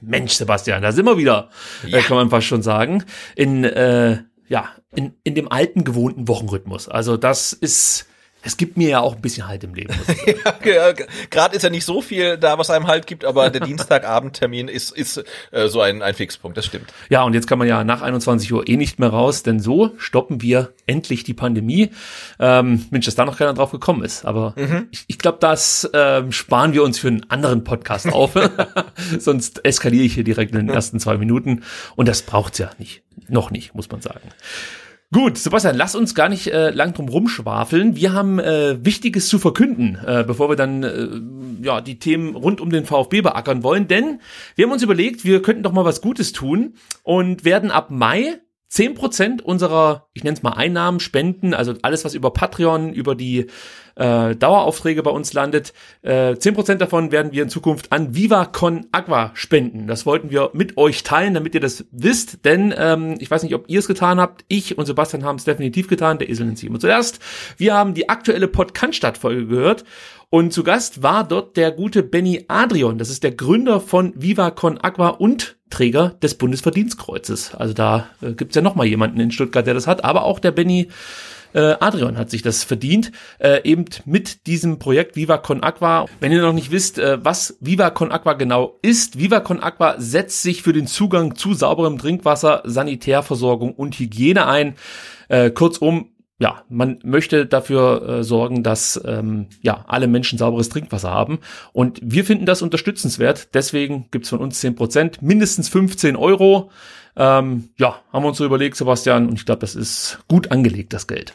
Mensch, Sebastian, da sind wir wieder, ja. kann man fast schon sagen. In, äh, ja, in, in dem alten gewohnten Wochenrhythmus. Also das ist es gibt mir ja auch ein bisschen Halt im Leben. ja, Gerade ist ja nicht so viel da, was einem Halt gibt, aber der Dienstagabendtermin ist, ist äh, so ein, ein Fixpunkt, das stimmt. Ja, und jetzt kann man ja nach 21 Uhr eh nicht mehr raus, denn so stoppen wir endlich die Pandemie. Ähm, Mensch, dass da noch keiner drauf gekommen ist. Aber mhm. ich, ich glaube, das ähm, sparen wir uns für einen anderen Podcast auf. Sonst eskaliere ich hier direkt in den ersten zwei Minuten. Und das braucht's ja nicht. Noch nicht, muss man sagen. Gut, Sebastian, lass uns gar nicht äh, lang drum rumschwafeln. Wir haben äh, Wichtiges zu verkünden, äh, bevor wir dann äh, ja die Themen rund um den VfB beackern wollen. Denn wir haben uns überlegt, wir könnten doch mal was Gutes tun und werden ab Mai zehn Prozent unserer, ich nenne es mal Einnahmen, Spenden, also alles, was über Patreon, über die äh, Daueraufträge bei uns landet, äh, 10% davon werden wir in Zukunft an Viva Con Agua spenden. Das wollten wir mit euch teilen, damit ihr das wisst, denn ähm, ich weiß nicht, ob ihr es getan habt. Ich und Sebastian haben es definitiv getan, der Esel in Simon zuerst. Wir haben die aktuelle Podcast-Folge gehört und zu Gast war dort der gute Benny Adrian. Das ist der Gründer von Viva Con Agua und Träger des Bundesverdienstkreuzes. Also da äh, gibt's ja noch mal jemanden in Stuttgart, der das hat. Aber auch der Benny äh, Adrian hat sich das verdient, äh, eben mit diesem Projekt Viva Con Aqua. Wenn ihr noch nicht wisst, äh, was Viva Con Aqua genau ist, Viva Con Aqua setzt sich für den Zugang zu sauberem Trinkwasser, Sanitärversorgung und Hygiene ein. Äh, kurzum, ja, man möchte dafür äh, sorgen, dass ähm, ja alle Menschen sauberes Trinkwasser haben. Und wir finden das unterstützenswert. Deswegen gibt's von uns zehn Prozent, mindestens 15 Euro. Ähm, ja, haben wir uns so überlegt, Sebastian, und ich glaube, das ist gut angelegt, das Geld.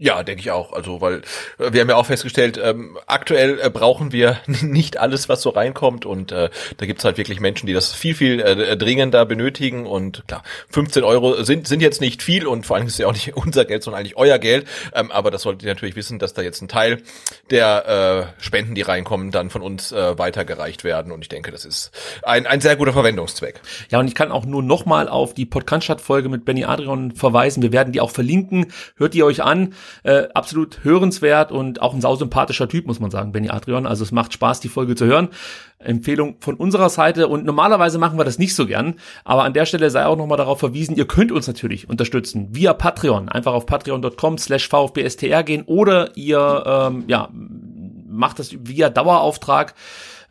Ja, denke ich auch. Also, weil äh, wir haben ja auch festgestellt, ähm, aktuell äh, brauchen wir nicht alles, was so reinkommt. Und äh, da gibt's halt wirklich Menschen, die das viel, viel äh, dringender benötigen. Und klar, 15 Euro sind, sind jetzt nicht viel und vor allem ist es ja auch nicht unser Geld, sondern eigentlich euer Geld. Ähm, aber das solltet ihr natürlich wissen, dass da jetzt ein Teil der äh, Spenden, die reinkommen, dann von uns äh, weitergereicht werden. Und ich denke, das ist ein, ein sehr guter Verwendungszweck. Ja, und ich kann auch nur nochmal auf die Podcast-Folge mit Benny Adrian verweisen. Wir werden die auch verlinken. Hört die euch an. Äh, absolut hörenswert und auch ein sausympathischer Typ, muss man sagen, Benny Adrian. Also es macht Spaß, die Folge zu hören. Empfehlung von unserer Seite und normalerweise machen wir das nicht so gern, aber an der Stelle sei auch nochmal darauf verwiesen, ihr könnt uns natürlich unterstützen via Patreon. Einfach auf patreon.com slash vfbstr gehen oder ihr ähm, ja, macht das via Dauerauftrag.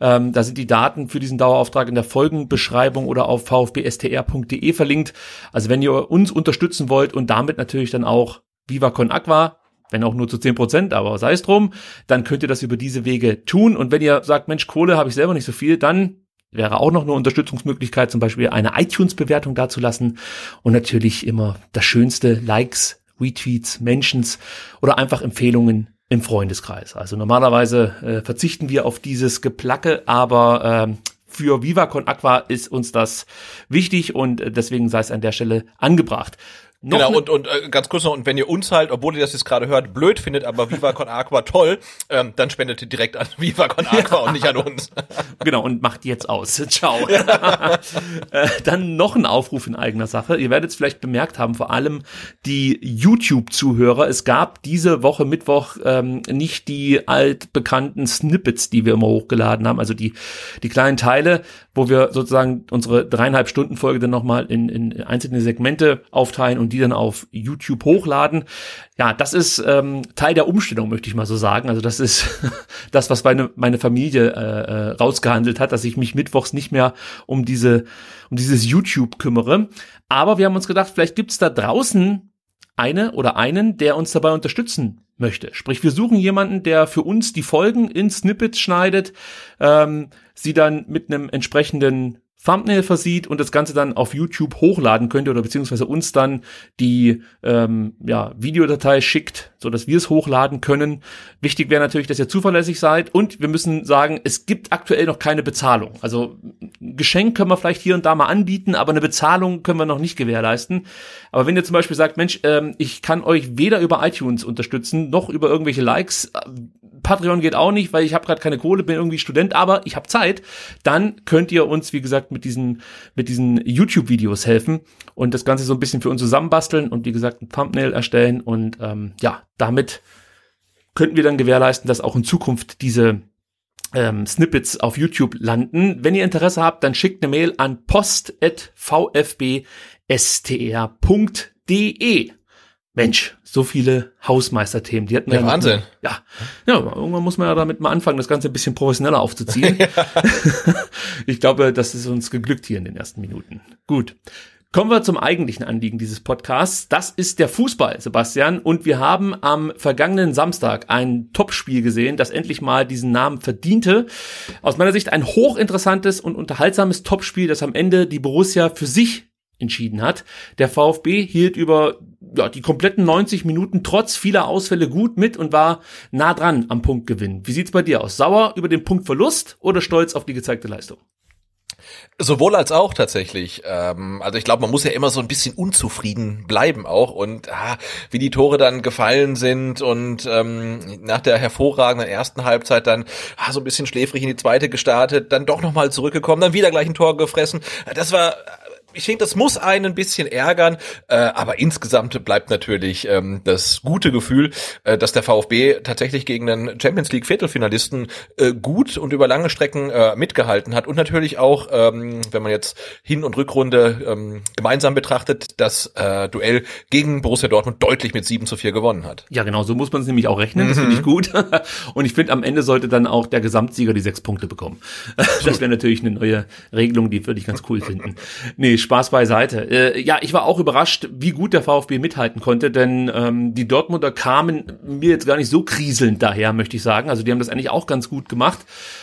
Ähm, da sind die Daten für diesen Dauerauftrag in der Folgenbeschreibung oder auf vfbstr.de verlinkt. Also wenn ihr uns unterstützen wollt und damit natürlich dann auch Viva Aqua, wenn auch nur zu zehn Prozent, aber sei es drum, dann könnt ihr das über diese Wege tun. Und wenn ihr sagt, Mensch, Kohle habe ich selber nicht so viel, dann wäre auch noch eine Unterstützungsmöglichkeit, zum Beispiel eine iTunes-Bewertung dazulassen und natürlich immer das Schönste, Likes, Retweets, Mentions oder einfach Empfehlungen im Freundeskreis. Also normalerweise äh, verzichten wir auf dieses Geplacke, aber äh, für Viva Aqua ist uns das wichtig und deswegen sei es an der Stelle angebracht. Noch genau, und, und äh, ganz kurz noch, und wenn ihr uns halt, obwohl ihr das jetzt gerade hört, blöd findet, aber Viva Con Aqua toll, ähm, dann spendet ihr direkt an Viva Con Aqua ja. und nicht an uns. genau, und macht jetzt aus. Ciao. äh, dann noch ein Aufruf in eigener Sache. Ihr werdet es vielleicht bemerkt haben, vor allem die YouTube-Zuhörer. Es gab diese Woche Mittwoch ähm, nicht die altbekannten Snippets, die wir immer hochgeladen haben, also die, die kleinen Teile, wo wir sozusagen unsere dreieinhalb Stunden Folge dann nochmal in, in einzelne Segmente aufteilen und die dann auf YouTube hochladen. Ja, das ist ähm, Teil der Umstellung, möchte ich mal so sagen. Also das ist das, was meine, meine Familie äh, äh, rausgehandelt hat, dass ich mich mittwochs nicht mehr um diese um dieses YouTube kümmere. Aber wir haben uns gedacht, vielleicht gibt's da draußen eine oder einen, der uns dabei unterstützen möchte. Sprich, wir suchen jemanden, der für uns die Folgen in Snippets schneidet, ähm, sie dann mit einem entsprechenden Thumbnail versieht und das Ganze dann auf YouTube hochladen könnte oder beziehungsweise uns dann die ähm, ja, Videodatei schickt, so dass wir es hochladen können. Wichtig wäre natürlich, dass ihr zuverlässig seid und wir müssen sagen, es gibt aktuell noch keine Bezahlung. Also Geschenk können wir vielleicht hier und da mal anbieten, aber eine Bezahlung können wir noch nicht gewährleisten. Aber wenn ihr zum Beispiel sagt, Mensch, ähm, ich kann euch weder über iTunes unterstützen noch über irgendwelche Likes, Patreon geht auch nicht, weil ich habe gerade keine Kohle, bin irgendwie Student, aber ich habe Zeit, dann könnt ihr uns, wie gesagt, mit diesen, mit diesen YouTube-Videos helfen und das Ganze so ein bisschen für uns zusammenbasteln und wie gesagt ein Thumbnail erstellen und ähm, ja, damit könnten wir dann gewährleisten, dass auch in Zukunft diese ähm, Snippets auf YouTube landen. Wenn ihr Interesse habt, dann schickt eine Mail an post.vfbstr.de. Mensch, so viele Hausmeisterthemen. Die hatten ja, Wahnsinn. Ja, ja, irgendwann muss man ja damit mal anfangen, das Ganze ein bisschen professioneller aufzuziehen. ich glaube, das ist uns geglückt hier in den ersten Minuten. Gut. Kommen wir zum eigentlichen Anliegen dieses Podcasts. Das ist der Fußball, Sebastian. Und wir haben am vergangenen Samstag ein Topspiel gesehen, das endlich mal diesen Namen verdiente. Aus meiner Sicht ein hochinteressantes und unterhaltsames Topspiel, das am Ende die Borussia für sich entschieden hat. Der VfB hielt über ja, die kompletten 90 Minuten trotz vieler Ausfälle gut mit und war nah dran am Punktgewinn. Wie sieht's bei dir aus? Sauer über den Punktverlust oder stolz auf die gezeigte Leistung? Sowohl als auch tatsächlich. Ähm, also ich glaube, man muss ja immer so ein bisschen unzufrieden bleiben auch und ah, wie die Tore dann gefallen sind und ähm, nach der hervorragenden ersten Halbzeit dann ah, so ein bisschen schläfrig in die zweite gestartet, dann doch nochmal zurückgekommen, dann wieder gleich ein Tor gefressen. Das war ich denke, das muss einen ein bisschen ärgern, äh, aber insgesamt bleibt natürlich ähm, das gute Gefühl, äh, dass der VfB tatsächlich gegen den Champions League Viertelfinalisten äh, gut und über lange Strecken äh, mitgehalten hat und natürlich auch, ähm, wenn man jetzt Hin- und Rückrunde ähm, gemeinsam betrachtet, das äh, Duell gegen Borussia Dortmund deutlich mit 7 zu 4 gewonnen hat. Ja, genau, so muss man es nämlich auch rechnen, das finde ich mhm. gut. und ich finde, am Ende sollte dann auch der Gesamtsieger die sechs Punkte bekommen. das wäre natürlich eine neue Regelung, die würde ich ganz cool finden. Nee, Spaß beiseite. Äh, ja, ich war auch überrascht, wie gut der VfB mithalten konnte, denn ähm, die Dortmunder kamen mir jetzt gar nicht so kriselnd daher, möchte ich sagen. Also die haben das eigentlich auch ganz gut gemacht.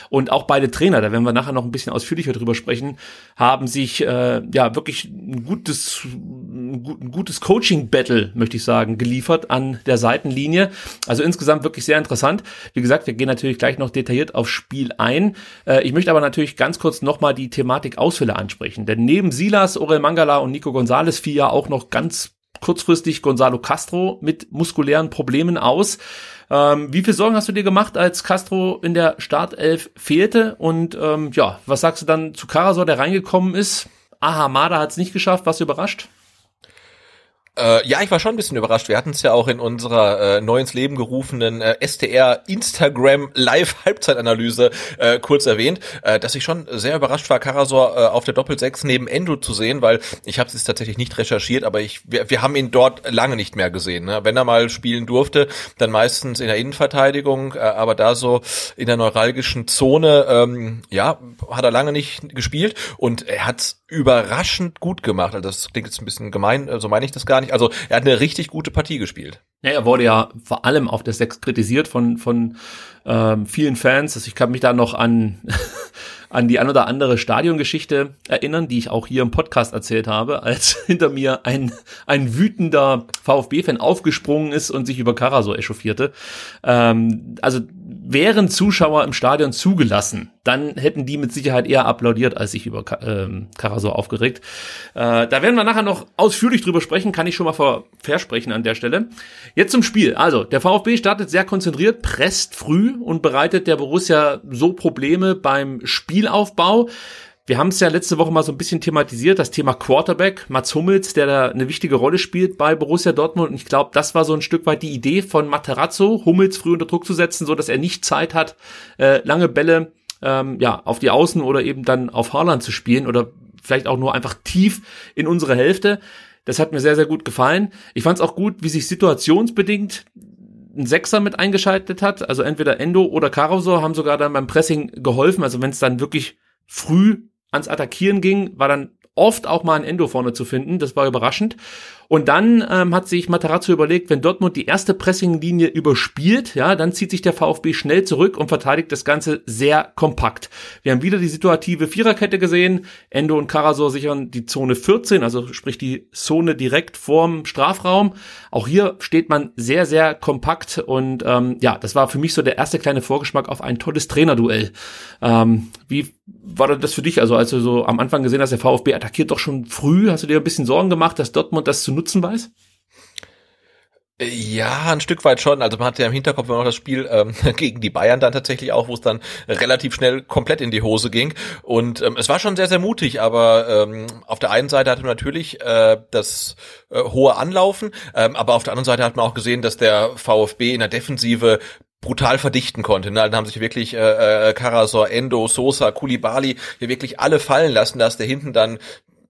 Und auch beide Trainer, da werden wir nachher noch ein bisschen ausführlicher drüber sprechen, haben sich äh, ja wirklich ein gutes, ein gutes Coaching-Battle, möchte ich sagen, geliefert an der Seitenlinie. Also insgesamt wirklich sehr interessant. Wie gesagt, wir gehen natürlich gleich noch detailliert aufs Spiel ein. Äh, ich möchte aber natürlich ganz kurz nochmal die Thematik Ausfälle ansprechen. Denn neben Silas Orel Mangala und Nico Gonzalez fiel ja auch noch ganz kurzfristig Gonzalo Castro mit muskulären Problemen aus. Ähm, wie viel Sorgen hast du dir gemacht, als Castro in der Startelf fehlte? Und ähm, ja, was sagst du dann zu Karasor, der reingekommen ist? Aha, Mada hat es nicht geschafft, was überrascht? Äh, ja, ich war schon ein bisschen überrascht. Wir hatten es ja auch in unserer äh, neu ins Leben gerufenen äh, STR Instagram Live Halbzeitanalyse äh, kurz erwähnt, äh, dass ich schon sehr überrascht war, Karasor äh, auf der Doppel-6 neben Endo zu sehen, weil ich habe es tatsächlich nicht recherchiert, aber ich wir, wir haben ihn dort lange nicht mehr gesehen. Ne? Wenn er mal spielen durfte, dann meistens in der Innenverteidigung, äh, aber da so in der neuralgischen Zone, ähm, ja, hat er lange nicht gespielt und er hat's überraschend gut gemacht. Also das klingt jetzt ein bisschen gemein, so meine ich das gar nicht. Also er hat eine richtig gute Partie gespielt. Ja, er wurde ja vor allem auf der Sechs kritisiert von, von ähm, vielen Fans. Also ich kann mich da noch an, an die ein oder andere Stadiongeschichte erinnern, die ich auch hier im Podcast erzählt habe, als hinter mir ein, ein wütender VfB-Fan aufgesprungen ist und sich über Karasor echauffierte. Ähm, also wären Zuschauer im Stadion zugelassen, dann hätten die mit Sicherheit eher applaudiert, als sich über ähm, Karasor aufgeregt. Äh, da werden wir nachher noch ausführlich drüber sprechen, kann ich schon mal ver versprechen an der Stelle. Jetzt zum Spiel. Also, der VfB startet sehr konzentriert, presst früh und bereitet der Borussia so Probleme beim Spielaufbau. Wir haben es ja letzte Woche mal so ein bisschen thematisiert, das Thema Quarterback, Mats Hummels, der da eine wichtige Rolle spielt bei Borussia Dortmund. Und ich glaube, das war so ein Stück weit die Idee von Materazzo, Hummels früh unter Druck zu setzen, so dass er nicht Zeit hat, äh, lange Bälle ähm, ja auf die Außen oder eben dann auf Haaland zu spielen oder vielleicht auch nur einfach tief in unsere Hälfte. Das hat mir sehr, sehr gut gefallen. Ich fand es auch gut, wie sich situationsbedingt ein Sechser mit eingeschaltet hat. Also entweder Endo oder Caruso haben sogar dann beim Pressing geholfen. Also wenn es dann wirklich früh ans Attackieren ging, war dann oft auch mal ein Endo vorne zu finden. Das war überraschend. Und dann ähm, hat sich Matarazzo überlegt, wenn Dortmund die erste Pressinglinie überspielt, ja, dann zieht sich der VfB schnell zurück und verteidigt das Ganze sehr kompakt. Wir haben wieder die situative Viererkette gesehen. Endo und Karasor sichern die Zone 14, also sprich die Zone direkt vorm Strafraum. Auch hier steht man sehr, sehr kompakt und ähm, ja, das war für mich so der erste kleine Vorgeschmack auf ein tolles Trainerduell. Ähm, wie war das für dich? Also als du so am Anfang gesehen hast, der VfB attackiert doch schon früh, hast du dir ein bisschen Sorgen gemacht, dass Dortmund das zu nutzen weiß? Ja, ein Stück weit schon. Also man hatte ja im Hinterkopf immer noch das Spiel ähm, gegen die Bayern dann tatsächlich auch, wo es dann relativ schnell komplett in die Hose ging. Und ähm, es war schon sehr, sehr mutig, aber ähm, auf der einen Seite hatte man natürlich äh, das äh, hohe Anlaufen, ähm, aber auf der anderen Seite hat man auch gesehen, dass der VfB in der Defensive brutal verdichten konnte. Ne? Dann haben sich wirklich äh, äh, Karasor, Endo, Sosa, Kulibali hier wirklich alle fallen lassen, dass der hinten dann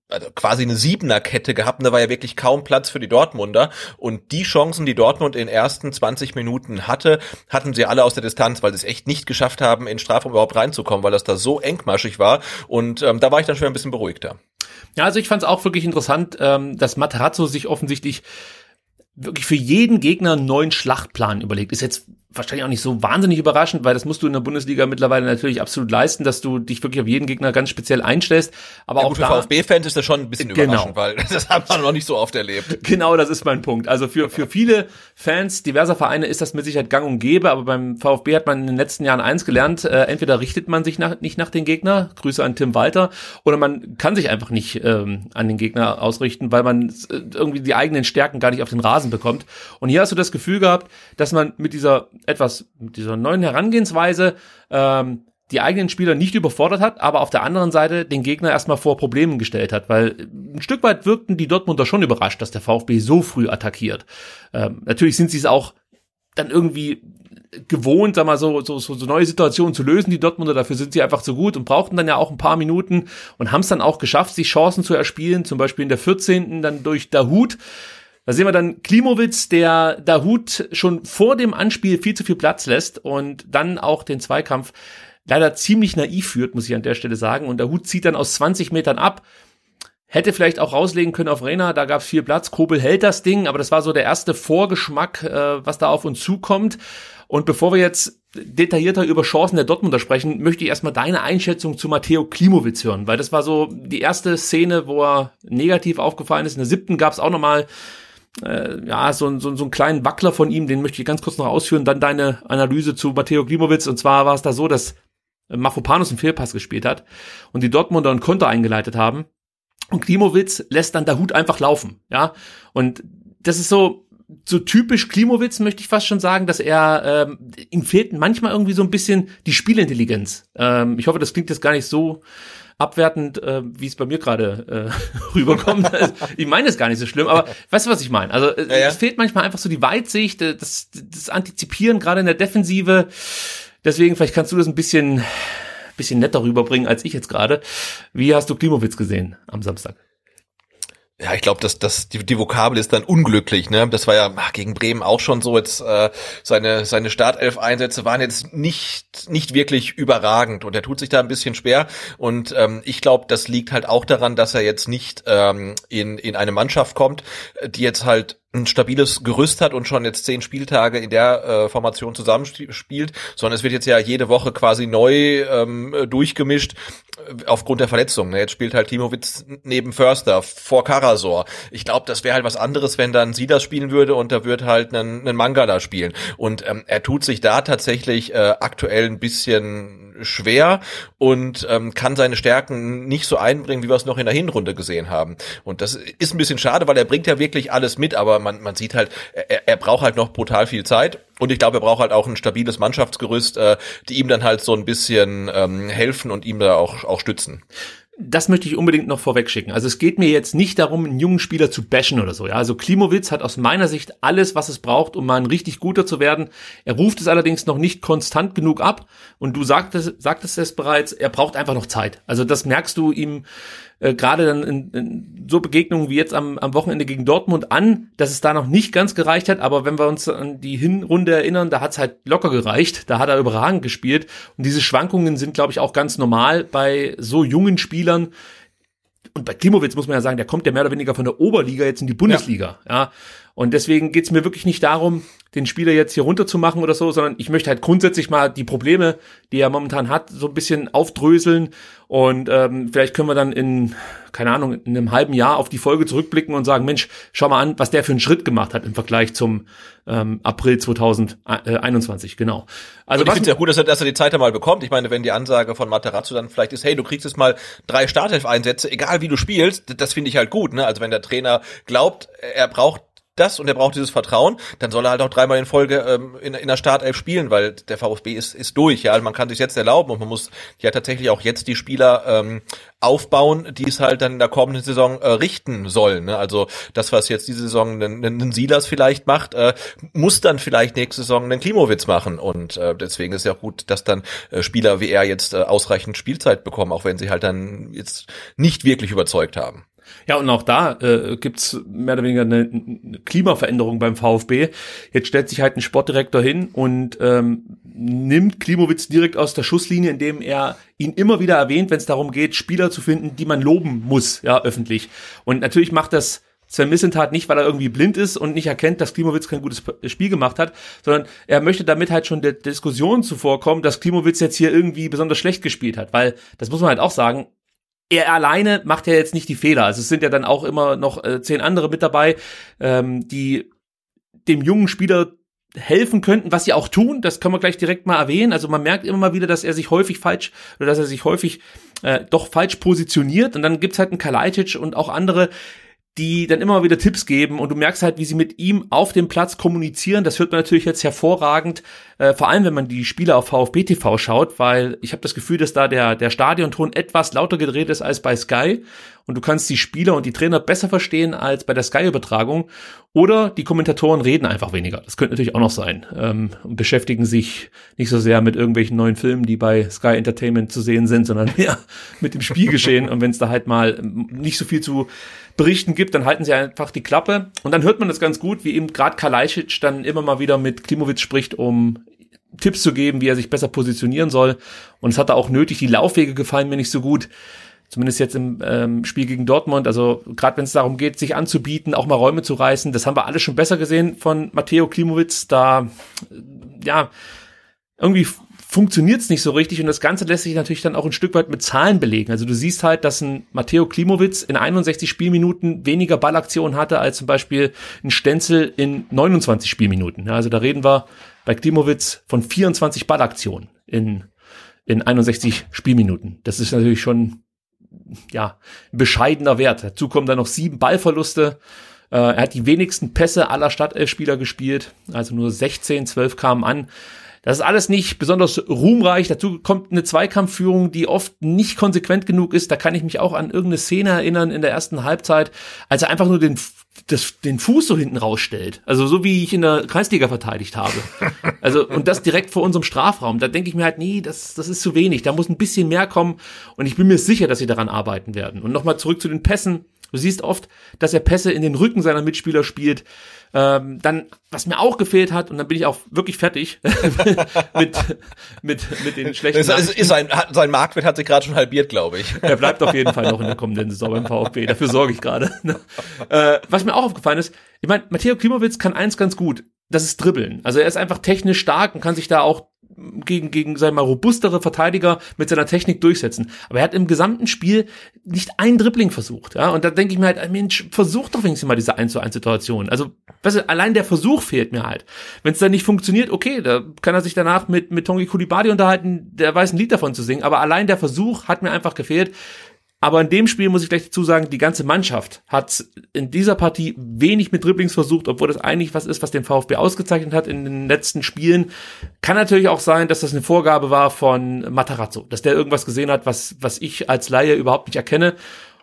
also quasi eine Siebener-Kette gehabt und da war ja wirklich kaum Platz für die Dortmunder und die Chancen, die Dortmund in den ersten 20 Minuten hatte, hatten sie alle aus der Distanz, weil sie es echt nicht geschafft haben, in Strafraum überhaupt reinzukommen, weil das da so engmaschig war und ähm, da war ich dann schon ein bisschen beruhigter. Ja, also ich fand es auch wirklich interessant, ähm, dass Materazzo sich offensichtlich wirklich für jeden Gegner einen neuen Schlachtplan überlegt. Ist jetzt wahrscheinlich auch nicht so wahnsinnig überraschend, weil das musst du in der Bundesliga mittlerweile natürlich absolut leisten, dass du dich wirklich auf jeden Gegner ganz speziell einstellst. Aber ja, auch gut, für VfB-Fans ist das schon ein bisschen genau. überraschend, weil das haben wir noch nicht so oft erlebt. Genau, das ist mein Punkt. Also für, für viele Fans diverser Vereine ist das mit Sicherheit gang und gäbe, aber beim VfB hat man in den letzten Jahren eins gelernt, äh, entweder richtet man sich nach, nicht nach den Gegner, Grüße an Tim Walter, oder man kann sich einfach nicht ähm, an den Gegner ausrichten, weil man äh, irgendwie die eigenen Stärken gar nicht auf den Rasen bekommt. Und hier hast du das Gefühl gehabt, dass man mit dieser etwas, mit dieser neuen Herangehensweise ähm, die eigenen Spieler nicht überfordert hat, aber auf der anderen Seite den Gegner erstmal vor Problemen gestellt hat, weil ein Stück weit wirkten die Dortmunder schon überrascht, dass der VfB so früh attackiert. Ähm, natürlich sind sie es auch dann irgendwie gewohnt, sag mal, so, so, so, neue Situationen zu lösen, die Dortmunder, dafür sind sie einfach so gut und brauchten dann ja auch ein paar Minuten und haben es dann auch geschafft, sich Chancen zu erspielen, zum Beispiel in der 14. dann durch Dahut, da sehen wir dann Klimowitz, der Dahut schon vor dem Anspiel viel zu viel Platz lässt und dann auch den Zweikampf leider ziemlich naiv führt, muss ich an der Stelle sagen. Und Dahut zieht dann aus 20 Metern ab. Hätte vielleicht auch rauslegen können auf Rena, da gab es viel Platz. Kobel hält das Ding, aber das war so der erste Vorgeschmack, äh, was da auf uns zukommt. Und bevor wir jetzt detaillierter über Chancen der Dortmunder sprechen, möchte ich erstmal deine Einschätzung zu Matteo Klimowitz hören, weil das war so die erste Szene, wo er negativ aufgefallen ist. In der siebten gab es auch nochmal äh, ja, so, so, so einen kleinen Wackler von ihm, den möchte ich ganz kurz noch ausführen, dann deine Analyse zu Matteo Klimowitz. Und zwar war es da so, dass Mafopanos einen Fehlpass gespielt hat und die Dortmunder einen Konter eingeleitet haben. Und Klimowitz lässt dann der Hut einfach laufen, ja. Und das ist so, so typisch Klimowitz, möchte ich fast schon sagen, dass er, ähm, ihm fehlt manchmal irgendwie so ein bisschen die Spielintelligenz. Ähm, ich hoffe, das klingt jetzt gar nicht so abwertend, äh, wie es bei mir gerade äh, rüberkommt. ich meine es gar nicht so schlimm, aber weißt du, was ich meine? Also äh, ja, ja. es fehlt manchmal einfach so die Weitsicht, äh, das, das Antizipieren, gerade in der Defensive. Deswegen, vielleicht kannst du das ein bisschen, bisschen netter rüberbringen als ich jetzt gerade. Wie hast du Klimowitz gesehen am Samstag? Ja, ich glaube, dass das die, die Vokabel ist dann unglücklich. Ne, das war ja ach, gegen Bremen auch schon so. Jetzt äh, seine seine Startelf-Einsätze waren jetzt nicht nicht wirklich überragend und er tut sich da ein bisschen schwer. Und ähm, ich glaube, das liegt halt auch daran, dass er jetzt nicht ähm, in in eine Mannschaft kommt, die jetzt halt ein stabiles Gerüst hat und schon jetzt zehn Spieltage in der äh, Formation zusammenspielt, sondern es wird jetzt ja jede Woche quasi neu ähm, durchgemischt äh, aufgrund der Verletzung. Ne? Jetzt spielt halt Klimowitz neben Förster vor Karasor. Ich glaube, das wäre halt was anderes, wenn dann sie das spielen würde und da wird halt ein, ein Mangala spielen. Und ähm, er tut sich da tatsächlich äh, aktuell ein bisschen schwer und ähm, kann seine Stärken nicht so einbringen, wie wir es noch in der Hinrunde gesehen haben. Und das ist ein bisschen schade, weil er bringt ja wirklich alles mit, aber man, man sieht halt, er, er braucht halt noch brutal viel Zeit. Und ich glaube, er braucht halt auch ein stabiles Mannschaftsgerüst, äh, die ihm dann halt so ein bisschen ähm, helfen und ihm da auch, auch stützen das möchte ich unbedingt noch vorweg schicken. Also es geht mir jetzt nicht darum, einen jungen Spieler zu bashen oder so. Ja, also Klimowitz hat aus meiner Sicht alles, was es braucht, um mal ein richtig guter zu werden. Er ruft es allerdings noch nicht konstant genug ab. Und du sagtest, sagtest es bereits, er braucht einfach noch Zeit. Also das merkst du ihm äh, gerade dann in, in so Begegnungen wie jetzt am, am Wochenende gegen Dortmund an, dass es da noch nicht ganz gereicht hat, aber wenn wir uns an die Hinrunde erinnern, da hat es halt locker gereicht, da hat er überragend gespielt und diese Schwankungen sind, glaube ich, auch ganz normal bei so jungen Spielern, und bei Klimowitz muss man ja sagen, der kommt ja mehr oder weniger von der Oberliga jetzt in die Bundesliga. Ja. ja. Und deswegen geht's mir wirklich nicht darum, den Spieler jetzt hier runterzumachen oder so, sondern ich möchte halt grundsätzlich mal die Probleme, die er momentan hat, so ein bisschen aufdröseln. Und ähm, vielleicht können wir dann in, keine Ahnung, in einem halben Jahr auf die Folge zurückblicken und sagen, Mensch, schau mal an, was der für einen Schritt gemacht hat im Vergleich zum ähm, April 2021, genau. Also und ich finde es ja gut, dass er, dass er die Zeit einmal bekommt. Ich meine, wenn die Ansage von Materazzo dann vielleicht ist, hey, du kriegst jetzt mal drei Startelf-Einsätze, egal wie du spielst, das finde ich halt gut. Ne? Also wenn der Trainer glaubt, er braucht das und er braucht dieses Vertrauen, dann soll er halt auch dreimal in Folge ähm, in, in der Startelf spielen, weil der VfB ist, ist durch. Ja, also man kann sich jetzt erlauben und man muss ja tatsächlich auch jetzt die Spieler ähm, aufbauen, die es halt dann in der kommenden Saison äh, richten sollen. Ne? Also das, was jetzt diese Saison ein Silas vielleicht macht, äh, muss dann vielleicht nächste Saison einen Klimowitz machen. Und äh, deswegen ist ja auch gut, dass dann äh, Spieler wie er jetzt äh, ausreichend Spielzeit bekommen, auch wenn sie halt dann jetzt nicht wirklich überzeugt haben. Ja, und auch da äh, gibt's mehr oder weniger eine, eine Klimaveränderung beim VfB. Jetzt stellt sich halt ein Sportdirektor hin und ähm, nimmt Klimowitz direkt aus der Schusslinie, indem er ihn immer wieder erwähnt, wenn es darum geht, Spieler zu finden, die man loben muss, ja, öffentlich. Und natürlich macht das Sven Missentat nicht, weil er irgendwie blind ist und nicht erkennt, dass Klimowitz kein gutes Spiel gemacht hat, sondern er möchte damit halt schon der Diskussion zuvorkommen, dass Klimowitz jetzt hier irgendwie besonders schlecht gespielt hat, weil das muss man halt auch sagen, er alleine macht ja jetzt nicht die Fehler. Also es sind ja dann auch immer noch äh, zehn andere mit dabei, ähm, die dem jungen Spieler helfen könnten, was sie auch tun. Das können wir gleich direkt mal erwähnen. Also man merkt immer mal wieder, dass er sich häufig falsch oder dass er sich häufig äh, doch falsch positioniert. Und dann gibt's halt einen Kalajdzic und auch andere, die dann immer wieder Tipps geben und du merkst halt, wie sie mit ihm auf dem Platz kommunizieren. Das hört man natürlich jetzt hervorragend, äh, vor allem wenn man die Spiele auf VfB TV schaut, weil ich habe das Gefühl, dass da der, der Stadionton etwas lauter gedreht ist als bei Sky und du kannst die Spieler und die Trainer besser verstehen als bei der Sky-Übertragung. Oder die Kommentatoren reden einfach weniger. Das könnte natürlich auch noch sein. Ähm, und beschäftigen sich nicht so sehr mit irgendwelchen neuen Filmen, die bei Sky Entertainment zu sehen sind, sondern mehr mit dem Spielgeschehen. und wenn es da halt mal nicht so viel zu berichten gibt, dann halten sie einfach die Klappe. Und dann hört man das ganz gut, wie eben gerade Kalajdzic dann immer mal wieder mit Klimowitz spricht, um Tipps zu geben, wie er sich besser positionieren soll. Und es hat da auch nötig. Die Laufwege gefallen mir nicht so gut. Zumindest jetzt im ähm, Spiel gegen Dortmund. Also gerade wenn es darum geht, sich anzubieten, auch mal Räume zu reißen. Das haben wir alle schon besser gesehen von Matteo Klimowitz. Da, ja, irgendwie funktioniert es nicht so richtig und das Ganze lässt sich natürlich dann auch ein Stück weit mit Zahlen belegen. Also du siehst halt, dass ein Matteo Klimowitz in 61 Spielminuten weniger Ballaktionen hatte als zum Beispiel ein Stenzel in 29 Spielminuten. Ja, also da reden wir bei Klimowitz von 24 Ballaktionen in, in 61 Spielminuten. Das ist natürlich schon, ja, bescheidener Wert. Dazu kommen dann noch sieben Ballverluste. Äh, er hat die wenigsten Pässe aller Stadtelfspieler gespielt, also nur 16, 12 kamen an. Das ist alles nicht besonders ruhmreich. Dazu kommt eine Zweikampfführung, die oft nicht konsequent genug ist. Da kann ich mich auch an irgendeine Szene erinnern in der ersten Halbzeit, als er einfach nur den, das, den Fuß so hinten rausstellt. Also so wie ich in der Kreisliga verteidigt habe. Also und das direkt vor unserem Strafraum. Da denke ich mir halt, nee, das, das ist zu wenig. Da muss ein bisschen mehr kommen. Und ich bin mir sicher, dass sie daran arbeiten werden. Und nochmal zurück zu den Pässen. Du siehst oft, dass er Pässe in den Rücken seiner Mitspieler spielt. Ähm, dann, was mir auch gefehlt hat, und dann bin ich auch wirklich fertig mit, mit, mit den schlechten das ist, ist sein, sein Marktwert hat sich gerade schon halbiert, glaube ich. Er bleibt auf jeden Fall noch in der kommenden Saison beim VfB. Dafür sorge ich gerade. äh, was mir auch aufgefallen ist, ich meine, Matteo Klimowitz kann eins ganz gut. Das ist Dribbeln. Also er ist einfach technisch stark und kann sich da auch gegen, gegen, wir mal, robustere Verteidiger mit seiner Technik durchsetzen. Aber er hat im gesamten Spiel nicht ein Dribbling versucht, ja. Und da denke ich mir halt, Mensch, versuch doch wenigstens mal diese 1 zu 1 Situation. Also, weißt du, allein der Versuch fehlt mir halt. Wenn es dann nicht funktioniert, okay, da kann er sich danach mit, mit Tongi Kulibadi unterhalten, der weiß ein Lied davon zu singen. Aber allein der Versuch hat mir einfach gefehlt. Aber in dem Spiel muss ich gleich dazu sagen, die ganze Mannschaft hat in dieser Partie wenig mit Dribblings versucht, obwohl das eigentlich was ist, was den VfB ausgezeichnet hat in den letzten Spielen. Kann natürlich auch sein, dass das eine Vorgabe war von Matarazzo, dass der irgendwas gesehen hat, was, was ich als Laie überhaupt nicht erkenne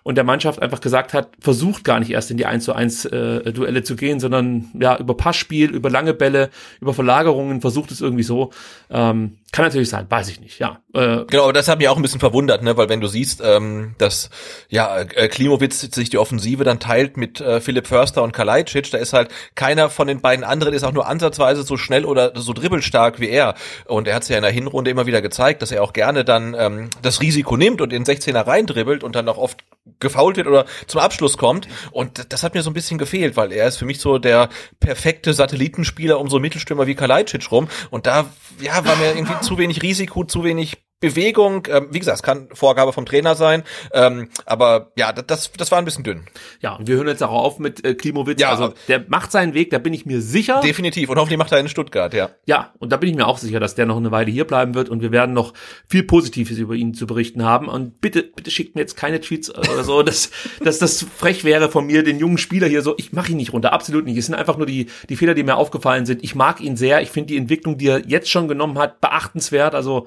und der Mannschaft einfach gesagt hat, versucht gar nicht erst in die 1 zu 1 äh, Duelle zu gehen, sondern ja, über Passspiel, über lange Bälle, über Verlagerungen versucht es irgendwie so. Ähm, kann natürlich sein, weiß ich nicht, ja. Äh, genau, aber das hat mich auch ein bisschen verwundert, ne, weil wenn du siehst, ähm, dass ja äh, Klimowitz sich die Offensive dann teilt mit äh, Philipp Förster und Kalajdzic, da ist halt keiner von den beiden anderen ist auch nur ansatzweise so schnell oder so dribbelstark wie er. Und er hat es ja in der Hinrunde immer wieder gezeigt, dass er auch gerne dann ähm, das Risiko nimmt und in 16er rein dribbelt und dann auch oft gefault wird oder zum Abschluss kommt. Und das hat mir so ein bisschen gefehlt, weil er ist für mich so der perfekte Satellitenspieler um so Mittelstürmer wie Kalajdzic rum. Und da ja, war mir irgendwie zu wenig Risiko, zu wenig Bewegung, ähm, wie gesagt, es kann Vorgabe vom Trainer sein, ähm, aber ja, das, das war ein bisschen dünn. Ja, und wir hören jetzt auch auf mit äh, Klimowitz. Ja, also der macht seinen Weg, da bin ich mir sicher. Definitiv und hoffentlich macht er in Stuttgart, ja. Ja, und da bin ich mir auch sicher, dass der noch eine Weile hier bleiben wird und wir werden noch viel Positives über ihn zu berichten haben. Und bitte, bitte schickt mir jetzt keine Tweets oder so, dass, dass das frech wäre von mir, den jungen Spieler hier so. Ich mache ihn nicht runter, absolut nicht. Es sind einfach nur die, die Fehler, die mir aufgefallen sind. Ich mag ihn sehr. Ich finde die Entwicklung, die er jetzt schon genommen hat, beachtenswert. Also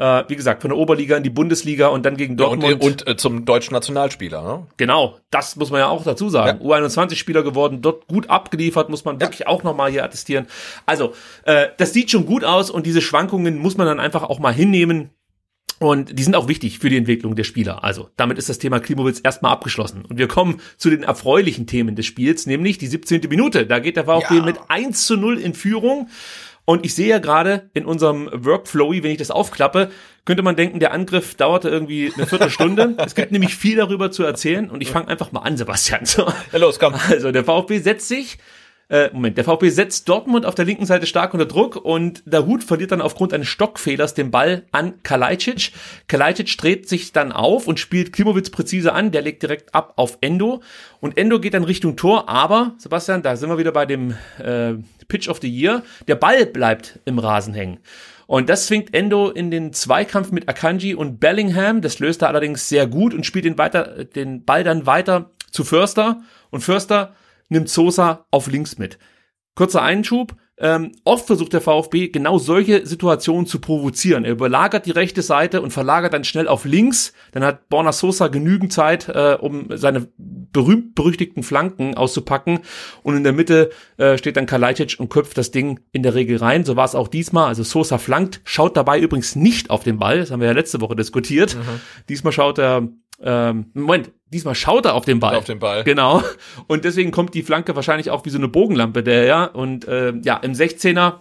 äh, wie gesagt, von der Oberliga in die Bundesliga und dann gegen Dortmund. Und, und äh, zum deutschen Nationalspieler, ne? Genau, das muss man ja auch dazu sagen. Ja. U21-Spieler geworden, dort gut abgeliefert, muss man wirklich auch nochmal hier attestieren. Also, äh, das sieht schon gut aus und diese Schwankungen muss man dann einfach auch mal hinnehmen. Und die sind auch wichtig für die Entwicklung der Spieler. Also, damit ist das Thema Klimowitz erstmal abgeschlossen. Und wir kommen zu den erfreulichen Themen des Spiels, nämlich die 17. Minute. Da geht der VfB ja. mit 1 zu 0 in Führung. Und ich sehe ja gerade in unserem Workflow, wenn ich das aufklappe, könnte man denken, der Angriff dauerte irgendwie eine Viertelstunde. es gibt nämlich viel darüber zu erzählen und ich fange einfach mal an, Sebastian. Ja, los, komm. Also der VfB setzt sich äh, Moment, der VfB setzt Dortmund auf der linken Seite stark unter Druck und der Hut verliert dann aufgrund eines Stockfehlers den Ball an Kalajdzic. Kalajdzic dreht sich dann auf und spielt Klimowitz präzise an, der legt direkt ab auf Endo und Endo geht dann Richtung Tor, aber Sebastian, da sind wir wieder bei dem äh, Pitch of the Year, der Ball bleibt im Rasen hängen. Und das zwingt Endo in den Zweikampf mit Akanji und Bellingham. Das löst er allerdings sehr gut und spielt den, weiter, den Ball dann weiter zu Förster. Und Förster nimmt Sosa auf links mit. Kurzer Einschub. Ähm, oft versucht der VfB genau solche Situationen zu provozieren. Er überlagert die rechte Seite und verlagert dann schnell auf links. Dann hat Borna Sosa genügend Zeit, äh, um seine berühmt-berüchtigten Flanken auszupacken. Und in der Mitte äh, steht dann Kalajdzic und köpft das Ding in der Regel rein. So war es auch diesmal. Also Sosa flankt, schaut dabei übrigens nicht auf den Ball. Das haben wir ja letzte Woche diskutiert. Mhm. Diesmal schaut er ähm, Moment, diesmal schaut er auf den Ball. Auf den Ball. Genau. Und deswegen kommt die Flanke wahrscheinlich auch wie so eine Bogenlampe, der ja. Und äh, ja, im 16er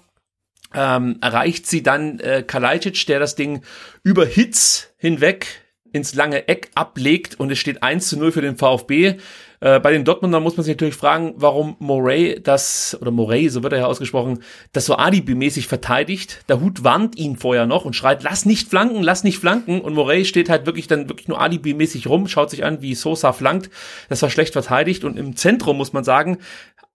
ähm, erreicht sie dann äh, Kalajdzic, der das Ding über Hits hinweg ins lange Eck ablegt und es steht 1 zu 0 für den VfB. Äh, bei den Dortmundern muss man sich natürlich fragen, warum Moray das, oder Moray, so wird er ja ausgesprochen, das so alibimäßig verteidigt. Der Hut warnt ihn vorher noch und schreit, lass nicht flanken, lass nicht flanken. Und Moray steht halt wirklich dann wirklich nur alibimäßig rum, schaut sich an, wie Sosa flankt. Das war schlecht verteidigt. Und im Zentrum muss man sagen,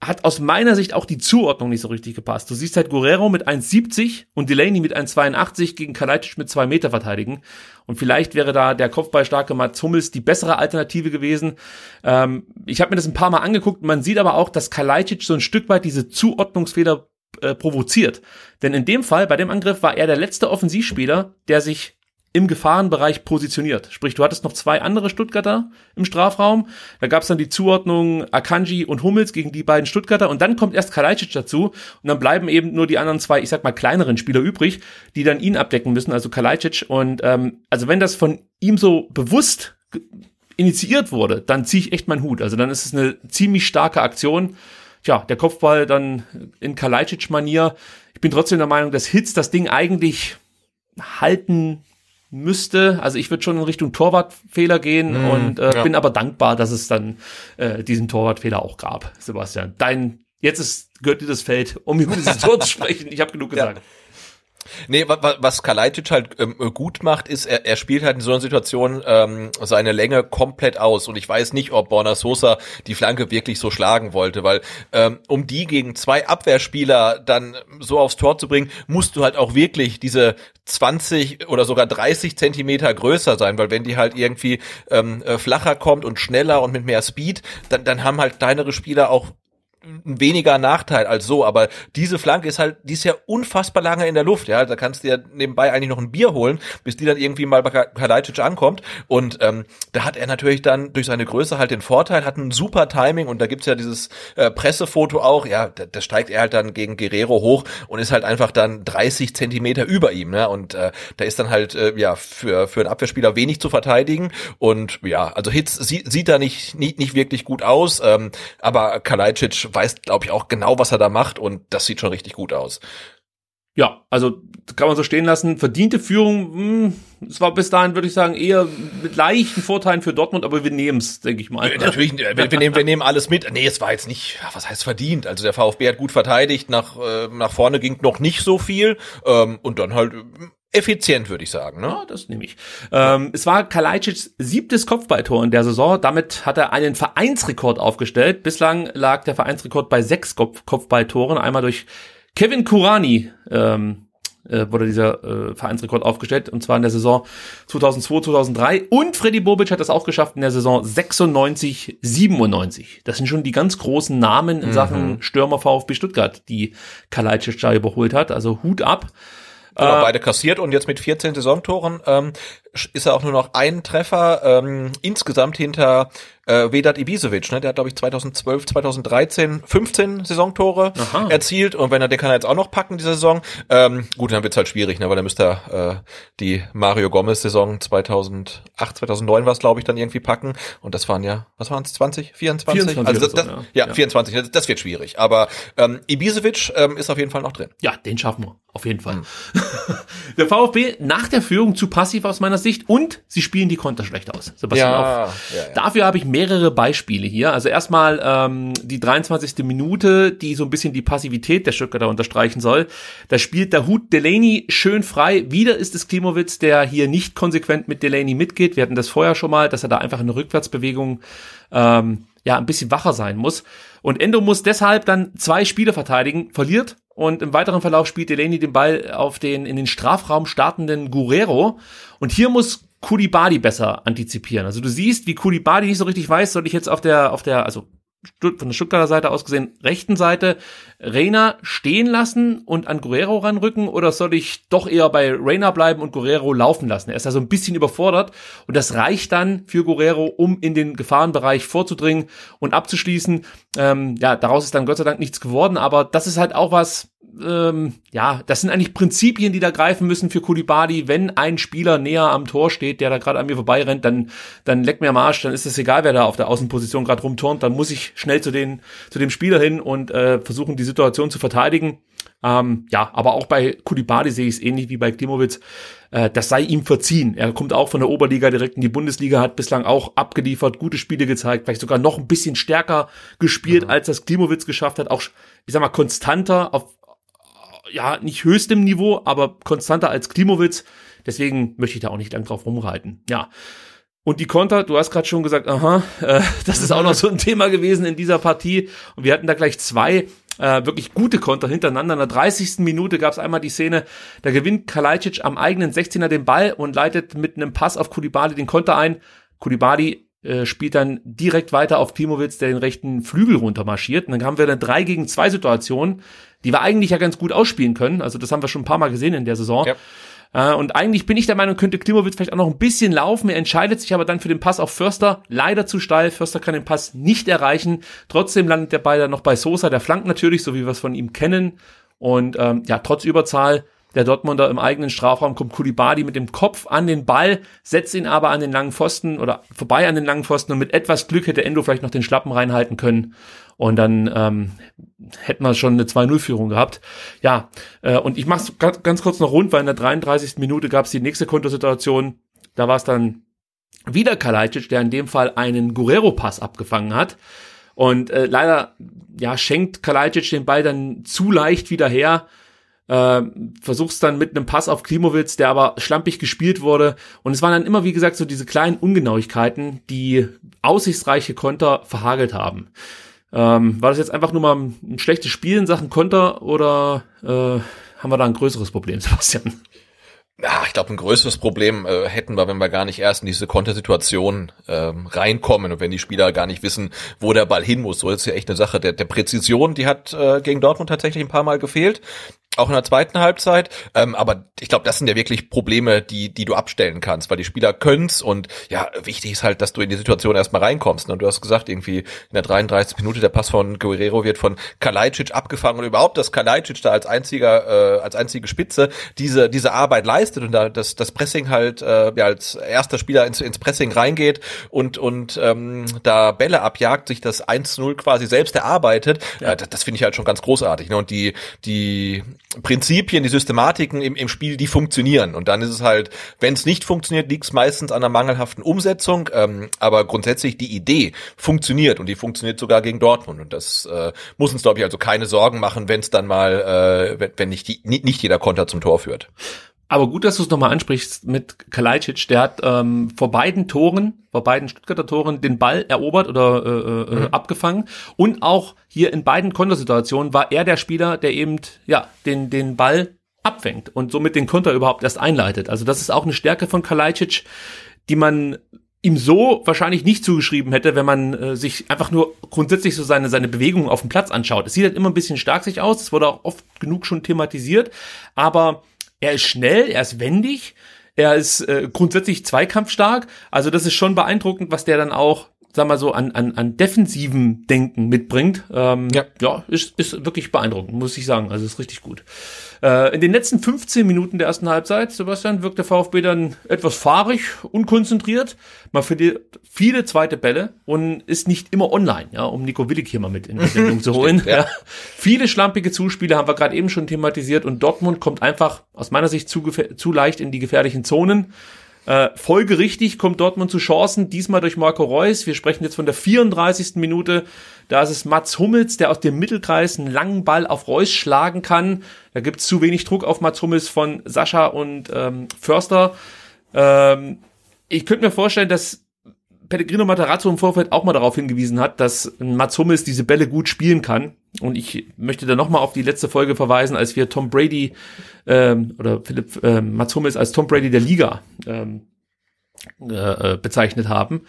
hat aus meiner Sicht auch die Zuordnung nicht so richtig gepasst. Du siehst halt Guerrero mit 1,70 und Delaney mit 1,82 gegen Kalajdzic mit 2 Meter verteidigen. Und vielleicht wäre da der kopfballstarke Mats Hummels die bessere Alternative gewesen. Ähm, ich habe mir das ein paar Mal angeguckt. Man sieht aber auch, dass Kalajdzic so ein Stück weit diese Zuordnungsfehler äh, provoziert. Denn in dem Fall, bei dem Angriff, war er der letzte Offensivspieler, der sich im Gefahrenbereich positioniert. Sprich, du hattest noch zwei andere Stuttgarter im Strafraum. Da gab es dann die Zuordnung Akanji und Hummels gegen die beiden Stuttgarter und dann kommt erst Kalajdzic dazu und dann bleiben eben nur die anderen zwei, ich sag mal, kleineren Spieler übrig, die dann ihn abdecken müssen, also Kalajdzic. Und ähm, also wenn das von ihm so bewusst initiiert wurde, dann ziehe ich echt meinen Hut. Also dann ist es eine ziemlich starke Aktion. Tja, der Kopfball dann in Kalajdzic-Manier. Ich bin trotzdem der Meinung, dass Hitz das Ding eigentlich halten müsste. Also ich würde schon in Richtung Torwartfehler gehen mm, und äh, ja. bin aber dankbar, dass es dann äh, diesen Torwartfehler auch gab. Sebastian, dein jetzt ist gehört dir das Feld, um über dieses Tor zu sprechen. Ich habe genug gesagt. Ja. Nee, was Kalajdzic halt ähm, gut macht, ist, er, er spielt halt in so einer Situation ähm, seine Länge komplett aus. Und ich weiß nicht, ob Borna Sosa die Flanke wirklich so schlagen wollte, weil ähm, um die gegen zwei Abwehrspieler dann so aufs Tor zu bringen, musst du halt auch wirklich diese 20 oder sogar 30 Zentimeter größer sein, weil wenn die halt irgendwie ähm, äh, flacher kommt und schneller und mit mehr Speed, dann, dann haben halt kleinere Spieler auch weniger Nachteil als so, aber diese Flanke ist halt, die ist ja unfassbar lange in der Luft, ja, da kannst du ja nebenbei eigentlich noch ein Bier holen, bis die dann irgendwie mal bei Kalajdzic ankommt. Und ähm, da hat er natürlich dann durch seine Größe halt den Vorteil, hat ein super Timing und da gibt's ja dieses äh, Pressefoto auch, ja, da, da steigt er halt dann gegen Guerrero hoch und ist halt einfach dann 30 Zentimeter über ihm, ne, und äh, da ist dann halt, äh, ja, für, für einen Abwehrspieler wenig zu verteidigen. Und ja, also Hitz sieht, sieht da nicht, nicht, nicht wirklich gut aus, ähm, aber Kalajdzic weiß, glaube ich, auch genau, was er da macht und das sieht schon richtig gut aus. Ja, also kann man so stehen lassen. Verdiente Führung, mh, hm, es war bis dahin, würde ich sagen, eher mit leichten Vorteilen für Dortmund, aber wir nehmen es, denke ich mal. Natürlich, wir, wir, nehmen, wir nehmen alles mit. Nee, es war jetzt nicht, was heißt verdient? Also der VfB hat gut verteidigt, nach, äh, nach vorne ging noch nicht so viel ähm, und dann halt effizient, würde ich sagen. Ne? Ja, das nehme ich. Ähm, es war Kalajdzics siebtes Kopfballtor in der Saison. Damit hat er einen Vereinsrekord aufgestellt. Bislang lag der Vereinsrekord bei sechs Kopf Kopfballtoren. Einmal durch Kevin Kurani ähm, äh, wurde dieser äh, Vereinsrekord aufgestellt. Und zwar in der Saison 2002, 2003. Und Freddy Bobic hat das auch geschafft in der Saison 96, 97. Das sind schon die ganz großen Namen in mhm. Sachen Stürmer VfB Stuttgart, die Kalajdzic da überholt hat. Also Hut ab. Genau, äh, beide kassiert und jetzt mit 14 Saisontoren ähm, ist er auch nur noch ein Treffer ähm, insgesamt hinter äh, Vedat Ibisevic, ne? Der hat, glaube ich, 2012, 2013 15 Saisontore Aha. erzielt und wenn er den kann er jetzt auch noch packen, diese Saison. Ähm, gut, dann wird's halt schwierig, ne? weil dann müsste er äh, die Mario Gomez-Saison 2008, 2009 war es, glaube ich, dann irgendwie packen und das waren ja, was waren es, 20, 24? 24 also das, das, ja. ja, ja, 24, das, das wird schwierig, aber ähm, Ibisevic ähm, ist auf jeden Fall noch drin. Ja, den schaffen wir, auf jeden Fall. Mhm. der VfB nach der Führung zu passiv aus meiner Sicht und sie spielen die Konter schlecht aus. Sebastian ja, ja, ja. Dafür habe ich mehrere Beispiele hier. Also erstmal ähm, die 23. Minute, die so ein bisschen die Passivität der Stuttgarter unterstreichen soll. Da spielt der Hut Delaney schön frei. Wieder ist es Klimowitz, der hier nicht konsequent mit Delaney mitgeht. Wir hatten das vorher schon mal, dass er da einfach eine Rückwärtsbewegung ähm, ja ein bisschen wacher sein muss. Und Endo muss deshalb dann zwei Spiele verteidigen, verliert und im weiteren Verlauf spielt Delaney den Ball auf den in den Strafraum startenden Guerrero und hier muss Kulibadi besser antizipieren. Also du siehst, wie Kulibadi nicht so richtig weiß, soll ich jetzt auf der, auf der, also von der Stuttgarter Seite aus gesehen, rechten Seite Reina stehen lassen und an Guerrero ranrücken oder soll ich doch eher bei Reina bleiben und Guerrero laufen lassen? Er ist da so ein bisschen überfordert und das reicht dann für Guerrero, um in den Gefahrenbereich vorzudringen und abzuschließen. Ähm, ja, daraus ist dann Gott sei Dank nichts geworden, aber das ist halt auch was, ähm, ja, das sind eigentlich Prinzipien, die da greifen müssen für Kulibadi. Wenn ein Spieler näher am Tor steht, der da gerade an mir vorbeirennt, dann, dann leck mir am Arsch, dann ist es egal, wer da auf der Außenposition gerade rumturnt, dann muss ich schnell zu, den, zu dem Spieler hin und äh, versuchen, die Situation zu verteidigen. Ähm, ja, aber auch bei Kulibadi sehe ich es ähnlich wie bei Klimowitz. Äh, das sei ihm verziehen. Er kommt auch von der Oberliga direkt in die Bundesliga, hat bislang auch abgeliefert, gute Spiele gezeigt, vielleicht sogar noch ein bisschen stärker gespielt, mhm. als das Klimowitz geschafft hat. Auch, ich sag mal, konstanter auf, ja, nicht höchstem Niveau, aber konstanter als Klimowitz. Deswegen möchte ich da auch nicht lang drauf rumreiten. Ja. Und die Konter, du hast gerade schon gesagt, aha, äh, das ist auch noch so ein Thema gewesen in dieser Partie. Und wir hatten da gleich zwei äh, wirklich gute Konter hintereinander. In der 30. Minute gab es einmal die Szene, da gewinnt Kalajdzic am eigenen 16er den Ball und leitet mit einem Pass auf Kulibali den Konter ein. Kulibali äh, spielt dann direkt weiter auf Klimowitz, der den rechten Flügel runtermarschiert. Und dann haben wir eine 3 gegen 2 Situation, die wir eigentlich ja ganz gut ausspielen können. Also das haben wir schon ein paar Mal gesehen in der Saison. Ja. Äh, und eigentlich bin ich der Meinung, könnte Klimowitz vielleicht auch noch ein bisschen laufen. Er entscheidet sich aber dann für den Pass auf Förster. Leider zu steil. Förster kann den Pass nicht erreichen. Trotzdem landet der Ball dann noch bei Sosa. Der flankt natürlich, so wie wir es von ihm kennen. Und ähm, ja, trotz Überzahl der Dortmunder im eigenen Strafraum kommt Kulibadi mit dem Kopf an den Ball, setzt ihn aber an den langen Pfosten oder vorbei an den langen Pfosten und mit etwas Glück hätte Endo vielleicht noch den Schlappen reinhalten können. Und dann ähm, hätten wir schon eine 2-0-Führung gehabt. Ja, äh, und ich mach's ganz, ganz kurz noch rund, weil in der 33. Minute gab es die nächste Kontosituation. Da war es dann wieder Kalajdzic, der in dem Fall einen Guerrero-Pass abgefangen hat. Und äh, leider ja, schenkt Kalajdzic den Ball dann zu leicht wieder her. Äh, versuch's dann mit einem Pass auf Klimowitz, der aber schlampig gespielt wurde. Und es waren dann immer, wie gesagt, so diese kleinen Ungenauigkeiten, die aussichtsreiche Konter verhagelt haben. Ähm, war das jetzt einfach nur mal ein schlechtes Spiel in Sachen Konter oder äh, haben wir da ein größeres Problem, Sebastian? Ja, ich glaube, ein größeres Problem äh, hätten wir, wenn wir gar nicht erst in diese Kontersituation ähm, reinkommen und wenn die Spieler gar nicht wissen, wo der Ball hin muss. So ist ja echt eine Sache der, der Präzision, die hat äh, gegen Dortmund tatsächlich ein paar Mal gefehlt auch in der zweiten Halbzeit. Ähm, aber ich glaube, das sind ja wirklich Probleme, die, die du abstellen kannst, weil die Spieler können's und ja, wichtig ist halt, dass du in die Situation erstmal reinkommst. Ne? Du hast gesagt, irgendwie in der 33. Minute der Pass von Guerrero wird von Kalajdzic abgefangen und überhaupt, dass Kalajdzic da als einziger, äh, als einzige Spitze diese, diese Arbeit leistet und da das, das Pressing halt äh, ja, als erster Spieler ins, ins Pressing reingeht und, und ähm, da Bälle abjagt, sich das 1-0 quasi selbst erarbeitet, ja. äh, das, das finde ich halt schon ganz großartig. Ne? Und die, die Prinzipien, die Systematiken im, im Spiel, die funktionieren. Und dann ist es halt, wenn es nicht funktioniert, liegt es meistens an einer mangelhaften Umsetzung. Ähm, aber grundsätzlich die Idee funktioniert und die funktioniert sogar gegen Dortmund. Und das äh, muss uns, glaube ich, also keine Sorgen machen, wenn es dann mal, äh, wenn, nicht, die, nicht jeder Konter zum Tor führt. Aber gut, dass du es nochmal ansprichst mit Kalajdzic. Der hat ähm, vor beiden Toren, vor beiden Stuttgarter Toren den Ball erobert oder äh, äh, mhm. abgefangen. Und auch hier in beiden Kontersituationen war er der Spieler, der eben ja den, den Ball abfängt und somit den Konter überhaupt erst einleitet. Also das ist auch eine Stärke von Kalajdzic, die man ihm so wahrscheinlich nicht zugeschrieben hätte, wenn man äh, sich einfach nur grundsätzlich so seine, seine Bewegungen auf dem Platz anschaut. Es sieht halt immer ein bisschen stark sich aus, das wurde auch oft genug schon thematisiert, aber er ist schnell, er ist wendig, er ist äh, grundsätzlich zweikampfstark. Also das ist schon beeindruckend, was der dann auch, sag mal so, an, an, an defensiven Denken mitbringt. Ähm, ja, ja ist, ist wirklich beeindruckend, muss ich sagen. Also ist richtig gut. Äh, in den letzten 15 Minuten der ersten Halbzeit, Sebastian, wirkt der VfB dann etwas fahrig, unkonzentriert. Man verliert viele zweite Bälle und ist nicht immer online, ja, um Nico Willig hier mal mit in die Sendung zu holen. Stimmt, ja. Ja. Viele schlampige Zuspiele haben wir gerade eben schon thematisiert und Dortmund kommt einfach aus meiner Sicht zu, zu leicht in die gefährlichen Zonen. Äh, folgerichtig kommt Dortmund zu Chancen, diesmal durch Marco Reus. Wir sprechen jetzt von der 34. Minute. Da ist es Mats Hummels, der aus dem Mittelkreis einen langen Ball auf Reus schlagen kann. Da gibt es zu wenig Druck auf Mats Hummels von Sascha und ähm, Förster. Ähm, ich könnte mir vorstellen, dass Pellegrino Matarazzo im Vorfeld auch mal darauf hingewiesen hat, dass Mats Hummels diese Bälle gut spielen kann. Und ich möchte da nochmal auf die letzte Folge verweisen, als wir Tom Brady ähm, oder Philipp äh, Mats Hummels als Tom Brady der Liga ähm, äh, äh bezeichnet haben.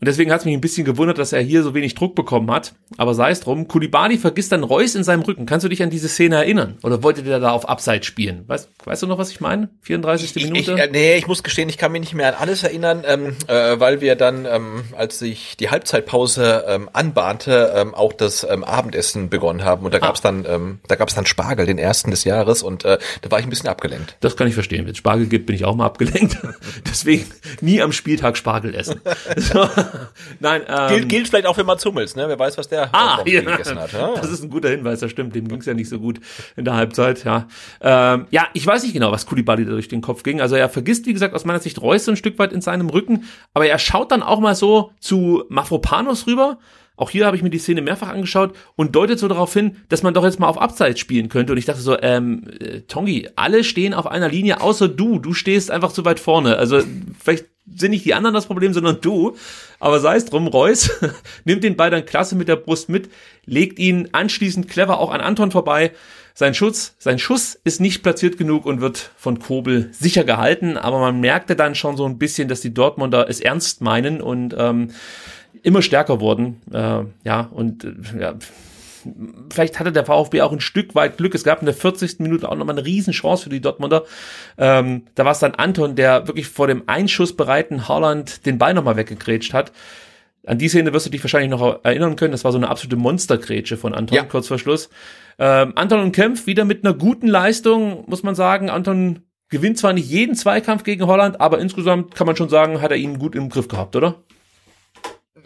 Und deswegen hat es mich ein bisschen gewundert, dass er hier so wenig Druck bekommen hat. Aber sei es drum, Kulibali vergisst dann Reus in seinem Rücken. Kannst du dich an diese Szene erinnern? Oder wolltet ihr da auf Abseits spielen? Weißt, weißt du noch, was ich meine? 34. Ich, Minute? Ich, äh, nee, ich muss gestehen, ich kann mich nicht mehr an alles erinnern, ähm, äh, weil wir dann, ähm, als sich die Halbzeitpause ähm, anbahnte, ähm, auch das ähm, Abendessen begonnen haben. Und da ah. dann, ähm, da gab's dann Spargel, den ersten des Jahres. Und äh, da war ich ein bisschen abgelenkt. Das kann ich verstehen. Wenn es Spargel gibt, bin ich auch mal abgelenkt. Deswegen nie am Spieltag Spargel essen. So. Nein, ähm, gilt, gilt vielleicht auch für Mats Hummels, ne? Wer weiß, was der ah, ja. gegessen hat. Ja? Das ist ein guter Hinweis, das stimmt. Dem ging's ja nicht so gut in der Halbzeit, ja. Ähm, ja, ich weiß nicht genau, was Kulibali da durch den Kopf ging. Also er vergisst, wie gesagt, aus meiner Sicht Reus so ein Stück weit in seinem Rücken, aber er schaut dann auch mal so zu Mafropanos rüber. Auch hier habe ich mir die Szene mehrfach angeschaut und deutet so darauf hin, dass man doch jetzt mal auf Abseits spielen könnte. Und ich dachte so, ähm, äh, Tongi, alle stehen auf einer Linie, außer du. Du stehst einfach zu weit vorne. Also vielleicht sind nicht die anderen das Problem, sondern du. Aber sei es drum, Reus nimmt den Ball dann klasse mit der Brust mit, legt ihn anschließend clever auch an Anton vorbei. Sein Schutz, sein Schuss ist nicht platziert genug und wird von Kobel sicher gehalten, aber man merkte dann schon so ein bisschen, dass die Dortmunder es ernst meinen und ähm, immer stärker wurden. Äh, ja, und äh, ja, vielleicht hatte der VfB auch ein Stück weit Glück. Es gab in der 40. Minute auch nochmal eine Riesenchance für die Dortmunder. Ähm, da war es dann Anton, der wirklich vor dem Einschuss bereiten Haaland den Ball nochmal weggegrätscht hat. An die Szene wirst du dich wahrscheinlich noch erinnern können. Das war so eine absolute Monstergrätsche von Anton Ja. kurz vor Schluss. Ähm, Anton und Kempf wieder mit einer guten Leistung, muss man sagen. Anton gewinnt zwar nicht jeden Zweikampf gegen Holland, aber insgesamt kann man schon sagen, hat er ihn gut im Griff gehabt, oder?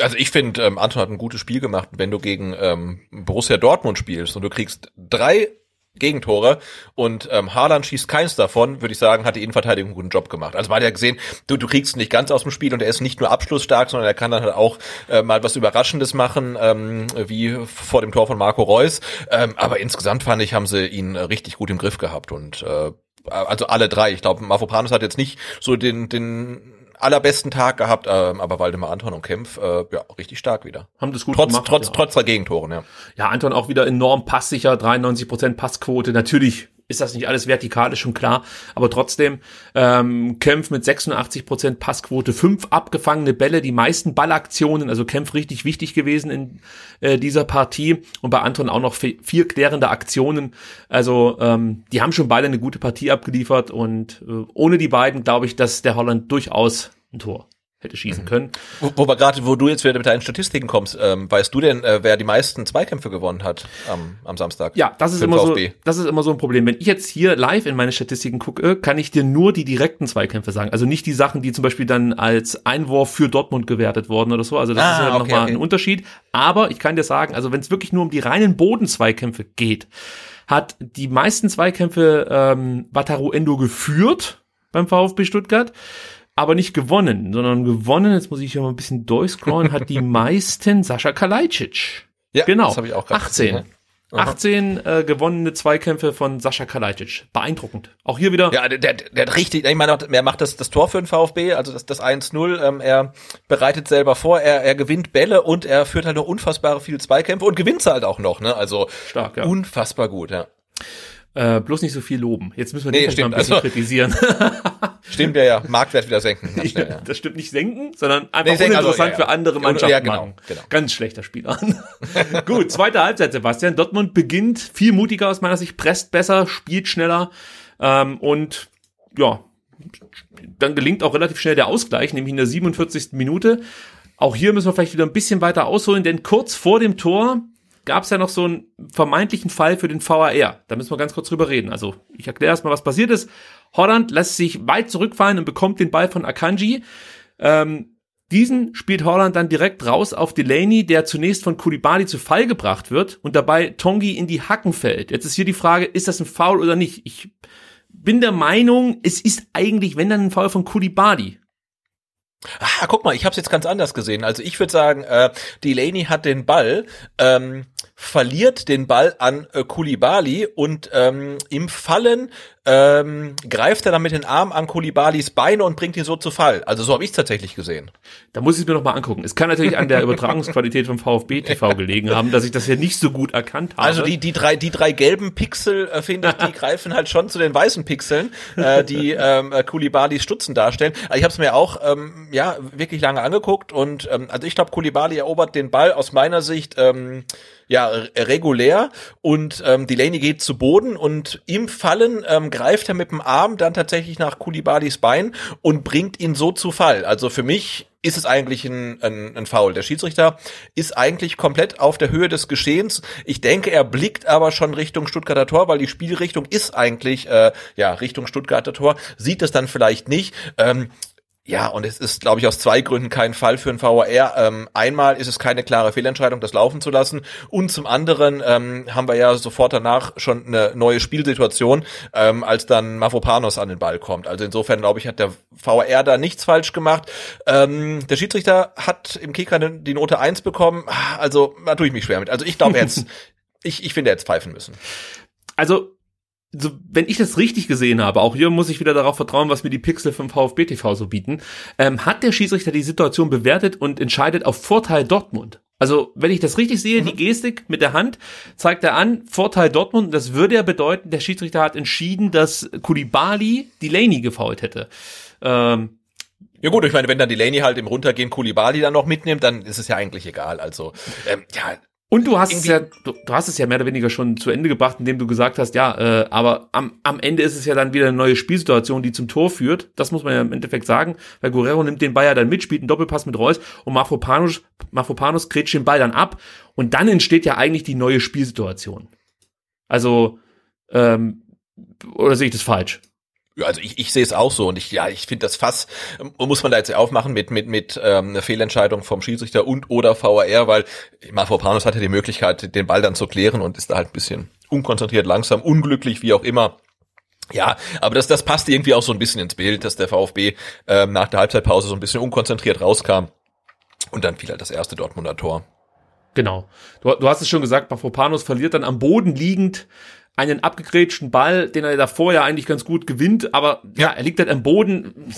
Also ich finde, ähm, Anton hat ein gutes Spiel gemacht. Wenn du gegen ähm, Borussia Dortmund spielst und du kriegst drei Gegentore und ähm, Haaland schießt keins davon, würde ich sagen, hat die Innenverteidigung einen guten Job gemacht. Also man hat ja gesehen, du, du kriegst nicht ganz aus dem Spiel und er ist nicht nur abschlussstark, sondern er kann dann halt auch äh, mal was Überraschendes machen, ähm, wie vor dem Tor von Marco Reus. Ähm, aber insgesamt fand ich, haben sie ihn äh, richtig gut im Griff gehabt und äh, also alle drei. Ich glaube, Mavropanos hat jetzt nicht so den, den allerbesten Tag gehabt, ähm, aber Waldemar Anton und Kempf, äh, ja, richtig stark wieder. Haben das gut Trotz, gemacht. trotz, ja. trotz der Gegentoren, ja. Ja, Anton auch wieder enorm passsicher, 93% Passquote. Natürlich ist das nicht alles vertikal, ist schon klar, aber trotzdem ähm, Kempf mit 86% Passquote, fünf abgefangene Bälle, die meisten Ballaktionen, also Kempf richtig wichtig gewesen in äh, dieser Partie. Und bei Anton auch noch vi- vier klärende Aktionen. Also ähm, die haben schon beide eine gute Partie abgeliefert. Und äh, ohne die beiden glaube ich, dass der Holland durchaus ein Tor hätte schießen können. Wo, wo wir gerade, wo du jetzt wieder mit deinen Statistiken kommst, ähm, weißt du denn, äh, wer die meisten Zweikämpfe gewonnen hat am, am Samstag? Ja, das ist immer so, VfB? das ist immer so ein Problem. Wenn ich jetzt hier live in meine Statistiken gucke, kann ich dir nur die direkten Zweikämpfe sagen. Also nicht die Sachen, die zum Beispiel dann als Einwurf für Dortmund gewertet wurden oder so. Also das Ah, ist ja okay, nochmal okay. ein Unterschied. Aber ich kann dir sagen, also wenn es wirklich nur um die reinen Bodenzweikämpfe geht, hat die meisten Zweikämpfe ähm, Wataru Endo geführt beim VfB Stuttgart. Aber nicht gewonnen, sondern gewonnen, jetzt muss ich hier mal ein bisschen durchscrollen, hat die meisten Sascha Kalajdzic. Ja, Genau. das habe ich auch gerade 18. gesehen, Aha. 18 äh, gewonnene Zweikämpfe von Sascha Kalajdzic. Beeindruckend. Auch hier wieder. Ja, der, der, der hat richtig, ich meine, er macht das, das Tor für den VfB, also das, das 1-0, ähm, er bereitet selber vor, er, er gewinnt Bälle und er führt halt noch unfassbar viele Zweikämpfe und gewinnt sie halt auch noch, ne? Also Stark, ja. unfassbar gut, ja. Äh, bloß nicht so viel loben. Jetzt müssen wir Nee, den vielleicht mal ein stimmt. bisschen Also- kritisieren. Stimmt ja, ja, Marktwert wieder senken. ganz schnell, ja. Das stimmt nicht senken, sondern einfach Nee, senken, also, uninteressant ja, ja. für andere Ja, Mannschaften. ja, genau, machen. genau. Ganz schlechter Spieler. Gut, zweite Halbzeit, Sebastian. Dortmund beginnt viel mutiger aus meiner Sicht, presst besser, spielt schneller ähm, und ja, dann gelingt auch relativ schnell der Ausgleich, nämlich in der 47. Minute. Auch hier müssen wir vielleicht wieder ein bisschen weiter ausholen, denn kurz vor dem Tor gab es ja noch so einen vermeintlichen Fall für den VAR. Da müssen wir ganz kurz drüber reden. Also ich erkläre erstmal, was passiert ist. Holland lässt sich weit zurückfallen und bekommt den Ball von Akanji. Ähm, diesen spielt Holland dann direkt raus auf Delaney, der zunächst von Koulibaly zu Fall gebracht wird und dabei Tongi in die Hacken fällt. Jetzt ist hier die Frage, ist das ein Foul oder nicht? Ich bin der Meinung, es ist eigentlich, wenn dann ein Foul von Koulibaly. Ah, guck mal, ich habe es jetzt ganz anders gesehen. Also ich würde sagen, äh, Delaney hat den Ball, ähm, verliert den Ball an äh, Koulibaly und ähm, im Fallen ähm, greift er dann mit den Armen an Koulibalys Beine und bringt ihn so zu Fall. Also so habe ich es tatsächlich gesehen. Da muss ich es mir noch mal angucken. Es kann natürlich an der Übertragungsqualität vom VfB TV gelegen haben, dass ich das hier nicht so gut erkannt habe. Also die die drei die drei gelben Pixel äh, finde ich, die greifen halt schon zu den weißen Pixeln, äh, die ähm, äh, Koulibalys Stutzen darstellen. Also ich habe es mir auch ähm, ja wirklich lange angeguckt und ähm, also ich glaube Koulibaly erobert den Ball aus meiner Sicht ähm, ja r- regulär und ähm, Delaney geht zu Boden und im Fallen ähm, greift er mit dem Arm dann tatsächlich nach Koulibalys Bein und bringt ihn so zu Fall. Also für mich ist es eigentlich ein, ein, ein Foul. Der Schiedsrichter ist eigentlich komplett auf der Höhe des Geschehens. Ich denke, er blickt aber schon Richtung Stuttgarter Tor, weil die Spielrichtung ist eigentlich äh, ja Richtung Stuttgarter Tor. Sieht es dann vielleicht nicht. Ähm, ja, und es ist, glaube ich, aus zwei Gründen kein Fall für ein VAR. Ähm, einmal ist es keine klare Fehlentscheidung, das laufen zu lassen. Und zum anderen ähm, haben wir ja sofort danach schon eine neue Spielsituation, ähm, als dann Mavropanos an den Ball kommt. Also insofern, glaube ich, hat der VAR da nichts falsch gemacht. Ähm, der Schiedsrichter hat im Kicker die Note 1 bekommen. Ah, Also, da tue ich mich schwer mit. Also ich glaube jetzt, ich, ich finde jetzt pfeifen müssen. also so, wenn ich das richtig gesehen habe, auch hier muss ich wieder darauf vertrauen, was mir die Pixel vom VfB TV so bieten, ähm, hat der Schiedsrichter die Situation bewertet und entscheidet auf Vorteil Dortmund. Also, wenn ich das richtig sehe, die Gestik mit der Hand zeigt er an, Vorteil Dortmund, das würde ja bedeuten, der Schiedsrichter hat entschieden, dass Koulibaly Delaney gefault hätte. Ähm, Ja gut, ich meine, wenn dann Delaney halt im Runtergehen Koulibaly dann noch mitnimmt, dann ist es ja eigentlich egal. Also, ähm, ja, Und du hast es ja, du, du, hast es ja mehr oder weniger schon zu Ende gebracht, indem du gesagt hast, ja, äh, aber am, am Ende ist es ja dann wieder eine neue Spielsituation, die zum Tor führt. Das muss man ja im Endeffekt sagen, weil Guerrero nimmt den Ball ja dann mit, spielt einen Doppelpass mit Reus und Mafropanos, Mafropanos grätscht den Ball dann ab und dann entsteht ja eigentlich die neue Spielsituation. Also, ähm, oder sehe ich das falsch? Also ich, ich sehe es auch so und ich ja ich finde das Fass ähm, muss man da jetzt aufmachen mit mit mit ähm, einer Fehlentscheidung vom Schiedsrichter und oder VAR, weil Mafropanos hatte die Möglichkeit den Ball dann zu klären und ist da halt ein bisschen unkonzentriert, langsam, unglücklich, wie auch immer. Ja, aber das das passt irgendwie auch so ein bisschen ins Bild, dass der VfB ähm, nach der Halbzeitpause so ein bisschen unkonzentriert rauskam und dann fiel halt das erste Dortmunder Tor. Genau. Du, du hast es schon gesagt, Mafropanos verliert dann am Boden liegend einen abgegrätschten Ball, den er davor ja eigentlich ganz gut gewinnt, aber ja, er liegt halt am Boden.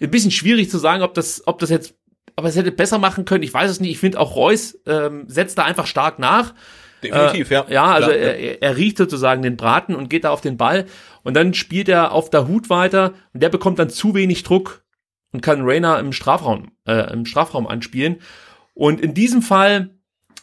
Ein bisschen schwierig zu sagen, ob das, ob das jetzt, ob er es hätte besser machen können. Ich weiß es nicht. Ich finde auch Reus ähm, setzt da einfach stark nach. Definitiv, äh, ja. Ja, also er, er riecht sozusagen den Braten und geht da auf den Ball und dann spielt er auf der Hut weiter und der bekommt dann zu wenig Druck und kann Rainer im Strafraum, äh, im Strafraum anspielen. Und in diesem Fall,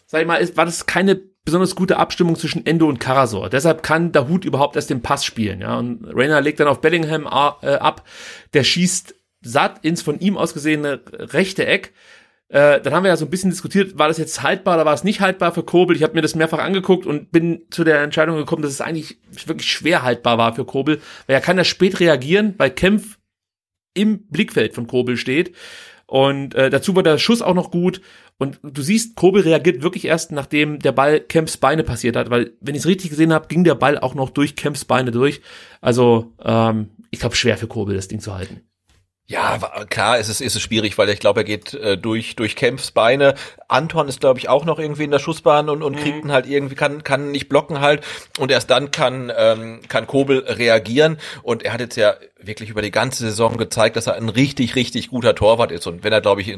sag ich mal, ist, war das keine besonders gute Abstimmung zwischen Endo und Karasor. Deshalb kann Dahut überhaupt erst den Pass spielen. Ja? Und Rainer legt dann auf Bellingham äh, ab, der schießt satt ins von ihm aus gesehene rechte Eck. Äh, dann haben wir ja so ein bisschen diskutiert, war das jetzt haltbar oder war es nicht haltbar für Kobel? Ich habe mir das mehrfach angeguckt und bin zu der Entscheidung gekommen, dass es eigentlich wirklich schwer haltbar war für Kobel, weil er kann ja spät reagieren, weil Kempf im Blickfeld von Kobel steht. Und äh, dazu war der Schuss auch noch gut. Und du siehst, Kobel reagiert wirklich erst, nachdem der Ball Kemps Beine passiert hat, weil, wenn ich es richtig gesehen habe, ging der Ball auch noch durch Kemps Beine durch. Also, ähm, ich glaube, schwer für Kobel, das Ding zu halten. Ja, klar, es ist, ist es schwierig, weil ich glaube, er geht äh, durch durch Kempfs Beine. Anton ist, glaube ich, auch noch irgendwie in der Schussbahn und, und mhm. kriegt ihn halt irgendwie, kann, kann nicht blocken halt. Und erst dann kann, ähm, kann Kobel reagieren. Und er hat jetzt ja wirklich über die ganze Saison gezeigt, dass er ein richtig, richtig guter Torwart ist. Und wenn er, glaube ich,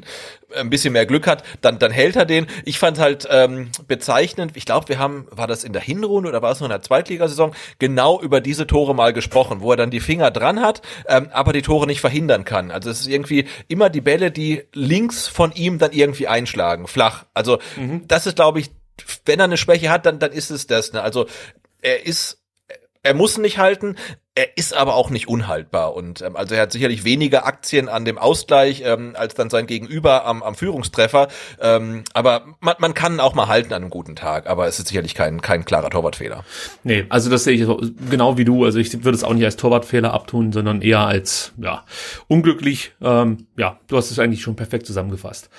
ein bisschen mehr Glück hat, dann, dann hält er den. Ich fand halt ähm, bezeichnend, ich glaube, wir haben, war das in der Hinrunde oder war es noch in der Zweitligasaison, genau über diese Tore mal gesprochen, wo er dann die Finger dran hat, ähm, aber die Tore nicht verhindern kann. Also es ist irgendwie immer die Bälle, die links von ihm dann irgendwie einschlagen, flach. Also mhm. das ist, glaube ich, wenn er eine Schwäche hat, dann, dann ist es das. Ne? Also er ist er muss nicht halten, er ist aber auch nicht unhaltbar und ähm, also er hat sicherlich weniger Aktien an dem Ausgleich ähm, als dann sein Gegenüber am, am Führungstreffer. Ähm, aber man, man kann auch mal halten an einem guten Tag, aber es ist sicherlich kein kein klarer Torwartfehler. Nee, also das sehe ich genau wie du. Also ich würde es auch nicht als Torwartfehler abtun, sondern eher als ja unglücklich. Ähm, ja, du hast es eigentlich schon perfekt zusammengefasst.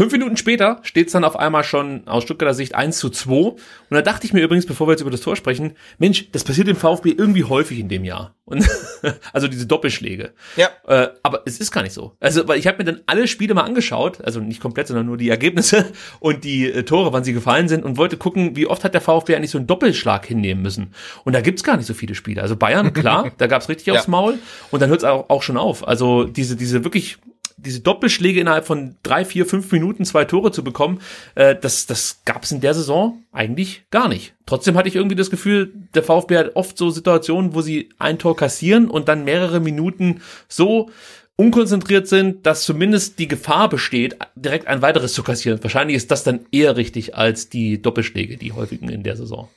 Fünf Minuten später steht es dann auf einmal schon aus Stuttgarter Sicht 1 zu 2. Und da dachte ich mir übrigens, bevor wir jetzt über das Tor sprechen, Mensch, das passiert im VfB irgendwie häufig in dem Jahr. Und also diese Doppelschläge. Ja. Äh, aber es ist gar nicht so. Also, weil ich habe mir dann alle Spiele mal angeschaut, also nicht komplett, sondern nur die Ergebnisse und die äh, Tore, wann sie gefallen sind und wollte gucken, wie oft hat der VfB eigentlich so einen Doppelschlag hinnehmen müssen. Und da gibt's gar nicht so viele Spiele. Also Bayern, klar, da gab's richtig ja. aufs Maul. Und dann hört's auch, auch schon auf. Also diese, diese wirklich diese Doppelschläge innerhalb von drei, vier, fünf Minuten zwei Tore zu bekommen, äh, das, das gab es in der Saison eigentlich gar nicht. Trotzdem hatte ich irgendwie das Gefühl, der VfB hat oft so Situationen, wo sie ein Tor kassieren und dann mehrere Minuten so unkonzentriert sind, dass zumindest die Gefahr besteht, direkt ein weiteres zu kassieren. Wahrscheinlich ist das dann eher richtig als die Doppelschläge, die häufigen in der Saison.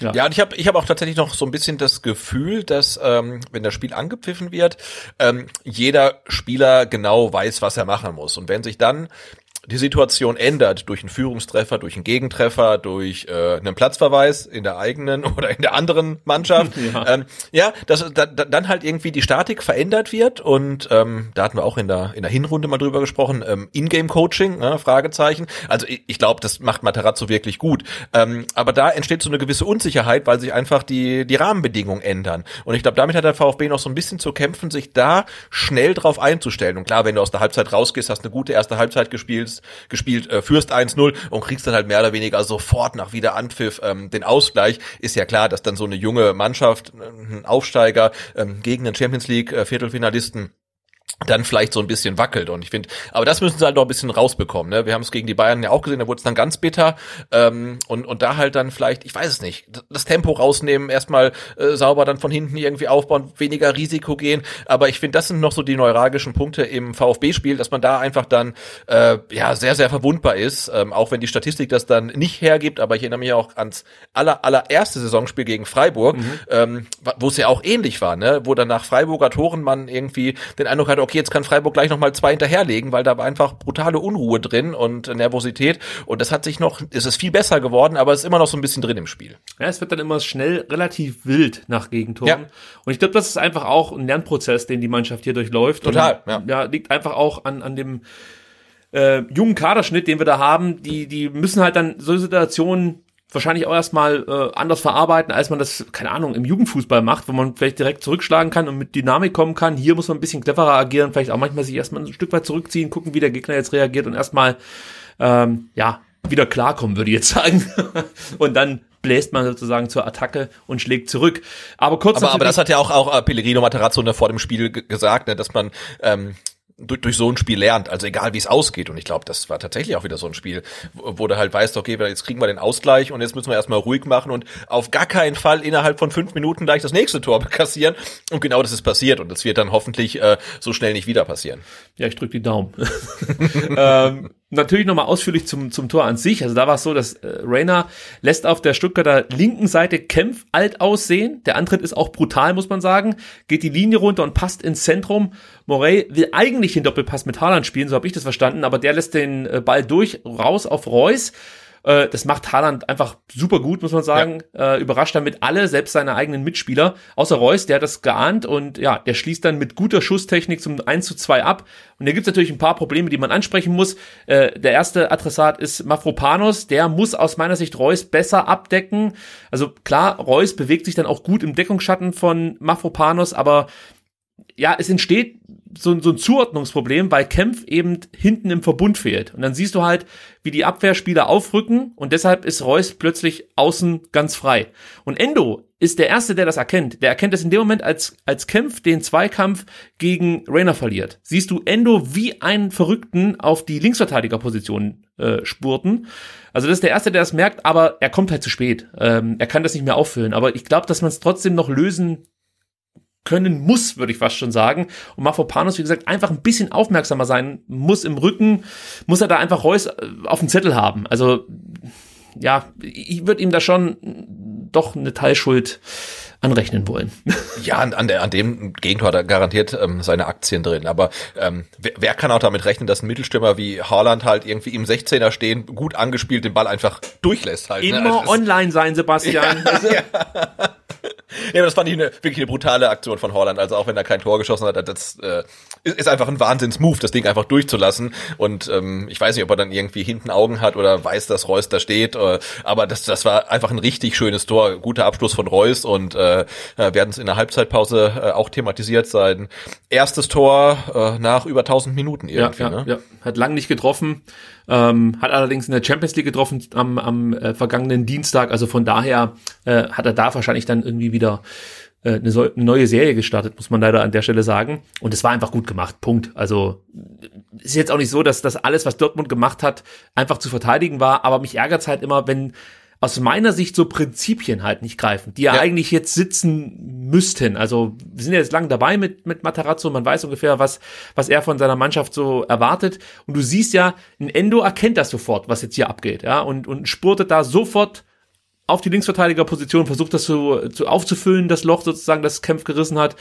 Ja, ja und ich habe ich hab auch tatsächlich noch so ein bisschen das Gefühl, dass ähm, wenn das Spiel angepfiffen wird, ähm, jeder Spieler genau weiß, was er machen muss. Und wenn sich dann die Situation ändert durch einen Führungstreffer, durch einen Gegentreffer, durch äh, einen Platzverweis in der eigenen oder in der anderen Mannschaft, ja, ähm, ja dass da, dann halt irgendwie die Statik verändert wird und ähm, da hatten wir auch in der in der Hinrunde mal drüber gesprochen, ähm, Ingame-Coaching, ne, Fragezeichen. Also ich, ich glaube, das macht Materazzo wirklich gut, ähm, aber da entsteht so eine gewisse Unsicherheit, weil sich einfach die die Rahmenbedingungen ändern. Und ich glaube, damit hat der VfB noch so ein bisschen zu kämpfen, sich da schnell drauf einzustellen. Und klar, wenn du aus der Halbzeit rausgehst, hast eine gute erste Halbzeit gespielt gespielt, gespielt äh, führst 1-0 und kriegst dann halt mehr oder weniger sofort nach wieder Anpfiff ähm, den Ausgleich. Ist ja klar, dass dann so eine junge Mannschaft, ein Aufsteiger ähm, gegen den Champions League äh, Viertelfinalisten dann vielleicht so ein bisschen wackelt. Und ich finde, aber das müssen sie halt noch ein bisschen rausbekommen. Ne? Wir haben es gegen die Bayern ja auch gesehen, da wurde es dann ganz bitter. Ähm, und, und da halt dann vielleicht, ich weiß es nicht, das Tempo rausnehmen, erstmal äh, sauber dann von hinten irgendwie aufbauen, weniger Risiko gehen. Aber ich finde, das sind noch so die neuralgischen Punkte im VfB-Spiel, dass man da einfach dann äh, ja sehr, sehr verwundbar ist. Ähm, auch wenn die Statistik das dann nicht hergibt, aber ich erinnere mich auch ans aller, allererste Saisonspiel gegen Freiburg, mhm. ähm, wo es ja auch ähnlich war, ne? wo dann nach Freiburger Toren man irgendwie den Eindruck hatte, okay, jetzt kann Freiburg gleich nochmal zwei hinterherlegen, weil da war einfach brutale Unruhe drin und Nervosität. Und das hat sich noch, es ist viel besser geworden, aber es ist immer noch so ein bisschen drin im Spiel. Ja, es wird dann immer schnell relativ wild nach Gegentoren. Ja. Und ich glaube, das ist einfach auch ein Lernprozess, den die Mannschaft hier durchläuft. Total, und, ja. ja. Liegt einfach auch an, an dem äh, jungen Kaderschnitt, den wir da haben. Die, die müssen halt dann so Situationen wahrscheinlich auch erstmal äh, anders verarbeiten, als man das, keine Ahnung, im Jugendfußball macht, wo man vielleicht direkt zurückschlagen kann und mit Dynamik kommen kann. Hier muss man ein bisschen cleverer agieren, vielleicht auch manchmal sich erstmal ein Stück weit zurückziehen, gucken, wie der Gegner jetzt reagiert und erstmal, ähm, ja, wieder klarkommen, würde ich jetzt sagen. und dann bläst man sozusagen zur Attacke und schlägt zurück. Aber kurz. Aber, aber das hat ja auch, auch äh, Pellegrino Materazzo vor dem Spiel gesagt, ne, dass man ähm, durch, durch so ein Spiel lernt, also egal wie es ausgeht. Und ich glaube, das war tatsächlich auch wieder so ein Spiel, wo, du halt weißt, okay, jetzt kriegen wir den Ausgleich und jetzt müssen wir erstmal ruhig machen und auf gar keinen Fall innerhalb von fünf Minuten gleich das nächste Tor kassieren. Und genau das ist passiert und das wird dann hoffentlich äh, so schnell nicht wieder passieren. Ja, ich drücke die Daumen. ähm, natürlich nochmal ausführlich zum, zum Tor an sich. Also da war es so, dass äh, Rainer lässt auf der Stuttgarter linken Seite Kempf alt aussehen. Der Antritt ist auch brutal, muss man sagen. Geht die Linie runter und passt ins Zentrum. Morey will eigentlich den Doppelpass mit Haaland spielen, so habe ich das verstanden, aber der lässt den äh, Ball durch, raus auf Reus. Äh, das macht Haaland einfach super gut, muss man sagen. Ja. Äh, überrascht damit alle, selbst seine eigenen Mitspieler. Außer Reus, der hat das geahnt und ja, der schließt dann mit guter Schusstechnik zum 1 zu 2 ab. Und da gibt's natürlich ein paar Probleme, die man ansprechen muss. Äh, der erste Adressat ist Mafropanos, der muss aus meiner Sicht Reus besser abdecken. Also klar, Reus bewegt sich dann auch gut im Deckungsschatten von Mafropanos, aber ja, es entsteht so, so ein Zuordnungsproblem, weil Kempf eben hinten im Verbund fehlt. Und dann siehst du halt, wie die Abwehrspieler aufrücken und deshalb ist Reus plötzlich außen ganz frei. Und Endo ist der Erste, der das erkennt. Der erkennt es in dem Moment, als, als Kempf den Zweikampf gegen Rainer verliert. Siehst du Endo wie einen Verrückten auf die Linksverteidigerposition äh, spurten. Also das ist der Erste, der das merkt, aber er kommt halt zu spät. Ähm, er kann das nicht mehr auffüllen. Aber ich glaube, dass man es trotzdem noch lösen können muss, würde ich fast schon sagen. Und Mafropanos, wie gesagt, einfach ein bisschen aufmerksamer sein muss im Rücken, muss er da einfach Reus äh, auf dem Zettel haben. Also, ja, ich würde ihm da schon doch eine Teilschuld anrechnen wollen. Ja, an, an, der, an dem Gegentor hat er garantiert ähm, seine Aktien drin. Aber ähm, wer, wer kann auch damit rechnen, dass ein Mittelstürmer wie Haaland halt irgendwie im 16er stehen, gut angespielt den Ball einfach durchlässt halt. Ne? Immer also online sein, Sebastian. Ja, ja. ja, das fand ich eine, wirklich eine brutale Aktion von Holland. Also auch wenn er kein Tor geschossen hat, das äh, ist einfach ein Wahnsinns-Move, das Ding einfach durchzulassen. Und ähm, ich weiß nicht, ob er dann irgendwie hinten Augen hat oder weiß, dass Reus da steht. Äh, aber das, das war einfach ein richtig schönes Tor. Guter Abschluss von Reus und äh, werden es in der Halbzeitpause äh, auch thematisiert sein. Erstes Tor äh, nach über 1000 Minuten irgendwie. Ja, ja, ne? ja. hat lang nicht getroffen. Ähm, hat allerdings in der Champions League getroffen am, am äh, vergangenen Dienstag. Also von daher äh, hat er da wahrscheinlich dann irgendwie wieder äh, eine, so, eine neue Serie gestartet, muss man leider an der Stelle sagen. Und es war einfach gut gemacht. Punkt. Also ist jetzt auch nicht so, dass das alles, was Dortmund gemacht hat, einfach zu verteidigen war. Aber mich ärgert halt immer, wenn aus meiner Sicht so Prinzipien halt nicht greifen, die ja, ja, eigentlich jetzt sitzen müssten. Also wir sind ja jetzt lang dabei mit, mit Matarazzo, man weiß ungefähr, was, was er von seiner Mannschaft so erwartet. Und du siehst ja, ein Endo erkennt das sofort, was jetzt hier abgeht, ja, und, und spurtet da sofort auf die Linksverteidigerposition, versucht das so, so aufzufüllen, das Loch sozusagen, das Kempf gerissen hat.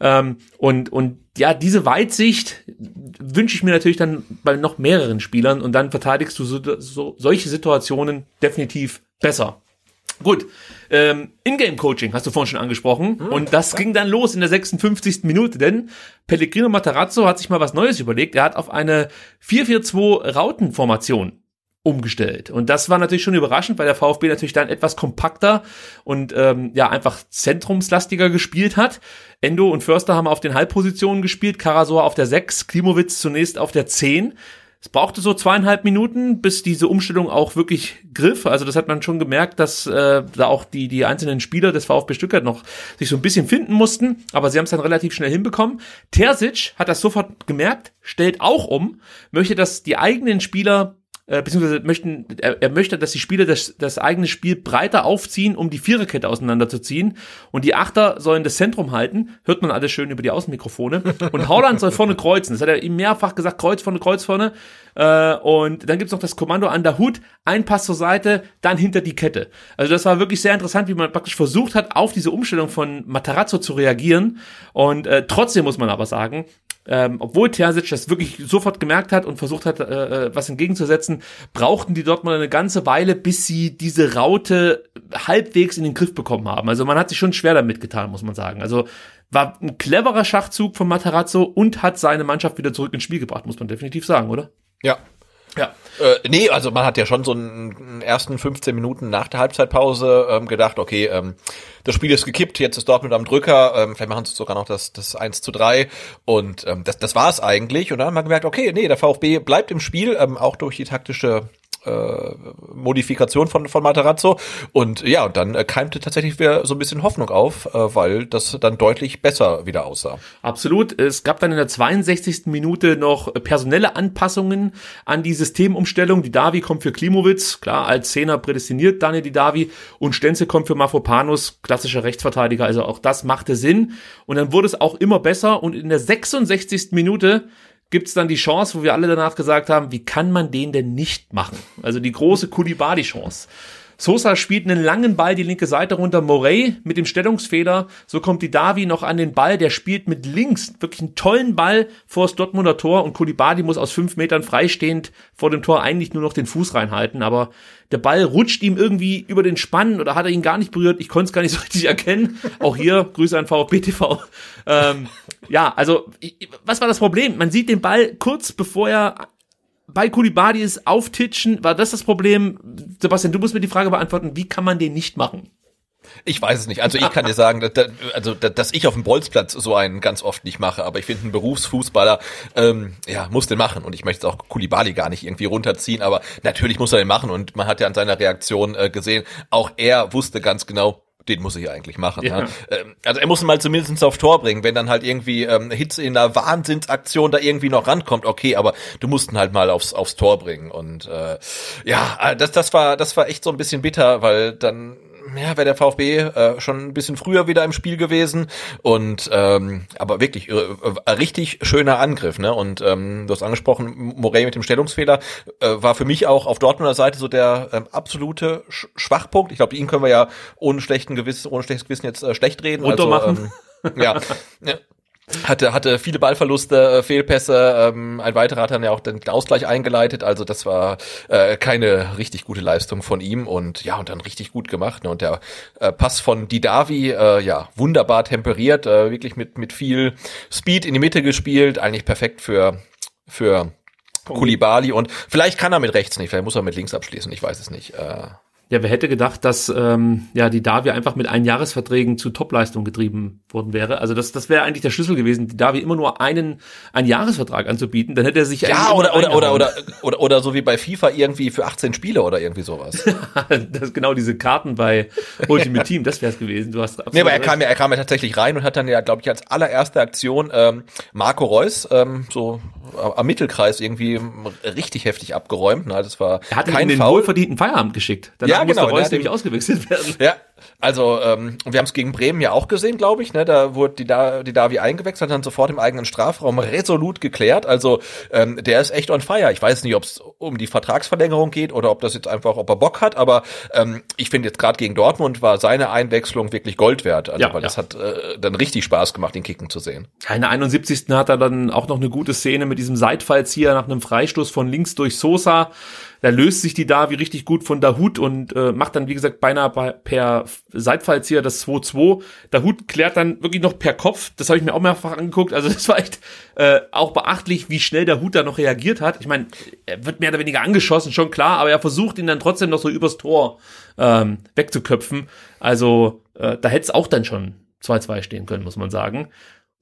Ähm, und, und ja, diese Weitsicht wünsche ich mir natürlich dann bei noch mehreren Spielern und dann verteidigst du so, so, solche Situationen definitiv besser. Gut, ähm, Ingame-Coaching hast du vorhin schon angesprochen hm, und das ja. ging dann los in der 56. Minute, denn Pellegrino Matarazzo hat sich mal was Neues überlegt. Er hat auf eine 4-4-2 Rautenformation umgestellt. Und das war natürlich schon überraschend, weil der VfB natürlich dann etwas kompakter und ähm, ja einfach zentrumslastiger gespielt hat. Endo und Förster haben auf den Halbpositionen gespielt, Karasor auf der 6, Klimowitz zunächst auf der 10. es brauchte so zweieinhalb Minuten, bis diese Umstellung auch wirklich griff. Also das hat man schon gemerkt, dass äh, da auch die, die einzelnen Spieler des VfB Stuttgart noch sich so ein bisschen finden mussten, aber sie haben es dann relativ schnell hinbekommen. Terzic hat das sofort gemerkt, stellt auch um, möchte, dass die eigenen Spieler äh, beziehungsweise möchten, er, er möchte, dass die Spieler das, das eigene Spiel breiter aufziehen, um die Viererkette auseinanderzuziehen. Und die Achter sollen das Zentrum halten. Hört man alles schön über die Außenmikrofone. Und Haaland soll vorne kreuzen. Das hat er ihm mehrfach gesagt, Kreuz vorne, Kreuz vorne. Äh, und dann gibt's noch das Kommando an der Hut, ein Pass zur Seite, dann hinter die Kette. Also das war wirklich sehr interessant, wie man praktisch versucht hat, auf diese Umstellung von Matarazzo zu reagieren. Und äh, trotzdem muss man aber sagen, ähm, obwohl Terzic das wirklich sofort gemerkt hat und versucht hat, äh, äh was entgegenzusetzen, brauchten die Dortmund eine ganze Weile, bis sie diese Raute halbwegs in den Griff bekommen haben. Also man hat sich schon schwer damit getan, muss man sagen. Also war ein cleverer Schachzug von Matarazzo und hat seine Mannschaft wieder zurück ins Spiel gebracht, muss man definitiv sagen, oder? Ja, ja. Äh, nee, also man hat ja schon so einen ersten 15 Minuten nach der Halbzeitpause ähm, gedacht, okay, ähm, das Spiel ist gekippt, jetzt ist Dortmund am Drücker, ähm, vielleicht machen sie sogar noch das, das 1 zu 3 und ähm, das, das war es eigentlich und dann haben wir gemerkt, okay, nee, der VfB bleibt im Spiel, ähm, auch durch die taktische äh, Modifikation von, von Materazzo. Und ja, und dann äh, keimte tatsächlich wieder so ein bisschen Hoffnung auf, äh, weil das dann deutlich besser wieder aussah. Absolut. Es gab dann in der 62. Minute noch personelle Anpassungen an die Systemumstellung. Die Davi kommt für Klimowitz, klar, als Zehner prädestiniert Daniel die Davi und Stenze kommt für Mafopanos, klassischer Rechtsverteidiger. Also auch das machte Sinn. Und dann wurde es auch immer besser und in der 66. Minute gibt's dann die Chance, wo wir alle danach gesagt haben, wie kann man den denn nicht machen? Also die große Kulibali-Chance. Sosa spielt einen langen Ball die linke Seite runter. Morey mit dem Stellungsfehler. So kommt die Davi noch an den Ball. Der spielt mit links wirklich einen tollen Ball vor das Dortmunder Tor und Kulibadi muss aus fünf Metern freistehend vor dem Tor eigentlich nur noch den Fuß reinhalten. Aber der Ball rutscht ihm irgendwie über den Spann oder hat er ihn gar nicht berührt. Ich konnte es gar nicht so richtig erkennen. Auch hier Grüße an VfB TV. Ähm, ja, also was war das Problem? Man sieht den Ball kurz bevor er bei Kulibadi ist auftitschen, war das das Problem? Sebastian, du musst mir die Frage beantworten, wie kann man den nicht machen? Ich weiß es nicht. Also ich kann dir sagen, dass, also dass ich auf dem Bolzplatz so einen ganz oft nicht mache, aber ich finde, ein Berufsfußballer ähm, ja muss den machen und ich möchte auch Kulibali gar nicht irgendwie runterziehen, aber natürlich muss er den machen und man hat ja an seiner Reaktion äh, gesehen, auch er wusste ganz genau, den muss ich eigentlich machen. Ja. Ja. Ähm, also er muss ihn mal zumindest aufs Tor bringen, wenn dann halt irgendwie ähm, Hitze in einer Wahnsinnsaktion da irgendwie noch rankommt, okay, aber du musst ihn halt mal aufs, aufs Tor bringen. Und äh, ja, äh, das, das war, das war echt so ein bisschen bitter, weil dann ja, wäre der VfB äh, schon ein bisschen früher wieder im Spiel gewesen und ähm, aber wirklich äh, äh, richtig schöner Angriff, ne? Und ähm, du hast angesprochen, Morey mit dem Stellungsfehler äh, war für mich auch auf Dortmunder Seite so der ähm, absolute Sch Schwachpunkt. Ich glaube, ihn können wir ja ohne schlechten Gewissen, ohne schlechtes Gewissen jetzt äh, schlecht reden. Also, ähm, ja, ja, hatte, hatte viele Ballverluste, äh, Fehlpässe. Ähm, ein weiterer hat dann ja auch den Ausgleich eingeleitet. Also das war äh, keine richtig gute Leistung von ihm und ja, und dann richtig gut gemacht. Ne? Und der äh, Pass von Didavi, äh, ja, wunderbar temperiert, äh, wirklich mit, mit viel Speed in die Mitte gespielt, eigentlich perfekt für, für Kulibali und vielleicht kann er mit rechts nicht, vielleicht muss er mit links abschließen, ich weiß es nicht. Äh, ja, wer hätte gedacht, dass ähm, ja die Davi einfach mit Einjahresverträgen zu Topleistung getrieben worden wäre? Also das, das wäre eigentlich der Schlüssel gewesen, die Davi immer nur einen einen Jahresvertrag anzubieten, dann hätte er sich ja oder oder, oder oder oder oder so wie bei FIFA irgendwie für 18 Spiele oder irgendwie sowas. das genau diese Karten bei Ultimate Team, das wäre es gewesen. Du hast nee, aber er kam ja er kam ja tatsächlich rein und hat dann ja glaube ich als allererste Aktion ähm, Marco Reus ähm, so am Mittelkreis irgendwie richtig heftig abgeräumt. Ne? Das war er hat kein ihn in den Foul. wohlverdienten Feierabend geschickt. Danach ja, genau. Reus nämlich ausgewechselt werden. Ja, also ähm, wir haben es gegen Bremen ja auch gesehen, glaube ich. Ne? Da wurde die, da die Davi eingewechselt, hat dann sofort im eigenen Strafraum resolut geklärt. Also ähm, der ist echt on fire. Ich weiß nicht, ob es um die Vertragsverlängerung geht oder ob das jetzt einfach, ob er Bock hat. Aber ähm, ich finde jetzt gerade gegen Dortmund war seine Einwechslung wirklich Gold wert. Also, ja, weil ja. das hat äh, dann richtig Spaß gemacht, den Kicken zu sehen. Keine 71. hat er dann auch noch eine gute Szene mit diesem Seitfallzieher nach einem Freistoß von links durch Sosa da löst sich die Davi richtig gut von Dahut und äh, macht dann, wie gesagt, beinahe per Seitfallzieher das 2-2. Dahut klärt dann wirklich noch per Kopf. Das habe ich mir auch mehrfach angeguckt. Also das war echt äh, auch beachtlich, wie schnell Dahut da noch reagiert hat. Ich meine, er wird mehr oder weniger angeschossen, schon klar, aber er versucht ihn dann trotzdem noch so übers Tor ähm, wegzuköpfen. Also äh, da hätte es auch dann schon 2-2 stehen können, muss man sagen.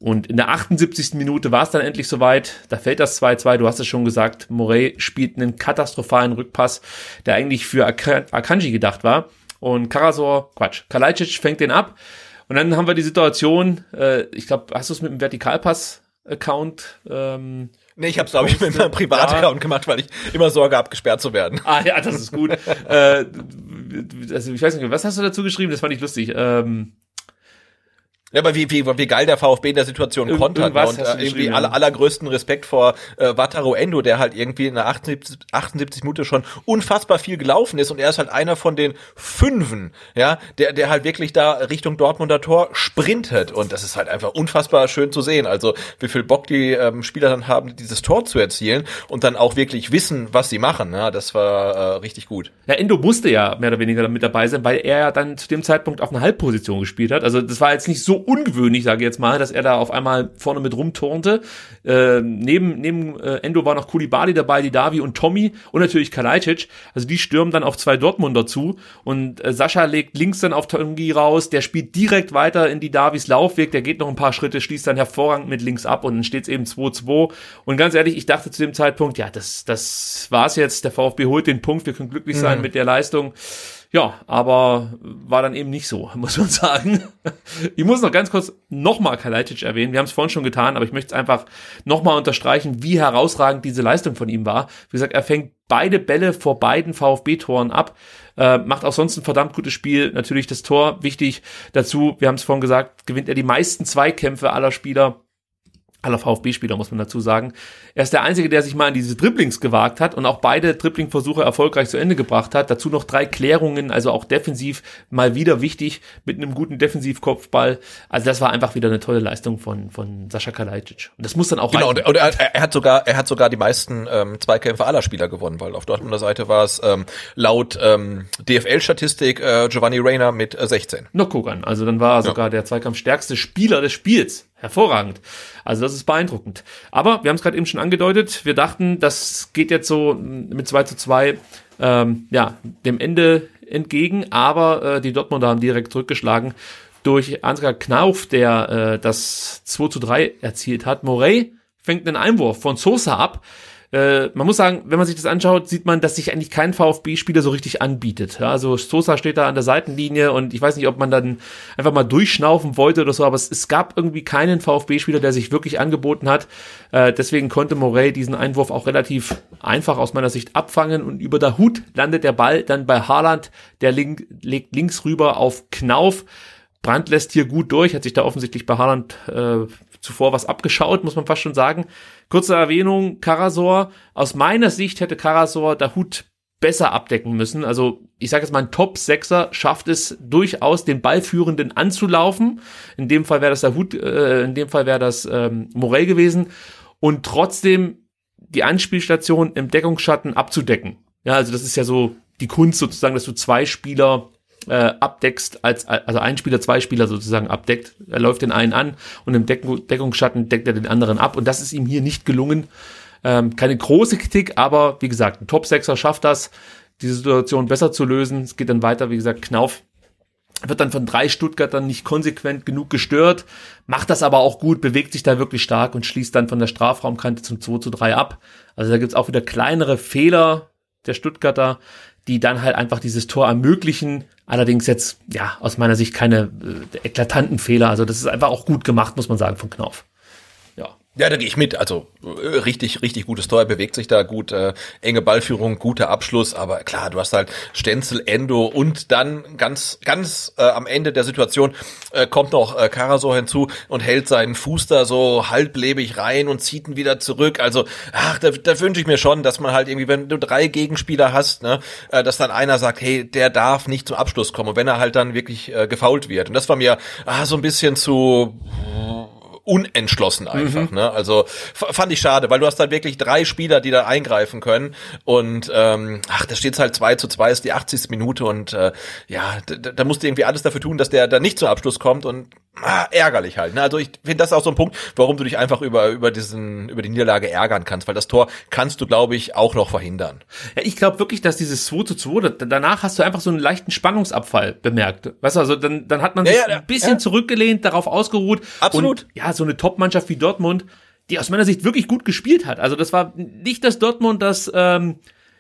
Und in der 78. Minute war es dann endlich soweit. Da fällt das 2-2. Du hast es schon gesagt. Morey spielt einen katastrophalen Rückpass, der eigentlich für Ak Akanji gedacht war. Und Karasor, Quatsch, Kalajdzic fängt den ab. Und dann haben wir die Situation, äh, ich glaube, hast du es mit dem Vertikalpass-Account? Ähm, Nee, ich habe es, glaube ich, mit meinem Privataccount gemacht, weil ich immer Sorge habe, gesperrt zu werden. Ah ja, das ist gut. äh, also ich weiß nicht, was hast du dazu geschrieben? Das fand ich lustig. Ähm, ja, aber wie, wie, wie geil der VfB in der Situation Irgend- kontert. ne? Und äh, irgendwie aller, allergrößten Respekt vor äh, Wataru Endo, der halt irgendwie in der 78, 78 Minute schon unfassbar viel gelaufen ist und er ist halt einer von den Fünfen, ja, der, der halt wirklich da Richtung Dortmunder Tor sprintet und das ist halt einfach unfassbar schön zu sehen. Also wie viel Bock die ähm, Spieler dann haben, dieses Tor zu erzielen und dann auch wirklich wissen, was sie machen. Ja, das war äh, richtig gut. Ja, Endo musste ja mehr oder weniger mit dabei sein, weil er ja dann zu dem Zeitpunkt auf einer Halbposition gespielt hat. Also das war jetzt nicht so ungewöhnlich, sage ich jetzt mal, dass er da auf einmal vorne mit rumturnte. Äh, neben neben äh, Endo war noch Kulibali dabei, die Davi und Tommy und natürlich Kalajdzic. Also die stürmen dann auf zwei Dortmunder zu und äh, Sascha legt links dann auf Tongi raus, der spielt direkt weiter in die Davis Laufweg, der geht noch ein paar Schritte, schließt dann hervorragend mit links ab und dann steht es eben 2-2. Und ganz ehrlich, ich dachte zu dem Zeitpunkt, ja, das, das war's jetzt, der VfB holt den Punkt, wir können glücklich sein mit der Leistung. Ja, aber war dann eben nicht so, muss man sagen. Ich muss noch ganz kurz nochmal Kalajdzic erwähnen. Wir haben es vorhin schon getan, aber ich möchte es einfach nochmal unterstreichen, wie herausragend diese Leistung von ihm war. Wie gesagt, er fängt beide Bälle vor beiden VfB-Toren ab, äh, macht auch sonst ein verdammt gutes Spiel. Natürlich das Tor wichtig dazu. Wir haben es vorhin gesagt, gewinnt er die meisten Zweikämpfe aller Spieler aller VfB-Spieler, muss man dazu sagen. Er ist der Einzige, der sich mal in diese Dribblings gewagt hat und auch beide Dribbling-Versuche erfolgreich zu Ende gebracht hat. Dazu noch drei Klärungen, also auch defensiv mal wieder wichtig mit einem guten Defensivkopfball. Also das war einfach wieder eine tolle Leistung von, von Sascha Kalajdzic. Und das muss dann auch Genau, reichen. und, er, er hat sogar, er hat sogar die meisten ähm, Zweikämpfe aller Spieler gewonnen, weil auf Dortmunder Seite war es ähm, laut ähm, DFL-Statistik äh, Giovanni Reina mit äh, 16. noch gucken. Also dann war er sogar der zweikampfstärkste Spieler des Spiels. Hervorragend. Also das ist beeindruckend. Aber wir haben es gerade eben schon angedeutet, wir dachten, das geht jetzt so mit 2 zu 2 ähm, ja, dem Ende entgegen, aber äh, die Dortmunder haben direkt zurückgeschlagen durch Ansgar Knauf, der äh, das 2 zu 3 erzielt hat. Morey fängt einen Einwurf von Sosa ab. Äh, man muss sagen, wenn man sich das anschaut, sieht man, dass sich eigentlich kein VfB-Spieler so richtig anbietet. Ja, also Sosa steht da an der Seitenlinie und ich weiß nicht, ob man dann einfach mal durchschnaufen wollte oder so, aber es, es gab irgendwie keinen VfB-Spieler, der sich wirklich angeboten hat. Äh, deswegen konnte Morey diesen Einwurf auch relativ einfach aus meiner Sicht abfangen und über der Hut landet der Ball dann bei Haaland, der link, legt links rüber auf Knauf. Brandt lässt hier gut durch, hat sich da offensichtlich bei Haaland äh, zuvor was abgeschaut, muss man fast schon sagen. Kurze Erwähnung, Karasor. Aus meiner Sicht hätte Karasor der Hut besser abdecken müssen. Also ich sage jetzt mal, ein Top-Sechser schafft es durchaus, den Ballführenden anzulaufen. In dem Fall wäre das der Hut, äh, in dem Fall wäre das ähm, Morell gewesen. Und trotzdem die Anspielstation im Deckungsschatten abzudecken. Ja, also das ist ja so die Kunst sozusagen, dass du zwei Spieler äh, abdeckst, als, also ein Spieler zwei Spieler sozusagen abdeckt. Er läuft den einen an und im Deck Deckungsschatten deckt er den anderen ab. Und das ist ihm hier nicht gelungen. Ähm, keine große Kritik, aber wie gesagt, ein Top-Sechser schafft das, diese Situation besser zu lösen. Es geht dann weiter, wie gesagt, Knauf wird dann von drei Stuttgartern nicht konsequent genug gestört, macht das aber auch gut, bewegt sich da wirklich stark und schließt dann von der Strafraumkante zum 2 zu 3 ab. Also da gibt's auch wieder kleinere Fehler der Stuttgarter, die dann halt einfach dieses Tor ermöglichen. Allerdings jetzt, ja, aus meiner Sicht keine äh, eklatanten Fehler. Also das ist einfach auch gut gemacht, muss man sagen, von Knauf. Ja. Da gehe ich mit. Also äh, richtig, richtig gutes Tor. Bewegt sich da gut, äh, enge Ballführung, guter Abschluss. Aber klar, du hast halt Stenzel, Endo und dann ganz, ganz äh, am Ende der Situation äh, kommt noch äh, Karasor hinzu und hält seinen Fuß da so halblebig rein und zieht ihn wieder zurück. Also, ach, da, da wünsche ich mir schon, dass man halt irgendwie, wenn du drei Gegenspieler hast, ne, äh, dass dann einer sagt, hey, der darf nicht zum Abschluss kommen. Und wenn er halt dann wirklich äh, gefault wird. Und das war mir ah, so ein bisschen zu unentschlossen einfach. Ne? Also fand ich schade, weil du hast halt wirklich drei Spieler, die da eingreifen können. Und ähm, ach, da steht's halt 2 zu 2, ist die 80. Minute und äh, ja, da, da musst du irgendwie alles dafür tun, dass der da nicht zum Abschluss kommt. Und ah, ärgerlich halt. Ne? Also ich finde das auch so ein Punkt, warum du dich einfach über über diesen über die Niederlage ärgern kannst, weil das Tor kannst du, glaube ich, auch noch verhindern. Ja, ich glaube wirklich, dass dieses 2 zu 2, danach hast du einfach so einen leichten Spannungsabfall bemerkt. Weißt du, also dann, dann hat man sich ja, ja, ein bisschen zurückgelehnt, darauf ausgeruht. Absolut. Und, ja, so eine Top-Mannschaft wie Dortmund, die aus meiner Sicht wirklich gut gespielt hat. Also das war nicht das Dortmund, das ähm,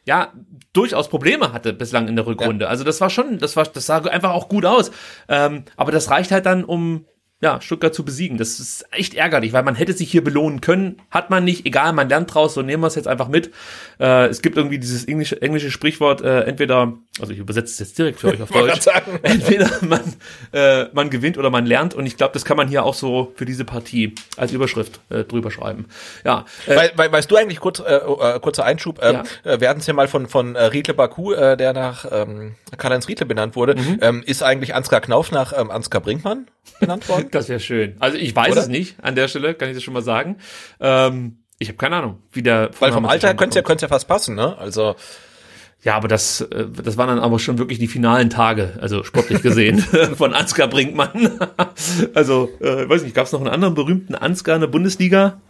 ja durchaus Probleme hatte bislang in der Rückrunde. Ja. Also das war schon, das war, das sah einfach auch gut aus. Ähm, aber das reicht halt dann, um ja, Stuttgart zu besiegen. Das ist echt ärgerlich, weil man hätte sich hier belohnen können, hat man nicht. Egal, man lernt draus, so nehmen wir es jetzt einfach mit. Äh, es gibt irgendwie dieses englische, englische Sprichwort, äh, entweder, also ich übersetze es jetzt direkt für euch auf Deutsch, entweder man, äh, man gewinnt oder man lernt. Und ich glaube, das kann man hier auch so für diese Partie als Überschrift äh, drüber schreiben. Ja. Äh, We we weißt du eigentlich, kurz, äh, äh, kurzer Einschub, ähm, ja. äh, wir hatten es ja mal von, von äh, Riedle Baku, äh, der nach ähm, Karl-Heinz Riedle benannt wurde, mhm. ähm, ist eigentlich Ansgar Knauf nach ähm, Ansgar Brinkmann benannt worden? Das wäre schön. Also ich weiß Oder? es nicht an der Stelle, kann ich das schon mal sagen. Ähm, ich habe keine Ahnung, wie der. Weil vom Alter könnte ja, könnte ja fast passen, ne? Also ja, aber das, äh, das waren dann aber schon wirklich die finalen Tage, also sportlich gesehen, von Ansgar Brinkmann. also, äh, weiß nicht, gab es noch einen anderen berühmten Ansgar in der Bundesliga?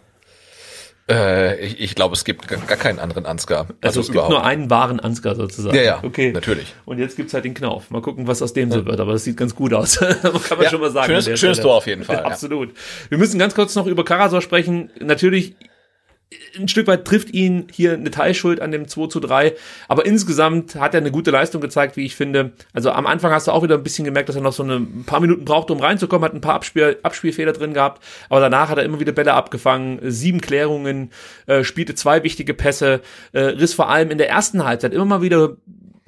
Äh, ich, ich glaube, es gibt gar, keinen anderen Ansgar. Also, also es gibt nur einen wahren Ansgar sozusagen. Ja, ja, okay. natürlich. Und jetzt gibt's halt den Knauf. Mal gucken, was aus dem so wird. Aber das sieht ganz gut aus. Kann man ja, schon mal sagen. Schönes, schönes Tor auf jeden Fall. Ja, absolut. Wir müssen ganz kurz noch über Karasor sprechen. Natürlich ein Stück weit trifft ihn hier eine Teilschuld an dem 2 zu 3, aber insgesamt hat er eine gute Leistung gezeigt, wie ich finde. Also am Anfang hast du auch wieder ein bisschen gemerkt, dass er noch so eine, ein paar Minuten brauchte, um reinzukommen, hat ein paar Abspiel, Abspielfehler drin gehabt, aber danach hat er immer wieder Bälle abgefangen, sieben Klärungen, äh, spielte zwei wichtige Pässe, äh, riss vor allem in der ersten Halbzeit immer mal wieder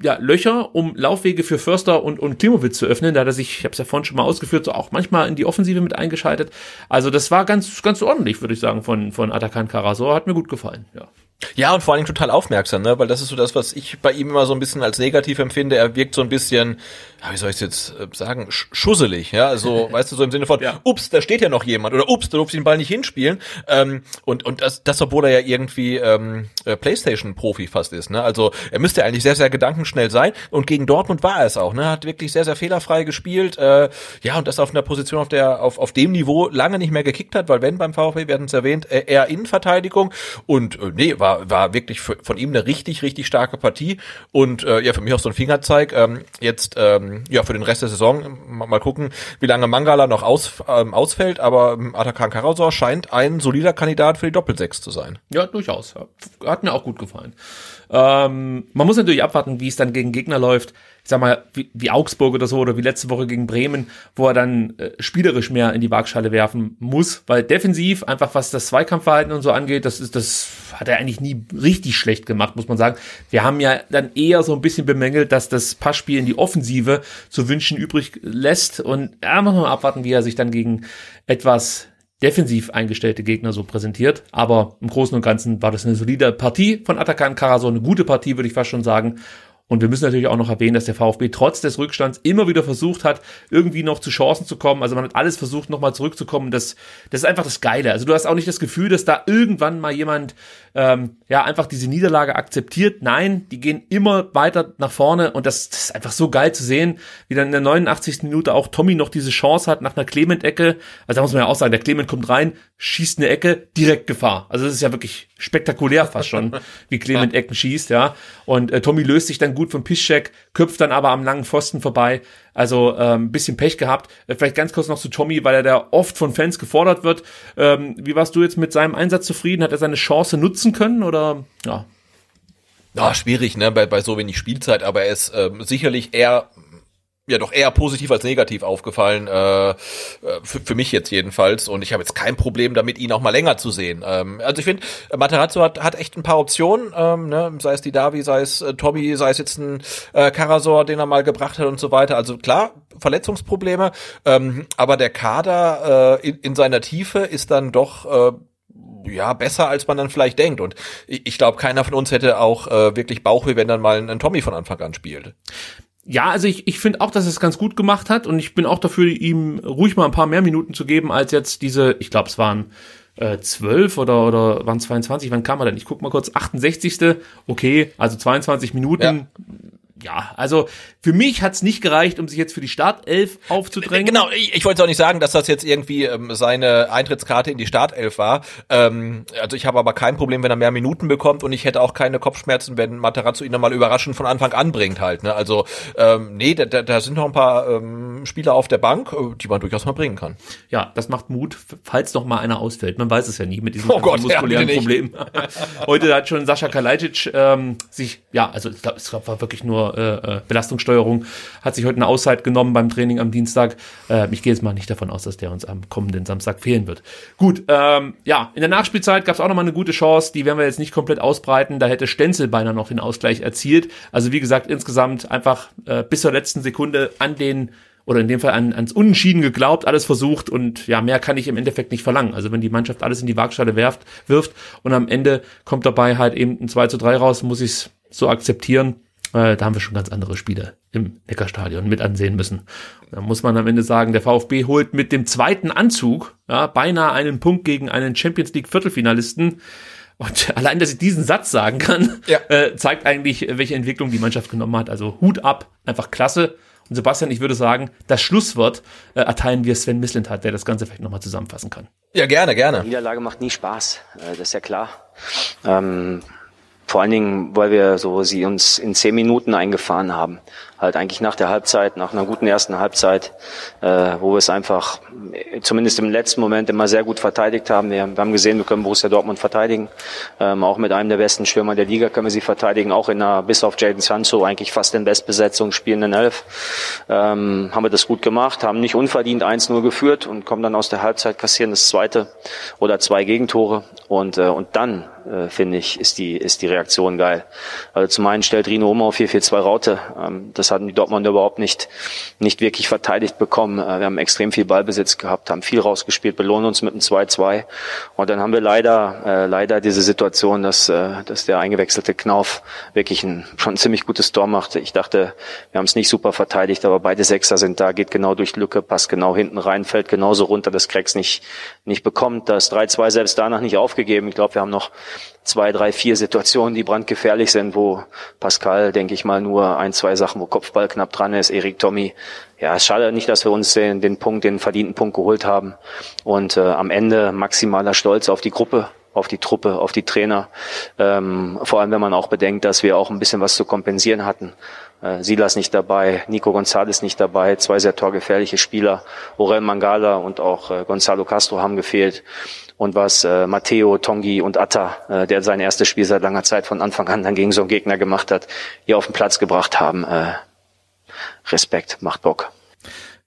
ja, Löcher, um Laufwege für Förster und, und Klimowitz zu öffnen. Da hat er sich, ich habe es ja vorhin schon mal ausgeführt, so auch manchmal in die Offensive mit eingeschaltet. Also das war ganz, ganz ordentlich, würde ich sagen, von, von Atakan Karasor. Hat mir gut gefallen, ja. Ja, und vor allem total aufmerksam, ne? weil das ist so das, was ich bei ihm immer so ein bisschen als negativ empfinde. Er wirkt so ein bisschen, ja, wie soll ich jetzt äh, sagen, sch schusselig, ja, also, weißt du, so im Sinne von, ja. ups, da steht ja noch jemand oder ups, da durfte ich den Ball nicht hinspielen. Ähm, und und das, das, obwohl er ja irgendwie ähm, äh, Playstation-Profi fast ist, ne? Also er müsste eigentlich sehr, sehr gedankenschnell sein. Und gegen Dortmund war er es auch, ne? Hat wirklich sehr, sehr fehlerfrei gespielt. Äh, ja, und das auf einer Position, auf der auf, auf dem Niveau lange nicht mehr gekickt hat, weil wenn beim VfB, wir hatten es erwähnt, äh, eher Innenverteidigung und äh, nee, war war, war wirklich für, von ihm eine richtig, richtig starke Partie und äh, ja, für mich auch so ein Fingerzeig. Ähm, jetzt ähm, ja für den Rest der Saison mal, gucken, wie lange Mangala noch aus, ähm, ausfällt, aber ähm, Atakan Karasor scheint ein solider Kandidat für die Doppelsechs zu sein. Ja, durchaus. Hat mir auch gut gefallen. Ähm, man muss natürlich abwarten, wie es dann gegen Gegner läuft. Ich sag mal, wie, wie Augsburg oder so oder wie letzte Woche gegen Bremen, wo er dann äh, spielerisch mehr in die Waagschale werfen muss, weil defensiv einfach was das Zweikampfverhalten und so angeht, das ist das hat er eigentlich nie richtig schlecht gemacht, muss man sagen. Wir haben ja dann eher so ein bisschen bemängelt, dass das Passspiel in die Offensive zu wünschen übrig lässt. Und ja, muss man abwarten, wie er sich dann gegen etwas defensiv eingestellte Gegner so präsentiert. Aber im Großen und Ganzen war das eine solide Partie von Atakan Karasor, eine gute Partie, würde ich fast schon sagen. Und wir müssen natürlich auch noch erwähnen, dass der VfB trotz des Rückstands immer wieder versucht hat, irgendwie noch zu Chancen zu kommen. Also man hat alles versucht, nochmal zurückzukommen. Das, das ist einfach das Geile. Also du hast auch nicht das Gefühl, dass da irgendwann mal jemand ähm, ja einfach diese Niederlage akzeptiert. Nein, die gehen immer weiter nach vorne und das, das ist einfach so geil zu sehen, wie dann in der 89. Minute auch Tommy noch diese Chance hat nach einer Clement-Ecke. Also da muss man ja auch sagen, der Clement kommt rein, schießt eine Ecke, direkt Gefahr. Also das ist ja wirklich spektakulär fast schon, wie Clement Ecken schießt, ja. Und äh, Tommy löst sich dann gut vom Piszczek, köpft dann aber am langen Pfosten vorbei. Also ähm, bisschen Pech gehabt. Äh, vielleicht ganz kurz noch zu Tommy, weil er da oft von Fans gefordert wird. Ähm, wie warst du jetzt mit seinem Einsatz zufrieden? Hat er seine Chance nutzen können oder ja? Ja, schwierig, ne, bei, bei so wenig Spielzeit, aber er ist ähm, sicherlich eher ja doch eher positiv als negativ aufgefallen, äh, äh, für, für mich jetzt jedenfalls. Und ich habe jetzt kein Problem damit, ihn auch mal länger zu sehen. Ähm, also ich finde, Materazzo hat, hat echt ein paar Optionen, ähm, ne? sei es die Davi, sei es äh, Tommy, sei es jetzt ein äh, Karasor, den er mal gebracht hat und so weiter. Also klar, Verletzungsprobleme, ähm, aber der Kader äh, in, in seiner Tiefe ist dann doch äh, ja, besser als man dann vielleicht denkt. Und ich, ich glaube, keiner von uns hätte auch äh, wirklich Bauchweh, wenn dann mal ein, ein Tommy von Anfang an spielt. Ja, also ich, ich finde auch, dass es ganz gut gemacht hat und ich bin auch dafür, ihm ruhig mal ein paar mehr Minuten zu geben, als jetzt diese, ich glaube, es waren äh, 12 oder, oder waren 22, wann kam er denn? Ich guck mal kurz, 68. Okay, also 22 Minuten. Ja ja, also für mich hat's nicht gereicht, um sich jetzt für die Startelf aufzudrängen. Genau, ich, ich wollte auch nicht sagen, dass das jetzt irgendwie ähm, seine Eintrittskarte in die Startelf war. Ähm, also ich habe aber kein Problem, wenn er mehr Minuten bekommt und ich hätte auch keine Kopfschmerzen, wenn Materazzo ihn nochmal überraschend von Anfang an bringt halt. Ne? Also ähm, nee, da, da, da sind noch ein paar ähm, Spieler auf der Bank, äh, die man durchaus mal bringen kann. Ja, das macht Mut, falls noch mal einer ausfällt. Man weiß es ja nie mit diesem Oh Gott, muskulären ja, Problem. Heute hat schon Sascha Kalajdzic ähm, sich, ja, also ich glaube, es war wirklich nur äh, äh, Belastungssteuerung, hat sich heute eine Auszeit genommen beim Training am Dienstag. Äh, ich gehe jetzt mal nicht davon aus, dass der uns am kommenden Samstag fehlen wird. Gut, ähm, ja, in der Nachspielzeit gab es auch noch mal eine gute Chance, die werden wir jetzt nicht komplett ausbreiten. Da hätte Stenzel beinahe noch den Ausgleich erzielt. Also wie gesagt, insgesamt einfach äh, bis zur letzten Sekunde an den oder in dem Fall an, ans Unentschieden geglaubt, alles versucht und ja, mehr kann ich im Endeffekt nicht verlangen. Also wenn die Mannschaft alles in die Waagschale werft, wirft und am Ende kommt dabei halt eben ein 2 zu 3 raus, muss ich es so akzeptieren. Äh, da haben wir schon ganz andere Spiele im Neckarstadion mit ansehen müssen. Da muss man am Ende sagen, der VfB holt mit dem zweiten Anzug ja, beinahe einen Punkt gegen einen Champions League Viertelfinalisten. Und allein, dass ich diesen Satz sagen kann, Ja. äh, zeigt eigentlich, welche Entwicklung die Mannschaft genommen hat. Also Hut ab, einfach klasse. Und Sebastian, ich würde sagen, das Schlusswort äh, erteilen wir Sven Mislintat, der das Ganze vielleicht nochmal zusammenfassen kann. Ja, gerne, gerne. Niederlage macht nie Spaß, äh, das ist ja klar. Ähm, vor allen Dingen, weil wir so sie uns in zehn Minuten eingefahren haben. Halt eigentlich nach der Halbzeit, nach einer guten ersten Halbzeit, äh, wo wir es einfach äh, zumindest im letzten Moment immer sehr gut verteidigt haben. Wir, wir haben gesehen, wir können Borussia Dortmund verteidigen. Ähm, auch mit einem der besten Stürmer der Liga können wir sie verteidigen. Auch in einer, bis auf Jaden Sancho, eigentlich fast in Bestbesetzung spielenden Elf. Ähm, haben wir das gut gemacht, haben nicht unverdient 1-0 geführt und kommen dann aus der Halbzeit, kassieren das zweite oder zwei Gegentore. Und, äh, und dann, äh, finde ich, ist die, ist die Reaktion geil. Also zum einen stellt Rino um auf 4-4-2 Raute. Ähm, das hatten die Dortmunder überhaupt nicht, nicht wirklich verteidigt bekommen. Äh, wir haben extrem viel Ballbesitz gehabt, haben viel rausgespielt, belohnen uns mit einem 2-2. Und dann haben wir leider, äh, leider diese Situation, dass, äh, dass der eingewechselte Knauf wirklich ein, schon ein ziemlich gutes Tor machte. Ich dachte, wir haben es nicht super verteidigt, aber beide Sechser sind da, geht genau durch Lücke, passt genau hinten rein, fällt genauso runter, dass Krex nicht, nicht bekommt. Das 3-2 selbst danach nicht aufgegeben. Ich glaube, wir haben noch zwei, drei, vier Situationen, die brandgefährlich sind, wo Pascal, denke ich mal, nur ein, zwei Sachen, wo Kopfball knapp dran ist, Erik Tommy. Ja, es schade nicht, dass wir uns den, den Punkt, den verdienten Punkt geholt haben. Und äh, am Ende maximaler Stolz auf die Gruppe, auf die Truppe, auf die Trainer. Ähm, vor allem, wenn man auch bedenkt, dass wir auch ein bisschen was zu kompensieren hatten. Äh, Silas nicht dabei, Nico González nicht dabei, zwei sehr torgefährliche Spieler, Orel Mangala und auch äh, Gonzalo Castro haben gefehlt. Und was äh, Matteo, Tongi und Atta, äh, der sein erstes Spiel seit langer Zeit von Anfang an dann gegen so einen Gegner gemacht hat, hier auf den Platz gebracht haben. Äh, Respekt, macht Bock.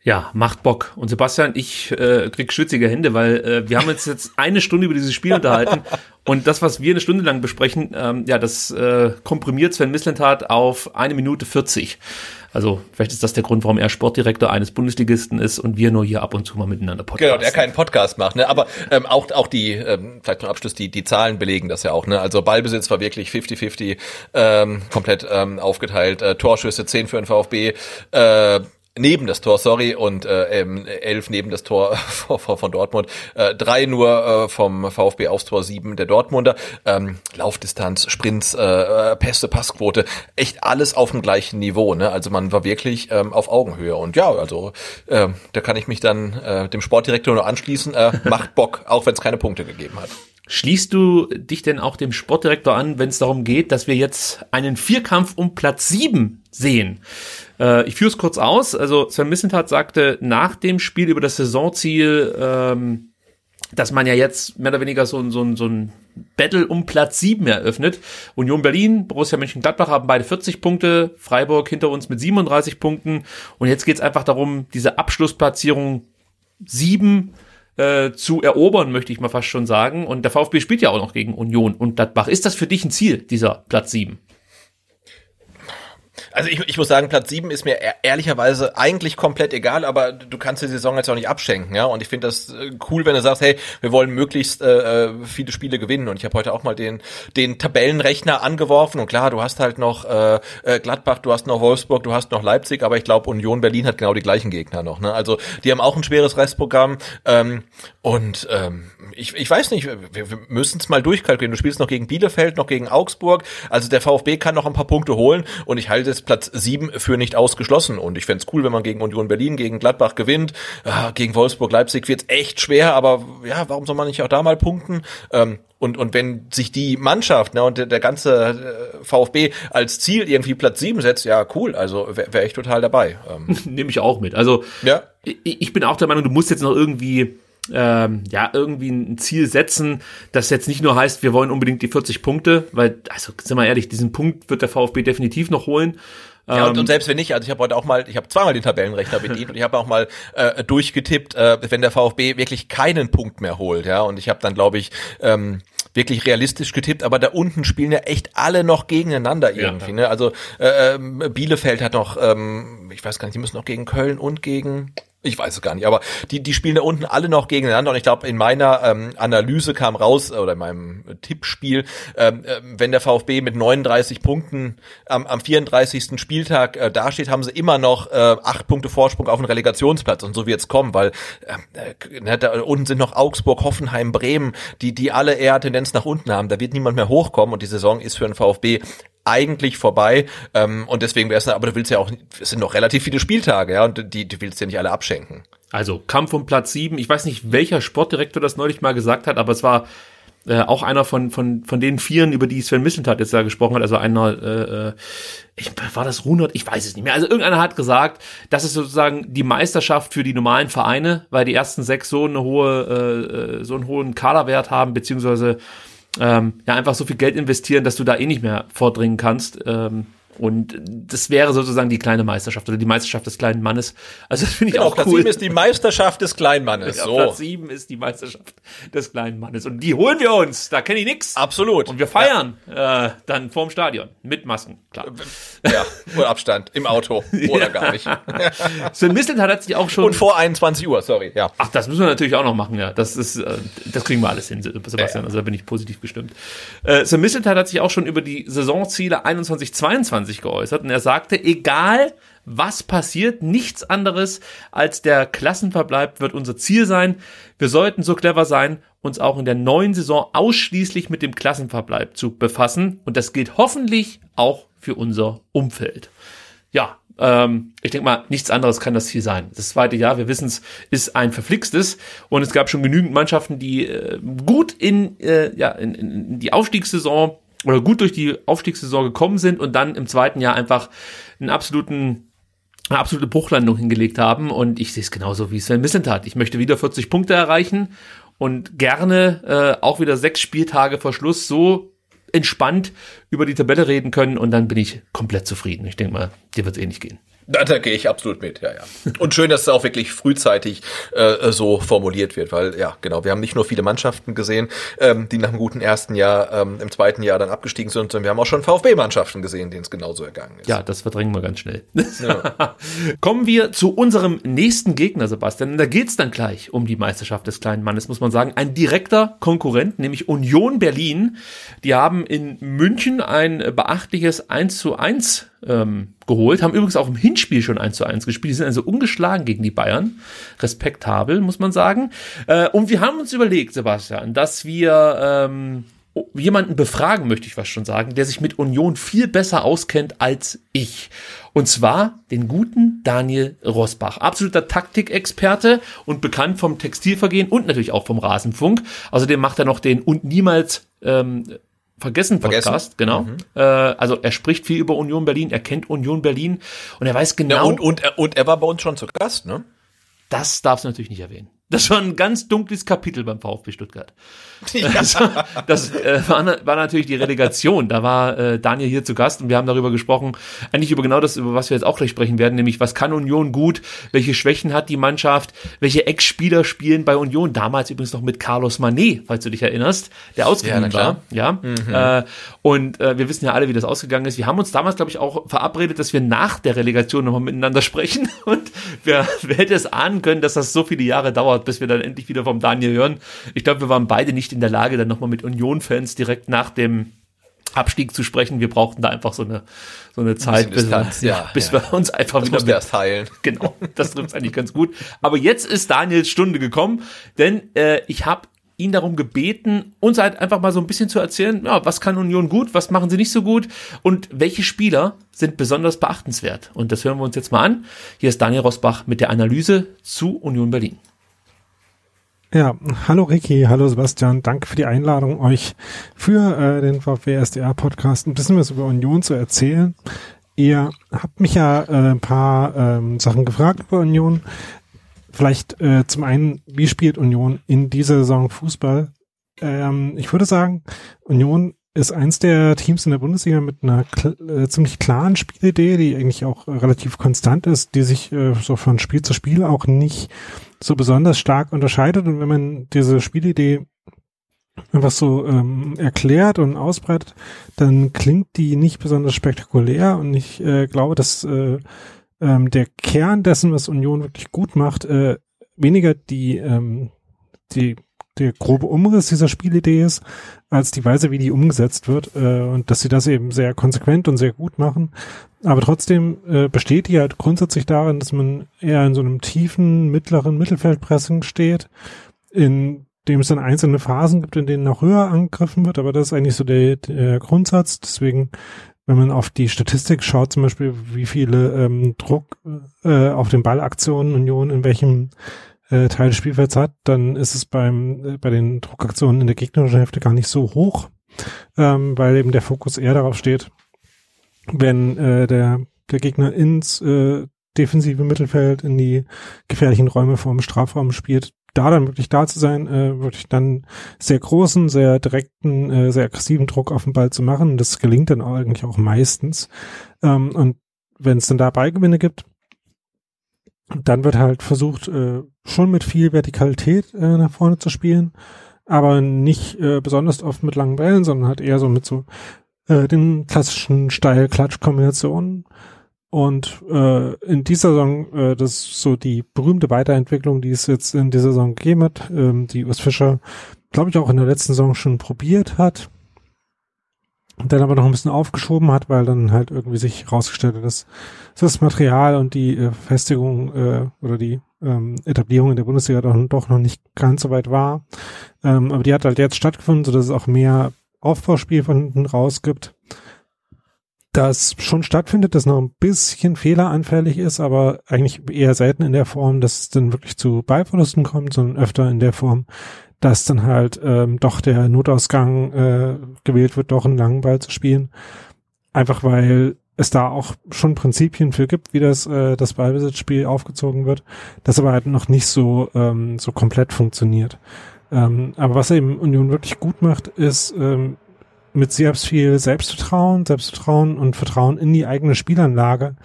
Ja, macht Bock. Und Sebastian, ich äh, krieg schwitzige Hände, weil äh, wir haben uns jetzt eine Stunde über dieses Spiel unterhalten und das, was wir eine Stunde lang besprechen, ähm, ja, das äh, komprimiert Sven Mislintat auf eine Minute 40. Also vielleicht ist das der Grund, warum er Sportdirektor eines Bundesligisten ist und wir nur hier ab und zu mal miteinander podcasten. Genau, der keinen Podcast macht, ne? Aber ähm, auch auch die, ähm, vielleicht zum Abschluss, die die Zahlen belegen das ja auch, ne? Also Ballbesitz war wirklich 50-50, ähm, komplett ähm, aufgeteilt, äh, Torschüsse 10 für den VfB, äh, neben das Tor, sorry, und äh, ähm, elf neben das Tor von Dortmund, äh, drei nur äh, vom VfB aufs Tor, sieben der Dortmunder, ähm, Laufdistanz, Sprints, äh, äh, Pässe, Passquote, echt alles auf dem gleichen Niveau, ne? Also man war wirklich ähm, auf Augenhöhe und ja, also äh, da kann ich mich dann äh, dem Sportdirektor nur anschließen, äh, macht Bock, auch wenn es keine Punkte gegeben hat. Schließt du dich denn auch dem Sportdirektor an, wenn es darum geht, dass wir jetzt einen Vierkampf um Platz sieben sehen? Äh, ich führe es kurz aus. Also Sven Missentat sagte nach dem Spiel über das Saisonziel, ähm, dass man ja jetzt mehr oder weniger so, so, so ein Battle um Platz sieben eröffnet. Union Berlin, Borussia Mönchengladbach haben beide 40 Punkte, Freiburg hinter uns mit 37 Punkten. Und jetzt geht es einfach darum, diese Abschlussplatzierung sieben äh, zu erobern, möchte ich mal fast schon sagen. Und der VfB spielt ja auch noch gegen Union und Gladbach. Ist das für dich ein Ziel, dieser Platz sieben? Also ich, ich muss sagen, Platz sieben ist mir ehr- ehrlicherweise eigentlich komplett egal, aber du kannst die Saison jetzt auch nicht abschenken, ja. Und ich finde das äh, cool, wenn du sagst, hey, wir wollen möglichst äh, äh, viele Spiele gewinnen. Und ich habe heute auch mal den den Tabellenrechner angeworfen. Und klar, du hast halt noch äh, äh, Gladbach, du hast noch Wolfsburg, du hast noch Leipzig, aber ich glaube, Union Berlin hat genau die gleichen Gegner noch. Ne? Also die haben auch ein schweres Restprogramm. Ähm, und ähm, ich, ich weiß nicht, wir, wir müssen es mal durchkalkulieren. Du spielst noch gegen Bielefeld, noch gegen Augsburg. Also der VfB kann noch ein paar Punkte holen. Und ich halte ist Platz sieben für nicht ausgeschlossen. Und ich fände cool, wenn man gegen Union Berlin, gegen Gladbach gewinnt. Äh, gegen Wolfsburg, Leipzig wird's echt schwer, aber ja, warum soll man nicht auch da mal punkten? Ähm, und, und wenn sich die Mannschaft ne, und der, der ganze äh, VfB als Ziel irgendwie Platz sieben setzt, ja, cool, also wäre wär ich total dabei. Ähm. Nehme ich auch mit. Also ja. ich, ich bin auch der Meinung, du musst jetzt noch irgendwie ähm, ja, irgendwie ein Ziel setzen, das jetzt nicht nur heißt, wir wollen unbedingt die 40 Punkte, weil, also sind wir ehrlich, diesen Punkt wird der VfB definitiv noch holen. Ja, und, Ähm, und selbst wenn nicht, also ich habe heute auch mal, ich habe zweimal den Tabellenrechner bedient und ich habe auch mal äh, durchgetippt, äh, wenn der VfB wirklich keinen Punkt mehr holt, ja, und ich habe dann, glaube ich, ähm, wirklich realistisch getippt, aber da unten spielen ja echt alle noch gegeneinander irgendwie, ne? Also äh, ähm, Bielefeld hat noch, ähm, ich weiß gar nicht, die müssen noch gegen Köln und gegen ich weiß es gar nicht, aber die, die spielen da unten alle noch gegeneinander und ich glaube, in meiner ähm, Analyse kam raus, oder in meinem Tippspiel, ähm, äh, wenn der VfB mit 39 Punkten am, am 34. Spieltag äh, dasteht, haben sie immer noch äh, acht Punkte Vorsprung auf den Relegationsplatz und so wird's kommen, weil äh, ne, da unten sind noch Augsburg, Hoffenheim, Bremen, die, die alle eher Tendenz nach unten haben. Da wird niemand mehr hochkommen und die Saison ist für den VfB eigentlich vorbei ähm, und deswegen wäre es, aber du willst ja auch, es sind noch relativ viele Spieltage, ja, und die, du willst ja nicht alle abschenken. Also Kampf um Platz sieben. Ich weiß nicht, welcher Sportdirektor das neulich mal gesagt hat, aber es war äh, auch einer von, von, von den Vieren, über die Sven Missentat jetzt da gesprochen hat, also einer, äh, äh, ich, war das Runert? Ich weiß es nicht mehr. Also irgendeiner hat gesagt, das ist sozusagen die Meisterschaft für die normalen Vereine, weil die ersten sechs so eine hohe, äh, äh, so einen hohen Kaderwert haben, beziehungsweise ähm, ja einfach so viel Geld investieren, dass du da eh nicht mehr vordringen kannst. Ähm, und das wäre sozusagen die kleine Meisterschaft oder die Meisterschaft des kleinen Mannes. Also das finde ich Genau, auch Platz cool. sieben ist die Meisterschaft des Kleinmannes. Ja, so. Platz sieben ist die Meisterschaft des kleinen Mannes. Und die holen wir uns. Da kenne ich nix. Absolut. Und wir feiern äh, dann vorm Stadion. Mit Masken, klar. Ja, oder Abstand im Auto oder gar nicht. Sven Mislintat hat sich auch schon... Und vor 21 Uhr, sorry, ja. Ach, das müssen wir natürlich auch noch machen, ja. Das ist, äh, das kriegen wir alles hin, Sebastian. Also da bin ich positiv gestimmt. Äh, Sven Mislintat hat sich auch schon über die Saisonziele 21-22 geäußert und er sagte, egal was passiert, nichts anderes als der Klassenverbleib wird unser Ziel sein. Wir sollten so clever sein, uns auch in der neuen Saison ausschließlich mit dem Klassenverbleib zu befassen. Und das gilt hoffentlich auch für unser Umfeld. Ja, ähm, ich denke mal, nichts anderes kann das Ziel sein. Das zweite Jahr, wir wissen es, ist ein verflixtes und es gab schon genügend Mannschaften, die äh, gut in, äh, ja, in, in die Aufstiegssaison oder gut durch die Aufstiegssaison gekommen sind und dann im zweiten Jahr einfach einen absoluten eine absolute Bruchlandung hingelegt haben und ich sehe es genauso wie Sven Missentat. Ich möchte wieder 40 Punkte erreichen und gerne äh, auch wieder sechs Spieltage vor Schluss so entspannt über die Tabelle reden können und dann bin ich komplett zufrieden. Ich denke mal, dir wird es eh nicht gehen. Da, da gehe ich absolut mit, ja, ja. Und schön, dass es auch wirklich frühzeitig äh, so formuliert wird, weil ja, genau, wir haben nicht nur viele Mannschaften gesehen, ähm, die nach einem guten ersten Jahr ähm, im zweiten Jahr dann abgestiegen sind, sondern wir haben auch schon VfB-Mannschaften gesehen, denen es genauso ergangen ist. Ja, das verdrängen wir ganz schnell. Kommen wir zu unserem nächsten Gegner, Sebastian. Da geht's dann gleich um die Meisterschaft des kleinen Mannes, muss man sagen. Ein direkter Konkurrent, nämlich Union Berlin. Die haben in München ein beachtliches 1 zu 1 ähm, geholt, haben übrigens auch im Hinspiel schon 1 zu 1 gespielt. Die sind also ungeschlagen gegen die Bayern. Respektabel, muss man sagen. Äh, und wir haben uns überlegt, Sebastian, dass wir ähm, jemanden befragen, möchte ich was schon sagen, der sich mit Union viel besser auskennt als ich. Und zwar den guten Daniel Rosbach. Absoluter Taktikexperte und bekannt vom Textilvergehen und natürlich auch vom Rasenfunk. Außerdem macht er noch den und niemals ähm, Vergessen Podcast, Vergessen. genau. Äh, also er spricht viel über Union Berlin, er kennt Union Berlin und er weiß genau. Ja, und, und, und er war bei uns schon zu Gast, ne? Das darfst du natürlich nicht erwähnen. Das war ein ganz dunkles Kapitel beim VfB Stuttgart. Das, das äh, war, war natürlich die Relegation. Da war äh, Daniel hier zu Gast und wir haben darüber gesprochen, eigentlich über genau das, über was wir jetzt auch gleich sprechen werden, nämlich was kann Union gut, welche Schwächen hat die Mannschaft, welche Ex-Spieler spielen bei Union. Damals übrigens noch mit Carlos Manet, falls du dich erinnerst, der ausgeliehen Ja, war. Ja. Äh, und äh, wir wissen ja alle, wie das ausgegangen ist. Wir haben uns damals, glaube ich, auch verabredet, dass wir nach der Relegation nochmal miteinander sprechen. Und wer, wer hätte es ahnen können, dass das so viele Jahre dauert, bis wir dann endlich wieder vom Daniel hören. Ich glaube, wir waren beide nicht in der Lage, dann nochmal mit Union-Fans direkt nach dem Abstieg zu sprechen. Wir brauchten da einfach so eine, so eine Zeit, bis, Distanz, wir, ja, bis ja. wir uns einfach Das wieder musste erst heilen. Genau, das trifft eigentlich ganz gut. Aber jetzt ist Daniels Stunde gekommen, denn äh, ich habe ihn darum gebeten, uns halt einfach mal so ein bisschen zu erzählen, ja, was kann Union gut, was machen sie nicht so gut und welche Spieler sind besonders beachtenswert. Und das hören wir uns jetzt mal an. Hier ist Daniel Rosbach mit der Analyse zu Union Berlin. Ja, hallo Ricky, hallo Sebastian, danke für die Einladung, euch für äh, den VfW SDR Podcast ein bisschen was über Union zu erzählen. Ihr habt mich ja äh, ein paar ähm, Sachen gefragt über Union. Vielleicht äh, zum einen, wie spielt Union in dieser Saison Fußball? Ähm, ich würde sagen, Union ist eins der Teams in der Bundesliga mit einer äh, ziemlich klaren Spielidee, die eigentlich auch relativ konstant ist, die sich äh, so von Spiel zu Spiel auch nicht so besonders stark unterscheidet. Und wenn man diese Spielidee einfach so ähm, erklärt und ausbreitet, dann klingt die nicht besonders spektakulär. Und ich äh, glaube, dass äh, ähm, der Kern dessen, was Union wirklich gut macht, äh, weniger die, ähm, die der grobe Umriss dieser Spielidee ist, als die Weise, wie die umgesetzt wird äh, und dass sie das eben sehr konsequent und sehr gut machen. Aber trotzdem äh, besteht die halt grundsätzlich darin, dass man eher in so einem tiefen, mittleren Mittelfeldpressing steht, in dem es dann einzelne Phasen gibt, in denen auch höher angegriffen wird, aber das ist eigentlich so der, der Grundsatz. Deswegen, wenn man auf die Statistik schaut, zum Beispiel, wie viele ähm, Druck äh, auf den Ballaktionen Union in welchem äh, Teil des Spielfelds hat, dann ist es beim äh, bei den Druckaktionen in der gegnerischen Hälfte gar nicht so hoch, ähm, weil eben der Fokus eher darauf steht, wenn äh, der der Gegner ins äh, defensive Mittelfeld in die gefährlichen Räume vor dem Strafraum spielt, da dann wirklich da zu sein, äh, wirklich dann sehr großen, sehr direkten, äh, sehr aggressiven Druck auf den Ball zu machen. Das gelingt dann auch eigentlich auch meistens. Ähm, und wenn es dann da Ballgewinne gibt, dann wird halt versucht, äh, schon mit viel Vertikalität äh, nach vorne zu spielen, aber nicht äh, besonders oft mit langen Wellen, sondern halt eher so mit so äh, den klassischen Steil-Klatsch-Kombinationen. Und äh, in dieser Saison, äh, das ist so die berühmte Weiterentwicklung, die es jetzt in dieser Saison gegeben hat, ähm, die Urs Fischer, glaube ich, auch in der letzten Saison schon probiert hat dann aber noch ein bisschen aufgeschoben hat, weil dann halt irgendwie sich herausgestellt hat, dass das Material und die äh, Festigung äh, oder die ähm, Etablierung in der Bundesliga doch, doch noch nicht ganz so weit war. Ähm, aber die hat halt jetzt stattgefunden, so dass es auch mehr Aufbauspiel von hinten raus gibt. Das schon stattfindet, das noch ein bisschen fehleranfällig ist, aber eigentlich eher selten in der Form, dass es dann wirklich zu Ballverlusten kommt, sondern öfter in der Form, dass dann halt ähm, doch der Notausgang äh, gewählt wird, doch einen langen Ball zu spielen. Einfach weil es da auch schon Prinzipien für gibt, wie das äh, das Ballbesitzspiel aufgezogen wird, das aber halt noch nicht so ähm, so komplett funktioniert. Ähm, aber was eben Union wirklich gut macht, ist ähm, mit sehr viel Selbstvertrauen, Selbstvertrauen und Vertrauen in die eigene Spielanlage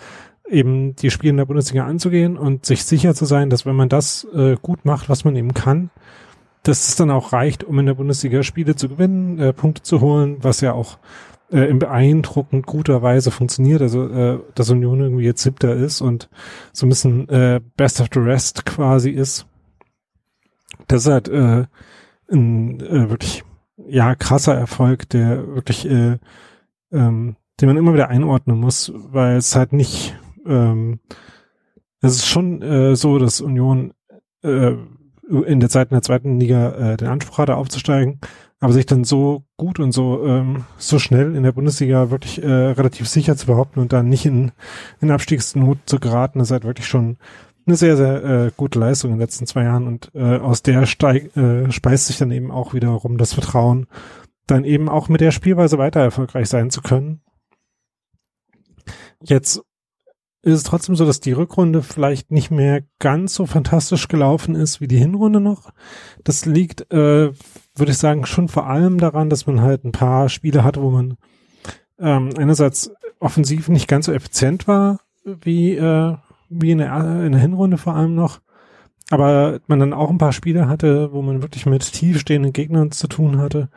eben die Spiele in der Bundesliga anzugehen und sich sicher zu sein, dass wenn man das äh, gut macht, was man eben kann, dass es dann auch reicht, um in der Bundesliga Spiele zu gewinnen, äh, Punkte zu holen, was ja auch äh, in beeindruckend guter Weise funktioniert. Also, äh, dass Union irgendwie jetzt siebter ist und so ein bisschen äh, Best of the Rest quasi ist. Das ist halt äh, ein äh, wirklich ja krasser Erfolg, der wirklich äh, ähm, den man immer wieder einordnen muss, weil es halt nicht ähm, es ist schon äh, so, dass Union äh, in der Zeit in der zweiten Liga äh, den Anspruch hatte aufzusteigen, aber sich dann so gut und so ähm, so schnell in der Bundesliga wirklich äh, relativ sicher zu behaupten und dann nicht in, in Abstiegsnot zu geraten, ist halt wirklich schon eine sehr, sehr äh, gute Leistung in den letzten zwei Jahren und äh, aus der steig, äh, speist sich dann eben auch wiederum das Vertrauen, dann eben auch mit der Spielweise weiter erfolgreich sein zu können. Jetzt ist es trotzdem so, dass die Rückrunde vielleicht nicht mehr ganz so fantastisch gelaufen ist wie die Hinrunde noch. Das liegt, äh, würde ich sagen, schon vor allem daran, dass man halt ein paar Spiele hatte, wo man ähm, einerseits offensiv nicht ganz so effizient war wie, äh, wie in der, in der Hinrunde vor allem noch. Aber man dann auch ein paar Spiele hatte, wo man wirklich mit tiefstehenden Gegnern zu tun hatte,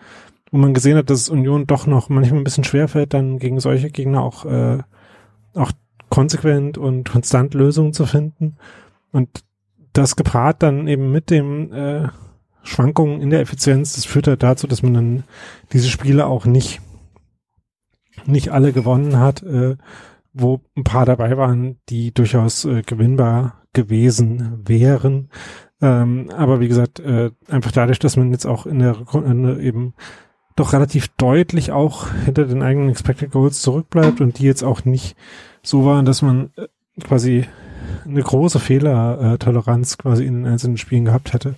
wo man gesehen hat, dass Union doch noch manchmal ein bisschen schwerfällt, dann gegen solche Gegner auch, äh, auch konsequent und konstant Lösungen zu finden. Und das gepaart dann eben mit dem äh, Schwankungen in der Effizienz, das führt halt dazu, dass man dann diese Spiele auch nicht nicht alle gewonnen hat, äh, wo ein paar dabei waren, die durchaus äh, gewinnbar gewesen wären. Ähm, aber wie gesagt, äh, einfach dadurch, dass man jetzt auch in der Rückrunde eben doch relativ deutlich auch hinter den eigenen Expected Goals zurückbleibt und die jetzt auch nicht so waren, dass man äh, quasi eine große Fehlertoleranz quasi in den einzelnen Spielen gehabt hätte.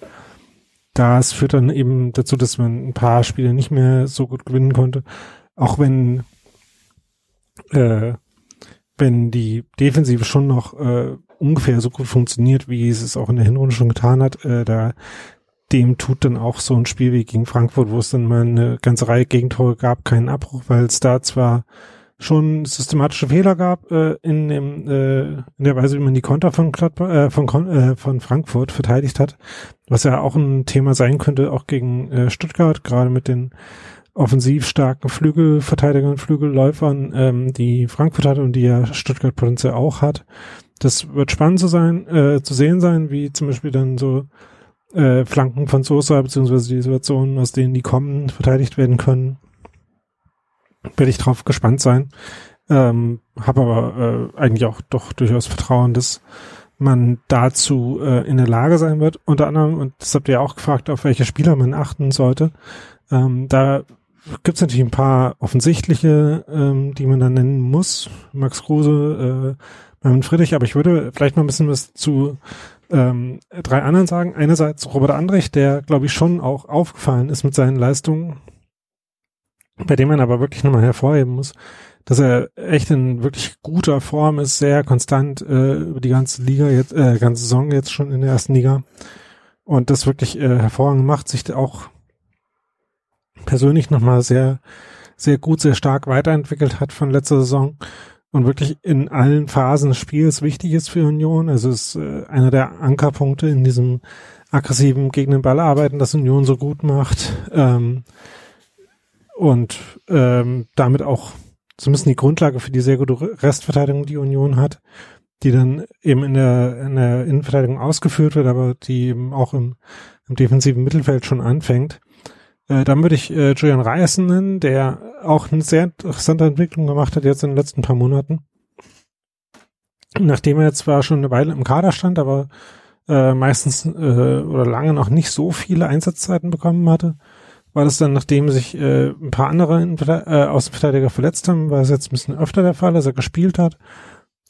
Das führt dann eben dazu, dass man ein paar Spiele nicht mehr so gut gewinnen konnte. Auch wenn, äh, wenn die Defensive schon noch äh, ungefähr so gut funktioniert, wie es es auch in der Hinrunde schon getan hat, äh, da dem tut dann auch so ein Spiel wie gegen Frankfurt, wo es dann mal eine ganze Reihe Gegentore gab, keinen Abbruch, weil es da zwar schon systematische Fehler gab äh, in dem äh, in der Weise, wie man die Konter von Gladbach, äh, von äh, von Frankfurt verteidigt hat, was ja auch ein Thema sein könnte, auch gegen äh, Stuttgart, gerade mit den offensiv starken Flügelverteidigern und Flügelläufern, ähm, die Frankfurt hat und die ja Stuttgart potenziell auch hat. Das wird spannend zu sein, äh, zu sehen sein, wie zum Beispiel dann so äh, Flanken von Sosa beziehungsweise die Situationen, aus denen die kommen, verteidigt werden können werde ich drauf gespannt sein. Ähm, habe aber äh, eigentlich auch doch durchaus Vertrauen, dass man dazu äh, in der Lage sein wird. Unter anderem, und das habt ihr auch gefragt, auf welche Spieler man achten sollte. Ähm, da gibt es natürlich ein paar offensichtliche, ähm, die man dann nennen muss. Max Kruse, äh, Marvin Friedrich, aber ich würde vielleicht noch ein bisschen was zu ähm, drei anderen sagen. Einerseits Robert Andrich, der, glaube ich, schon auch aufgefallen ist mit seinen Leistungen bei dem man aber wirklich nochmal hervorheben muss, dass er echt in wirklich guter Form ist, sehr konstant äh, über die ganze Liga jetzt, äh, ganze Saison jetzt schon in der ersten Liga und das wirklich äh, hervorragend macht, sich auch persönlich nochmal sehr, sehr gut, sehr stark weiterentwickelt hat von letzter Saison und wirklich in allen Phasen des Spiels wichtig ist für Union. Also ist äh, einer der Ankerpunkte in diesem aggressiven gegen den Ball arbeiten, das Union so gut macht. Ähm, und ähm, damit auch zumindest die Grundlage für die sehr gute Restverteidigung, die Union hat, die dann eben in der, in der Innenverteidigung ausgeführt wird, aber die eben auch im, im defensiven Mittelfeld schon anfängt. Äh, dann würde ich äh, Julian Reisen nennen, der auch eine sehr interessante Entwicklung gemacht hat jetzt in den letzten paar Monaten. Nachdem er zwar schon eine Weile im Kader stand, aber äh, meistens äh, oder lange noch nicht so viele Einsatzzeiten bekommen hatte, war das dann, nachdem sich äh, ein paar andere äh, Außenverteidiger verletzt haben, war es jetzt ein bisschen öfter der Fall, dass er gespielt hat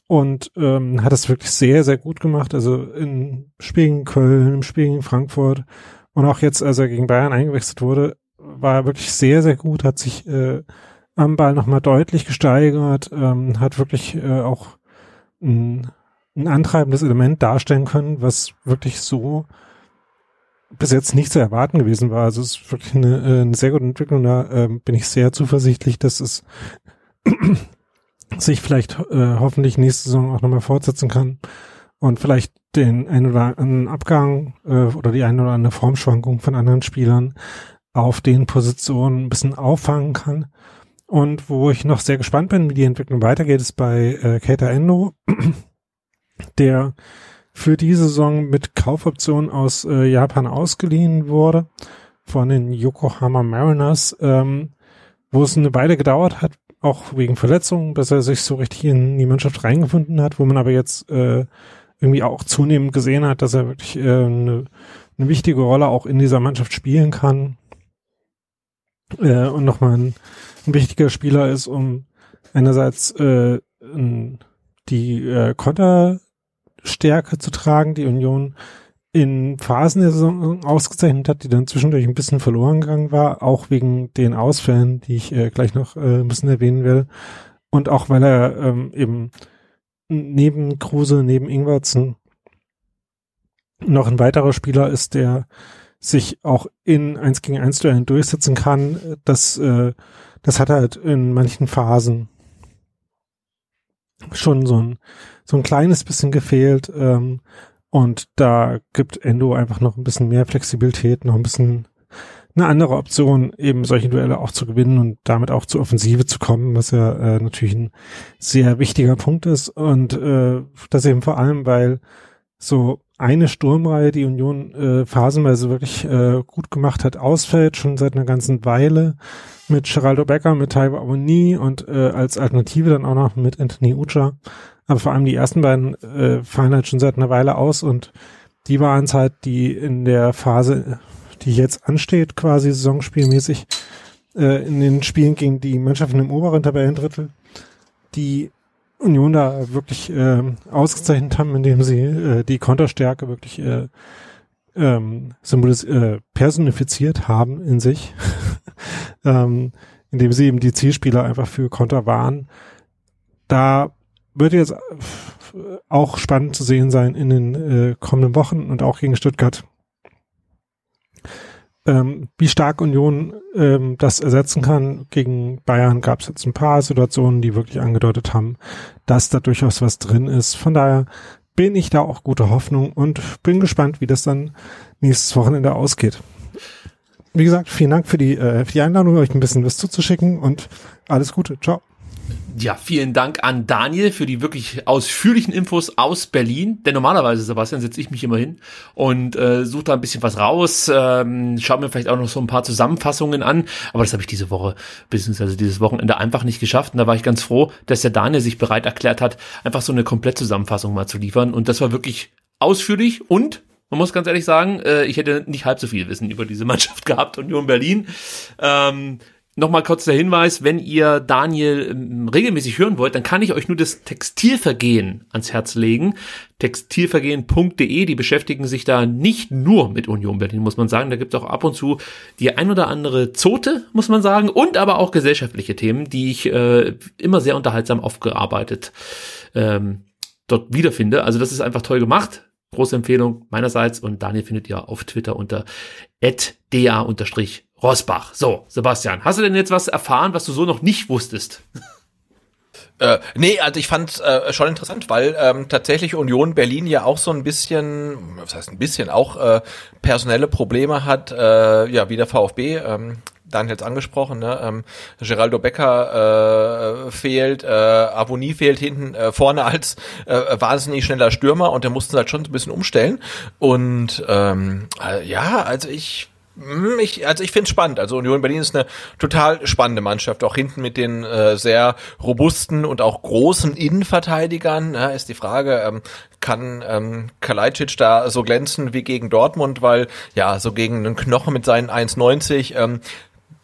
und ähm, hat es wirklich sehr, sehr gut gemacht. Also in Spiel gegen Köln, im Spiel gegen Frankfurt und auch jetzt, als er gegen Bayern eingewechselt wurde, war er wirklich sehr, sehr gut, hat sich äh, am Ball nochmal deutlich gesteigert, ähm, hat wirklich äh, auch ein, ein antreibendes Element darstellen können, was wirklich so bis jetzt nicht zu erwarten gewesen war. Also es ist wirklich eine, äh, eine sehr gute Entwicklung. Da ähm, bin ich sehr zuversichtlich, dass es sich vielleicht äh, hoffentlich nächste Saison auch nochmal fortsetzen kann und vielleicht den ein oder anderen Abgang äh, oder die eine oder andere Formschwankung von anderen Spielern auf den Positionen ein bisschen auffangen kann. Und wo ich noch sehr gespannt bin, wie die Entwicklung weitergeht, ist bei äh, Keita Endo, der für die Saison mit Kaufoption aus äh, Japan ausgeliehen wurde von den Yokohama Mariners, ähm, wo es eine Weile gedauert hat, auch wegen Verletzungen, bis er sich so richtig in die Mannschaft reingefunden hat, wo man aber jetzt äh, irgendwie auch zunehmend gesehen hat, dass er wirklich äh, eine, eine wichtige Rolle auch in dieser Mannschaft spielen kann äh, und nochmal ein, ein wichtiger Spieler ist, um einerseits äh, die äh, Konter Stärke zu tragen, die Union in Phasen der Saison ausgezeichnet hat, die dann zwischendurch ein bisschen verloren gegangen war, auch wegen den Ausfällen, die ich äh, gleich noch äh, ein bisschen erwähnen will. Und auch weil er ähm, eben neben Kruse, neben Ingwertsen noch ein weiterer Spieler ist, der sich auch in 1 gegen 1 Duellen durchsetzen kann. Das, äh, das hat halt in manchen Phasen schon so ein so ein kleines bisschen gefehlt. Ähm, und da gibt Endo einfach noch ein bisschen mehr Flexibilität, noch ein bisschen eine andere Option, eben solche Duelle auch zu gewinnen und damit auch zur Offensive zu kommen, was ja äh, natürlich ein sehr wichtiger Punkt ist. Und äh, das eben vor allem, weil so eine Sturmreihe, die Union äh, phasenweise wirklich äh, gut gemacht hat, ausfällt, schon seit einer ganzen Weile mit Geraldo Becker, mit Taiwo Awoni und äh, als Alternative dann auch noch mit Anthony Ucha. Aber vor allem die ersten beiden äh, fallen halt schon seit einer Weile aus und die waren es halt, die in der Phase, die jetzt ansteht, quasi saisonspielmäßig, äh, in den Spielen gegen die Mannschaften im oberen Tabellendrittel, die Union da wirklich äh, ausgezeichnet haben, indem sie äh, die Konterstärke wirklich äh, ähm, äh, personifiziert haben in sich, ähm, indem sie eben die Zielspieler einfach für Konter waren. Da wird jetzt auch spannend zu sehen sein in den äh, kommenden Wochen und auch gegen Stuttgart, ähm, wie stark Union ähm, das ersetzen kann. Gegen Bayern gab es jetzt ein paar Situationen, die wirklich angedeutet haben, dass da durchaus was drin ist. Von daher bin ich da auch gute Hoffnung und bin gespannt, wie das dann nächstes Wochenende ausgeht. Wie gesagt, vielen Dank für die, äh, für die Einladung, euch ein bisschen was zuzuschicken und alles Gute. Ciao. Ja, vielen Dank an Daniel für die wirklich ausführlichen Infos aus Berlin. Denn normalerweise, Sebastian, setze ich mich immer hin und äh, suche da ein bisschen was raus, ähm, schaue mir vielleicht auch noch so ein paar Zusammenfassungen an. Aber das habe ich diese Woche, beziehungsweise dieses Wochenende einfach nicht geschafft. Und da war ich ganz froh, dass der Daniel sich bereit erklärt hat, einfach so eine Komplettzusammenfassung mal zu liefern. Und das war wirklich ausführlich und man muss ganz ehrlich sagen, äh, ich hätte nicht halb so viel Wissen über diese Mannschaft gehabt, Union Berlin. Ähm, Nochmal kurz der Hinweis, wenn ihr Daniel ähm, regelmäßig hören wollt, dann kann ich euch nur das Textilvergehen ans Herz legen. Textilvergehen.de, die beschäftigen sich da nicht nur mit Union Berlin, muss man sagen. Da gibt es auch ab und zu die ein oder andere Zote, muss man sagen, und aber auch gesellschaftliche Themen, die ich äh, immer sehr unterhaltsam aufgearbeitet ähm, dort wiederfinde. Also das ist einfach toll gemacht. Große Empfehlung meinerseits und Daniel findet ihr auf Twitter unter da Rosbach. So, Sebastian, hast du denn jetzt was erfahren, was du so noch nicht wusstest? Äh, nee, also ich fand äh, schon interessant, weil ähm, tatsächlich Union Berlin ja auch so ein bisschen, was heißt ein bisschen, auch äh, personelle Probleme hat, äh, ja, wie der VfB. Ähm, Daniel jetzt angesprochen, ne? ähm, Geraldo Becker äh, fehlt, äh, Avoni fehlt hinten äh, vorne als äh, wahnsinnig schneller Stürmer und der mussten halt schon so ein bisschen umstellen. Und ähm, äh, ja, also ich ich, also ich finde es spannend. Also Union Berlin ist eine total spannende Mannschaft. Auch hinten mit den äh, sehr robusten und auch großen Innenverteidigern ja, ist die Frage, ähm, kann ähm, Kalajdzic da so glänzen wie gegen Dortmund, weil ja, so gegen einen Knochen mit seinen 1,90 ähm,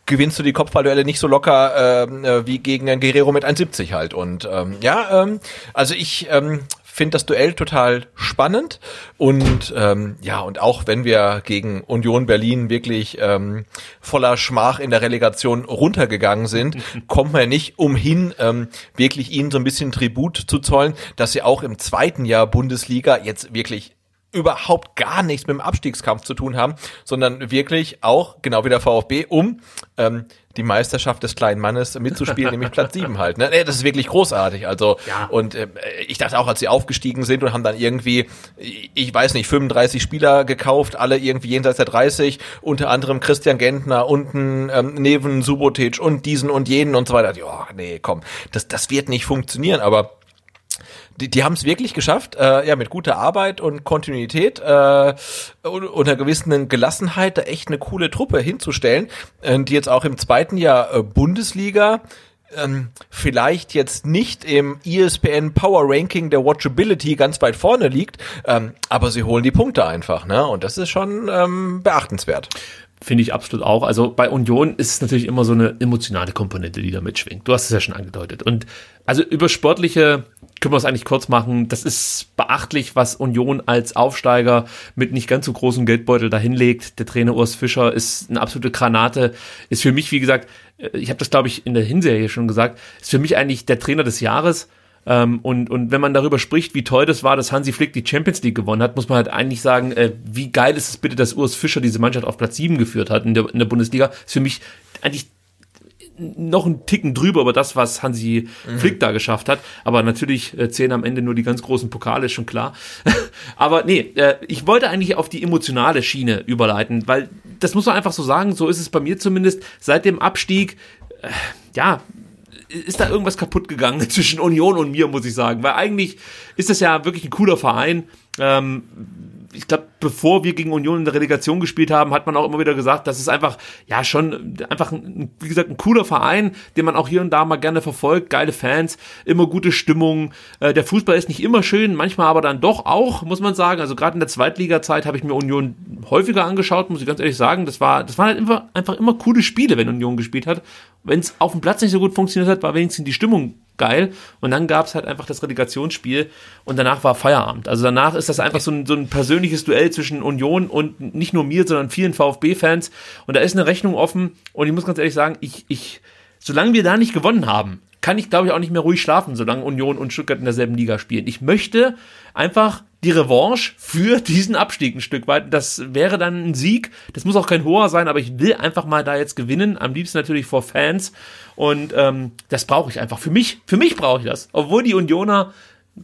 gewinnst du die Kopfballduelle nicht so locker ähm, äh, wie gegen einen Guerrero mit 1,70 halt. Und ähm, ja, ähm, also ich ähm, finde das Duell total spannend. Und ähm, ja und auch wenn wir gegen Union Berlin wirklich ähm, voller Schmach in der Relegation runtergegangen sind, kommt man ja nicht umhin, ähm, wirklich ihnen so ein bisschen Tribut zu zollen, dass sie auch im zweiten Jahr Bundesliga jetzt wirklich überhaupt gar nichts mit dem Abstiegskampf zu tun haben, sondern wirklich auch, genau wie der VfB, um ähm, die Meisterschaft des kleinen Mannes mitzuspielen, nämlich Platz sieben halt. Ne? Das ist wirklich großartig. Also ja. und äh, ich dachte auch, als sie aufgestiegen sind und haben dann irgendwie, ich weiß nicht, 35 Spieler gekauft, alle irgendwie jenseits der 30, unter anderem Christian Gentner, unten ähm, Neven Subotic und diesen und jenen und so weiter. Ja, nee, komm, das das wird nicht funktionieren. Aber die, die haben es wirklich geschafft, äh, ja, mit guter Arbeit und Kontinuität äh, und, einer gewissen Gelassenheit da echt eine coole Truppe hinzustellen, äh, die jetzt auch im zweiten Jahr äh, Bundesliga ähm, vielleicht jetzt nicht im ESPN Power Ranking der Watchability ganz weit vorne liegt, ähm, aber sie holen die Punkte einfach, ne? Und das ist schon ähm, beachtenswert. Finde ich absolut auch. Also bei Union ist es natürlich immer so eine emotionale Komponente, die da mitschwingt. Du hast es ja schon angedeutet. Und also über sportliche können wir es eigentlich kurz machen. Das ist beachtlich, was Union als Aufsteiger mit nicht ganz so großem Geldbeutel dahinlegt. Der Trainer Urs Fischer ist eine absolute Granate. Ist für mich, wie gesagt, äh, ich habe das glaube ich in der Hinserie schon gesagt, ist für mich eigentlich der Trainer des Jahres. Ähm, und, und wenn man darüber spricht, wie toll das war, dass Hansi Flick die Champions League gewonnen hat, muss man halt eigentlich sagen, äh, wie geil ist es bitte, dass Urs Fischer diese Mannschaft auf Platz 7 geführt hat in der, in der Bundesliga. Ist für mich eigentlich noch einen Ticken drüber über das, was Hansi mhm. Flick da geschafft hat. Aber natürlich äh, zählen am Ende nur die ganz großen Pokale, ist schon klar. Aber nee, äh, ich wollte eigentlich auf die emotionale Schiene überleiten, weil das muss man einfach so sagen, so ist es bei mir zumindest seit dem Abstieg. Äh, ja, ist da irgendwas kaputt gegangen zwischen Union und mir, muss ich sagen. Weil eigentlich ist das ja wirklich ein cooler Verein. Ähm, ich glaube, bevor wir gegen Union in der Relegation gespielt haben, hat man auch immer wieder gesagt, das ist einfach, ja, schon einfach, ein, wie gesagt, ein cooler Verein, den man auch hier und da mal gerne verfolgt, geile Fans, immer gute Stimmung. Äh, der Fußball ist nicht immer schön, manchmal aber dann doch auch, muss man sagen. Also gerade in der Zweitliga-Zeit habe ich mir Union häufiger angeschaut, muss ich ganz ehrlich sagen. Das war, das waren halt immer, einfach immer coole Spiele, wenn Union gespielt hat. Wenn es auf dem Platz nicht so gut funktioniert hat, war wenigstens die Stimmung geil. Und dann gab es halt einfach das Relegationsspiel und danach war Feierabend. Also danach ist das einfach so ein, so ein persönliches Duell zwischen Union und nicht nur mir, sondern vielen VfB-Fans. Und da ist eine Rechnung offen und ich muss ganz ehrlich sagen, ich, ich, solange wir da nicht gewonnen haben, kann ich, glaube ich, auch nicht mehr ruhig schlafen, solange Union und Stuttgart in derselben Liga spielen. Ich möchte einfach die Revanche für diesen Abstieg ein Stück weit. Das wäre dann ein Sieg. Das muss auch kein hoher sein, aber ich will einfach mal da jetzt gewinnen. Am liebsten natürlich vor Fans. Und ähm, das brauche ich einfach. Für mich, für mich brauche ich das. Obwohl die Unioner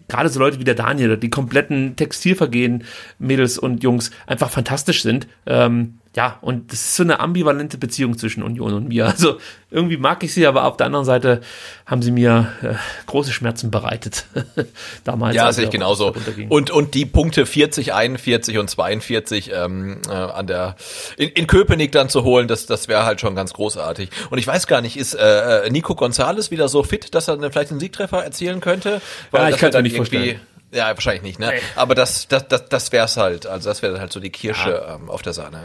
gerade so Leute wie der Daniel, die kompletten Textilvergehen, Mädels und Jungs, einfach fantastisch sind. Ähm, ja, und das ist so eine ambivalente Beziehung zwischen Union und mir. Also irgendwie mag ich sie, aber auf der anderen Seite haben sie mir äh, große Schmerzen bereitet. Damals. Ja, sehe ich genauso. Und, und die Punkte 40, 41 und 42 ähm, äh, an der in, in Köpenick dann zu holen, das, das wäre halt schon ganz großartig. Und ich weiß gar nicht, ist äh, äh Nico Gonzales wieder so fit, dass er vielleicht einen Siegtreffer erzielen könnte? Weil ja, ich kann es mir nicht vorstellen ja, wahrscheinlich nicht, ne? Nee. Aber das, das, das, das wär's halt. Also das wäre halt so die Kirsche ja. ähm, auf der Sahne.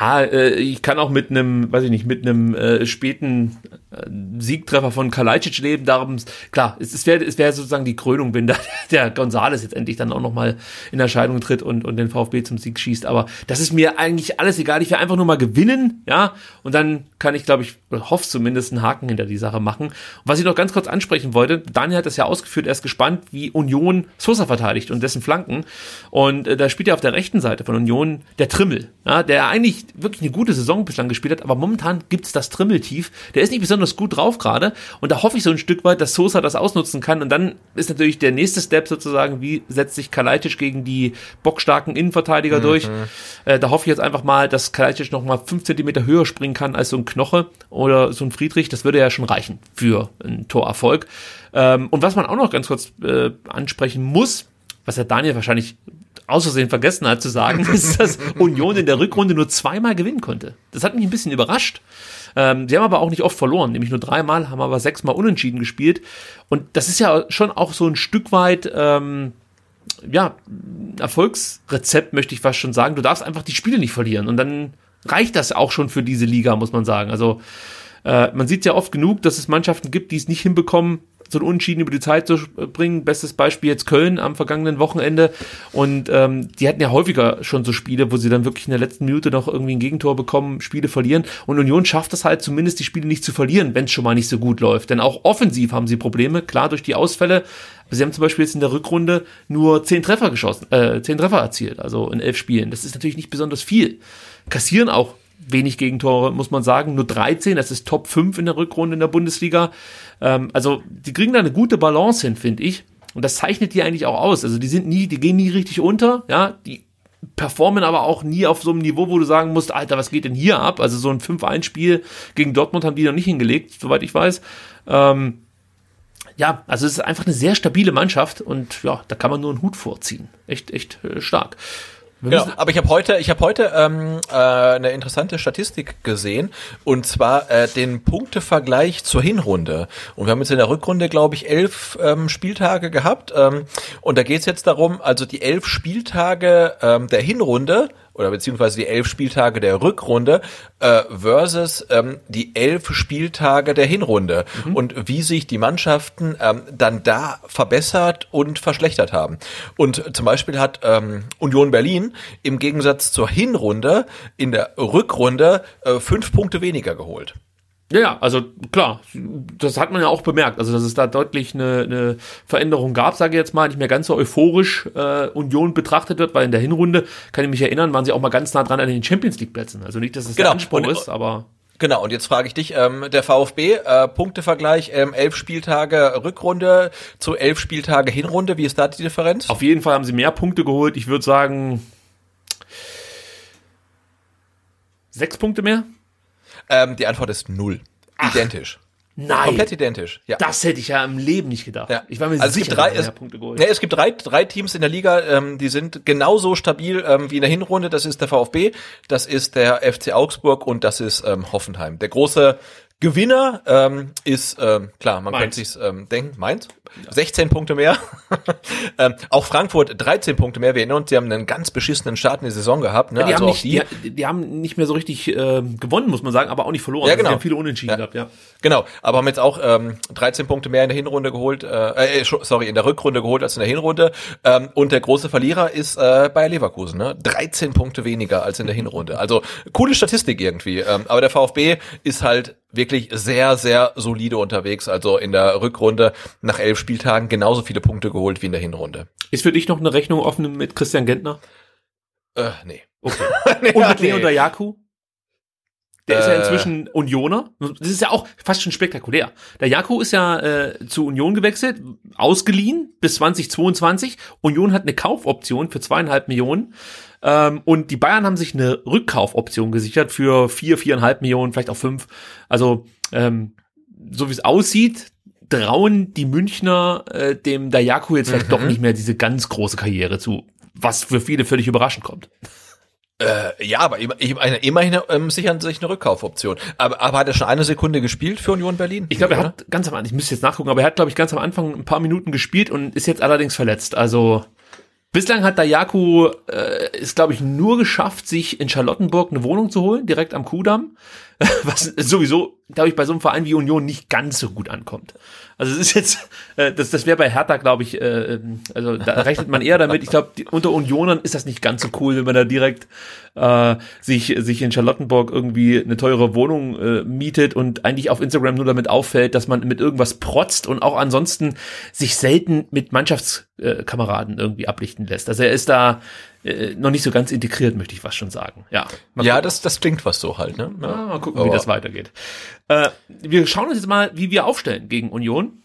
Ja, ja äh, ich kann auch mit einem, weiß ich nicht, mit einem äh, späten äh, Siegtreffer von Kalajdzic leben. Darum, klar, es, es wäre es wäre sozusagen die Krönung, wenn da der Gonzales jetzt endlich dann auch nochmal in Erscheinung tritt und, und den VfB zum Sieg schießt. Aber das ist mir eigentlich alles egal. Ich will einfach nur mal gewinnen, ja. Und dann kann ich, glaube ich, hoffe zumindest einen Haken hinter die Sache machen. Und was ich noch ganz kurz ansprechen wollte, Daniel hat das ja ausgeführt, er ist gespannt, wie Union Sosa verteidigt und dessen Flanken. Und äh, da spielt ja auf der rechten Seite von Union der Trimmel, ja, der eigentlich wirklich eine gute Saison bislang gespielt hat, aber momentan gibt's das Trimmeltief. Der ist nicht besonders gut drauf gerade und da hoffe ich so ein Stück weit, dass Sosa das ausnutzen kann und dann ist natürlich der nächste Step sozusagen, wie setzt sich Kalajdzic gegen die bockstarken Innenverteidiger mhm. durch. Äh, da hoffe ich jetzt einfach mal, dass Kalajdzic noch mal fünf Zentimeter höher springen kann als so ein Knoche oder so ein Friedrich. Das würde ja schon reichen für einen Torerfolg. Ähm, und was man auch noch ganz kurz äh, ansprechen muss, was der Daniel wahrscheinlich außersehen vergessen hat zu sagen, ist, dass Union in der Rückrunde nur zweimal gewinnen konnte. Das hat mich ein bisschen überrascht. Ähm, sie haben aber auch nicht oft verloren, nämlich nur dreimal, haben aber sechsmal unentschieden gespielt. Und das ist ja schon auch so ein Stück weit, ähm, ja, Erfolgsrezept, möchte ich fast schon sagen. Du darfst einfach die Spiele nicht verlieren. Und dann reicht das auch schon für diese Liga, muss man sagen. Also äh, man sieht ja oft genug, dass es Mannschaften gibt, die es nicht hinbekommen, so ein Unentschieden über die Zeit zu bringen. Bestes Beispiel jetzt Köln am vergangenen Wochenende. Und ähm, die hatten ja häufiger schon so Spiele, wo sie dann wirklich in der letzten Minute noch irgendwie ein Gegentor bekommen, Spiele verlieren. Und Union schafft es halt zumindest, die Spiele nicht zu verlieren, wenn es schon mal nicht so gut läuft. Denn auch offensiv haben sie Probleme, klar durch die Ausfälle. Sie haben zum Beispiel jetzt in der Rückrunde nur zehn Treffer geschossen, äh, zehn Treffer erzielt, also in elf Spielen. Das ist natürlich nicht besonders viel. Kassieren auch wenig Gegentore, muss man sagen. Nur 13, das ist Top 5 in der Rückrunde in der Bundesliga. Ähm, also, die kriegen da eine gute Balance hin, finde ich. Und das zeichnet die eigentlich auch aus. Also, die sind nie, die gehen nie richtig unter, ja, die performen aber auch nie auf so einem Niveau, wo du sagen musst, Alter, was geht denn hier ab? Also so ein 5-1-Spiel gegen Dortmund haben die noch nicht hingelegt, soweit ich weiß. Ähm, ja, also es ist einfach eine sehr stabile Mannschaft und ja, da kann man nur einen Hut vorziehen. Echt, echt äh, stark. Genau, aber ich habe heute, ich habe heute ähm, äh, eine interessante Statistik gesehen und zwar äh, den Punktevergleich zur Hinrunde. Und wir haben jetzt in der Rückrunde, glaube ich, elf ähm, Spieltage gehabt. Ähm, und da geht es jetzt darum, also die elf Spieltage ähm, der Hinrunde oder beziehungsweise die elf Spieltage der Rückrunde äh, versus ähm, die elf Spieltage der Hinrunde mhm. und wie sich die Mannschaften ähm, dann da verbessert und verschlechtert haben. Und zum Beispiel hat ähm, Union Berlin im Gegensatz zur Hinrunde in der Rückrunde äh, fünf Punkte weniger geholt. Ja, ja, also klar, das hat man ja auch bemerkt, also dass es da deutlich eine, eine Veränderung gab, sage ich jetzt mal, nicht mehr ganz so euphorisch äh, Union betrachtet wird, weil in der Hinrunde, kann ich mich erinnern, waren sie auch mal ganz nah dran an den Champions League Plätzen. Also nicht, dass es genau. der Anspruch und, ist, aber Genau, und jetzt frage ich dich, ähm, der VfB, äh, Punktevergleich, ähm, elf Spieltage Rückrunde zu elf Spieltage Hinrunde, wie ist da die Differenz? Auf jeden Fall haben sie mehr Punkte geholt, ich würde sagen sechs Punkte mehr. Ähm, die Antwort ist null. Ach. Identisch. Nein. Komplett identisch. Ja. Das hätte ich ja im Leben nicht gedacht. Ja. Ich war mir also sicher, es gibt drei, es, mehr Punkte geholt. ne, es gibt drei, drei Teams in der Liga, ähm, die sind genauso stabil ähm, wie in der Hinrunde. Das ist der VfB, das ist der FC Augsburg und das ist ähm, Hoffenheim. Der große Gewinner ähm, ist, ähm, klar, man Mainz. könnte sich's ähm, denken, Mainz, 16 Punkte mehr. ähm, auch Frankfurt 13 Punkte mehr. Wir erinnern uns, sie haben einen ganz beschissenen Start in die Saison gehabt. Ne? die, also haben nicht, die, die haben nicht mehr so richtig äh, gewonnen, muss man sagen, aber auch nicht verloren. Ja, Also, genau. Die haben viele Unentschieden Ja. gehabt, ja. Genau, aber haben jetzt auch ähm, 13 Punkte mehr in der Hinrunde geholt, äh, äh, sorry, in der Rückrunde geholt als in der Hinrunde. Ähm, und der große Verlierer ist äh, Bayer Leverkusen, ne? 13 Punkte weniger als in der Hinrunde. Also coole Statistik irgendwie. Ähm, aber der VfB ist halt wirklich sehr, sehr solide unterwegs. Also in der Rückrunde nach elf Spieltagen genauso viele Punkte geholt wie in der Hinrunde. Ist für dich noch eine Rechnung offen mit Christian Gentner? Äh, nee. Okay. nee Und mit nee. Leon Dayaku? Der ist ja Äh. inzwischen Unioner. Das ist ja auch fast schon spektakulär. Der Jaku ist ja äh, zu Union gewechselt, ausgeliehen bis 2022. Union hat eine Kaufoption für zweieinhalb Millionen. Ähm, und die Bayern haben sich eine Rückkaufoption gesichert für vier, viereinhalb Millionen, vielleicht auch fünf. Also ähm, so wie es aussieht, trauen die Münchner äh, dem Dayaku jetzt vielleicht doch nicht mehr diese ganz große Karriere zu, was für viele völlig überraschend kommt. Äh, ja, aber immer- ich meine, immerhin ähm, sichern sich eine Rückkaufoption. Aber, aber hat er schon eine Sekunde gespielt für Union Berlin? Ich glaube, er hat ganz am Anfang, ich müsste jetzt nachgucken, aber er hat, glaube ich, ganz am Anfang ein paar Minuten gespielt und ist jetzt allerdings verletzt. Also bislang hat Dayaku äh, es, glaube ich, nur geschafft, sich in Charlottenburg eine Wohnung zu holen, direkt am Kudamm. Was sowieso, glaube ich, bei so einem Verein wie Union nicht ganz so gut ankommt. Also es ist jetzt, äh, das, das wäre bei Hertha, glaube ich, äh, ähm, also da rechnet man eher damit. Ich glaube, unter Unionern ist das nicht ganz so cool, wenn man da direkt äh, sich, sich in Charlottenburg irgendwie eine teure Wohnung äh, mietet und eigentlich auf Instagram nur damit auffällt, dass man mit irgendwas protzt und auch ansonsten sich selten mit Mannschaftskameraden irgendwie ablichten lässt. Also er ist da äh, noch nicht so ganz integriert, möchte ich fast schon sagen. Ja, Ja, das, das klingt was so halt, ne? Ja. Ah, mal gucken, wie Aber- das weitergeht. Äh, wir schauen uns jetzt mal, wie wir aufstellen gegen Union.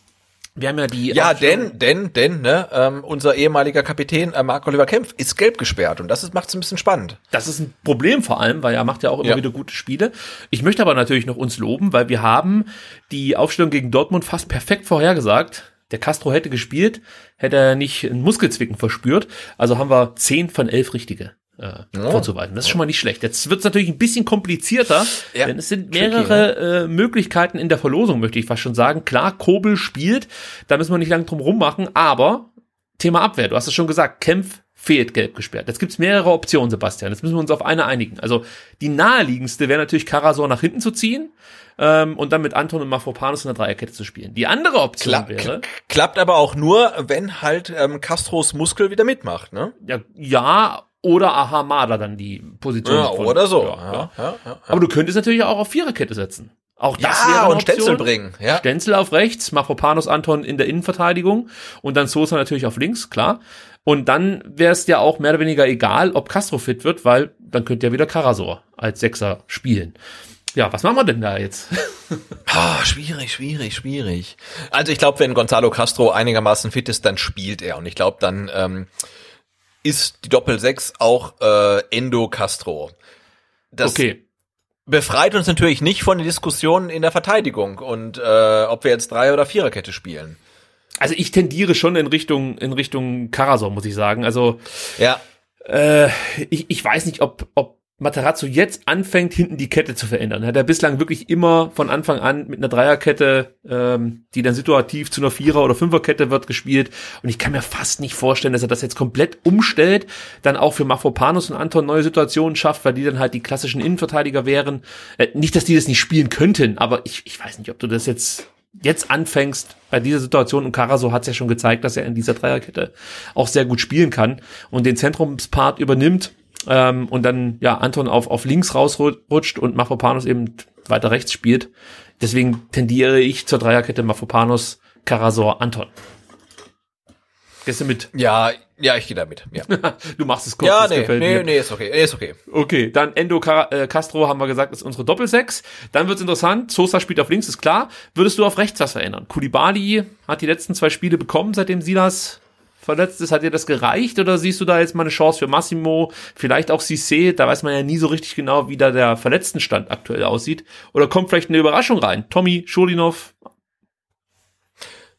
Wir haben ja die Ja, denn, denn, denn, ne, ähm, unser ehemaliger Kapitän äh, Marc-Oliver Kempf ist gelb gesperrt und das macht es ein bisschen spannend. Das ist ein Problem vor allem, weil er macht ja auch immer Ja. wieder gute Spiele. Ich möchte aber natürlich noch uns loben, weil wir haben die Aufstellung gegen Dortmund fast perfekt vorhergesagt. Der Castro hätte gespielt, hätte er nicht einen Muskelzwicken verspürt. Also haben wir 10 von 11 richtige äh, vorzuweisen. Das ist schon mal nicht schlecht. Jetzt wird es natürlich ein bisschen komplizierter, Ja, denn es sind tricky, mehrere äh, Möglichkeiten in der Verlosung, möchte ich fast schon sagen. Klar, Kobel spielt, da müssen wir nicht lange drum rummachen, aber Thema Abwehr, du hast es schon gesagt, Kempf fehlt gelb gesperrt. Jetzt gibt's mehrere Optionen, Sebastian. Jetzt müssen wir uns auf eine einigen. Also die naheliegendste wäre natürlich Karasor nach hinten zu ziehen ähm, und dann mit Anton und Mafropanus in der Dreierkette zu spielen. Die andere Option Kla wäre, kl- klappt aber auch nur, wenn halt ähm, Castros Muskel wieder mitmacht, ne? ja, ja oder Ahamada dann die Position. Ja, von- oder so. Ja, Ja, ja. Aber du könntest natürlich auch auf Viererkette setzen. Auch das wäre ja eine und Stenzel Option. bringen. Ja. Stenzel auf rechts, Mafropanos Anton in der Innenverteidigung und dann Sosa natürlich auf links, klar. Und dann wäre es ja auch mehr oder weniger egal, ob Castro fit wird, weil dann könnte ja wieder Karasor als Sechser spielen. Ja, was machen wir denn da jetzt? Ah, schwierig, schwierig, schwierig. Also ich glaube, wenn Gonzalo Castro einigermaßen fit ist, dann spielt er. Und ich glaube, dann ähm, ist die Doppel-6 auch äh, Endo Castro. Das okay. befreit uns natürlich nicht von den Diskussionen in der Verteidigung und äh, ob wir jetzt Drei- oder Viererkette spielen. Also ich tendiere schon in Richtung, in Richtung Karasor, muss ich sagen. Also Ja, Äh, ich, ich weiß nicht, ob, ob Materazzo jetzt anfängt, hinten die Kette zu verändern. Hat er bislang wirklich immer von Anfang an mit einer Dreierkette, ähm, die dann situativ zu einer Vierer- oder Fünferkette wird, gespielt. Und ich kann mir fast nicht vorstellen, dass er das jetzt komplett umstellt, dann auch für Mafropanus und Anton neue Situationen schafft, weil die dann halt die klassischen Innenverteidiger wären. Äh, nicht, dass die das nicht spielen könnten, aber ich, ich weiß nicht, ob du das jetzt jetzt anfängst bei dieser Situation und Caraso hat es ja schon gezeigt, dass er in dieser Dreierkette auch sehr gut spielen kann und den Zentrumspart übernimmt ähm, und dann ja Anton auf, auf links rausrutscht und Mafropanos eben weiter rechts spielt. Deswegen tendiere ich zur Dreierkette Mafropanos, Karasor, Anton. Gehst du mit? ja, ja, ich gehe damit. Ja, Du machst es kurz, ja nee, gefällt nee, mir. nee, ist okay, ist okay. Okay, dann Endo Car äh, Castro haben wir gesagt, ist unsere Doppelsechs. Dann wird's interessant. Sosa spielt auf links, ist klar. Würdest du auf rechts was verändern? Kulibali hat die letzten zwei Spiele bekommen, seitdem Silas verletzt ist. Hat dir das gereicht oder siehst du da jetzt mal eine Chance für Massimo? Vielleicht auch Cissé? Da weiß man ja nie so richtig genau, wie da der Verletztenstand aktuell aussieht. Oder kommt vielleicht eine Überraschung rein? Tommy, Schulinov,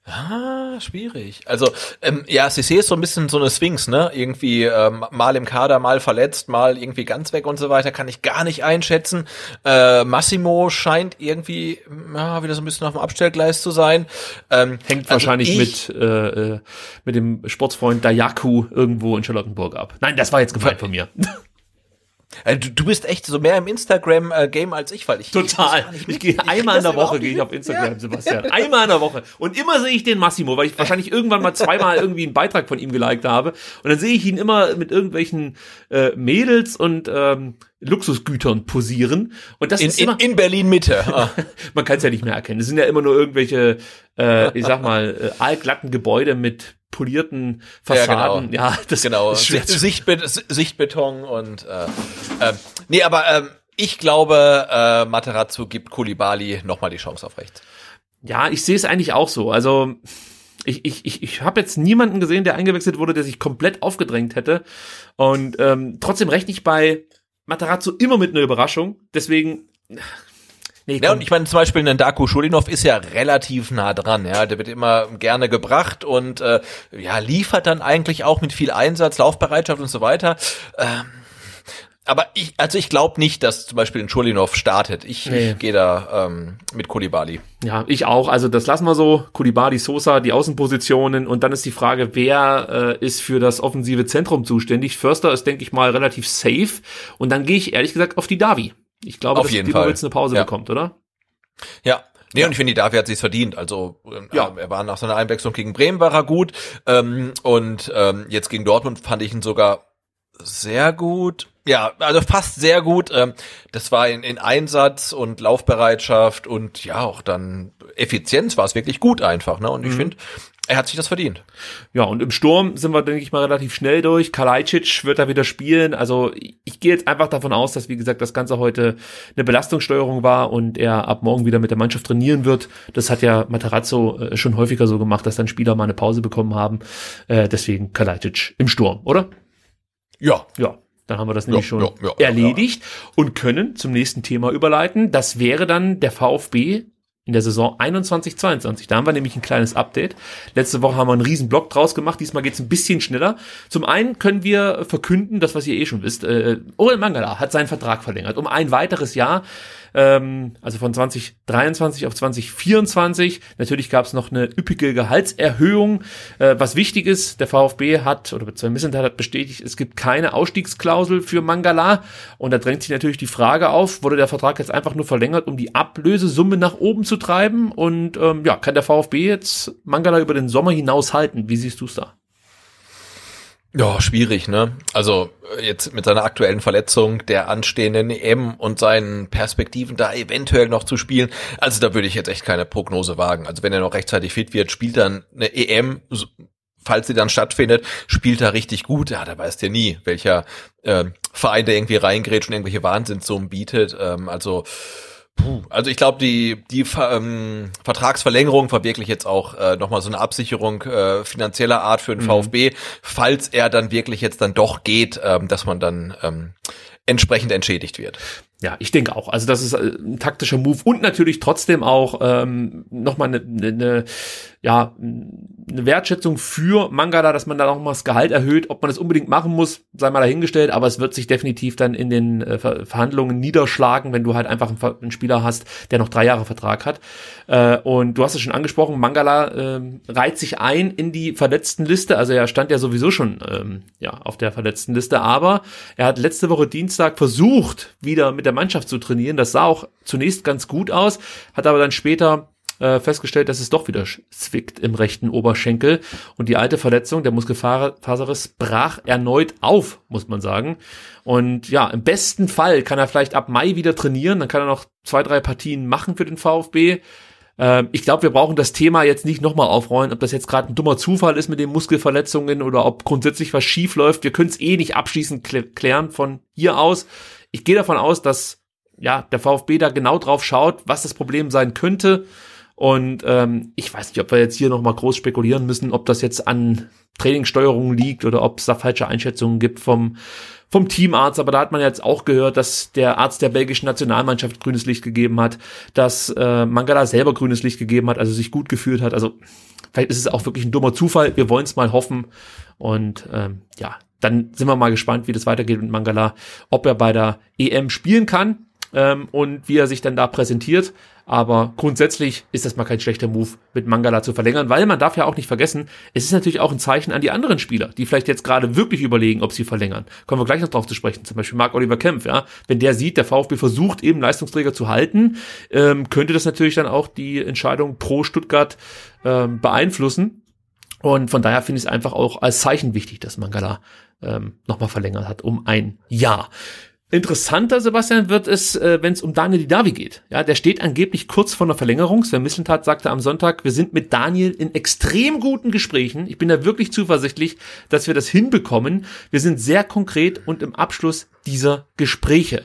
Ah, schwierig. Also, ähm, ja, CC ist so ein bisschen so eine Sphinx, ne? Irgendwie ähm, mal im Kader, mal verletzt, mal irgendwie ganz weg und so weiter, kann ich gar nicht einschätzen. Äh, Massimo scheint irgendwie ja, wieder so ein bisschen auf dem Abstellgleis zu sein. Ähm, Hängt also wahrscheinlich mit, äh, äh, mit dem Sportsfreund Dayaku irgendwo in Charlottenburg ab. Nein, das war jetzt gemeint von mir. Äh, du, du bist echt so mehr im Instagram-Game als ich, weil ich total. Ich, ich gehe einmal in der Woche gehe ich auf Instagram, ja. Sebastian. Einmal in der Woche und immer sehe ich den Massimo, weil ich wahrscheinlich irgendwann mal zweimal irgendwie einen Beitrag von ihm geliked habe und dann sehe ich ihn immer mit irgendwelchen äh, Mädels und ähm, Luxusgütern posieren und das in, ist immer in, in Berlin Mitte. Ah. Man kann es ja nicht mehr erkennen. Es sind ja immer nur irgendwelche, äh, ich sag mal, äh, allglatten Gebäude mit polierten Fassaden. Ja, genau. ja das genau. ist schwer. Sichtbe Sichtbeton und äh, äh, nee, aber äh, ich glaube, äh, Materazzo gibt Kulibali nochmal die Chance auf rechts. Ja, ich sehe es eigentlich auch so. Also ich, ich, ich, ich habe jetzt niemanden gesehen, der eingewechselt wurde, der sich komplett aufgedrängt hätte. Und ähm, trotzdem rechne ich bei Materazzo immer mit einer Überraschung. Deswegen Nee, ja, und ich meine zum Beispiel ein Daku Schulinov ist ja relativ nah dran, ja, der wird immer gerne gebracht und äh, ja liefert dann eigentlich auch mit viel Einsatz, Laufbereitschaft und so weiter. Ähm, aber ich, also ich glaube nicht, dass zum Beispiel ein Schulinov startet. Ich, nee. ich gehe da ähm, mit Kulibali. Ja, ich auch. Also das lassen wir so. Kulibali, Sosa, die Außenpositionen und dann ist die Frage, wer äh, ist für das offensive Zentrum zuständig? Förster ist, denke ich mal, relativ safe. Und dann gehe ich ehrlich gesagt auf die Davi. Ich glaube, Auf dass jeden Fall. eine Pause ja. bekommt, oder? Ja, Nee, ja. und ich finde, die Davi hat sich's verdient. Also ähm, ja. er war nach seiner Einwechslung gegen Bremen war er gut. Ähm, und ähm, jetzt gegen Dortmund fand ich ihn sogar sehr gut. Ja, also fast sehr gut. Ähm, das war in, in Einsatz und Laufbereitschaft und ja, auch dann Effizienz war es wirklich gut einfach. Ne? Und ich mhm. finde, er hat sich das verdient. Ja, und im Sturm sind wir, denke ich mal, relativ schnell durch. Kalajdzic wird da wieder spielen. Also ich gehe jetzt einfach davon aus, dass, wie gesagt, das Ganze heute eine Belastungssteuerung war und er ab morgen wieder mit der Mannschaft trainieren wird. Das hat ja Materazzo äh, schon häufiger so gemacht, dass dann Spieler mal eine Pause bekommen haben. Äh, deswegen Kalajdzic im Sturm, oder? Ja. Ja. Dann haben wir das nämlich ja, schon ja, ja, erledigt und können zum nächsten Thema überleiten. Das wäre dann der VfB in der Saison 21-22. Da haben wir nämlich ein kleines Update. Letzte Woche haben wir einen riesen Block draus gemacht. Diesmal geht es ein bisschen schneller. Zum einen können wir verkünden, das was ihr eh schon wisst, äh, Orel Mangala hat seinen Vertrag verlängert um ein weiteres Jahr ähm, also von 2023 auf 2024. Natürlich gab es noch eine üppige Gehaltserhöhung. Äh, was wichtig ist, der VfB hat, oder beziehungsweise hat bestätigt, es gibt keine Ausstiegsklausel für Mangala. Und da drängt sich natürlich die Frage auf, wurde der Vertrag jetzt einfach nur verlängert, um die Ablösesumme nach oben zu treiben? Und ähm, ja, kann der VfB jetzt Mangala über den Sommer hinaus halten? Wie siehst du es da? Ja, schwierig, ne? Also jetzt mit seiner aktuellen Verletzung, der anstehenden EM und seinen Perspektiven da eventuell noch zu spielen. Also da würde ich jetzt echt keine Prognose wagen. Also wenn er noch rechtzeitig fit wird, spielt dann eine EM, falls sie dann stattfindet, spielt er richtig gut. Ja, da weißt du ja nie, welcher äh, Verein der irgendwie reingrätscht und irgendwelche Wahnsinnssummen bietet. Ähm, also Puh, also ich glaube, die, die ähm, Vertragsverlängerung war wirklich jetzt auch äh, nochmal so eine Absicherung äh, finanzieller Art für den mhm. VfB, falls er dann wirklich jetzt dann doch geht, ähm, dass man dann ähm, entsprechend entschädigt wird. Ja, ich denke auch. Also das ist äh, ein taktischer Move und natürlich trotzdem auch ähm, nochmal eine, eine, ne, ja, eine Wertschätzung für Mangala, dass man da nochmal das Gehalt erhöht. Ob man das unbedingt machen muss, sei mal dahingestellt, aber es wird sich definitiv dann in den äh, Verhandlungen niederschlagen, wenn du halt einfach einen, einen, Spieler hast, der noch drei Jahre Vertrag hat. Äh, und du hast es schon angesprochen, Mangala äh, reiht sich ein in die verletzten Liste. Also er stand ja sowieso schon ähm, ja, auf der verletzten Liste, aber er hat letzte Woche Dienstag versucht, wieder mit der der Mannschaft zu trainieren. Das sah auch zunächst ganz gut aus, hat aber dann später äh, festgestellt, dass es doch wieder zwickt im rechten Oberschenkel und die alte Verletzung, der Muskelfaserriss, brach erneut auf, muss man sagen. Und ja, im besten Fall kann er vielleicht ab Mai wieder trainieren, dann kann er noch zwei, drei Partien machen für den VfB. Ähm, ich glaube, wir brauchen das Thema jetzt nicht nochmal aufrollen, ob das jetzt gerade ein dummer Zufall ist mit den Muskelverletzungen oder ob grundsätzlich was schief läuft. Wir können es eh nicht abschließend klären von hier aus ich gehe davon aus, dass ja der VfB da genau drauf schaut, was das Problem sein könnte. Und ähm, ich weiß nicht, ob wir jetzt hier nochmal groß spekulieren müssen, ob das jetzt an Trainingssteuerung liegt oder ob es da falsche Einschätzungen gibt vom, vom Teamarzt. Aber da hat man jetzt auch gehört, dass der Arzt der belgischen Nationalmannschaft grünes Licht gegeben hat, dass äh, Mangala selber grünes Licht gegeben hat, also sich gut gefühlt hat. Also vielleicht ist es auch wirklich ein dummer Zufall. Wir wollen es mal hoffen. Und ähm, ja, dann sind wir mal gespannt, wie das weitergeht mit Mangala, ob er bei der EM spielen kann ähm, und wie er sich dann da präsentiert. Aber grundsätzlich ist das mal kein schlechter Move, mit Mangala zu verlängern, weil man darf ja auch nicht vergessen, es ist natürlich auch ein Zeichen an die anderen Spieler, die vielleicht jetzt gerade wirklich überlegen, ob sie verlängern. Kommen wir gleich noch drauf zu sprechen. Zum Beispiel Marc Oliver Kempf, ja. Wenn der sieht, der VfB versucht eben Leistungsträger zu halten, ähm, könnte das natürlich dann auch die Entscheidung pro Stuttgart ähm, beeinflussen. Und von daher finde ich es einfach auch als Zeichen wichtig, dass Mangala ähm, nochmal verlängert hat um ein Jahr. Interessanter, Sebastian, wird es, äh, wenn es um Daniel Didavi geht. Ja, der steht angeblich kurz vor einer Verlängerung. Sven Missentat sagte am Sonntag, wir sind mit Daniel in extrem guten Gesprächen. Ich bin da wirklich zuversichtlich, dass wir das hinbekommen. Wir sind sehr konkret und im Abschluss dieser Gespräche.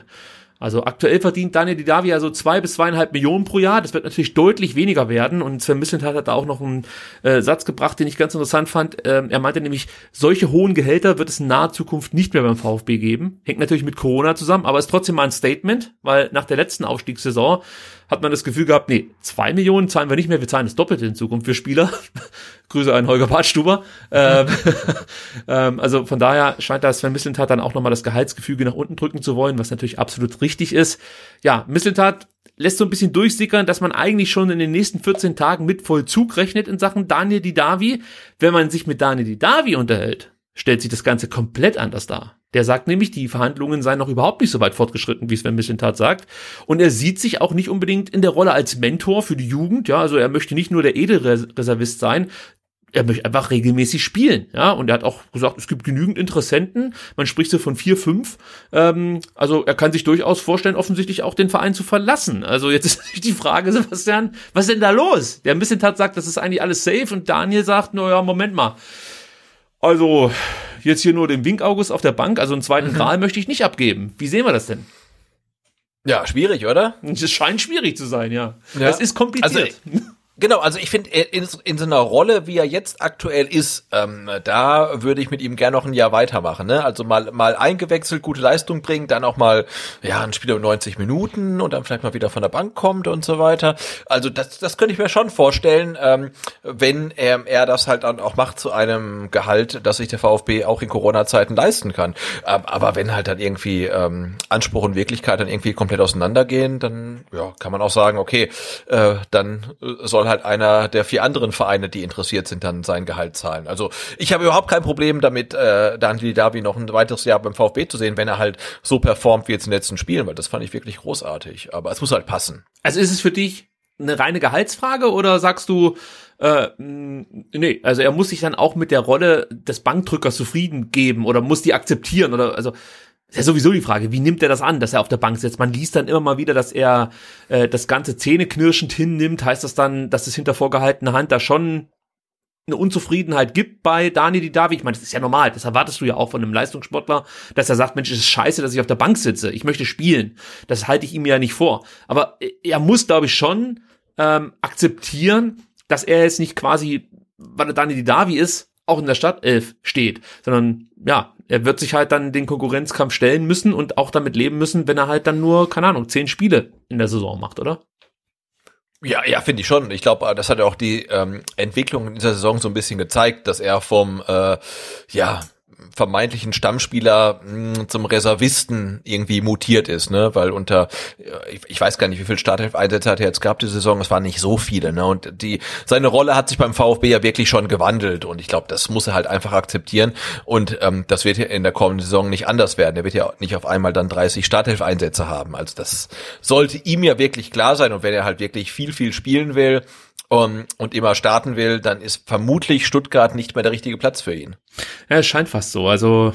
Also aktuell verdient Daniel Didavi ja so zwei bis zweieinhalb Millionen pro Jahr. Das wird natürlich deutlich weniger werden. Und Sven Mislintat hat da auch noch einen äh, Satz gebracht, den ich ganz interessant fand. Ähm, er meinte nämlich, solche hohen Gehälter wird es in naher Zukunft nicht mehr beim VfB geben. Hängt natürlich mit Corona zusammen, aber ist trotzdem mal ein Statement, weil nach der letzten Aufstiegssaison hat man das Gefühl gehabt, nee, zwei Millionen zahlen wir nicht mehr, wir zahlen das Doppelte in Zukunft für Spieler. Grüße an Holger Bartstuber. ähm, ähm, also von daher scheint da Sven Mislintat dann auch nochmal das Gehaltsgefüge nach unten drücken zu wollen, was natürlich absolut richtig ist. Ja, Mislintat lässt so ein bisschen durchsickern, dass man eigentlich schon in den nächsten 14 Tagen mit Vollzug rechnet in Sachen Daniel Didavi. Wenn man sich mit Daniel Didavi unterhält, stellt sich das Ganze komplett anders dar. Der sagt nämlich, die Verhandlungen seien noch überhaupt nicht so weit fortgeschritten, wie Sven Mislintat sagt. Und er sieht sich auch nicht unbedingt in der Rolle als Mentor für die Jugend. Ja, also er möchte nicht nur der Edelreservist sein, er möchte einfach regelmäßig spielen, ja, und er hat auch gesagt, es gibt genügend Interessenten, man spricht so von vier, fünf, ähm, also er kann sich durchaus vorstellen, offensichtlich auch den Verein zu verlassen. Also jetzt ist natürlich die Frage, Sebastian, was ist denn da los? Der Missentat sagt, das ist eigentlich alles safe und Daniel sagt, naja, Moment mal, also jetzt hier nur den Wink August auf der Bank, also einen zweiten mhm. Gral möchte ich nicht abgeben. Wie sehen wir das denn? Ja, schwierig, oder? Es scheint schwierig zu sein, ja. ja. Es ist kompliziert. Also, Genau, also ich finde, in, in so einer Rolle, wie er jetzt aktuell ist, ähm, da würde ich mit ihm gern noch ein Jahr weitermachen. Ne? Also mal, mal eingewechselt, gute Leistung bringen, dann auch mal ja ein Spiel um 90 Minuten und dann vielleicht mal wieder von der Bank kommt und so weiter. Also das, das könnte ich mir schon vorstellen, ähm, wenn er, er das halt dann auch macht zu einem Gehalt, dass sich der VfB auch in Corona-Zeiten leisten kann. Ähm, aber wenn halt dann irgendwie ähm, Anspruch und Wirklichkeit dann irgendwie komplett auseinandergehen, dann ja, kann man auch sagen, okay, äh, dann soll halt einer der vier anderen Vereine, die interessiert sind, dann sein Gehalt zahlen. Also ich habe überhaupt kein Problem damit, äh, Daniel Davi noch ein weiteres Jahr beim VfB zu sehen, wenn er halt so performt wie jetzt in den letzten Spielen, weil das fand ich wirklich großartig. Aber es muss halt passen. Also ist es für dich eine reine Gehaltsfrage oder sagst du, äh, nee, also er muss sich dann auch mit der Rolle des Bankdrückers zufrieden geben oder muss die akzeptieren oder also ist ja sowieso die Frage, wie nimmt er das an, dass er auf der Bank sitzt? Man liest dann immer mal wieder, dass er äh, das ganze zähneknirschend hinnimmt. Heißt das dann, dass es hinter vorgehaltener Hand da schon eine Unzufriedenheit gibt bei Dani Didavi? Ich meine, das ist ja normal. Das erwartest du ja auch von einem Leistungssportler, dass er sagt, Mensch, es ist scheiße, dass ich auf der Bank sitze. Ich möchte spielen. Das halte ich ihm ja nicht vor. Aber er muss, glaube ich, schon ähm, akzeptieren, dass er jetzt nicht quasi, weil er Dani Didavi ist, auch in der Stadtelf steht, sondern ja, er wird sich halt dann den Konkurrenzkampf stellen müssen und auch damit leben müssen, wenn er halt dann nur, keine Ahnung, zehn Spiele in der Saison macht, oder? Ja, ja, finde ich schon. Ich glaube, das hat ja auch die ähm, Entwicklung in dieser Saison so ein bisschen gezeigt, dass er vom äh, ja vermeintlichen Stammspieler mh, hm, zum Reservisten irgendwie mutiert ist, ne? Weil unter, ich, ich weiß gar nicht, wie viel Startelf-Einsätze hat er jetzt gehabt die Saison, es waren nicht so viele, ne? Und die seine Rolle hat sich beim VfB ja wirklich schon gewandelt und ich glaube, das muss er halt einfach akzeptieren und ähm, das wird ja in der kommenden Saison nicht anders werden. Er wird ja nicht auf einmal dann 30 Startelf-Einsätze haben. Also das sollte ihm ja wirklich klar sein und wenn er halt wirklich viel, viel spielen will, um, und immer starten will, dann ist vermutlich Stuttgart nicht mehr der richtige Platz für ihn. Ja, es scheint fast so. Also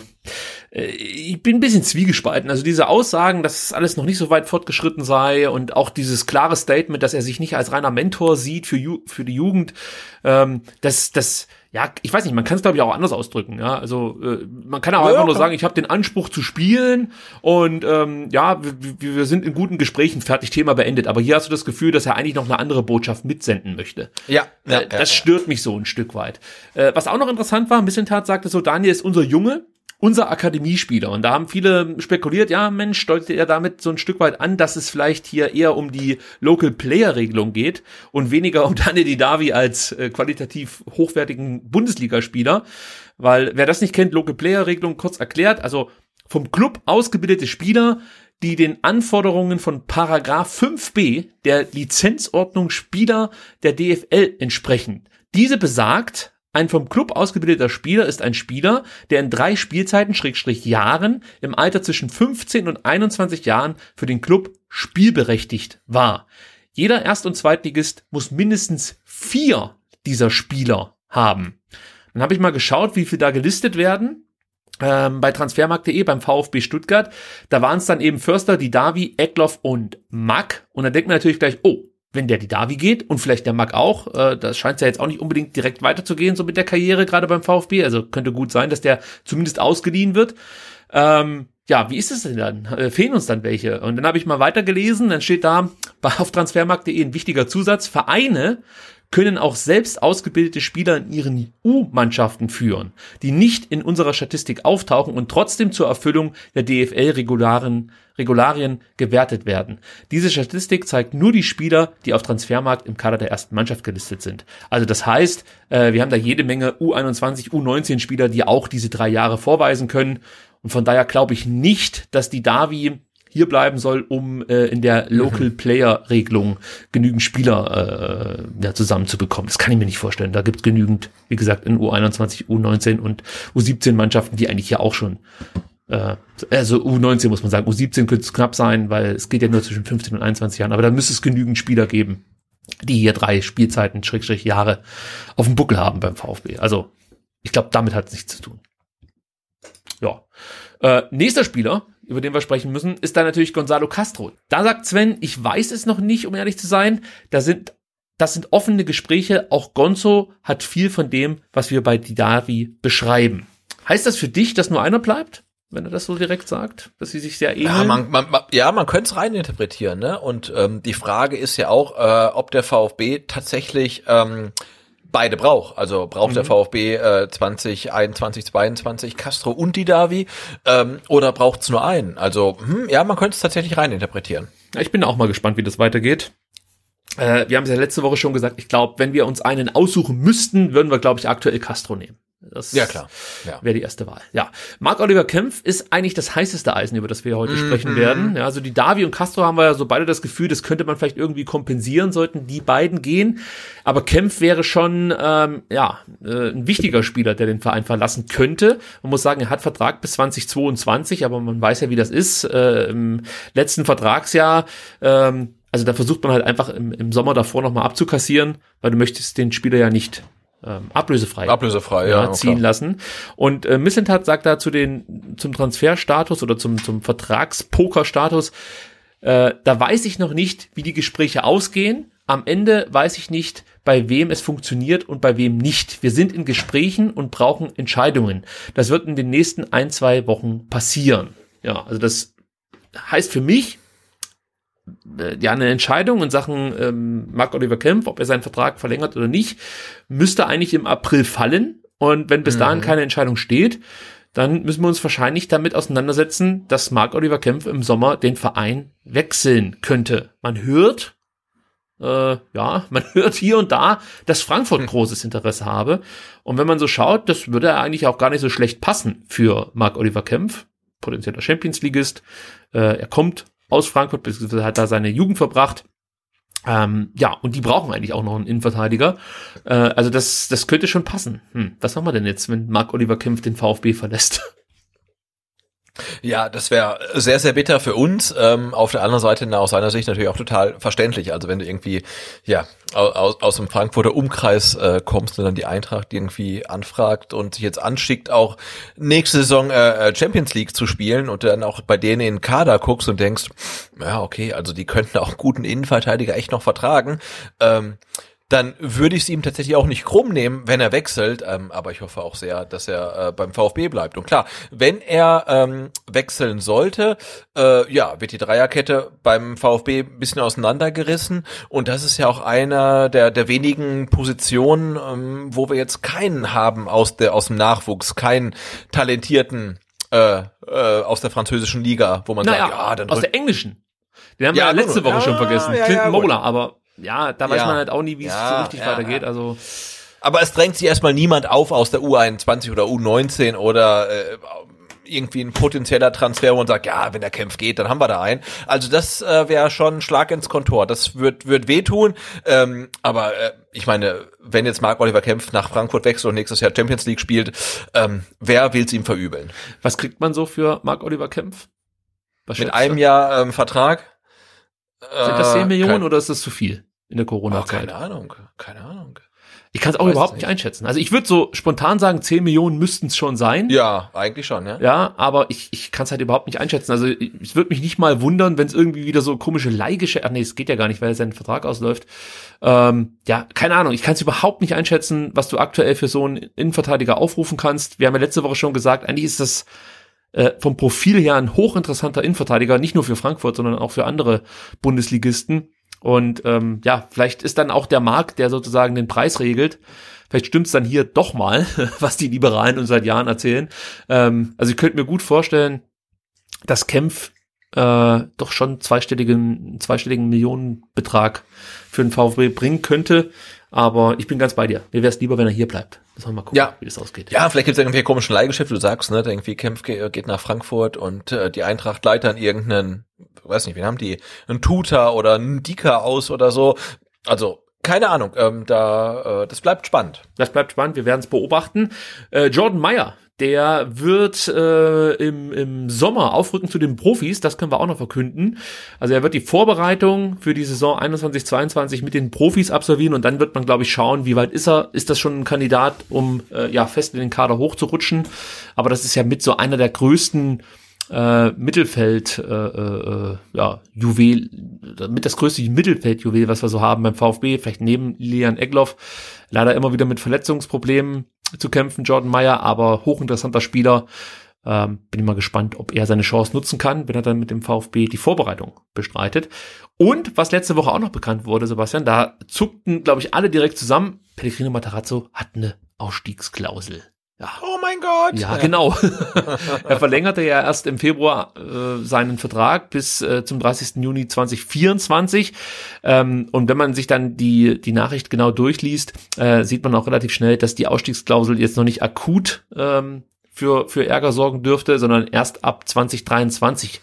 äh, ich bin ein bisschen zwiegespalten. Also diese Aussagen, dass alles noch nicht so weit fortgeschritten sei und auch dieses klare Statement, dass er sich nicht als reiner Mentor sieht für, Ju für die Jugend, ähm, das, das ja, ich weiß nicht, man kann es glaube ich auch anders ausdrücken. Ja, also äh, man kann auch ja, einfach nur sagen, ich habe den Anspruch zu spielen und ähm, ja, wir, wir sind in guten Gesprächen fertig, Thema beendet. Aber hier hast du das Gefühl, dass er eigentlich noch eine andere Botschaft mitsenden möchte. Ja, ja äh, das ja, stört mich so ein Stück weit. Äh, was auch noch interessant war, ein bisschen Tat sagte so, Daniel ist unser Junge unser Akademiespieler. Und da haben viele spekuliert, ja Mensch, deutet er damit so ein Stück weit an, dass es vielleicht hier eher um die Local Player Regelung geht und weniger um Daniel Didavi als äh, qualitativ hochwertigen Bundesligaspieler. Weil wer das nicht kennt, Local Player Regelung kurz erklärt, also vom Club ausgebildete Spieler, die den Anforderungen von Paragraph 5b der Lizenzordnung Spieler der DFL entsprechen. Diese besagt, ein vom Club ausgebildeter Spieler ist ein Spieler, der in drei Spielzeiten Schrägstrich Jahren im Alter zwischen 15 und 21 Jahren für den Club spielberechtigt war. Jeder Erst- und Zweitligist muss mindestens vier dieser Spieler haben. Dann habe ich mal geschaut, wie viel da gelistet werden. Ähm, bei transfermarkt.de beim VfB Stuttgart, da waren es dann eben Förster, Didavi, Eckloff und Mack. Und da denkt man natürlich gleich, oh, wenn der die Davi geht und vielleicht der Mack auch, äh, das scheint ja jetzt auch nicht unbedingt direkt weiterzugehen, so mit der Karriere gerade beim VfB. Also könnte gut sein, dass der zumindest ausgeliehen wird. Ähm, ja, wie ist es denn dann? Äh, fehlen uns dann welche? Und dann habe ich mal weitergelesen, dann steht da auf transfermarkt.de ein wichtiger Zusatz, Vereine können auch selbst ausgebildete Spieler in ihren U-Mannschaften führen, die nicht in unserer Statistik auftauchen und trotzdem zur Erfüllung der DFL-Regularien Regularien gewertet werden. Diese Statistik zeigt nur die Spieler, die auf Transfermarkt im Kader der ersten Mannschaft gelistet sind. Also das heißt, äh, wir haben da jede Menge U21, U19 Spieler, die auch diese drei Jahre vorweisen können. Und von daher glaube ich nicht, dass die Davi hier bleiben soll, um äh, in der Local Player Regelung genügend Spieler äh, ja, zusammenzubekommen. Das kann ich mir nicht vorstellen. Da gibt es genügend, wie gesagt, in U21, U19 und U17 Mannschaften, die eigentlich ja auch schon äh, also U19 muss man sagen, U17 könnte es knapp sein, weil es geht ja nur zwischen 15 und 21 Jahren, aber da müsste es genügend Spieler geben, die hier drei Spielzeiten, Schrägstrich Jahre auf dem Buckel haben beim VfB. Also ich glaube, damit hat es nichts zu tun. Ja. Äh, nächster Spieler, über den wir sprechen müssen, ist dann natürlich Gonzalo Castro. Da sagt Sven, ich weiß es noch nicht, um ehrlich zu sein. Da sind, das sind offene Gespräche. Auch Gonzo hat viel von dem, was wir bei Didavi beschreiben. Heißt das für dich, dass nur einer bleibt? Wenn er das so direkt sagt, dass sie sich sehr ähneln. Ja, man, man, man, ja, man könnte es reininterpretieren, ne? Und ähm, die Frage ist ja auch, äh, ob der VfB tatsächlich ähm, beide braucht. Also braucht mhm. der VfB äh, 2021, 22 Castro und die Davi ähm, oder braucht es nur einen? Also hm, ja, man könnte es tatsächlich reininterpretieren. Ich bin auch mal gespannt, wie das weitergeht. Äh, wir haben es ja letzte Woche schon gesagt, ich glaube, wenn wir uns einen aussuchen müssten, würden wir, glaube ich, aktuell Castro nehmen. Das ja, klar. Ja. Wäre die erste Wahl. Ja. Marc Oliver Kempf ist eigentlich das heißeste Eisen, über das wir heute mhm. sprechen werden. Ja, also die Davi und Castro haben wir ja so beide das Gefühl, das könnte man vielleicht irgendwie kompensieren, sollten die beiden gehen. Aber Kempf wäre schon, ähm, ja, äh, ein wichtiger Spieler, der den Verein verlassen könnte. Man muss sagen, er hat Vertrag bis 2022, aber man weiß ja, wie das ist. Äh, Im letzten Vertragsjahr, ähm, also da versucht man halt einfach im, im Sommer davor nochmal abzukassieren, weil du möchtest den Spieler ja nicht ähm, ablösefrei, ablösefrei ja, ja ziehen lassen. Und äh, Missentat sagt da zu den, zum Transferstatus oder zum, zum Vertragspokerstatus, äh, da weiß ich noch nicht, wie die Gespräche ausgehen. Am Ende weiß ich nicht, bei wem es funktioniert und bei wem nicht. Wir sind in Gesprächen und brauchen Entscheidungen. Das wird in den nächsten ein, zwei Wochen passieren. Ja, also das heißt für mich, ja eine Entscheidung in Sachen ähm, Mark Oliver Kempf, ob er seinen Vertrag verlängert oder nicht, müsste eigentlich im April fallen. Und wenn bis dahin mhm. keine Entscheidung steht, dann müssen wir uns wahrscheinlich damit auseinandersetzen, dass Mark Oliver Kempf im Sommer den Verein wechseln könnte. Man hört, äh, ja, man hört hier und da, dass Frankfurt hm. großes Interesse habe. Und wenn man so schaut, das würde eigentlich auch gar nicht so schlecht passen für Mark Oliver Kempf, potenzieller Champions Leagueist. Äh, er kommt aus Frankfurt, beziehungsweise hat da seine Jugend verbracht. Ähm, ja, und die brauchen eigentlich auch noch einen Innenverteidiger. Äh, also das, das könnte schon passen. Hm, was machen wir denn jetzt, wenn Marc Oliver Kempf den VfB verlässt? Ja, das wäre sehr, sehr bitter für uns. Ähm, auf der anderen Seite, na, aus seiner Sicht natürlich auch total verständlich. Also wenn du irgendwie, ja, aus, aus dem Frankfurter Umkreis äh, kommst und dann die Eintracht irgendwie anfragt und sich jetzt anschickt, auch nächste Saison äh, äh, Champions League zu spielen und dann auch bei denen in den Kader guckst und denkst, ja, okay, also die könnten auch guten Innenverteidiger echt noch vertragen. Ähm, dann würde ich es ihm tatsächlich auch nicht krumm nehmen, wenn er wechselt. Ähm, aber ich hoffe auch sehr, dass er äh, beim VfB bleibt. Und klar, wenn er ähm, wechseln sollte, äh, ja, wird die Dreierkette beim VfB ein bisschen auseinandergerissen. Und das ist ja auch einer der, der wenigen Positionen, ähm, wo wir jetzt keinen haben aus, der, aus dem Nachwuchs, keinen talentierten äh, äh, aus der französischen Liga, wo man naja, sagt, ja, dann aus der englischen. Den haben Ja, wir ja letzte. Woche schon Ja, vergessen. ja, Clinton. Mola, aber ja, da weiß Ja. man halt auch nie, wie es Ja, so richtig ja, weitergeht. Also Aber es drängt sich erstmal niemand auf aus der U21 oder U19 oder äh, irgendwie ein potenzieller Transfer, wo man sagt, ja, wenn der Kampf geht, dann haben wir da einen. Also das äh, wäre schon ein Schlag ins Kontor. Das wird wird wehtun. Ähm, aber äh, ich meine, wenn jetzt Marc Oliver Kempf nach Frankfurt wechselt und nächstes Jahr Champions League spielt, ähm, wer will's ihm verübeln? was kriegt man so für Marc Oliver Kempf? Was Mit einem? Jahr ähm, Vertrag? Sind das 10 Äh, Millionen kein, oder ist das zu viel in der oh, Corona-Zeit? keine Ahnung, keine Ahnung. ich kann es auch überhaupt nicht einschätzen. Also ich würde so spontan sagen, 10 Millionen müssten es schon sein. Ja, eigentlich schon, ja. Ja, aber ich, ich kann es halt überhaupt nicht einschätzen. Also ich- es würde mich nicht mal wundern, wenn es irgendwie wieder so komische Leihgeschäfte, ach nee, es geht ja gar nicht, weil sein Vertrag ausläuft. Ähm, ja, keine Ahnung, ich kann es überhaupt nicht einschätzen, was du aktuell für so einen Innenverteidiger aufrufen kannst. Wir haben ja letzte Woche schon gesagt, eigentlich ist das äh, vom Profil her ein hochinteressanter Innenverteidiger, nicht nur für Frankfurt, sondern auch für andere Bundesligisten. Und ähm, ja, vielleicht ist dann auch der Markt, der sozusagen den Preis regelt. Vielleicht stimmt's dann hier doch mal, was die Liberalen uns seit Jahren erzählen. Ähm, also ich könnte mir gut vorstellen, dass Kempf äh, doch schon zweistelligen, zweistelligen Millionenbetrag für den VfB bringen könnte. Aber ich bin ganz bei dir. Mir wäre es lieber, wenn er hier bleibt. Müssen wir mal gucken, Ja. wie das ausgeht. Ja, vielleicht gibt es irgendwie komischen Leihgeschäft, du sagst, ne? Irgendwie Kempf ge- geht nach Frankfurt und äh, die Eintracht leitet dann irgendeinen, weiß nicht, wen haben die, einen Tutor oder einen Dika aus oder so. Also, keine Ahnung, ähm, da, äh, das bleibt spannend. Das bleibt spannend, wir werden es beobachten. Äh, Jordan Meyer, der wird äh, im, im Sommer aufrücken zu den Profis, das können wir auch noch verkünden. Also er wird die Vorbereitung für die Saison 21-22 mit den Profis absolvieren und dann wird man, glaube ich, schauen, wie weit ist er. Ist das schon ein Kandidat, um äh, ja fest in den Kader hochzurutschen? Aber das ist ja mit so einer der größten äh, Mittelfeld, äh, äh, ja, Juwel, mit das größte Mittelfeld-Juwel, was wir so haben beim VfB, vielleicht neben Lian Egloff, leider immer wieder mit Verletzungsproblemen zu kämpfen, Jordan Meyer, aber hochinteressanter Spieler. Ähm, bin ich mal gespannt, ob er seine Chance nutzen kann, wenn er dann mit dem VfB die Vorbereitung bestreitet. Und was letzte Woche auch noch bekannt wurde, Sebastian, da zuckten, glaube ich, alle direkt zusammen. Pellegrino Matarazzo hat eine Ausstiegsklausel. Oh mein Gott! ja, genau. er verlängerte ja erst im Februar äh, seinen Vertrag bis äh, zum 30. Juni 2024. Ähm, und wenn man sich dann die, die Nachricht genau durchliest, äh, sieht man auch relativ schnell, dass die Ausstiegsklausel jetzt noch nicht akut ähm, für, für Ärger sorgen dürfte, sondern erst ab 2023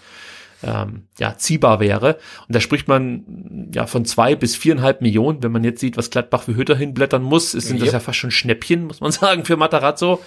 ähm, ja, ziehbar wäre. Und da spricht man ja von zwei bis viereinhalb Millionen. Wenn man jetzt sieht, was Gladbach für Hütter hinblättern muss, ist, sind das Yep. ja fast schon Schnäppchen, muss man sagen, für Matarazzo.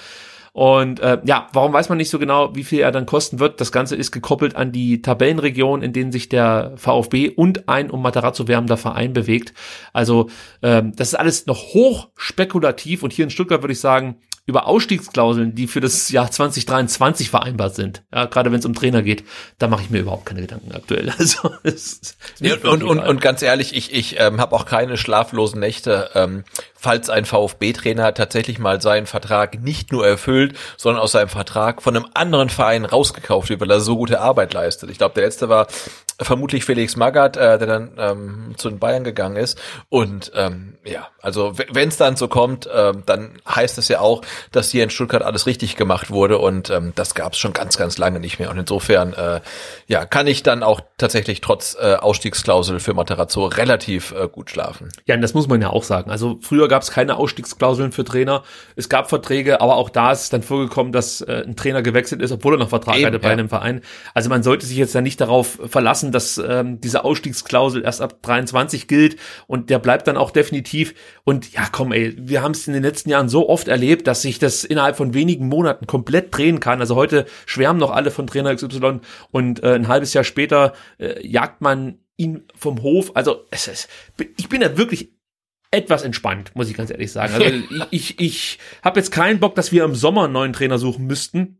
Und äh, ja, warum weiß man nicht so genau, wie viel er dann kosten wird? Das Ganze ist gekoppelt an die Tabellenregion, in denen sich der VfB und ein um Matarazzo wärmender Verein bewegt. Also ähm, das ist alles noch hoch spekulativ und hier in Stuttgart würde ich sagen, über Ausstiegsklauseln, die für das Jahr 2023 vereinbart sind, ja, gerade wenn es um Trainer geht, da mache ich mir überhaupt keine Gedanken aktuell. Also es ist Ja, und, und, und ganz ehrlich, ich, ich ähm, habe auch keine schlaflosen Nächte, ähm, falls ein VfB-Trainer tatsächlich mal seinen Vertrag nicht nur erfüllt, sondern aus seinem Vertrag von einem anderen Verein rausgekauft wird, weil er so gute Arbeit leistet. Ich glaube, der letzte war vermutlich Felix Magath, äh, der dann ähm, zu den Bayern gegangen ist. Und ähm, ja, also wenn es dann so kommt, ähm, dann heißt es ja auch, dass hier in Stuttgart alles richtig gemacht wurde und ähm, das gab es schon ganz, ganz lange nicht mehr. Und insofern, äh, ja, kann ich dann auch tatsächlich trotz äh, Ausstiegsklausel für Materazzo relativ äh, gut schlafen. Ja, und das muss man ja auch sagen. Also früher gab es keine Ausstiegsklauseln für Trainer. Es gab Verträge, aber auch da ist es dann vorgekommen, dass äh, ein Trainer gewechselt ist, obwohl er noch Vertrag Eben, hatte bei ja. einem Verein. Also man sollte sich jetzt ja nicht darauf verlassen, dass ähm, diese Ausstiegsklausel erst ab 23 gilt und der bleibt dann auch definitiv. Und ja, komm, ey, wir haben es in den letzten Jahren so oft erlebt, dass sich das innerhalb von wenigen Monaten komplett drehen kann. Also heute schwärmen noch alle von Trainer XY und äh, ein halbes Jahr später äh, jagt man ihn vom Hof. Also es ist, ich bin da wirklich etwas entspannt, muss ich ganz ehrlich sagen. Also ich, ich, ich habe jetzt keinen Bock, dass wir im Sommer einen neuen Trainer suchen müssten.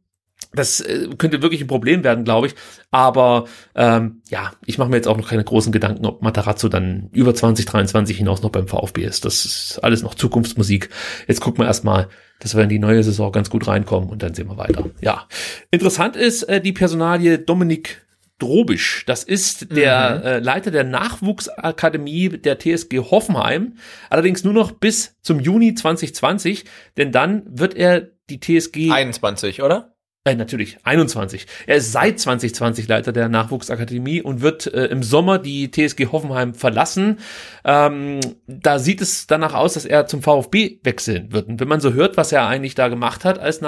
Das äh, könnte wirklich ein Problem werden, glaube ich. Aber ähm, ja, ich mache mir jetzt auch noch keine großen Gedanken, ob Matarazzo dann über 2023 hinaus noch beim VfB ist. Das ist alles noch Zukunftsmusik. Jetzt gucken wir erstmal, dass wir in die neue Saison ganz gut reinkommen und dann sehen wir weiter. Ja, interessant ist äh, die Personalie Dominik Drobisch. Das ist der äh, Leiter der Nachwuchsakademie der TSG Hoffenheim. Allerdings nur noch bis zum Juni 2020, denn dann wird er die TSG 21, oder? äh, natürlich, 21. Er ist seit 2020 Leiter der Nachwuchsakademie und wird äh, im Sommer die TSG Hoffenheim verlassen. Ähm, da sieht es danach aus, dass er zum VfB wechseln wird. Und wenn man so hört, was er eigentlich da gemacht hat als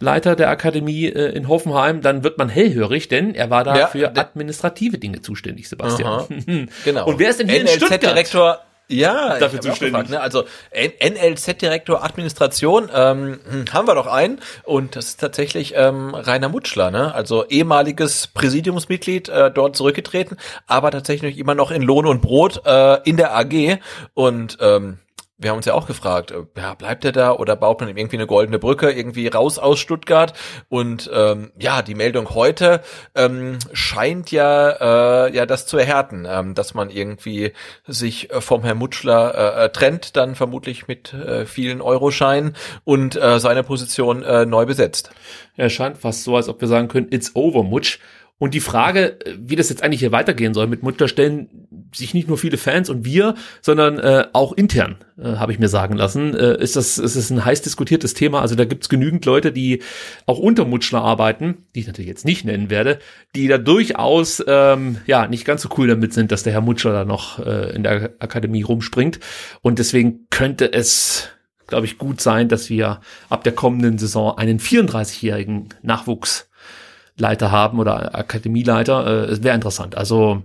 Nachwuchsleiter der Akademie äh, in Hoffenheim, dann wird man hellhörig, denn er war da Ja, für administrative Dinge zuständig, Sebastian. Genau. Und wer ist denn hier in Stuttgart? NLZ-Direktor ja, Dafür zuständig. gefragt, ne? Also NLZ-Direktor Administration ähm, hm, haben wir doch einen und das ist tatsächlich ähm, Rainer Mutschler, ne? Also ehemaliges Präsidiumsmitglied, äh, dort zurückgetreten, aber tatsächlich immer noch in Lohn und Brot äh, in der AG und ähm, wir haben uns ja auch gefragt, äh, ja, bleibt er da oder baut man ihm irgendwie eine goldene Brücke irgendwie raus aus Stuttgart? Und ähm, ja, die Meldung heute ähm, scheint ja äh, ja das zu erhärten, ähm, dass man irgendwie sich äh, vom Herrn Mutschler äh, äh, trennt, dann vermutlich mit äh, vielen Euroscheinen und äh, seine Position äh, neu besetzt. Er scheint fast so, als ob wir sagen können, it's over, Mutsch. Und die Frage, äh, wie das jetzt eigentlich hier weitergehen soll mit Mutschler, stellen sich nicht nur viele Fans und wir, sondern äh, auch intern, äh, habe ich mir sagen lassen, äh, ist das ist es ein heiß diskutiertes Thema. Also da gibt's genügend Leute, die auch unter Mutschler arbeiten, die ich natürlich jetzt nicht nennen werde, die da durchaus ähm, ja nicht ganz so cool damit sind, dass der Herr Mutschler da noch äh, in der Akademie rumspringt. Und deswegen könnte es glaube ich, gut sein, dass wir ab der kommenden Saison einen 34-jährigen Nachwuchsleiter haben oder Akademieleiter. Äh, Es wäre interessant. Also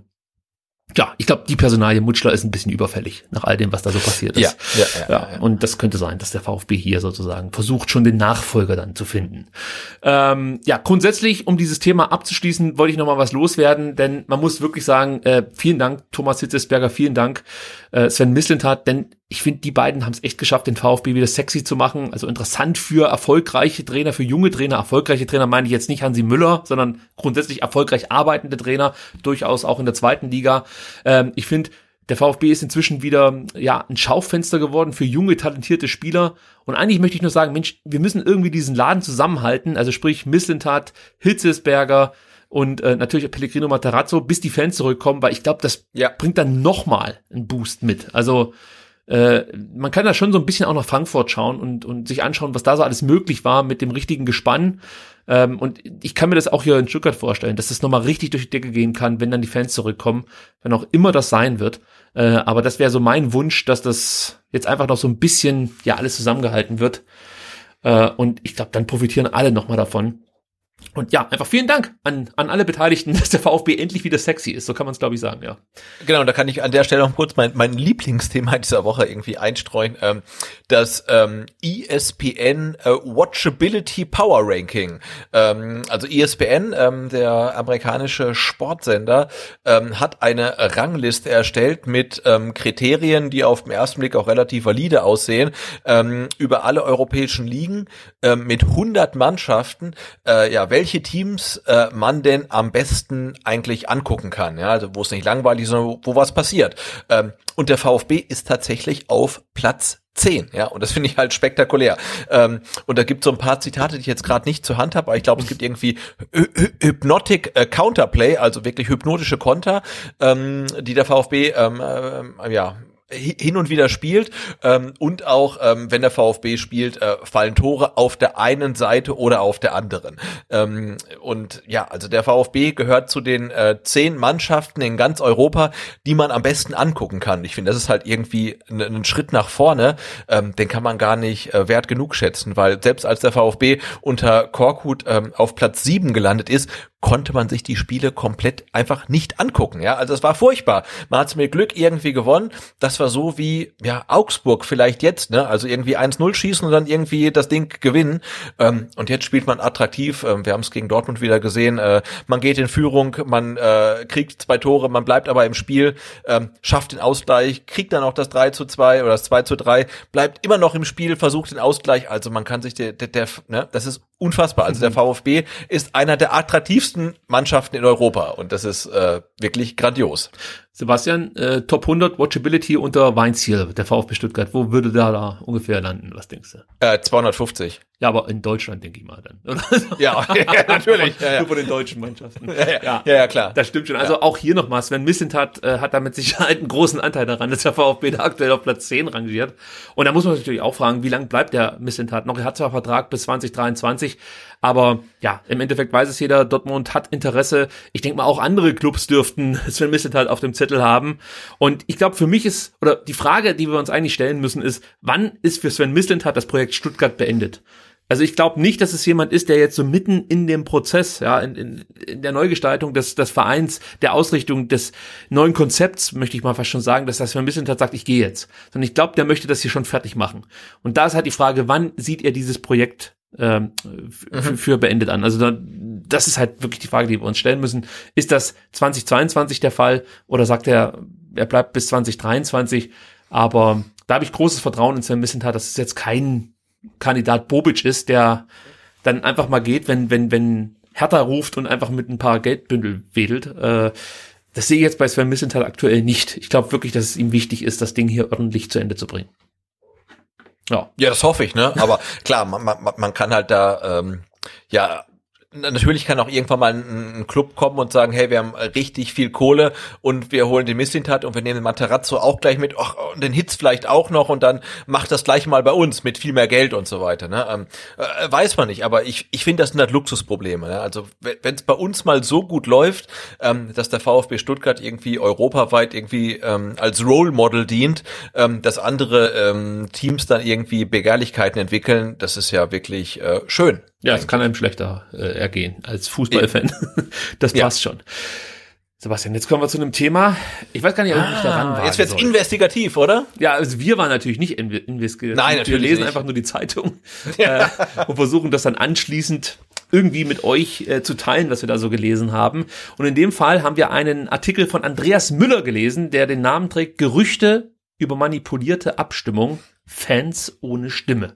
ja, ich glaube, die Personalie Mutschler ist ein bisschen überfällig nach all dem, was da so passiert ist. Ja, ja, ja, ja. Und das könnte sein, dass der VfB hier sozusagen versucht, schon den Nachfolger dann zu finden. Ähm, ja, grundsätzlich, um dieses Thema abzuschließen, wollte ich noch mal was loswerden, denn man muss wirklich sagen, äh, vielen Dank, Thomas Hitzesberger, vielen Dank, äh, Sven Mislintat, denn ich finde, die beiden haben es echt geschafft, den VfB wieder sexy zu machen. Also interessant für erfolgreiche Trainer, für junge Trainer. Erfolgreiche Trainer meine ich jetzt nicht Hansi Müller, sondern grundsätzlich erfolgreich arbeitende Trainer, durchaus auch in der zweiten Liga. Ähm, ich finde, der VfB ist inzwischen wieder ja ein Schaufenster geworden für junge talentierte Spieler und eigentlich möchte ich nur sagen, Mensch, wir müssen irgendwie diesen Laden zusammenhalten, also sprich Mislintat, Hitzesberger und äh, natürlich Pellegrino Matarazzo, bis die Fans zurückkommen, weil ich glaube, das Ja. bringt dann noch mal einen Boost mit. Also äh, man kann da schon so ein bisschen auch nach Frankfurt schauen und, und sich anschauen, was da so alles möglich war mit dem richtigen Gespann. Ähm, und ich kann mir das auch hier in Stuttgart vorstellen, dass das nochmal richtig durch die Decke gehen kann, wenn dann die Fans zurückkommen, wenn auch immer das sein wird. Äh, aber das wäre so mein Wunsch, dass das jetzt einfach noch so ein bisschen, ja, alles zusammengehalten wird. Äh, und ich glaube, dann profitieren alle nochmal davon. Und ja, einfach vielen Dank an, an alle Beteiligten, dass der VfB endlich wieder sexy ist. So kann man es, glaube ich, sagen, ja. Genau, da kann ich an der Stelle noch kurz mein, mein Lieblingsthema dieser Woche irgendwie einstreuen. Ähm, das ähm, ESPN äh, Watchability Power Ranking. Ähm, also ESPN, ähm, der amerikanische Sportsender, ähm, hat eine Rangliste erstellt mit ähm, Kriterien, die auf den ersten Blick auch relativ valide aussehen, ähm, über alle europäischen Ligen ähm, mit 100 Mannschaften, äh, ja, welche Teams äh, man denn am besten eigentlich angucken kann, ja, also wo es nicht langweilig ist, sondern wo, wo was passiert. Ähm, und der VfB ist tatsächlich auf Platz 10, ja, und das finde ich halt spektakulär. Ähm, und da gibt so ein paar Zitate, die ich jetzt gerade nicht zur Hand habe, aber ich glaube, es gibt irgendwie Hy Hy Hypnotic äh, Counterplay, also wirklich hypnotische Konter, ähm, die der VfB ähm, äh, ja hin und wieder spielt ähm, und auch ähm, wenn der VfB spielt, äh, fallen Tore auf der einen Seite oder auf der anderen. Ähm, und ja, also der VfB gehört zu den äh, zehn Mannschaften in ganz Europa, die man am besten angucken kann. Ich finde, das ist halt irgendwie ein, ein Schritt nach vorne, ähm, den kann man gar nicht äh, wert genug schätzen, weil selbst als der VfB unter Korkut ähm, auf Platz sieben gelandet ist, konnte man sich die Spiele komplett einfach nicht angucken. Ja, also es war furchtbar. Man hat es mit Glück irgendwie gewonnen. Das war so wie ja Augsburg vielleicht jetzt, ne? Also irgendwie 1-0 schießen und dann irgendwie das Ding gewinnen. Ähm, und jetzt spielt man attraktiv. Ähm, wir haben es gegen Dortmund wieder gesehen. Äh, man geht in Führung, man äh, kriegt zwei Tore, man bleibt aber im Spiel, ähm, schafft den Ausgleich, kriegt dann auch das 3 zu 2 oder das 2 zu 3, bleibt immer noch im Spiel, versucht den Ausgleich. Also man kann sich der, der, der ne, das ist unfassbar. Also der VfB ist einer der attraktivsten Mannschaften in Europa und das ist äh, wirklich grandios. Sebastian, äh, Top 100 Watchability unter Weinziel, der VfB Stuttgart. Wo würde der da ungefähr landen? Was denkst du? Äh, 250. Ja, aber in Deutschland denke ich mal dann. Oder? Ja, ja natürlich. Ja, ja. Nur von den deutschen Mannschaften. Ja, ja, ja, ja, klar. Das stimmt schon. Also auch hier nochmal, Sven Mislintat äh, hat da mit Sicherheit einen großen Anteil daran, dass der VfB da aktuell auf Platz 10 rangiert. Und da muss man sich natürlich auch fragen, wie lange bleibt der Mislintat noch? Er hat zwar Vertrag bis 2023, aber ja, im Endeffekt weiß es jeder, Dortmund hat Interesse. Ich denke mal, auch andere Clubs dürften Sven Mislintat auf dem Zettel haben. Und ich glaube, für mich ist, oder die Frage, die wir uns eigentlich stellen müssen, ist, wann ist für Sven Mislintat das Projekt Stuttgart beendet? Also ich glaube nicht, dass es jemand ist, der jetzt so mitten in dem Prozess, ja, in, in, in der Neugestaltung des, des Vereins, der Ausrichtung des neuen Konzepts, möchte ich mal fast schon sagen, dass das ein bisschen sagt, ich gehe jetzt. Sondern ich glaube, der möchte das hier schon fertig machen. Und da ist halt die Frage, wann sieht er dieses Projekt ähm, mhm. für beendet an? Also da, das ist halt wirklich die Frage, die wir uns stellen müssen. Ist das 2022 der Fall oder sagt er, er bleibt bis 2023? Aber da habe ich großes Vertrauen in Sven Missentat. Das ist jetzt kein Kandidat Bobic ist, der dann einfach mal geht, wenn, wenn, wenn Hertha ruft und einfach mit ein paar Geldbündel wedelt. Äh, das sehe ich jetzt bei Sven Missenthal aktuell nicht. Ich glaube wirklich, dass es ihm wichtig ist, das Ding hier ordentlich zu Ende zu bringen. Ja, ja das hoffe ich, ne? Aber klar, man, man, man kann halt da ähm, ja Natürlich kann auch irgendwann mal ein, ein, Club kommen und sagen, hey, wir haben richtig viel Kohle und wir holen den Missintat und wir nehmen den Materazzo auch gleich mit ach, und den Hitz vielleicht auch noch und dann macht das gleich mal bei uns mit viel mehr Geld und so weiter. Ne? Ähm, äh, weiß man nicht, aber ich, ich finde, das sind halt Luxusprobleme. Ne? Also wenn es bei uns mal so gut läuft, ähm, dass der VfB Stuttgart irgendwie europaweit irgendwie ähm, als Role Model dient, ähm, dass andere ähm, Teams dann irgendwie Begehrlichkeiten entwickeln, das ist ja wirklich äh, schön. Ja, es kann einem schlechter äh, ergehen als Fußballfan. das passt ja. schon. Sebastian, jetzt kommen wir zu einem Thema. Ich weiß gar nicht, ob ich ah, daran war. Jetzt wird's soll. investigativ, oder? Ja, also wir waren natürlich nicht investigativ. Nein, natürlich Wir lesen nicht. einfach nur die Zeitung ja. äh, und versuchen das dann anschließend irgendwie mit euch äh, zu teilen, was wir da so gelesen haben. Und in dem Fall haben wir einen Artikel von Andreas Müller gelesen, der den Namen trägt Gerüchte über manipulierte Abstimmung, Fans ohne Stimme.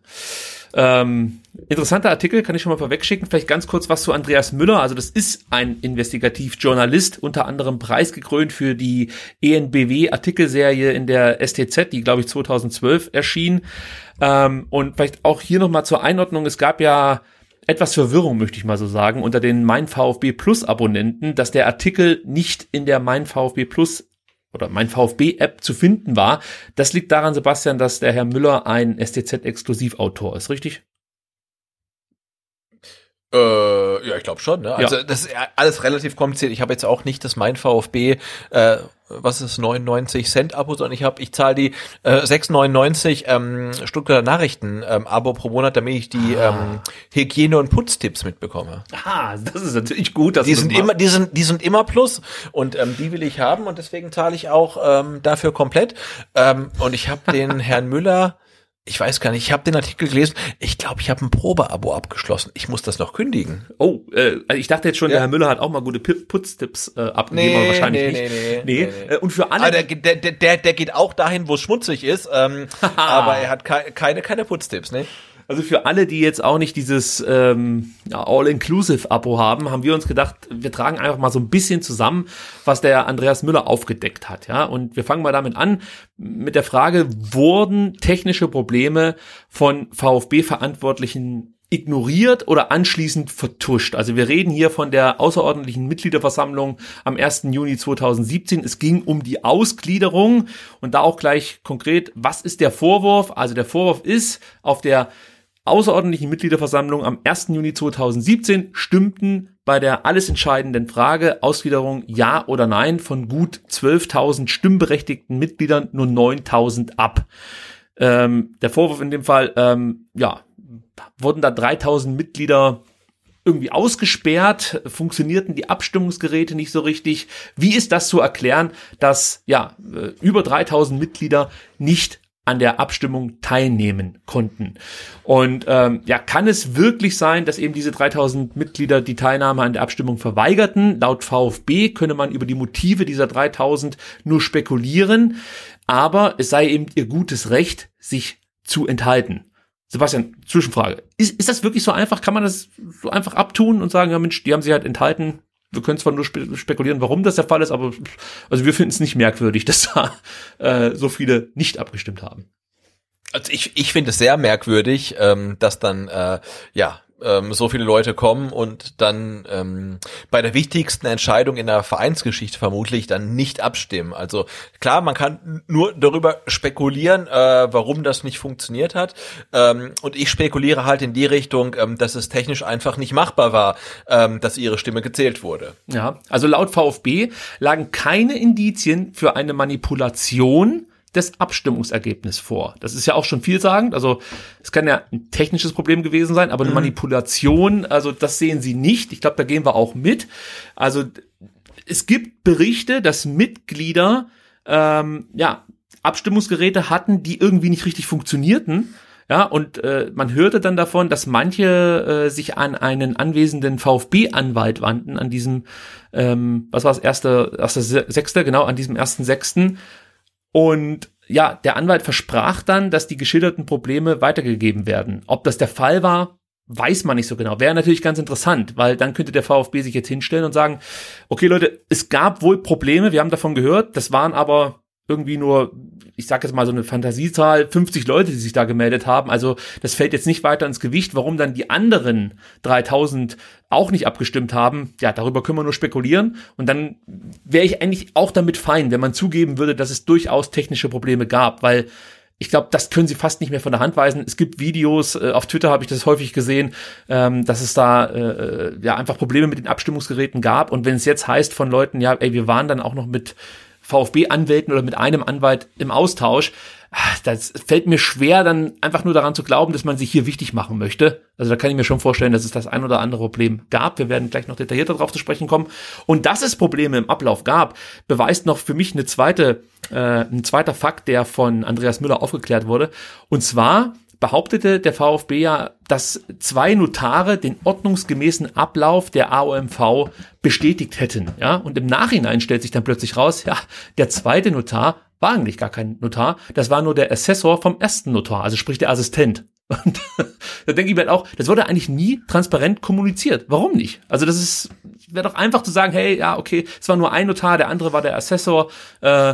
Ähm, interessanter Artikel, kann ich schon mal vorwegschicken. Vielleicht ganz kurz was zu Andreas Müller. Also das ist ein Investigativjournalist, unter anderem preisgekrönt für die ENBW-Artikelserie in der STZ, die, glaube ich, 2012 erschien. Ähm, und vielleicht auch hier nochmal zur Einordnung. Es gab ja etwas Verwirrung, möchte ich mal so sagen, unter den Mein VfB Plus Abonnenten, dass der Artikel nicht in der Mein VfB Plus oder mein VfB-App zu finden war. Das liegt daran, Sebastian, dass der Herr Müller ein STZ-Exklusivautor ist, richtig? Äh, ja, ich glaube schon. Ne? Also ja. das ist alles relativ kompliziert. Ich habe jetzt auch nicht das mein VfB, äh, was ist 99 Cent Abo, sondern ich habe, ich zahle die äh, 6,99 ähm, Stuttgarter Nachrichten ähm, Abo pro Monat, damit ich die ah. ähm, Hygiene und Putztipps mitbekomme. Ah, das ist natürlich gut. Dass die sind immer, die sind, die sind immer plus und ähm, die will ich haben und deswegen zahle ich auch ähm, dafür komplett. Ähm, und ich habe den Herrn Müller ich weiß gar nicht, ich habe den Artikel gelesen. Ich glaube, ich habe ein Probeabo abgeschlossen. Ich muss das noch kündigen. Oh, äh, also ich dachte jetzt schon, ja. der Herr Müller hat auch mal gute Putztipps äh, abgegeben, nee, aber wahrscheinlich nee, nicht. Nee, nee, nee. nee. Äh, und für alle. Aber der, der, der, der geht auch dahin, wo es schmutzig ist, ähm, aber er hat ke keine, keine Putztipps, ne? Also für alle, die jetzt auch nicht dieses ähm, All-Inclusive-Abo haben, haben wir uns gedacht, wir tragen einfach mal so ein bisschen zusammen, was der Andreas Müller aufgedeckt hat. Ja, und wir fangen mal damit an mit der Frage: Wurden technische Probleme von VfB-Verantwortlichen ignoriert oder anschließend vertuscht. Also wir reden hier von der außerordentlichen Mitgliederversammlung am 1. Juni 2017. Es ging um die Ausgliederung und da auch gleich konkret, was ist der Vorwurf? Also der Vorwurf ist, auf der außerordentlichen Mitgliederversammlung am 1. Juni 2017 stimmten bei der alles entscheidenden Frage Ausgliederung ja oder nein von gut 12.000 stimmberechtigten Mitgliedern nur 9.000 ab. Ähm, der Vorwurf in dem Fall, ähm, ja, wurden da 3.000 Mitglieder irgendwie ausgesperrt, funktionierten die Abstimmungsgeräte nicht so richtig. Wie ist das zu erklären, dass ja äh, über 3000 Mitglieder nicht an der Abstimmung teilnehmen konnten. Und ähm, ja, kann es wirklich sein, dass eben diese 3000 Mitglieder die Teilnahme an der Abstimmung verweigerten? Laut VfB könne man über die Motive dieser 3000 nur spekulieren, aber es sei eben ihr gutes Recht, sich zu enthalten. Sebastian, Zwischenfrage. Ist, ist das wirklich so einfach? Kann man das so einfach abtun und sagen, ja Mensch, die haben sich halt enthalten, wir können zwar nur spe spekulieren, warum das der Fall ist, aber also wir finden es nicht merkwürdig, dass da äh, so viele nicht abgestimmt haben. Also ich, ich finde es sehr merkwürdig, ähm, dass dann äh, ja ähm, so viele Leute kommen und dann ähm, bei der wichtigsten Entscheidung in der Vereinsgeschichte vermutlich dann nicht abstimmen. Also klar, man kann nur darüber spekulieren, äh, warum das nicht funktioniert hat. Ähm, und ich spekuliere halt in die Richtung, ähm, dass es technisch einfach nicht machbar war, ähm, dass ihre Stimme gezählt wurde. Ja, also laut VfB lagen keine Indizien für eine Manipulation des Abstimmungsergebnisses vor. Das ist ja auch schon vielsagend. Also es kann ja ein technisches Problem gewesen sein, aber eine mhm. Manipulation, also das sehen sie nicht. Ich glaube, da gehen wir auch mit. Also es gibt Berichte, dass Mitglieder ähm, ja Abstimmungsgeräte hatten, die irgendwie nicht richtig funktionierten. Ja, und äh, man hörte dann davon, dass manche äh, sich an einen anwesenden VfB-Anwalt wandten, an diesem, ähm, was war das, erste, erste Sechste, genau, an diesem ersten Sechsten, und ja, der Anwalt versprach dann, dass die geschilderten Probleme weitergegeben werden. Ob das der Fall war, weiß man nicht so genau. Wäre natürlich ganz interessant, weil dann könnte der VfB sich jetzt hinstellen und sagen, okay Leute, es gab wohl Probleme, wir haben davon gehört, das waren aber irgendwie nur, ich sage jetzt mal so eine Fantasiezahl, 50 Leute, die sich da gemeldet haben. Also das fällt jetzt nicht weiter ins Gewicht. Warum dann die anderen 3000 auch nicht abgestimmt haben, ja, darüber können wir nur spekulieren. Und dann wäre ich eigentlich auch damit fein, wenn man zugeben würde, dass es durchaus technische Probleme gab, weil ich glaube, das können sie fast nicht mehr von der Hand weisen. Es gibt Videos, äh, auf Twitter habe ich das häufig gesehen, ähm, dass es da äh, äh ja einfach Probleme mit den Abstimmungsgeräten gab. Und wenn es jetzt heißt von Leuten, ja, ey, wir waren dann auch noch mit VfB-Anwälten oder mit einem Anwalt im Austausch. Das fällt mir schwer, dann einfach nur daran zu glauben, dass man sich hier wichtig machen möchte. Also da kann ich mir schon vorstellen, dass es das ein oder andere Problem gab. Wir werden gleich noch detaillierter darauf zu sprechen kommen. Und dass es Probleme im Ablauf gab, beweist noch für mich eine zweite, äh, ein zweiter Fakt, der von Andreas Müller aufgeklärt wurde. Und zwar behauptete der VfB ja, dass zwei Notare den ordnungsgemäßen Ablauf der AOMV bestätigt hätten. Ja, und im Nachhinein stellt sich dann plötzlich raus, ja, der zweite Notar war eigentlich gar kein Notar, das war nur der Assessor vom ersten Notar, also sprich der Assistent. Und da denke ich mir halt auch, das wurde eigentlich nie transparent kommuniziert. Warum nicht? Also das ist, wäre doch einfach zu sagen, hey, ja, okay, es war nur ein Notar, der andere war der Assessor, äh,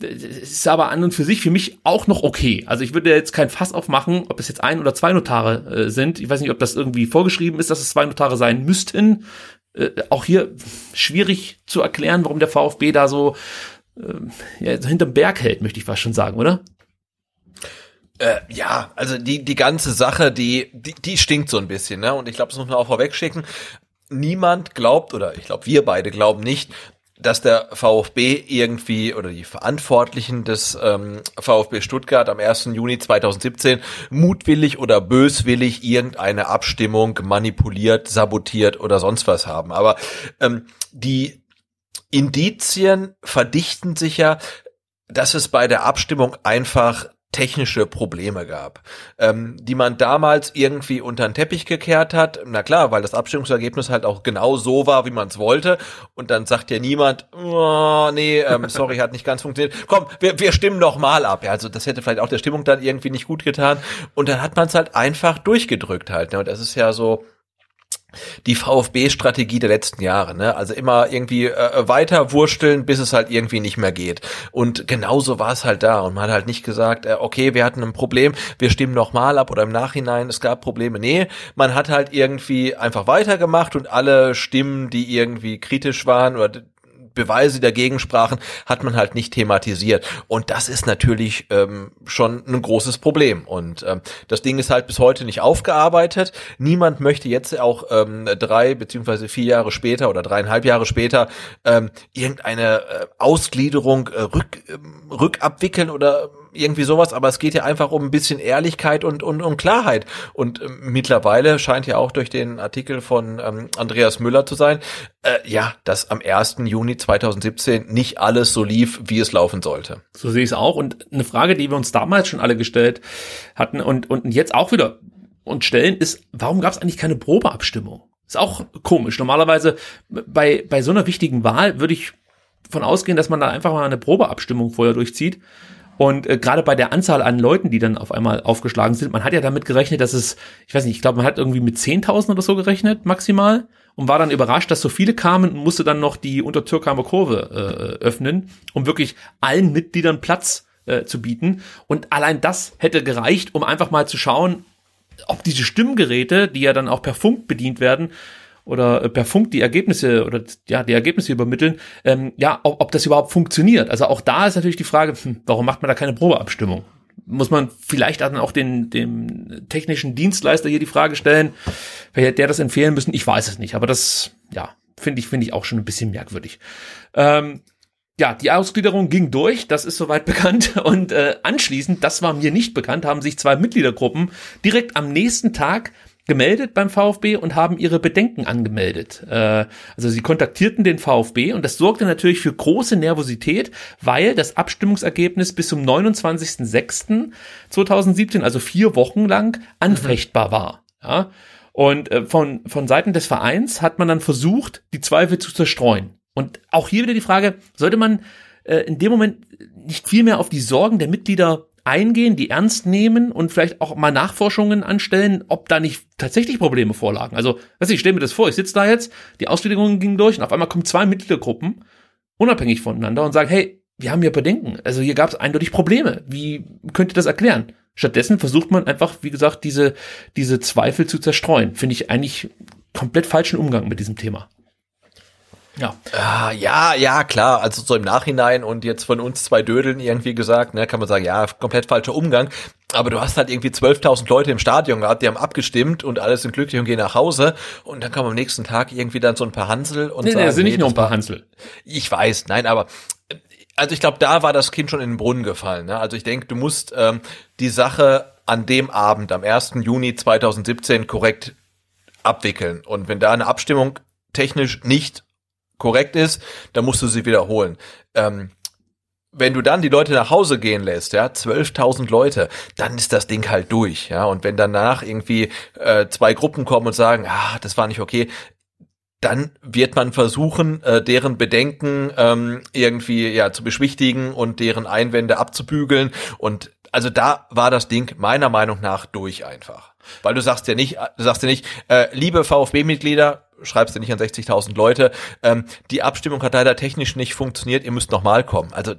ist aber an und für sich für mich auch noch okay. Also ich würde jetzt kein Fass aufmachen, ob es jetzt ein oder zwei Notare äh, sind. Ich weiß nicht, ob das irgendwie vorgeschrieben ist, dass es zwei Notare sein müssten. Äh, auch hier schwierig zu erklären, warum der VfB da so äh, ja, hinterm Berg hält, möchte ich fast schon sagen, oder? Äh, ja, also die die ganze Sache, die die, die stinkt so ein bisschen, ne? Und ich glaube, das muss man auch vorweg schicken. Niemand glaubt oder ich glaube, wir beide glauben nicht, dass der VfB irgendwie oder die Verantwortlichen des ähm, VfB Stuttgart am 1. Juni 2017 mutwillig oder böswillig irgendeine Abstimmung manipuliert, sabotiert oder sonst was haben. Aber ähm, die Indizien verdichten sich ja, dass es bei der Abstimmung einfach technische Probleme gab, ähm, die man damals irgendwie unter den Teppich gekehrt hat. Na klar, weil das Abstimmungsergebnis halt auch genau so war, wie man es wollte. Und dann sagt ja niemand, oh, nee, ähm, sorry, hat nicht ganz funktioniert. Komm, wir, wir stimmen noch mal ab. Ja, also das hätte vielleicht auch der Stimmung dann irgendwie nicht gut getan. Und dann hat man es halt einfach durchgedrückt halt. Ne? Und das ist ja so, die VfB-Strategie der letzten Jahre, ne? Also immer irgendwie äh, weiter wursteln, bis es halt irgendwie nicht mehr geht. Und genauso war es halt da. Und man hat halt nicht gesagt, äh, okay, wir hatten ein Problem, wir stimmen nochmal ab oder im Nachhinein, es gab Probleme. Nee, man hat halt irgendwie einfach weitergemacht und alle Stimmen, die irgendwie kritisch waren oder Beweise dagegen sprachen, hat man halt nicht thematisiert. Und das ist natürlich ähm, schon ein großes Problem. Und ähm, das Ding ist halt bis heute nicht aufgearbeitet. Niemand möchte jetzt auch ähm, drei beziehungsweise vier Jahre später oder dreieinhalb Jahre später ähm, irgendeine äh, Ausgliederung äh, rück, äh, rückabwickeln oder irgendwie sowas, aber es geht ja einfach um ein bisschen Ehrlichkeit und, und um Klarheit. Und äh, mittlerweile scheint ja auch durch den Artikel von ähm, Andreas Müller zu sein, äh, ja, dass am 1. Juni 2017 nicht alles so lief, wie es laufen sollte. So sehe ich es auch. Und eine Frage, die wir uns damals schon alle gestellt hatten und, und jetzt auch wieder uns stellen, ist, warum gab es eigentlich keine Probeabstimmung? Ist auch komisch. Normalerweise bei, bei so einer wichtigen Wahl würde ich von ausgehen, dass man da einfach mal eine Probeabstimmung vorher durchzieht. Und äh, gerade bei der Anzahl an Leuten, die dann auf einmal aufgeschlagen sind, man hat ja damit gerechnet, dass es, ich weiß nicht, ich glaube, man hat irgendwie mit 10.000 oder so gerechnet, maximal. Und war dann überrascht, dass so viele kamen und musste dann noch die Untertürkheimer Kurve äh, öffnen, um wirklich allen Mitgliedern Platz äh, zu bieten. Und allein das hätte gereicht, um einfach mal zu schauen, ob diese Stimmgeräte, die ja dann auch per Funk bedient werden, oder äh, per Funk die Ergebnisse oder ja die Ergebnisse übermitteln, ähm, ja, ob, ob das überhaupt funktioniert. Also auch da ist natürlich die Frage, hm, warum macht man da keine Probeabstimmung? Muss man vielleicht dann auch den dem technischen Dienstleister hier die Frage stellen, wer hätte der das empfehlen müssen? Ich weiß es nicht, aber das ja finde ich finde ich auch schon ein bisschen merkwürdig. Ähm, ja, die Ausgliederung ging durch, das ist soweit bekannt. Und äh, anschließend, das war mir nicht bekannt, haben sich zwei Mitgliedergruppen direkt am nächsten Tag gemeldet beim VfB und haben ihre Bedenken angemeldet. Äh, also sie kontaktierten den VfB und das sorgte natürlich für große Nervosität, weil das Abstimmungsergebnis bis zum 29.06.2017, also vier Wochen lang, anfechtbar war. Ja? Und äh, von, von Seiten des Vereins hat man dann versucht, die Zweifel zu zerstreuen. Und auch hier wieder die Frage, sollte man äh, in dem Moment nicht viel mehr auf die Sorgen der Mitglieder eingehen, die ernst nehmen und vielleicht auch mal Nachforschungen anstellen, ob da nicht tatsächlich Probleme vorlagen. Also, weiß ich, stelle mir das vor, ich sitze da jetzt, die Ausgliederung ging durch und auf einmal kommen zwei Mitgliedergruppen unabhängig voneinander und sagen, hey, wir haben hier Bedenken. Also hier gab es eindeutig Probleme. Wie könnt ihr das erklären? Stattdessen versucht man einfach, wie gesagt, diese, diese Zweifel zu zerstreuen. Finde ich eigentlich komplett falschen Umgang mit diesem Thema. Ja. Ah, ja, ja, klar. Also so im Nachhinein und jetzt von uns zwei Dödeln irgendwie gesagt, ne, kann man sagen, ja, komplett falscher Umgang. Aber du hast halt irgendwie 12.000 Leute im Stadion gehabt, die haben abgestimmt und alle sind glücklich und gehen nach Hause. Und dann kommen am nächsten Tag irgendwie dann so ein paar Hansel und nee, sagen, nee, sind nicht nur ein paar Hansel. Ich weiß, nein, aber also ich glaube, da war das Kind schon in den Brunnen gefallen. Ne? Also ich denke, du musst ähm, die Sache an dem Abend, am 1. Juni 2017, korrekt abwickeln. Und wenn da eine Abstimmung technisch nicht korrekt ist, dann musst du sie wiederholen. Ähm, wenn du dann die Leute nach Hause gehen lässt, ja, 12.000 Leute, dann ist das Ding halt durch, ja. Und wenn danach irgendwie äh, zwei Gruppen kommen und sagen, ah, das war nicht okay, dann wird man versuchen, äh, deren Bedenken ähm, irgendwie ja zu beschwichtigen und deren Einwände abzubügeln. Und also da war das Ding meiner Meinung nach durch einfach. Weil du sagst ja nicht, du sagst ja nicht, äh, liebe VfB-Mitglieder, schreibst du nicht an 60.000 Leute. Ähm, die Abstimmung hat leider technisch nicht funktioniert, ihr müsst nochmal kommen. Also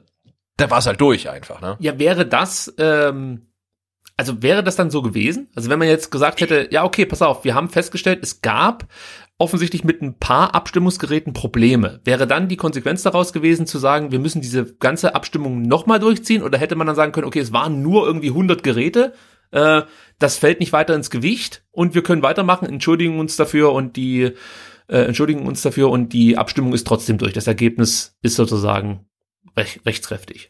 da war es halt durch einfach. Ne? Ja, wäre das, ähm, also wäre das dann so gewesen? Also wenn man jetzt gesagt hätte, ja okay, pass auf, wir haben festgestellt, es gab offensichtlich mit ein paar Abstimmungsgeräten Probleme. Wäre dann die Konsequenz daraus gewesen zu sagen, wir müssen diese ganze Abstimmung nochmal durchziehen oder hätte man dann sagen können, okay, es waren nur irgendwie 100 Geräte, äh, das fällt nicht weiter ins Gewicht und wir können weitermachen, entschuldigen uns dafür und die äh, entschuldigen uns dafür und die Abstimmung ist trotzdem durch. Das Ergebnis ist sozusagen recht, rechtskräftig.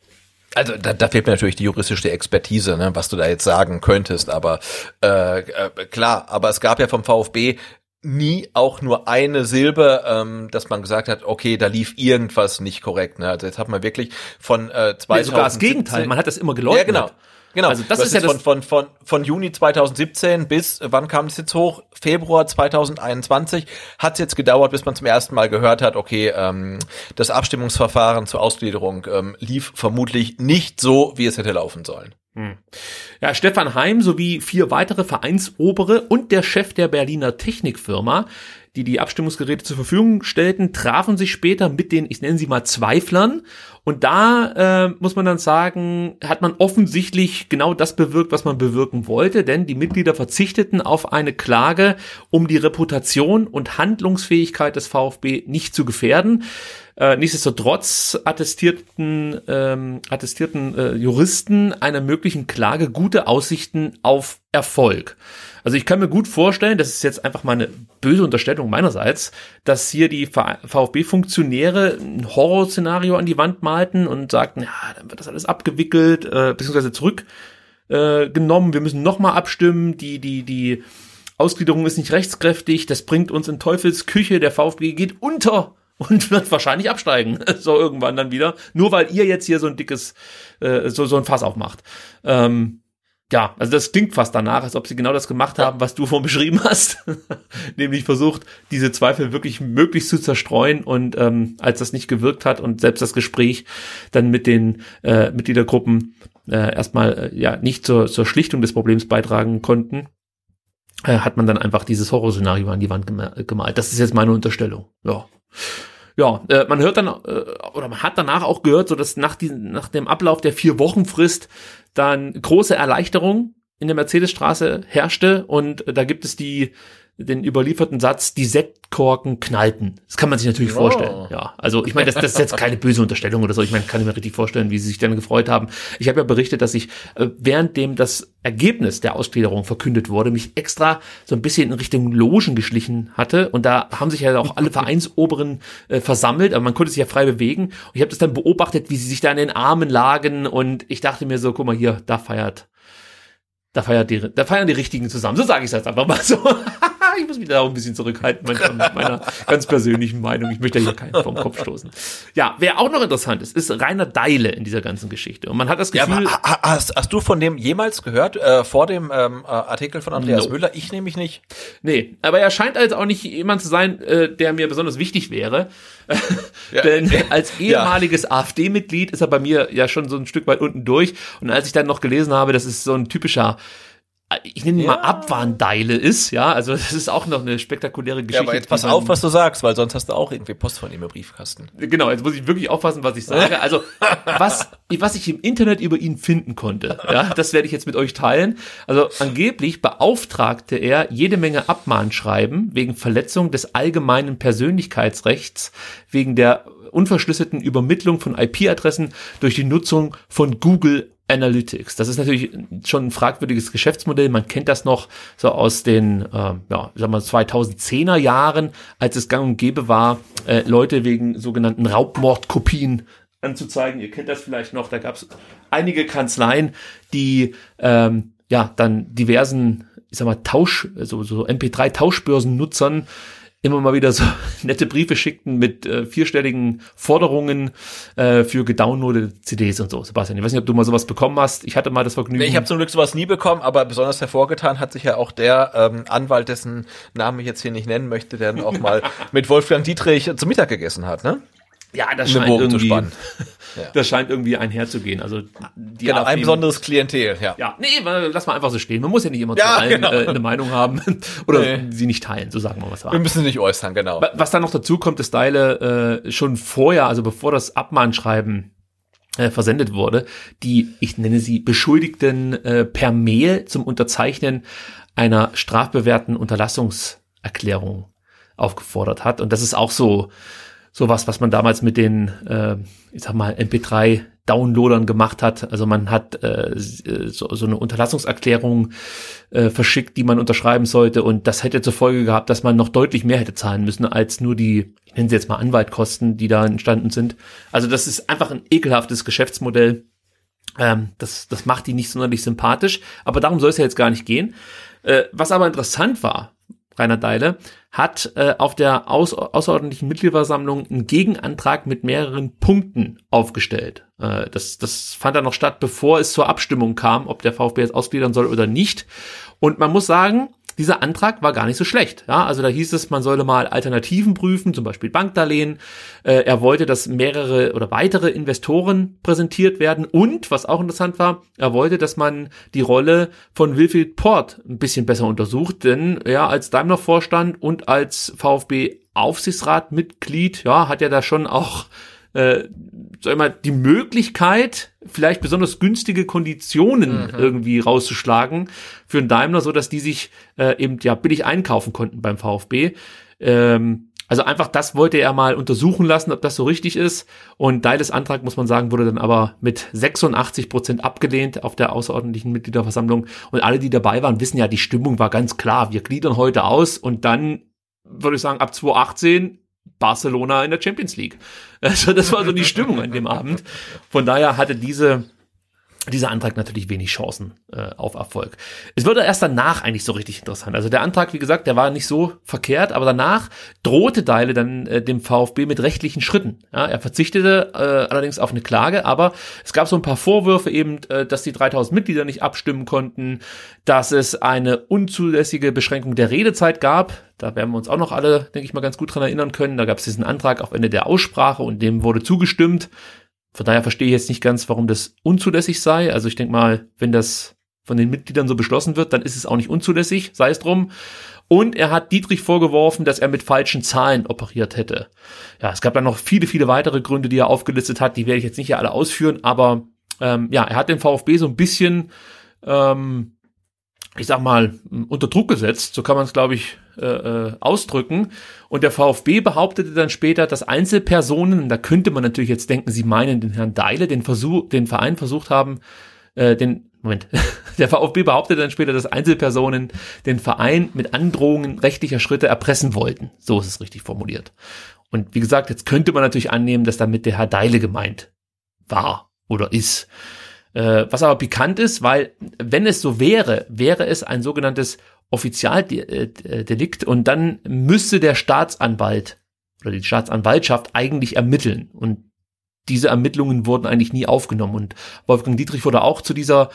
Also da, da fehlt mir natürlich die juristische Expertise, ne, was du da jetzt sagen könntest, aber äh, äh, klar, aber es gab ja vom VfB nie auch nur eine Silbe, ähm, dass man gesagt hat, okay, da lief irgendwas nicht korrekt. Ne? Also jetzt hat man wirklich von äh, 2017, nee, sogar das Gegenteil, man hat das immer geleugnet. Ja, genau. Genau, also das ist ja das von, von, von, von Juni 2017 bis, wann kam es jetzt hoch? Februar 2021 hat es jetzt gedauert, bis man zum ersten Mal gehört hat, okay, ähm, das Abstimmungsverfahren zur Ausgliederung ähm, lief vermutlich nicht so, wie es hätte laufen sollen. Hm. Ja, Stefan Heim sowie vier weitere Vereinsobere und der Chef der Berliner Technikfirma die die Abstimmungsgeräte zur Verfügung stellten, trafen sich später mit den, ich nenne sie mal Zweiflern. Und da äh, muss man dann sagen, hat man offensichtlich genau das bewirkt, was man bewirken wollte, denn die Mitglieder verzichteten auf eine Klage, um die Reputation und Handlungsfähigkeit des VfB nicht zu gefährden. Äh, nichtsdestotrotz attestierten, ähm, attestierten äh, Juristen einer möglichen Klage gute Aussichten auf Erfolg. Also ich kann mir gut vorstellen, das ist jetzt einfach mal eine böse Unterstellung meinerseits, dass hier die VfB-Funktionäre ein Horrorszenario an die Wand malten und sagten, ja, dann wird das alles abgewickelt, äh, beziehungsweise zurückgenommen, äh, wir müssen nochmal abstimmen, die, die, die Ausgliederung ist nicht rechtskräftig, das bringt uns in Teufels Küche, der VfB geht unter und wird wahrscheinlich absteigen, so irgendwann dann wieder, nur weil ihr jetzt hier so ein dickes, äh, so, so ein Fass aufmacht. Ähm, ja, also das klingt fast danach, als ob sie genau das gemacht haben, was du vorhin beschrieben hast. Nämlich versucht, diese Zweifel wirklich möglichst zu zerstreuen und ähm, als das nicht gewirkt hat und selbst das Gespräch dann mit den äh, Mitgliedergruppen äh, erstmal äh, ja nicht zur, zur Schlichtung des Problems beitragen konnten, äh, hat man dann einfach dieses Horrorszenario an die Wand gemalt. Das ist jetzt meine Unterstellung. Ja. ja, äh, man hört dann, äh, oder man hat danach auch gehört, so dass nach, die, nach dem Ablauf der vier Wochen Frist dann große Erleichterung in der Mercedesstraße herrschte und äh, da gibt es die den überlieferten Satz, die Sektkorken knallten. Das kann man sich natürlich oh. vorstellen. Ja, also ich meine, das, das ist jetzt keine böse Unterstellung oder so. Ich meine, kann ich mir richtig vorstellen, wie sie sich dann gefreut haben. Ich habe ja berichtet, dass ich äh, währenddem das Ergebnis der Ausgliederung verkündet wurde, mich extra so ein bisschen in Richtung Logen geschlichen hatte und da haben sich ja auch alle Vereinsoberen äh, versammelt, aber man konnte sich ja frei bewegen und ich habe das dann beobachtet, wie sie sich da in den Armen lagen und ich dachte mir so, guck mal hier, da feiert da feiert die, da feiern die Richtigen zusammen. So sage ich jetzt einfach mal so. ich muss mich da auch ein bisschen zurückhalten mit meiner ganz persönlichen Meinung. Ich möchte ja hier keinen vom Kopf stoßen. Ja, wer auch noch interessant ist, ist Rainer Deile in dieser ganzen Geschichte. Und man hat das Gefühl. Ja, hast, hast, du von dem jemals gehört, äh, vor dem ähm, äh, Artikel von Andreas no. Müller? Ich nämlich nicht. Nee, aber er scheint also auch nicht jemand zu sein, äh, der mir besonders wichtig wäre. ja. Denn als ehemaliges ja. AfD-Mitglied ist er bei mir ja schon so ein Stück weit unten durch. Und als ich dann noch gelesen habe, das ist so ein typischer ich nenne ja. mal Abwarndeile ist, ja, also das ist auch noch eine spektakuläre Geschichte. Ja, aber jetzt pass auf, was du sagst, weil sonst hast du auch irgendwie Post von ihm im Briefkasten. Genau, jetzt muss ich wirklich aufpassen, was ich sage. Also, was, was ich im Internet über ihn finden konnte, ja, das werde ich jetzt mit euch teilen. Also, angeblich beauftragte er jede Menge Abmahnschreiben wegen Verletzung des allgemeinen Persönlichkeitsrechts, wegen der unverschlüsselten Übermittlung von IP-Adressen durch die Nutzung von Google Analytics. Das ist natürlich schon ein fragwürdiges Geschäftsmodell. Man kennt das noch so aus den, äh, ja, sagen wir 2010er Jahren, als es gang und gäbe war, äh, Leute wegen sogenannten Raubmordkopien anzuzeigen. Ihr kennt das vielleicht noch. Da gab es einige Kanzleien, die ähm, ja dann diversen, ich sag mal, Tausch, so, so MP3-Tauschbörsen-Nutzern immer mal wieder so nette Briefe schickten mit äh, vierstelligen Forderungen äh, für gedownloadete CDs und so. Sebastian, ich weiß nicht, ob du mal sowas bekommen hast. Ich hatte mal das Vergnügen. Nee, ich habe zum Glück sowas nie bekommen, aber besonders hervorgetan hat sich ja auch der ähm, Anwalt, dessen Namen ich jetzt hier nicht nennen möchte, der dann auch mal mit Wolfgang Dietrich zum Mittag gegessen hat, ne? Ja, das scheint irgendwie, das scheint irgendwie einherzugehen. Also die genau, ein besonderes Klientel, ja. Ja, nee, lass mal einfach so stehen. Man muss ja nicht immer ja, zu allen genau. äh, eine Meinung haben oder nee. sie nicht teilen, so sagen wir was. Wir müssen nicht äußern, genau. Was dann noch dazu kommt, ist Deile äh, schon vorher, also bevor das Abmahnschreiben äh, versendet wurde, die, ich nenne sie Beschuldigten äh, per Mail zum Unterzeichnen einer strafbewährten Unterlassungserklärung aufgefordert hat. Und das ist auch so sowas, was man damals mit den, äh, ich sag mal, MP3 Downloadern gemacht hat. Also man hat äh, so, so eine Unterlassungserklärung äh, verschickt, die man unterschreiben sollte und das hätte zur Folge gehabt, dass man noch deutlich mehr hätte zahlen müssen als nur die, ich nenne sie jetzt mal Anwaltkosten, die da entstanden sind. Also das ist einfach ein ekelhaftes Geschäftsmodell. Ähm, das, das macht die nicht sonderlich sympathisch, aber darum soll es ja jetzt gar nicht gehen. Äh, was aber interessant war, Rainer Deile, hat äh, auf der Aus außerordentlichen Mitgliederversammlung einen Gegenantrag mit mehreren Punkten aufgestellt. Äh, das, das fand dann noch statt, bevor es zur Abstimmung kam, ob der VfB jetzt ausgliedern soll oder nicht. Und man muss sagen, dieser Antrag war gar nicht so schlecht. Ja, also da hieß es, man solle mal Alternativen prüfen, zum Beispiel Bankdarlehen. Äh, er wollte, dass mehrere oder weitere Investoren präsentiert werden und, was auch interessant war, er wollte, dass man die Rolle von Wilfried Port ein bisschen besser untersucht, denn ja, als Daimler-Vorstand und als VfB-Aufsichtsratmitglied, ja, hat er da schon auch äh, sag ich mal, die Möglichkeit, vielleicht besonders günstige Konditionen mhm. irgendwie rauszuschlagen für einen Daimler, so dass die sich äh, eben ja billig einkaufen konnten beim VfB. Ähm, also einfach das wollte er mal untersuchen lassen, ob das so richtig ist. Und Deiles Antrag, muss man sagen, wurde dann aber mit 86 Prozent abgelehnt auf der außerordentlichen Mitgliederversammlung. Und alle, die dabei waren, wissen ja, die Stimmung war ganz klar. Wir gliedern heute aus und dann würde ich sagen, ab 2018 Barcelona in der Champions League. Also das war so die Stimmung an dem Abend. Von daher hatte diese dieser Antrag natürlich wenig Chancen äh, auf Erfolg. Es wurde erst danach eigentlich so richtig interessant. Also der Antrag, wie gesagt, der war nicht so verkehrt, aber danach drohte Deile dann äh, dem VfB mit rechtlichen Schritten. Ja, er verzichtete äh, allerdings auf eine Klage, aber es gab so ein paar Vorwürfe eben, äh, dass die 3000 Mitglieder nicht abstimmen konnten, dass es eine unzulässige Beschränkung der Redezeit gab. Da werden wir uns auch noch alle, denke ich mal, ganz gut dran erinnern können. Da gab es diesen Antrag auf Ende der Aussprache und dem wurde zugestimmt. Von daher verstehe ich jetzt nicht ganz, warum das unzulässig sei. Also ich denke mal, wenn das von den Mitgliedern so beschlossen wird, dann ist es auch nicht unzulässig, sei es drum. Und er hat Dietrich vorgeworfen, dass er mit falschen Zahlen operiert hätte. Ja, es gab dann noch viele, viele weitere Gründe, die er aufgelistet hat. Die werde ich jetzt nicht hier alle ausführen, aber ähm, ja, er hat den VfB so ein bisschen, ähm, ich sag mal, unter Druck gesetzt. So kann man es, glaube ich, äh, äh, ausdrücken. Und der VfB behauptete dann später, dass Einzelpersonen, da könnte man natürlich jetzt denken, sie meinen den Herrn Deile, den Versuch, den Verein versucht haben, äh, den Moment. Der VfB behauptete dann später, dass Einzelpersonen den Verein mit Androhungen rechtlicher Schritte erpressen wollten. So ist es richtig formuliert. Und wie gesagt, jetzt könnte man natürlich annehmen, dass damit der Herr Deile gemeint war oder ist. Äh, was aber pikant ist, weil wenn es so wäre, wäre es ein sogenanntes Offizialdelikt und dann müsste der Staatsanwalt oder die Staatsanwaltschaft eigentlich ermitteln. Und diese Ermittlungen wurden eigentlich nie aufgenommen. Und Wolfgang Dietrich wurde auch zu dieser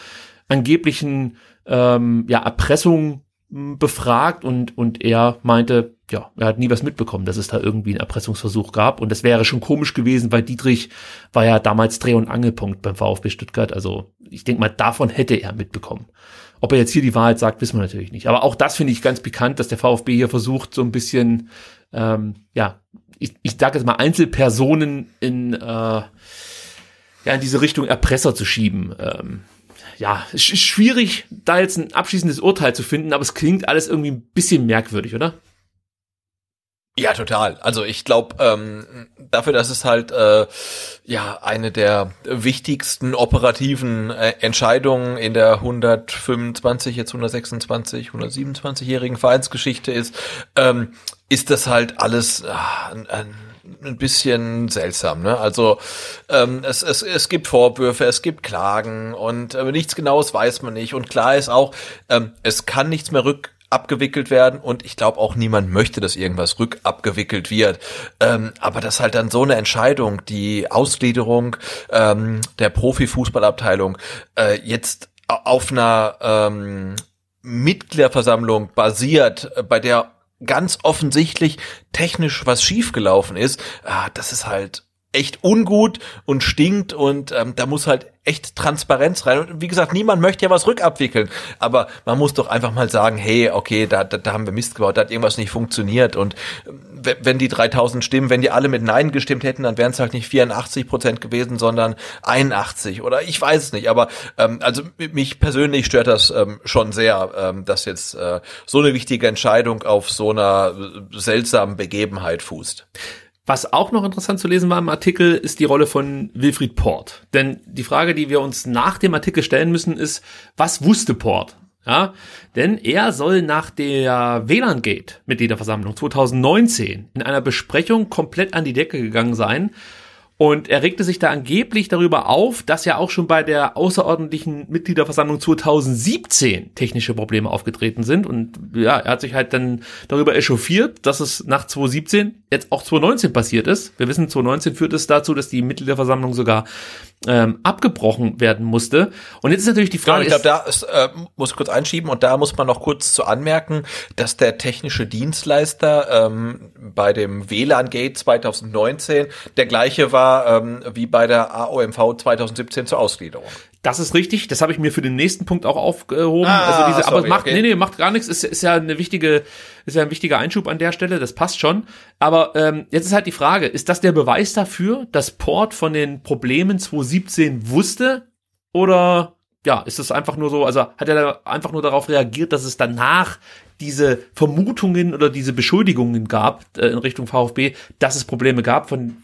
angeblichen ähm, ja, Erpressung hm, befragt und, und er meinte, ja, er hat nie was mitbekommen, dass es da irgendwie einen Erpressungsversuch gab. Und das wäre schon komisch gewesen, weil Dietrich war ja damals Dreh- und Angelpunkt beim VfB Stuttgart. Also ich denke mal, davon hätte er mitbekommen. Ob er jetzt hier die Wahrheit sagt, wissen wir natürlich nicht. Aber auch das finde ich ganz pikant, dass der VfB hier versucht, so ein bisschen, ähm, ja, ich, ich sage jetzt mal Einzelpersonen in, äh, ja, in diese Richtung Erpresser zu schieben. Ähm, ja, ist schwierig, da jetzt ein abschließendes Urteil zu finden, aber es klingt alles irgendwie ein bisschen merkwürdig, oder? Ja, total. Also ich glaube, ähm, dafür, dass es halt äh, ja eine der wichtigsten operativen äh, Entscheidungen in der 125, jetzt 126, 127-jährigen Vereinsgeschichte ist, ähm, ist das halt alles ein, ein ein bisschen seltsam. Ne? Also ähm, es, es, es gibt Vorwürfe, es gibt Klagen und äh, nichts Genaues weiß man nicht. Und klar ist auch, ähm, es kann nichts mehr rück abgewickelt werden und ich glaube auch niemand möchte, dass irgendwas rückabgewickelt wird. Ähm, aber das halt dann so eine Entscheidung, die Ausgliederung ähm, der Profifußballabteilung äh, jetzt auf einer ähm, Mitgliederversammlung basiert, äh, bei der ganz offensichtlich technisch was schiefgelaufen ist, ah, das ist halt echt ungut und stinkt und ähm, da muss halt echt Transparenz rein. Und wie gesagt, niemand möchte ja was rückabwickeln, aber man muss doch einfach mal sagen, hey, okay, da, da, da haben wir Mist gebaut, da hat irgendwas nicht funktioniert und ähm, wenn die 3000 Stimmen, wenn die alle mit Nein gestimmt hätten, dann wären es halt nicht 84 Prozent gewesen, sondern 81 oder ich weiß es nicht, aber ähm, also mich persönlich stört das ähm, schon sehr, ähm, dass jetzt äh, so eine wichtige Entscheidung auf so einer äh, seltsamen Begebenheit fußt. Was auch noch interessant zu lesen war im Artikel, ist die Rolle von Wilfried Port. Denn die Frage, die wir uns nach dem Artikel stellen müssen, ist, was wusste Port? Ja, denn er soll nach der WLAN-Gate Mitgliederversammlung 2019 in einer Besprechung komplett an die Decke gegangen sein und er regte sich da angeblich darüber auf, dass ja auch schon bei der außerordentlichen Mitgliederversammlung 2017 technische Probleme aufgetreten sind. Und ja, er hat sich halt dann darüber echauffiert, dass es nach 2017 jetzt auch 2019 passiert ist. Wir wissen, 2019 führt es dazu, dass die Mitgliederversammlung sogar ähm, abgebrochen werden musste. Und jetzt ist natürlich die Frage. Genau, ich glaube, da ist, äh, muss ich kurz einschieben und da muss man noch kurz zu anmerken, dass der technische Dienstleister ähm, bei dem WLAN-Gate 2019 der gleiche war ähm, wie bei der AOMV 2017 zur Ausgliederung. Das ist richtig. Das habe ich mir für den nächsten Punkt auch aufgehoben. Ah, also diese, sorry, aber macht, okay. nee, nee, macht gar nichts. Ist, ist ja eine wichtige, ist ja ein wichtiger Einschub an der Stelle. Das passt schon. Aber ähm, jetzt ist halt die Frage: Ist das der Beweis dafür, dass Port von den Problemen 2017 wusste? Oder ja, ist das einfach nur so? Also hat er da einfach nur darauf reagiert, dass es danach diese Vermutungen oder diese Beschuldigungen gab äh, in Richtung VfB, dass es Probleme gab, von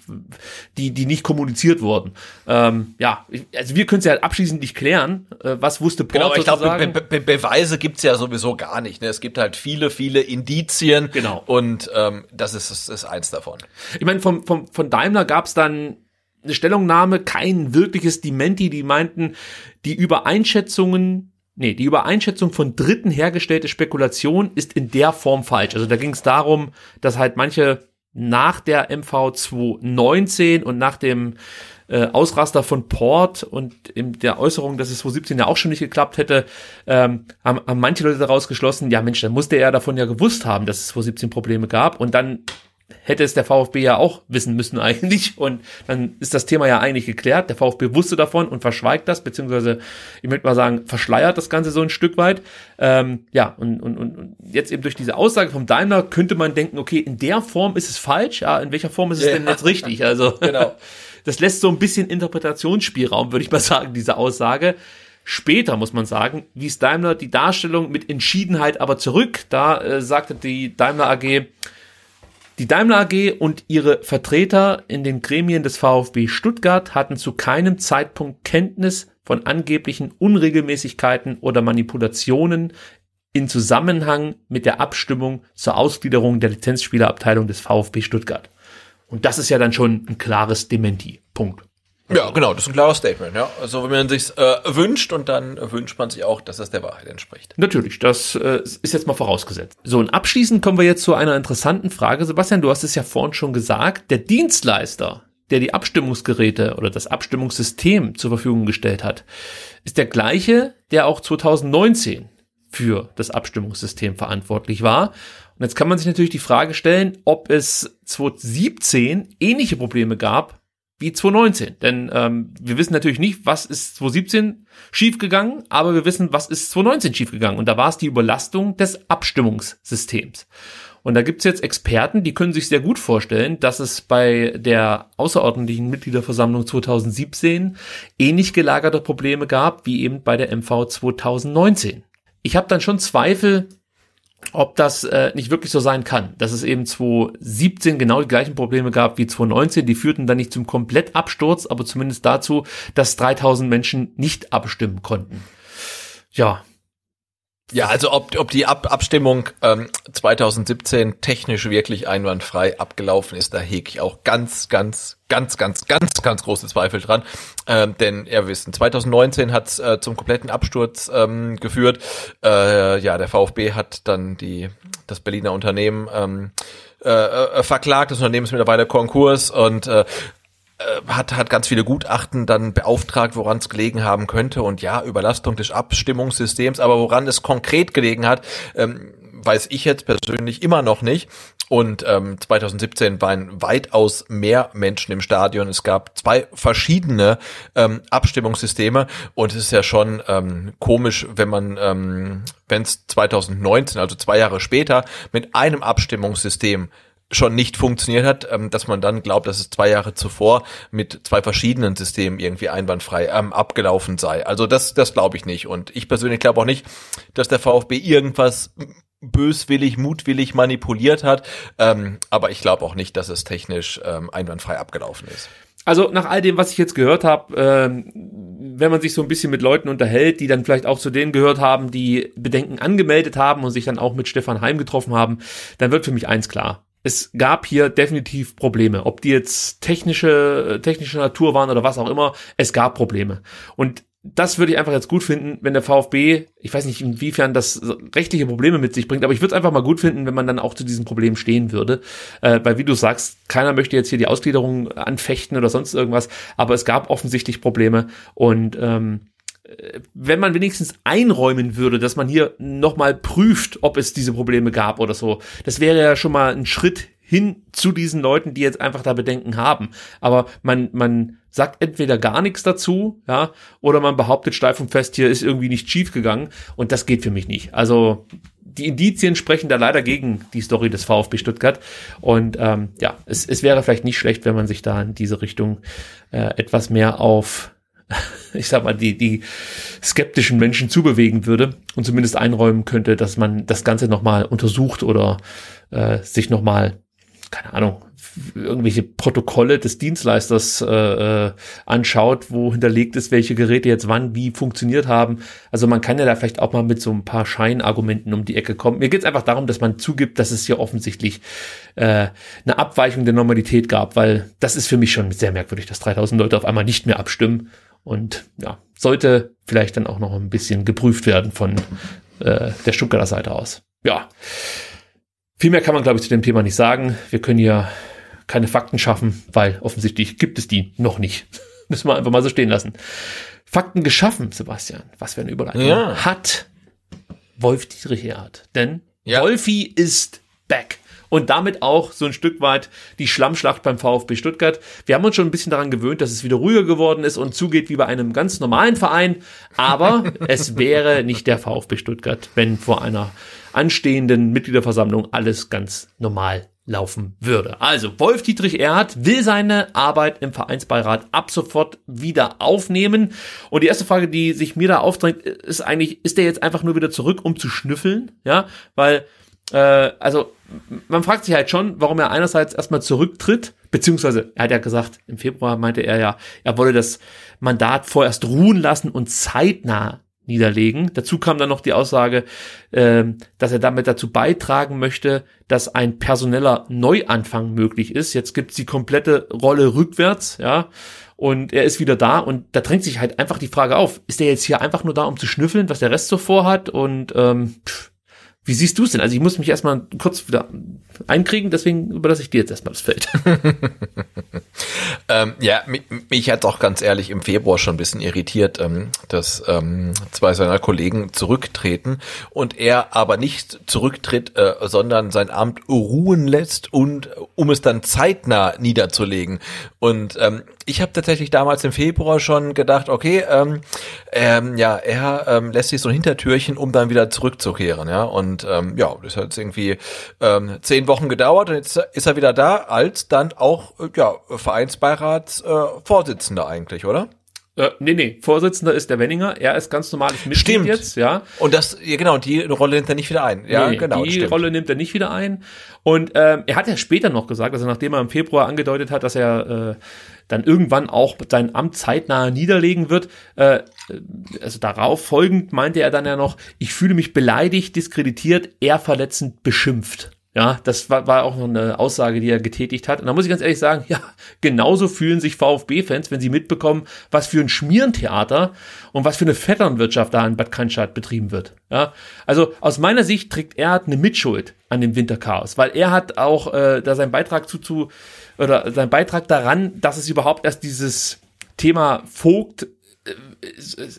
die die nicht kommuniziert wurden. Ähm, ja, also wir können es ja abschließend nicht klären. Äh, was wusste Port Genau, ich glaube, Be Be Beweise gibt's ja sowieso gar nicht. Ne? Es gibt halt viele, viele Indizien. Genau. Und ähm, das ist, ist eins davon. Ich meine, vom, vom, von Daimler gab's dann eine Stellungnahme, kein wirkliches Dementi, die meinten, die Übereinschätzungen nee, die Übereinschätzung von Dritten hergestellte Spekulation ist in der Form falsch. Also da ging es darum, dass halt manche nach der MV 219 und nach dem äh, Ausraster von Port und in der Äußerung, dass es 2017 ja auch schon nicht geklappt hätte, ähm, haben, haben manche Leute daraus geschlossen, ja Mensch, dann musste er davon ja gewusst haben, dass es 2017 Probleme gab und dann hätte es der VfB ja auch wissen müssen eigentlich. Und dann ist das Thema ja eigentlich geklärt. Der VfB wusste davon und verschweigt das, beziehungsweise, ich möchte mal sagen, verschleiert das Ganze so ein Stück weit. Ähm, ja, und, und, und jetzt eben durch diese Aussage vom Daimler könnte man denken, okay, in der Form ist es falsch, ja, in welcher Form ist es ja. denn jetzt richtig? Also, genau. das lässt so ein bisschen Interpretationsspielraum, würde ich mal sagen, diese Aussage. Später muss man sagen, wies Daimler die Darstellung mit Entschiedenheit aber zurück. Da äh, sagte die Daimler AG, die Daimler AG und ihre Vertreter in den Gremien des VfB Stuttgart hatten zu keinem Zeitpunkt Kenntnis von angeblichen Unregelmäßigkeiten oder Manipulationen in Zusammenhang mit der Abstimmung zur Ausgliederung der Lizenzspielerabteilung des VfB Stuttgart. Und das ist ja dann schon ein klares Dementi. Punkt. Ja, genau, das ist ein klares Statement, ja. Also wenn man sich äh, wünscht und dann wünscht man sich auch, dass es der Wahrheit entspricht. Natürlich, das äh, ist jetzt mal vorausgesetzt. So, und abschließend kommen wir jetzt zu einer interessanten Frage. Sebastian, du hast es ja vorhin schon gesagt, der Dienstleister, der die Abstimmungsgeräte oder das Abstimmungssystem zur Verfügung gestellt hat, ist der gleiche, der auch 2019 für das Abstimmungssystem verantwortlich war. Und jetzt kann man sich natürlich die Frage stellen, ob es 2017 ähnliche Probleme gab wie 2019. Denn ähm, wir wissen natürlich nicht, was ist 2017 schiefgegangen, aber wir wissen, was ist 2019 schiefgegangen. Und da war es die Überlastung des Abstimmungssystems. Und da gibt's jetzt Experten, die können sich sehr gut vorstellen, dass es bei der außerordentlichen Mitgliederversammlung 2017 ähnlich gelagerte Probleme gab wie eben bei der MV 2019. Ich habe dann schon Zweifel, ob das äh, nicht wirklich so sein kann, dass es eben 2017 genau die gleichen Probleme gab wie 2019. Die führten dann nicht zum Komplettabsturz, aber zumindest dazu, dass 3000 Menschen nicht abstimmen konnten. Ja, ja, also ob, ob die Ab Abstimmung ähm, 2017 technisch wirklich einwandfrei abgelaufen ist, da hege ich auch ganz, ganz, ganz, ganz, ganz, ganz große Zweifel dran. Ähm, denn ihr wissen, 2019 hat es äh, zum kompletten Absturz ähm, geführt. Äh, ja, der VfB hat dann die das Berliner Unternehmen ähm, äh, äh, verklagt. Das Unternehmen ist mittlerweile Konkurs und äh, äh, hat, hat ganz viele Gutachten dann beauftragt, woran es gelegen haben könnte. Und ja, Überlastung des Abstimmungssystems, aber woran es konkret gelegen hat, ähm, weiß ich jetzt persönlich immer noch nicht. Und ähm, 2017 waren weitaus mehr Menschen im Stadion. Es gab zwei verschiedene ähm, Abstimmungssysteme und es ist ja schon ähm, komisch, wenn man, ähm, wenn es 2019, also zwei Jahre später, mit einem Abstimmungssystem schon nicht funktioniert hat, ähm, dass man dann glaubt, dass es zwei Jahre zuvor mit zwei verschiedenen Systemen irgendwie einwandfrei ähm, abgelaufen sei. Also das, das glaube ich nicht. Und ich persönlich glaube auch nicht, dass der VfB irgendwas böswillig, mutwillig manipuliert hat. Ähm, aber ich glaube auch nicht, dass es technisch ähm, einwandfrei abgelaufen ist. Also nach all dem, was ich jetzt gehört habe, ähm, wenn man sich so ein bisschen mit Leuten unterhält, die dann vielleicht auch zu denen gehört haben, die Bedenken angemeldet haben und sich dann auch mit Stefan Heim getroffen haben, dann wird für mich eins klar es gab hier definitiv Probleme. Ob die jetzt technische, technische Natur waren oder was auch immer, es gab Probleme. Und das würde ich einfach jetzt gut finden, wenn der VfB, ich weiß nicht, inwiefern das rechtliche Probleme mit sich bringt, aber ich würde es einfach mal gut finden, wenn man dann auch zu diesem Problem stehen würde. Äh, weil wie du sagst, keiner möchte jetzt hier die Ausgliederung anfechten oder sonst irgendwas, aber es gab offensichtlich Probleme und ähm, wenn man wenigstens einräumen würde, dass man hier nochmal prüft, ob es diese Probleme gab oder so, das wäre ja schon mal ein Schritt hin zu diesen Leuten, die jetzt einfach da Bedenken haben. Aber man, man sagt entweder gar nichts dazu, ja, oder man behauptet steif und fest, hier ist irgendwie nicht schief gegangen und das geht für mich nicht. Also die Indizien sprechen da leider gegen die Story des VfB Stuttgart und ähm, ja, es, es wäre vielleicht nicht schlecht, wenn man sich da in diese Richtung äh, etwas mehr auf ich sag mal, die, die skeptischen Menschen zubewegen würde und zumindest einräumen könnte, dass man das Ganze nochmal untersucht oder äh, sich nochmal, keine Ahnung, irgendwelche Protokolle des Dienstleisters äh, äh, anschaut, wo hinterlegt ist, welche Geräte jetzt wann wie funktioniert haben. Also man kann ja da vielleicht auch mal mit so ein paar Scheinargumenten um die Ecke kommen. Mir geht es einfach darum, dass man zugibt, dass es hier offensichtlich äh, eine Abweichung der Normalität gab, weil das ist für mich schon sehr merkwürdig, dass 3000 Leute auf einmal nicht mehr abstimmen und ja, sollte vielleicht dann auch noch ein bisschen geprüft werden von äh, der Stuttgarter Seite aus. Ja. Viel mehr kann man, glaube ich, zu dem Thema nicht sagen. Wir können hier keine Fakten schaffen, weil offensichtlich gibt es die noch nicht. Müssen wir einfach mal so stehen lassen. Fakten geschaffen, Sebastian. Was für eine Überleitung. Ja. Hat Wolf Dietrich Erhard. Denn ja. Wolfi ist back. Und damit auch so ein Stück weit die Schlammschlacht beim VfB Stuttgart. Wir haben uns schon ein bisschen daran gewöhnt, dass es wieder ruhiger geworden ist und zugeht wie bei einem ganz normalen Verein, aber es wäre nicht der VfB Stuttgart, wenn vor einer anstehenden Mitgliederversammlung alles ganz normal laufen würde. Also, Wolf Dietrich Erhardt will seine Arbeit im Vereinsbeirat ab sofort wieder aufnehmen. Und die erste Frage, die sich mir da aufdrängt, ist eigentlich, ist der jetzt einfach nur wieder zurück, um zu schnüffeln? Ja, weil, äh, also, man fragt sich halt schon, warum er einerseits erstmal zurücktritt, beziehungsweise, er hat ja gesagt, im Februar meinte er ja, er wolle das Mandat vorerst ruhen lassen und zeitnah niederlegen. Dazu kam dann noch die Aussage, äh, dass er damit dazu beitragen möchte, dass ein personeller Neuanfang möglich ist. Jetzt gibt's die komplette Rolle rückwärts, ja. Und er ist wieder da und da drängt sich halt einfach die Frage auf, ist er jetzt hier einfach nur da, um zu schnüffeln, was der Rest so vorhat? Und ähm, pff, wie siehst du es denn? Also ich muss mich erstmal kurz wieder einkriegen, deswegen überlasse ich dir jetzt erstmal das Feld. ähm, ja, mich, mich hat auch ganz ehrlich im Februar schon ein bisschen irritiert, ähm, dass ähm, zwei seiner Kollegen zurücktreten und er aber nicht zurücktritt, äh, sondern sein Amt ruhen lässt und um es dann zeitnah niederzulegen. Und ähm, ich habe tatsächlich damals im Februar schon gedacht, okay, ähm, ähm, ja, er ähm, lässt sich so ein Hintertürchen, um dann wieder zurückzukehren, ja. Und ähm, ja, das hat jetzt irgendwie ähm, zehn Wochen gedauert und jetzt ist er wieder da als dann auch ja Vereinsbeiratsvorsitzender äh, eigentlich, oder? Äh, nee, nee, Vorsitzender ist der Wenninger, er ist ganz normales Mitglied stimmt. jetzt, ja. Und das, ja genau, die Rolle nimmt er nicht wieder ein. Ja, nee, genau. Die stimmt. Rolle nimmt er nicht wieder ein. Und ähm, er hat ja später noch gesagt, also nachdem er im Februar angedeutet hat, dass er äh, dann irgendwann auch sein Amt zeitnah niederlegen wird, äh, also darauf folgend meinte er dann ja noch, ich fühle mich beleidigt, diskreditiert, eher verletzend beschimpft. Ja, das war, war auch noch eine Aussage, die er getätigt hat. Und da muss ich ganz ehrlich sagen, ja, genauso fühlen sich VfB-Fans, wenn sie mitbekommen, was für ein Schmierentheater und was für eine Vetternwirtschaft da in Bad Cannstatt betrieben wird. Ja, also aus meiner Sicht trägt er eine Mitschuld an dem Winterchaos, weil er hat auch äh, da seinen Beitrag zu, zu oder seinen Beitrag daran, dass es überhaupt erst dieses Thema Vogt, äh,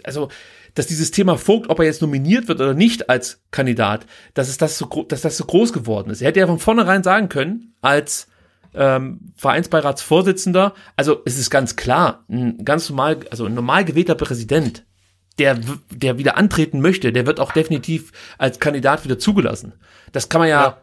also dass dieses Thema Vogt, ob er jetzt nominiert wird oder nicht als Kandidat, dass es das so, dass das so groß geworden ist. Er hätte ja von vornherein sagen können, als ähm, Vereinsbeiratsvorsitzender, also es ist ganz klar, ein ganz normal, also ein normal gewählter Präsident, der, der wieder antreten möchte, der wird auch definitiv als Kandidat wieder zugelassen. Das kann man ja, ja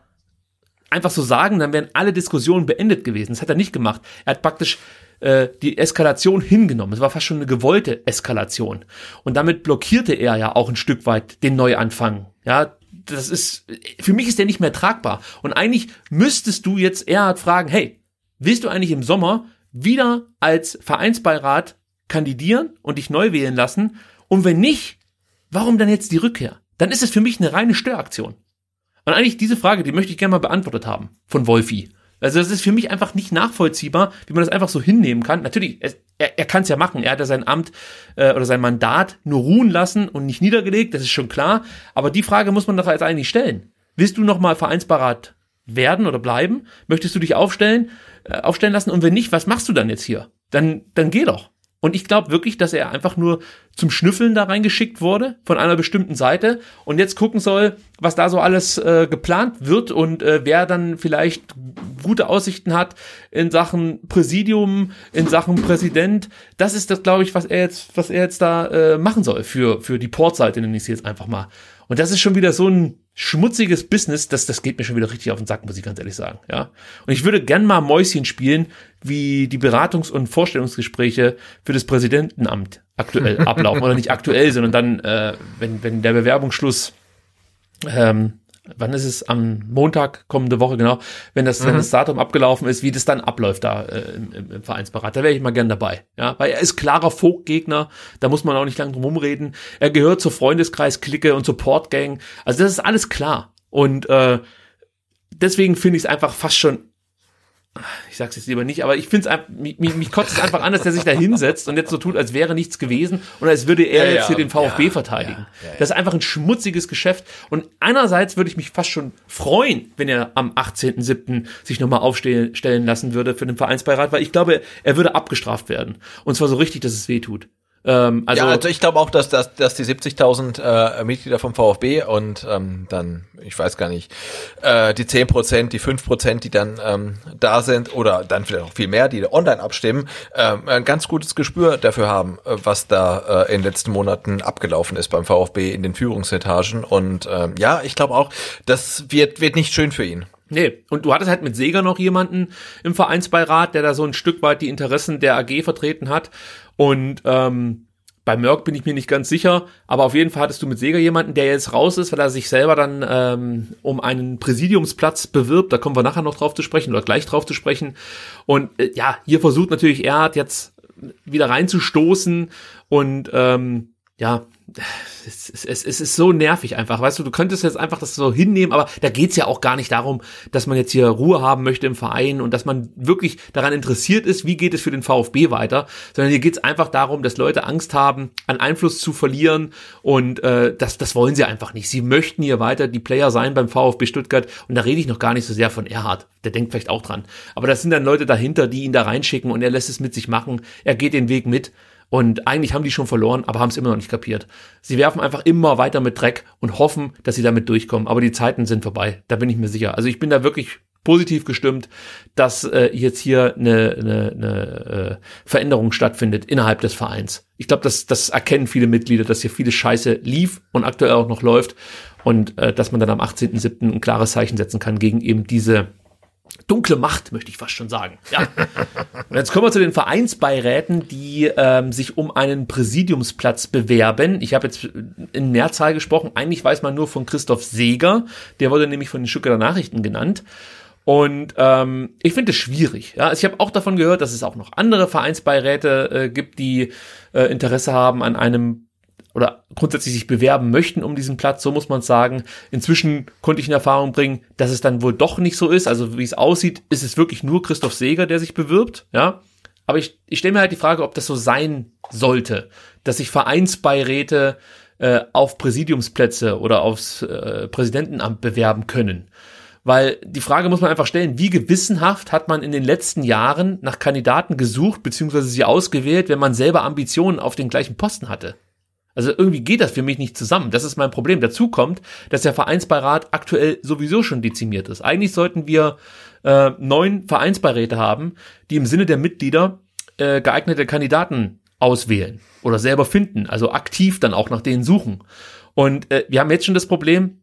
einfach so sagen, dann wären alle Diskussionen beendet gewesen. Das hat er nicht gemacht. Er hat praktisch äh, die Eskalation hingenommen. Es war fast schon eine gewollte Eskalation. Und damit blockierte er ja auch ein Stück weit den Neuanfang. Ja, das ist, für mich ist der nicht mehr tragbar. Und eigentlich müsstest du jetzt Erhard fragen, hey, willst du eigentlich im Sommer wieder als Vereinsbeirat kandidieren und dich neu wählen lassen? Und wenn nicht, warum dann jetzt die Rückkehr? Dann ist es für mich eine reine Störaktion. Und eigentlich diese Frage, die möchte ich gerne mal beantwortet haben von Wolfi. Also das ist für mich einfach nicht nachvollziehbar, wie man das einfach so hinnehmen kann. Natürlich, er, er kann es ja machen. Er hat ja sein Amt äh, oder sein Mandat nur ruhen lassen und nicht niedergelegt, das ist schon klar. Aber die Frage muss man doch jetzt eigentlich stellen. Willst du nochmal Vereinsbarat werden oder bleiben? Möchtest du dich aufstellen, äh, aufstellen lassen? Und wenn nicht, was machst du dann jetzt hier? Dann, dann geh doch. Und ich glaube wirklich, dass er einfach nur zum Schnüffeln da reingeschickt wurde von einer bestimmten Seite und jetzt gucken soll, was da so alles äh, geplant wird und äh, wer dann vielleicht gute Aussichten hat in Sachen Präsidium, in Sachen Präsident. Das ist das, glaube ich, was er jetzt, was er jetzt da äh, machen soll für für die Portseite, nenne ich sie jetzt einfach mal. Und das ist schon wieder so ein schmutziges Business, das, das geht mir schon wieder richtig auf den Sack, muss ich ganz ehrlich sagen, ja. Und ich würde gern mal Mäuschen spielen, wie die Beratungs- und Vorstellungsgespräche für das Präsidentenamt aktuell ablaufen. Oder nicht aktuell, sondern dann, äh, wenn, wenn der Bewerbungsschluss ähm, wann ist es? Am Montag kommende Woche, genau, wenn das, mhm. wenn das Datum abgelaufen ist, wie das dann abläuft da äh, im, im, im Vereinsberat. Da wäre ich mal gern dabei. Ja, weil er ist klarer Vogtgegner, da muss man auch nicht lange drum rumreden. Er gehört zur Freundeskreis-Clique und Support Gang. Also das ist alles klar. Und äh, deswegen finde ich es einfach fast schon ich sag's jetzt lieber nicht, aber ich finde es mich, mich, kotzt es einfach an, dass er sich da hinsetzt und jetzt so tut, als wäre nichts gewesen und als würde er ja, jetzt hier den VfB ja, verteidigen. Das ist einfach ein schmutziges Geschäft und einerseits würde ich mich fast schon freuen, wenn er am 18.07. sich nochmal aufstellen lassen würde für den Vereinsbeirat, weil ich glaube, er würde abgestraft werden und zwar so richtig, dass es weh tut. Ähm, also, ja, also ich glaube auch, dass, dass, dass die 70.000 äh, Mitglieder vom VfB und ähm, dann, ich weiß gar nicht, äh, die 10 Prozent, die 5 Prozent, die dann ähm, da sind oder dann vielleicht auch viel mehr, die online abstimmen, äh, ein ganz gutes Gespür dafür haben, äh, was da äh, in den letzten Monaten abgelaufen ist beim VfB in den Führungsetagen. Und äh, ja, ich glaube auch, das wird, wird nicht schön für ihn. Nee, und du hattest halt mit Seger noch jemanden im Vereinsbeirat, der da so ein Stück weit die Interessen der AG vertreten hat. Und ähm, bei Merck bin ich mir nicht ganz sicher, aber auf jeden Fall hattest du mit Seger jemanden, der jetzt raus ist, weil er sich selber dann ähm, um einen Präsidiumsplatz bewirbt. Da kommen wir nachher noch drauf zu sprechen oder gleich drauf zu sprechen. Und äh, ja, hier versucht natürlich Erhard jetzt wieder reinzustoßen und ähm, ja, es, es, es ist so nervig einfach, weißt du, du könntest jetzt einfach das so hinnehmen, aber da geht's ja auch gar nicht darum, dass man jetzt hier Ruhe haben möchte im Verein und dass man wirklich daran interessiert ist, wie geht es für den VfB weiter, sondern hier geht's einfach darum, dass Leute Angst haben, an Einfluss zu verlieren und äh, das, das wollen sie einfach nicht. Sie möchten hier weiter die Player sein beim VfB Stuttgart und da rede ich noch gar nicht so sehr von Erhard, der denkt vielleicht auch dran, aber das sind dann Leute dahinter, die ihn da reinschicken und er lässt es mit sich machen, er geht den Weg mit und eigentlich haben die schon verloren, aber haben es immer noch nicht kapiert. Sie werfen einfach immer weiter mit Dreck und hoffen, dass sie damit durchkommen. Aber die Zeiten sind vorbei. Da bin ich mir sicher. Also ich bin da wirklich positiv gestimmt, dass äh, jetzt hier eine, eine, eine äh, Veränderung stattfindet innerhalb des Vereins. Ich glaube, das, das erkennen viele Mitglieder, dass hier viele Scheiße lief und aktuell auch noch läuft und äh, dass man dann am 18.07. ein klares Zeichen setzen kann gegen eben diese dunkle Macht, möchte ich fast schon sagen. Ja. Und jetzt kommen wir zu den Vereinsbeiräten, die ähm, sich um einen Präsidiumsplatz bewerben. Ich habe jetzt in Mehrzahl gesprochen. Eigentlich weiß man nur von Christoph Seeger. Der wurde nämlich von den Stuttgarter Nachrichten genannt. Und ähm, ich finde es schwierig. Ja, also ich habe auch davon gehört, dass es auch noch andere Vereinsbeiräte äh, gibt, die äh, Interesse haben an einem oder grundsätzlich sich bewerben möchten um diesen Platz, so muss man sagen. Inzwischen konnte ich in Erfahrung bringen, dass es dann wohl doch nicht so ist. Also wie es aussieht, ist es wirklich nur Christoph Seger, der sich bewirbt, ja. Aber ich, ich stelle mir halt die Frage, ob das so sein sollte, dass sich Vereinsbeiräte äh, auf Präsidiumsplätze oder aufs äh, Präsidentenamt bewerben können. Weil die Frage muss man einfach stellen, wie gewissenhaft hat man in den letzten Jahren nach Kandidaten gesucht, beziehungsweise sie ausgewählt, wenn man selber Ambitionen auf den gleichen Posten hatte? Also irgendwie geht das für mich nicht zusammen. Das ist mein Problem. Dazu kommt, dass der Vereinsbeirat aktuell sowieso schon dezimiert ist. Eigentlich sollten wir äh, neun Vereinsbeiräte haben, die im Sinne der Mitglieder äh, geeignete Kandidaten auswählen oder selber finden, also aktiv dann auch nach denen suchen. Und äh, wir haben jetzt schon das Problem,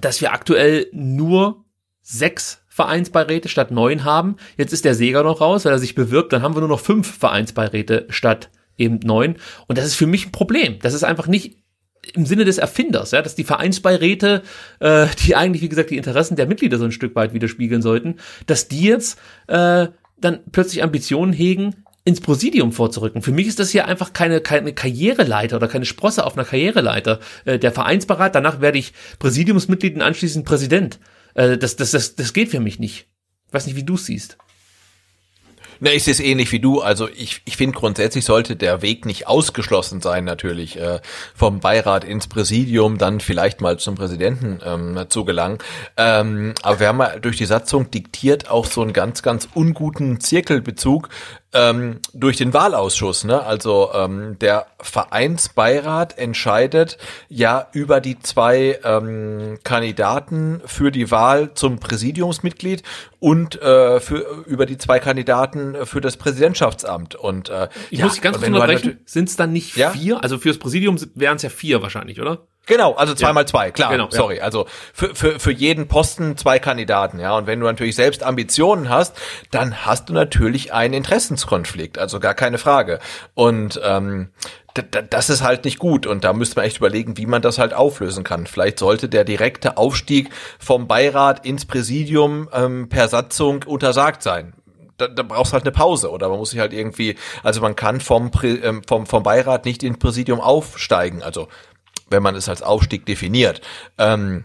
dass wir aktuell nur sechs Vereinsbeiräte statt neun haben. Jetzt ist der Seger noch raus, weil er sich bewirbt, dann haben wir nur noch fünf Vereinsbeiräte statt eben neun. Und das ist für mich ein Problem. Das ist einfach nicht im Sinne des Erfinders, ja, dass die Vereinsbeiräte, äh, die eigentlich, wie gesagt, die Interessen der Mitglieder so ein Stück weit widerspiegeln sollten, dass die jetzt äh, dann plötzlich Ambitionen hegen, ins Präsidium vorzurücken. Für mich ist das hier einfach keine, keine Karriereleiter oder keine Sprosse auf einer Karriereleiter. Äh, der Vereinsbeirat, danach werde ich Präsidiumsmitglied und anschließend Präsident. Äh, das, das, das, das geht für mich nicht. Ich weiß nicht, wie du siehst. Na, ich sehe es ähnlich wie du. Also ich, ich finde grundsätzlich sollte der Weg nicht ausgeschlossen sein, natürlich, äh, vom Beirat ins Präsidium, dann vielleicht mal zum Präsidenten ähm, zu gelangen. Ähm, aber wir haben ja durch die Satzung diktiert auch so einen ganz, ganz unguten Zirkelbezug ähm, durch den Wahlausschuss. Ne? Also ähm, der Vereinsbeirat entscheidet ja über die zwei ähm, Kandidaten für die Wahl zum Präsidiumsmitglied und äh, für über die zwei Kandidaten für das Präsidentschaftsamt. Und äh, ich ja, muss ganz kurz unterbrechen. Sind es dann nicht ja? vier? Also fürs Präsidium wären es ja vier wahrscheinlich, oder? Genau, also zwei mal zwei, klar. Genau, sorry, ja. also für, für, für jeden Posten zwei Kandidaten, ja. Und wenn du natürlich selbst Ambitionen hast, dann hast du natürlich einen Interessenskonflikt, also gar keine Frage. Und ähm, das ist halt nicht gut und da müsste man echt überlegen, wie man das halt auflösen kann. Vielleicht sollte der direkte Aufstieg vom Beirat ins Präsidium ähm, per Satzung untersagt sein da, da brauchst halt eine Pause oder man muss sich halt irgendwie, also man kann vom, ähm, vom, vom Beirat nicht ins Präsidium aufsteigen. Also wenn man es als Aufstieg definiert. Ähm,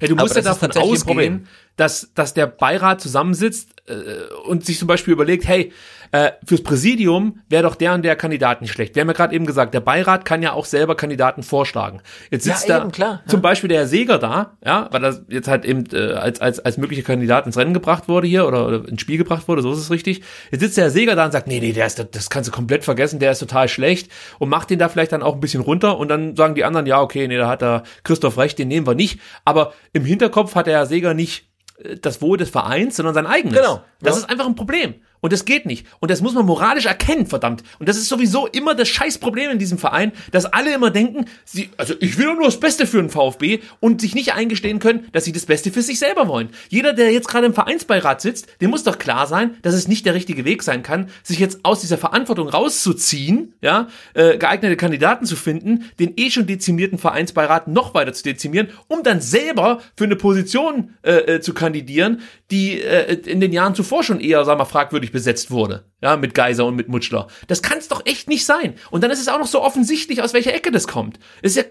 ja, du musst ja davon ausgehen, dass, dass der Beirat zusammensitzt äh, und sich zum Beispiel überlegt, hey, äh, fürs Präsidium wäre doch der und der Kandidat nicht schlecht. Wir haben ja gerade eben gesagt, der Beirat kann ja auch selber Kandidaten vorschlagen. Jetzt sitzt Ja, da eben, klar, ja. zum Beispiel der Herr Seger da, ja, weil das jetzt halt eben äh, als, als, als möglicher Kandidat ins Rennen gebracht wurde hier oder, oder ins Spiel gebracht wurde, so ist es richtig. Jetzt sitzt der Herr Seger da und sagt, nee, nee, der ist, das kannst du komplett vergessen, der ist total schlecht und macht den da vielleicht dann auch ein bisschen runter und dann sagen die anderen, ja, okay, nee, da hat der Christoph recht, den nehmen wir nicht. Aber im Hinterkopf hat der Herr Seger nicht äh, das Wohl des Vereins, sondern sein eigenes. Genau, Das ja. ist einfach ein Problem. Und das geht nicht. Und das muss man moralisch erkennen, verdammt. Und das ist sowieso immer das Scheißproblem in diesem Verein, dass alle immer denken, sie, also ich will nur das Beste für den VfB und sich nicht eingestehen können, dass sie das Beste für sich selber wollen. Jeder, der jetzt gerade im Vereinsbeirat sitzt, dem muss doch klar sein, dass es nicht der richtige Weg sein kann, sich jetzt aus dieser Verantwortung rauszuziehen, ja, äh, geeignete Kandidaten zu finden, den eh schon dezimierten Vereinsbeirat noch weiter zu dezimieren, um dann selber für eine Position äh, äh, zu kandidieren, die äh, in den Jahren zuvor schon eher, sagen wir, fragwürdig besetzt wurde. Ja, mit Geiser und mit Mutschler. Das kann es doch echt nicht sein. Und dann ist es auch noch so offensichtlich, aus welcher Ecke das kommt. Ist ja,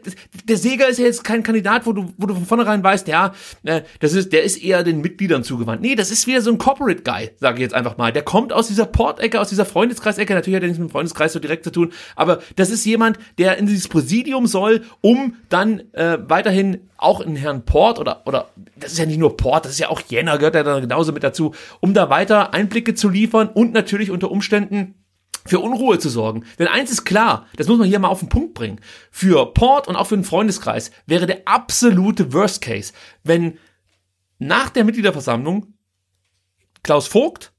der Seger ist ja jetzt kein Kandidat, wo du, wo du von vornherein weißt, ja, äh, das ist, der ist eher den Mitgliedern zugewandt. Nee, das ist wieder so ein Corporate Guy, sage ich jetzt einfach mal. Der kommt aus dieser Port-Ecke, aus dieser Freundeskreisecke. Natürlich hat er nichts mit dem Freundeskreis so direkt zu tun, aber das ist jemand, der in dieses Präsidium soll, um dann äh, weiterhin auch in Herrn Port oder, oder das ist ja nicht nur Port, das ist ja auch Jänner, gehört ja dann genauso mit dazu, um da weiter Einblicke zu liefern und natürlich unter Umständen für Unruhe zu sorgen. Denn eins ist klar, das muss man hier mal auf den Punkt bringen. Für Port und auch für den Freundeskreis wäre der absolute Worst Case, wenn nach der Mitgliederversammlung Klaus Vogt,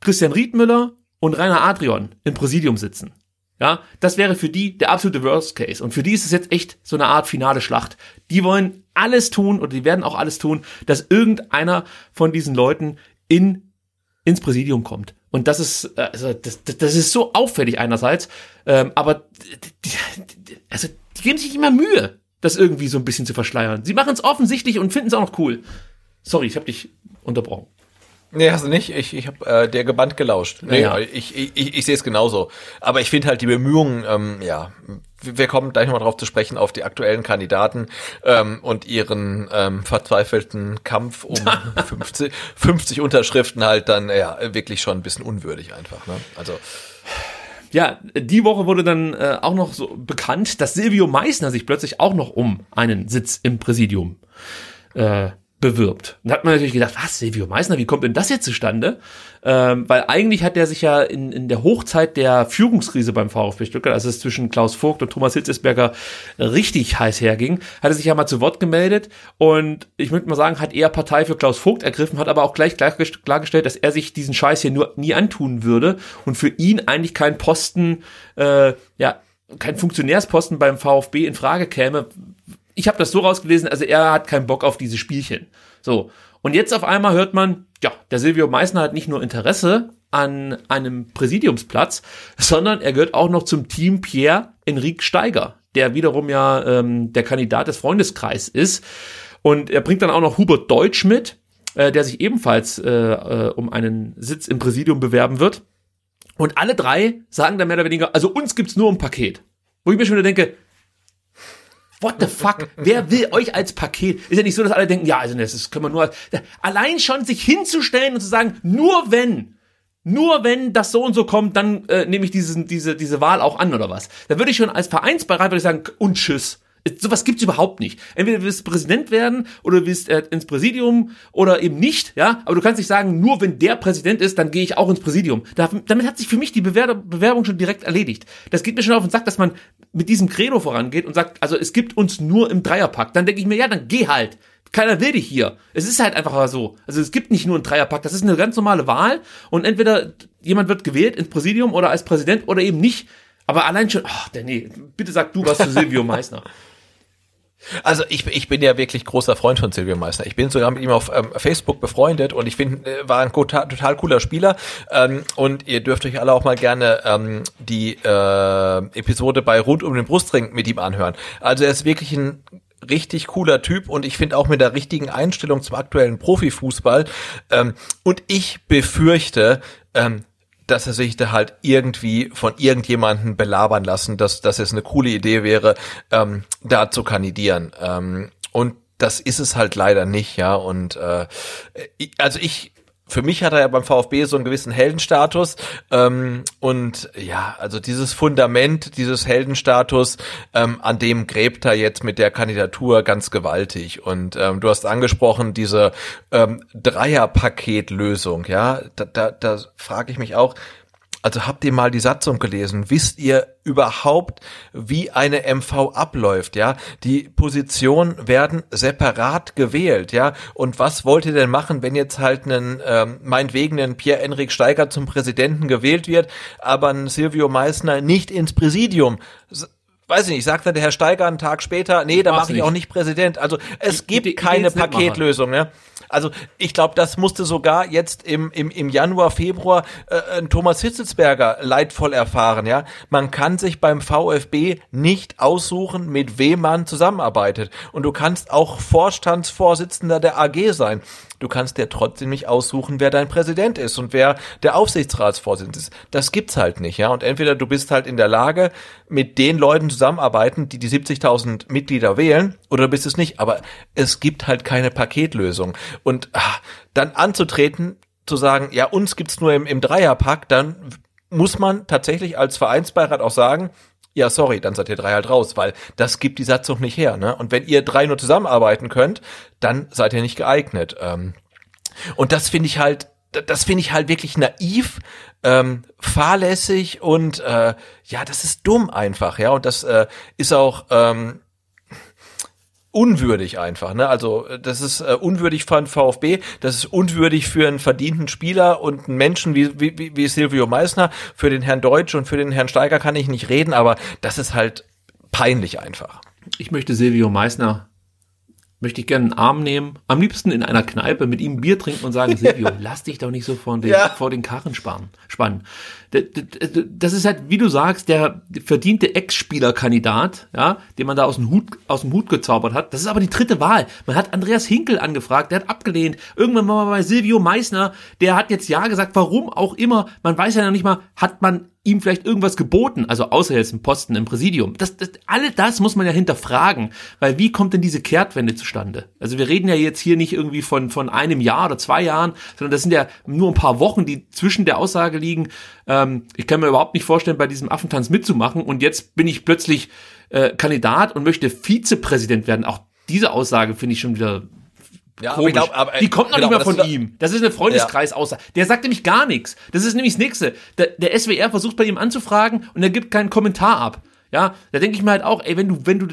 Christian Riedmüller und Rainer Adrian im Präsidium sitzen. Ja, das wäre für die der absolute Worst Case. Und für die ist es jetzt echt so eine Art finale Schlacht. Die wollen alles tun oder die werden auch alles tun, dass irgendeiner von diesen Leuten in, ins Präsidium kommt. Und das ist, äh, also das, das, ist so auffällig einerseits, ähm, aber die, also die geben sich immer Mühe, das irgendwie so ein bisschen zu verschleiern. Sie machen es offensichtlich und finden es auch noch cool. Sorry, ich habe dich unterbrochen. Nee, hast du nicht. Ich, ich habe äh, der gebannt gelauscht. Nee, Ja. ich, ich, ich, ich sehe es genauso. Aber ich finde halt die Bemühungen, ähm, ja, wir kommen gleich nochmal drauf zu sprechen, auf die aktuellen Kandidaten ähm, und ihren ähm, verzweifelten Kampf um 50, 50 Unterschriften halt dann ja wirklich schon ein bisschen unwürdig einfach. Ne? Also Ja, die Woche wurde dann äh, auch noch so bekannt, dass Silvio Meissner sich plötzlich auch noch um einen Sitz im Präsidium äh, bewirbt. Da hat man natürlich gedacht, was, Silvio Meissner, wie kommt denn das jetzt zustande? Ähm, weil eigentlich hat er sich ja in, in der Hochzeit der Führungskrise beim VfB Stuttgart, als es zwischen Klaus Vogt und Thomas Hitzesberger richtig heiß herging, hat er sich ja mal zu Wort gemeldet und ich würde mal sagen, hat eher Partei für Klaus Vogt ergriffen, hat aber auch gleich klargest- klargestellt, dass er sich diesen Scheiß hier nur nie antun würde und für ihn eigentlich kein Posten, äh, ja, kein Funktionärsposten beim VfB in Frage käme, ich habe das so rausgelesen, also er hat keinen Bock auf diese Spielchen. So. Und jetzt auf einmal hört man, ja, der Silvio Meissner hat nicht nur Interesse an einem Präsidiumsplatz, sondern er gehört auch noch zum Team Pierre Enrique Steiger, der wiederum ja ähm, der Kandidat des Freundeskreis ist. Und er bringt dann auch noch Hubert Deutsch mit, äh, der sich ebenfalls äh, äh, um einen Sitz im Präsidium bewerben wird. Und alle drei sagen dann mehr oder weniger, also uns gibt's nur ein Paket. Wo ich mir schon wieder denke, What the fuck? Wer will euch als Paket? Ist ja nicht so, dass alle denken, ja, also das können wir nur, als- allein schon sich hinzustellen und zu sagen, nur wenn, nur wenn das so und so kommt, dann äh, nehme ich diesen, diese, diese Wahl auch an oder was. Da würde ich schon als Vereinsbeirat würde ich sagen, und tschüss. Sowas gibt's überhaupt nicht. Entweder du willst Präsident werden oder du willst äh, ins Präsidium oder eben nicht, ja. Aber du kannst nicht sagen, nur wenn der Präsident ist, dann gehe ich auch ins Präsidium. Da, damit hat sich für mich die Bewer Bewerbung schon direkt erledigt. Das geht mir schon auf den Sack, dass man mit diesem Credo vorangeht und sagt, also es gibt uns nur im Dreierpack. Dann denke ich mir, ja, dann geh halt. Keiner will dich hier. Es ist halt einfach mal so. Also es gibt nicht nur einen Dreierpack, das ist eine ganz normale Wahl und entweder jemand wird gewählt ins Präsidium oder als Präsident oder eben nicht. Aber allein schon, ach, nee, bitte sag du was zu Silvio Meissner. Also ich, ich bin ja wirklich großer Freund von Silvio Meissner. Ich bin sogar mit ihm auf ähm, Facebook befreundet und ich finde, äh, war ein total, total cooler Spieler. Ähm, und ihr dürft euch alle auch mal gerne ähm, die äh, Episode bei Rund um den Brustring mit ihm anhören. Also er ist wirklich ein richtig cooler Typ und ich finde auch mit der richtigen Einstellung zum aktuellen Profifußball. Ähm, und ich befürchte, ähm, dass er sich da halt irgendwie von irgendjemanden belabern lassen, dass, dass es eine coole Idee wäre, ähm, da zu kandidieren. Ähm, und das ist es halt leider nicht, ja. Und äh, also ich für mich hat er ja beim VfB so einen gewissen Heldenstatus. Ähm, und ja, also dieses Fundament, dieses Heldenstatus, ähm, an dem gräbt er jetzt mit der Kandidatur ganz gewaltig. Und ähm, du hast angesprochen, diese ähm, Dreierpaketlösung, ja, da, da, da frage ich mich auch, also habt ihr mal die Satzung gelesen? Wisst ihr überhaupt, wie eine MV abläuft, ja? Die Positionen werden separat gewählt, ja? Und was wollt ihr denn machen, wenn jetzt halt ein, ähm, meinetwegen ein Pierre-Enrik Steiger zum Präsidenten gewählt wird, aber ein Silvio Meissner nicht ins Präsidium? weiß ich nicht, sagt dann der Herr Steiger einen Tag später, nee, da mache ich auch nicht Präsident. Also es die, gibt die, die keine Paketlösung. Ne? Also ich glaube, das musste sogar jetzt im, im, im Januar, Februar äh, Thomas Hitzelsberger leidvoll erfahren. Ja, Man kann sich beim VfB nicht aussuchen, mit wem man zusammenarbeitet. Und du kannst auch Vorstandsvorsitzender der AG sein. Du kannst dir trotzdem nicht aussuchen, wer dein Präsident ist und wer der Aufsichtsratsvorsitzende ist. Das gibt's halt nicht, ja. Und entweder du bist halt in der Lage, mit den Leuten zusammenarbeiten, die die 70.000 Mitglieder wählen, oder du bist es nicht. Aber es gibt halt keine Paketlösung. Und ach, dann anzutreten, zu sagen, ja, uns gibt's nur im, im Dreierpack, dann muss man tatsächlich als Vereinsbeirat auch sagen, ja, sorry, dann seid ihr drei halt raus, weil das gibt die Satzung nicht her. Ne? Und wenn ihr drei nur zusammenarbeiten könnt, dann seid ihr nicht geeignet. Ähm, und das finde ich halt, das finde ich halt wirklich naiv, ähm, fahrlässig und äh, ja, das ist dumm einfach, ja. Und das äh, ist auch ähm, unwürdig einfach. Ne? Also das ist äh, unwürdig von VfB, das ist unwürdig für einen verdienten Spieler und einen Menschen wie, wie, wie Silvio Meissner. Für den Herrn Deutsch und für den Herrn Steiger kann ich nicht reden, aber das ist halt peinlich einfach. Ich möchte Silvio Meissner möchte ich gerne einen Arm nehmen, am liebsten in einer Kneipe mit ihm Bier trinken und sagen, Silvio, lass dich doch nicht so vor den, ja. vor den Karren sparen, spannen. Das ist halt, wie du sagst, der verdiente Ex-Spielerkandidat, ja, den man da aus dem Hut, aus dem Hut gezaubert hat. Das ist aber die dritte Wahl. Man hat Andreas Hinkel angefragt, der hat abgelehnt. Irgendwann mal bei Silvio Meissner, der hat jetzt Ja gesagt, warum auch immer. Man weiß ja noch nicht mal, hat man ihm vielleicht irgendwas geboten, also außer jetzt ein Posten im Präsidium. Das, das, alle das muss man ja hinterfragen, weil wie kommt denn diese Kehrtwende zustande? Also wir reden ja jetzt hier nicht irgendwie von, von einem Jahr oder zwei Jahren, sondern das sind ja nur ein paar Wochen, die zwischen der Aussage liegen, ähm, ich kann mir überhaupt nicht vorstellen, bei diesem Affentanz mitzumachen und jetzt bin ich plötzlich äh, Kandidat und möchte Vizepräsident werden. Auch diese Aussage finde ich schon wieder ja, aber ich glaub, aber, die kommt noch genau, nicht mal von ihm. Das ist eine Freundeskreisaussage. Ja. Der sagt nämlich gar nichts. Das ist nämlich das Nächste. Der, der SWR versucht bei ihm anzufragen und er gibt keinen Kommentar ab. Ja, da denke ich mir halt auch, ey, wenn du, wenn du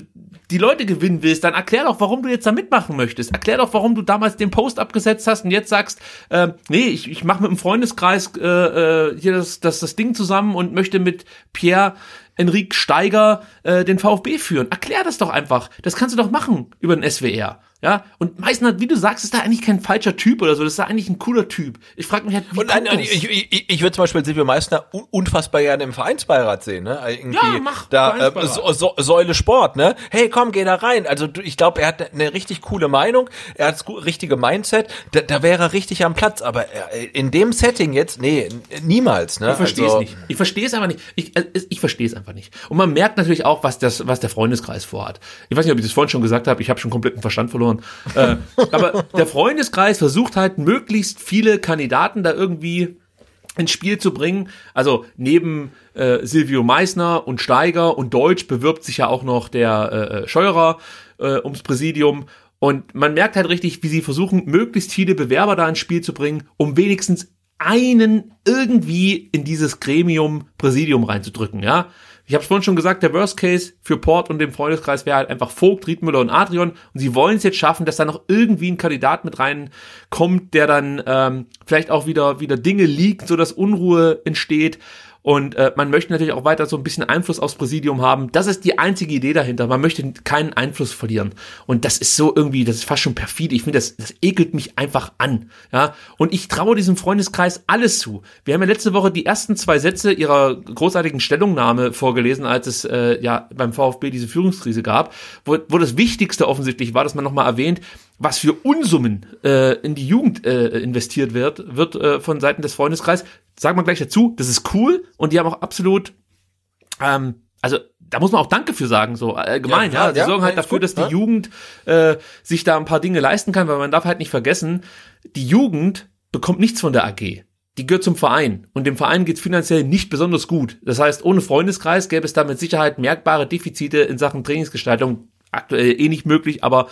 die Leute gewinnen willst, dann erklär doch, warum du jetzt da mitmachen möchtest. Erklär doch, warum du damals den Post abgesetzt hast und jetzt sagst, äh, nee, ich, ich mache mit dem Freundeskreis äh, äh, hier das, das, das Ding zusammen und möchte mit Pierre Enrique Steiger äh, den VfB führen. Erklär das doch einfach. Das kannst du doch machen über den SWR. Ja, und meistens, wie du sagst, ist da eigentlich kein falscher Typ oder so, das ist da eigentlich ein cooler Typ. Ich frage mich halt, wie und nein, das? ich, ich, ich würde zum Beispiel Silvio Meissner unfassbar gerne im Vereinsbeirat sehen, ne? Irgendwie ja, mach da äh, so, so, Säule Sport, ne? Hey, komm, geh da rein. Also ich glaube, er hat eine richtig coole Meinung, er hat das richtige Mindset, da, da wäre er richtig am Platz, aber äh, in dem Setting jetzt, nee, niemals, ne? Ich verstehe also, es nicht. Ich verstehe es einfach nicht. Ich, äh, ich verstehe es einfach nicht. Und man merkt natürlich auch, was das, was der Freundeskreis vorhat. Ich weiß nicht, ob ich das vorhin schon gesagt habe, ich habe schon kompletten Verstand verloren verloren. Äh, aber der Freundeskreis versucht halt möglichst viele Kandidaten da irgendwie ins Spiel zu bringen. Also neben äh, Silvio Meissner und Steiger und Deutsch bewirbt sich ja auch noch der äh, äh, Scheurer äh, ums Präsidium. Und man merkt halt richtig, wie sie versuchen, möglichst viele Bewerber da ins Spiel zu bringen, um wenigstens einen irgendwie in dieses Gremium Präsidium reinzudrücken, ja. Ich habe es vorhin schon gesagt, der Worst Case für Port und den Freundeskreis wäre halt einfach Vogt, Riedmüller und Adrian. Und sie wollen es jetzt schaffen, dass da noch irgendwie ein Kandidat mit reinkommt, der dann ähm, vielleicht auch wieder wieder Dinge liegt, so dass Unruhe entsteht. Und äh, man möchte natürlich auch weiter so ein bisschen Einfluss aufs Präsidium haben. Das ist die einzige Idee dahinter. Man möchte keinen Einfluss verlieren. Und das ist so irgendwie, das ist fast schon perfide. Ich finde, das, das ekelt mich einfach an. Ja. Und ich traue diesem Freundeskreis alles zu. Wir haben ja letzte Woche die ersten zwei Sätze ihrer großartigen Stellungnahme vorgelesen, als es äh, ja beim VfB diese Führungskrise gab, wo, wo das Wichtigste offensichtlich war, dass man nochmal erwähnt, was für Unsummen äh, in die Jugend äh, investiert wird, wird äh, von Seiten des Freundeskreises. Sagt man gleich dazu, das ist cool und die haben auch absolut ähm, also da muss man auch Danke für sagen, so allgemein, ja. Ja, ja. Sie ja, sorgen halt dafür, gut, dass die ja. Jugend äh, sich da ein paar Dinge leisten kann, weil man darf halt nicht vergessen, die Jugend bekommt nichts von der AG. Die gehört zum Verein und dem Verein geht's finanziell nicht besonders gut. Das heißt, ohne Freundeskreis gäbe es da mit Sicherheit merkbare Defizite in Sachen Trainingsgestaltung. Aktuell eh nicht möglich, aber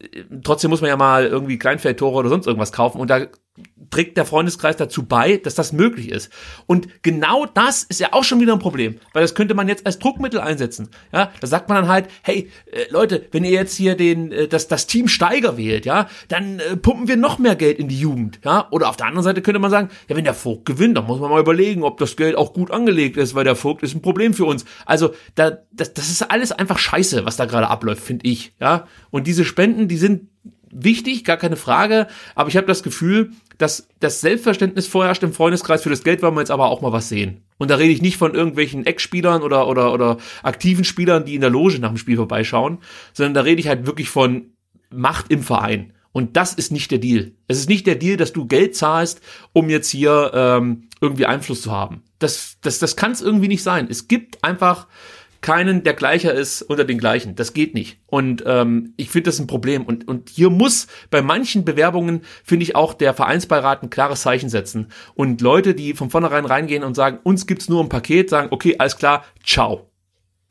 äh, trotzdem muss man ja mal irgendwie Kleinfeldtore oder sonst irgendwas kaufen und da trägt der Freundeskreis dazu bei, dass das möglich ist. Und genau das ist ja auch schon wieder ein Problem, weil das könnte man jetzt als Druckmittel einsetzen. Ja, da sagt man dann halt, hey äh, Leute, wenn ihr jetzt hier den äh, das das Team Steiger wählt, ja, dann äh, pumpen wir noch mehr Geld in die Jugend, ja? Oder auf der anderen Seite könnte man sagen, ja, wenn der Vogt gewinnt, dann muss man mal überlegen, ob das Geld auch gut angelegt ist, weil der Vogt ist ein Problem für uns. Also, da das, das ist alles einfach Scheiße, was da gerade abläuft, finde ich, ja? Und diese Spenden, die sind wichtig, gar keine Frage, aber ich habe das Gefühl, dass das Selbstverständnis vorherrscht im Freundeskreis für das Geld wollen wir jetzt aber auch mal was sehen. Und da rede ich nicht von irgendwelchen Ex-Spielern oder, oder, oder aktiven Spielern, die in der Loge nach dem Spiel vorbeischauen, sondern da rede ich halt wirklich von Macht im Verein. Und das ist nicht der Deal. Es ist nicht der Deal, dass du Geld zahlst, um jetzt hier ähm, irgendwie Einfluss zu haben. Das, das, das kann es irgendwie nicht sein. Es gibt einfach keinen, der gleicher ist unter den gleichen. Das geht nicht. Und ähm, ich finde das ein Problem. Und, und hier muss bei manchen Bewerbungen, finde ich, auch der Vereinsbeirat ein klares Zeichen setzen. Und Leute, die von vornherein reingehen und sagen, uns gibt's nur ein Paket, sagen, okay, alles klar, ciao.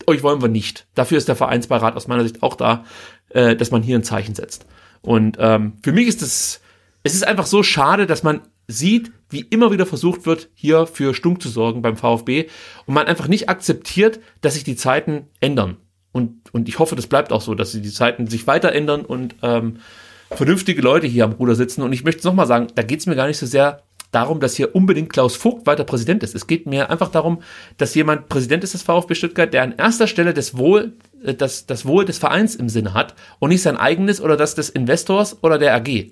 Euch wollen wir nicht. Dafür ist der Vereinsbeirat aus meiner Sicht auch da, äh, dass man hier ein Zeichen setzt. Und ähm, für mich ist es, es ist einfach so schade, dass man sieht, wie immer wieder versucht wird, hier für Stunk zu sorgen beim VfB und man einfach nicht akzeptiert, dass sich die Zeiten ändern. Und, und ich hoffe, das bleibt auch so, dass die Zeiten sich weiter ändern und ähm, vernünftige Leute hier am Ruder sitzen. Und ich möchte es nochmal sagen, da geht es mir gar nicht so sehr darum, dass hier unbedingt Klaus Vogt weiter Präsident ist. Es geht mir einfach darum, dass jemand Präsident ist des VfB Stuttgart, der an erster Stelle das Wohl, äh, das, das Wohl des Vereins im Sinne hat und nicht sein eigenes oder das des Investors oder der AG.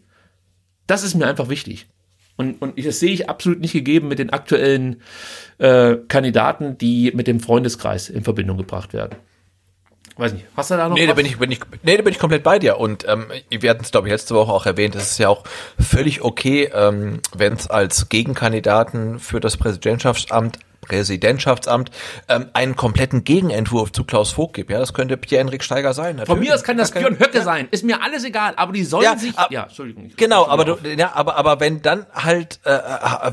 Das ist mir einfach wichtig. Und, und das sehe ich absolut nicht gegeben mit den aktuellen äh, Kandidaten, die mit dem Freundeskreis in Verbindung gebracht werden. Weiß nicht, hast du da noch Nee, was? da bin ich, bin ich, nee, da bin ich komplett bei dir. Und ähm, wir hatten es, glaube ich, letzte Woche auch erwähnt, es ist ja auch völlig okay, ähm, wenn es als Gegenkandidaten für das Präsidentschaftsamt Präsidentschaftsamt ähm, einen kompletten Gegenentwurf zu Klaus Vogt gibt. Ja, das könnte Pierre-Henrik Steiger sein. Von mir aus kann das Björn Höcke sein. Ist mir alles egal, aber die sollen Ja, sich. ab- ja, Entschuldigung. Genau, aber du, ja, aber aber wenn dann halt, äh, äh,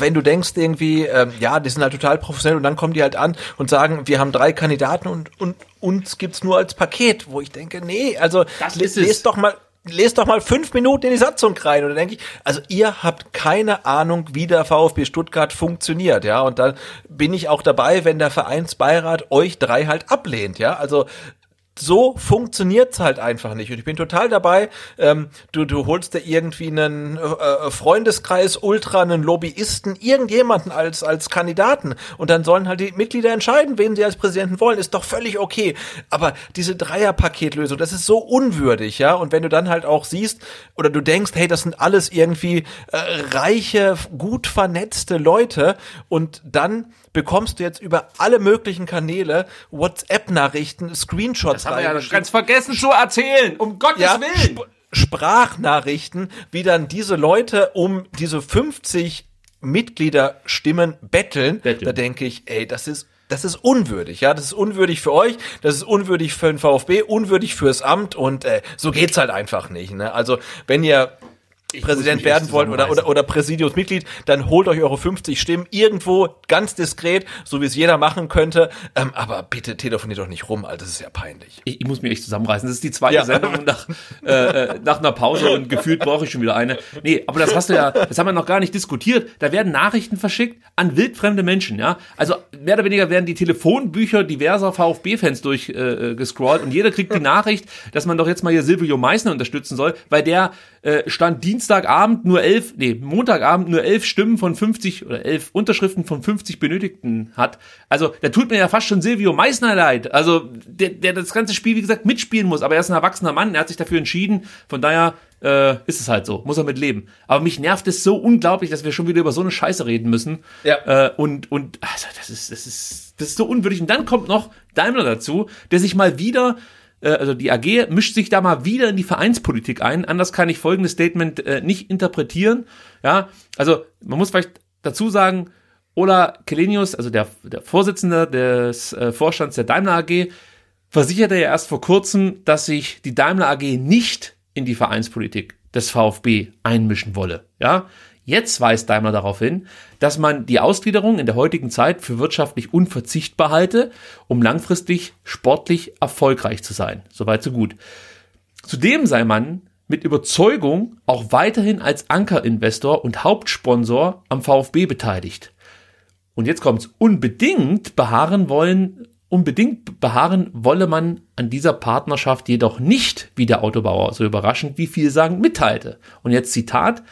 wenn du denkst irgendwie, ähm, ja, die sind halt total professionell und dann kommen die halt an und sagen, wir haben drei Kandidaten und und uns gibt's nur als Paket, wo ich denke, nee, also Das le- ist es. lest doch mal. Lest doch mal fünf Minuten in die Satzung rein. Und dann denke ich, also ihr habt keine Ahnung, wie der VfB Stuttgart funktioniert, ja, und dann bin ich auch dabei, wenn der Vereinsbeirat euch drei halt ablehnt, ja, also so funktioniert's halt einfach nicht. Und ich bin total dabei. Ähm, du, du holst dir irgendwie einen äh, Freundeskreis, Ultra, einen Lobbyisten, irgendjemanden als, als Kandidaten. Und dann sollen halt die Mitglieder entscheiden, wen sie als Präsidenten wollen. Ist doch völlig okay. Aber diese Dreierpaketlösung, das ist so unwürdig, ja. Und wenn du dann halt auch siehst, oder du denkst, hey, das sind alles irgendwie äh, reiche, gut vernetzte Leute und dann bekommst du jetzt über alle möglichen Kanäle WhatsApp-Nachrichten, Screenshots Das haben wir ja ganz vergessen zu erzählen. Um Gottes ja, Willen. Sp Sprachnachrichten, wie dann diese Leute um diese 50 Mitgliederstimmen betteln. Betteln. Da denke ich, ey, das ist das ist unwürdig, ja, das ist unwürdig für euch, das ist unwürdig für den VfB, unwürdig fürs Amt und äh, so geht's halt einfach nicht. Ne? Also wenn ihr Präsident mich werden wollt oder, oder, oder Präsidiumsmitglied, dann holt euch eure 50 Stimmen irgendwo ganz diskret, so wie es jeder machen könnte. Ähm, aber bitte telefoniert doch nicht rum, Alter, das ist ja peinlich. Ich, ich muss mich echt zusammenreißen. Das ist die zweite Ja. Sendung nach, äh, äh, nach einer Pause und gefühlt brauche ich schon wieder eine. Nee, aber das hast du ja, das haben wir noch gar nicht diskutiert. Da werden Nachrichten verschickt an wildfremde Menschen, ja. Also mehr oder weniger werden die Telefonbücher diverser VfB-Fans durchgescrollt äh, gescrollt und jeder kriegt die Nachricht, dass man doch jetzt mal hier Silvio Meissner unterstützen soll, weil der äh, stand Dienstagabend nur elf, nee, Montagabend nur elf Stimmen von 50 oder elf Unterschriften von 50 Benötigten hat. Also, da tut mir ja fast schon Silvio Meissner leid. Also, der, der das ganze Spiel, wie gesagt, mitspielen muss. Aber er ist ein erwachsener Mann, er hat sich dafür entschieden. Von daher äh, ist es halt so, muss er mit leben. Aber mich nervt es so unglaublich, dass wir schon wieder über so eine Scheiße reden müssen. Ja. Äh, und, und, also, das ist, das ist, das ist so unwürdig. Und dann kommt noch Daimler dazu, der sich mal wieder also die AG mischt sich da mal wieder in die Vereinspolitik ein. Anders kann ich folgendes Statement äh, nicht interpretieren. Ja, also man muss vielleicht dazu sagen, Ola Kelenius, also der, der Vorsitzende des äh, Vorstands der Daimler AG, versicherte ja erst vor kurzem, dass sich die Daimler AG nicht in die Vereinspolitik des VfB einmischen wolle. Ja, Jetzt weist Daimler darauf hin, dass man die Ausgliederung in der heutigen Zeit für wirtschaftlich unverzichtbar halte, um langfristig sportlich erfolgreich zu sein. Soweit so gut. Zudem sei man mit Überzeugung auch weiterhin als Ankerinvestor und Hauptsponsor am VfB beteiligt. Und jetzt kommt's. Unbedingt beharren wollen, unbedingt beharren wolle man an dieser Partnerschaft jedoch nicht, wie der Autobauer so überraschend wie viel sagen mitteilte. Und jetzt Zitat.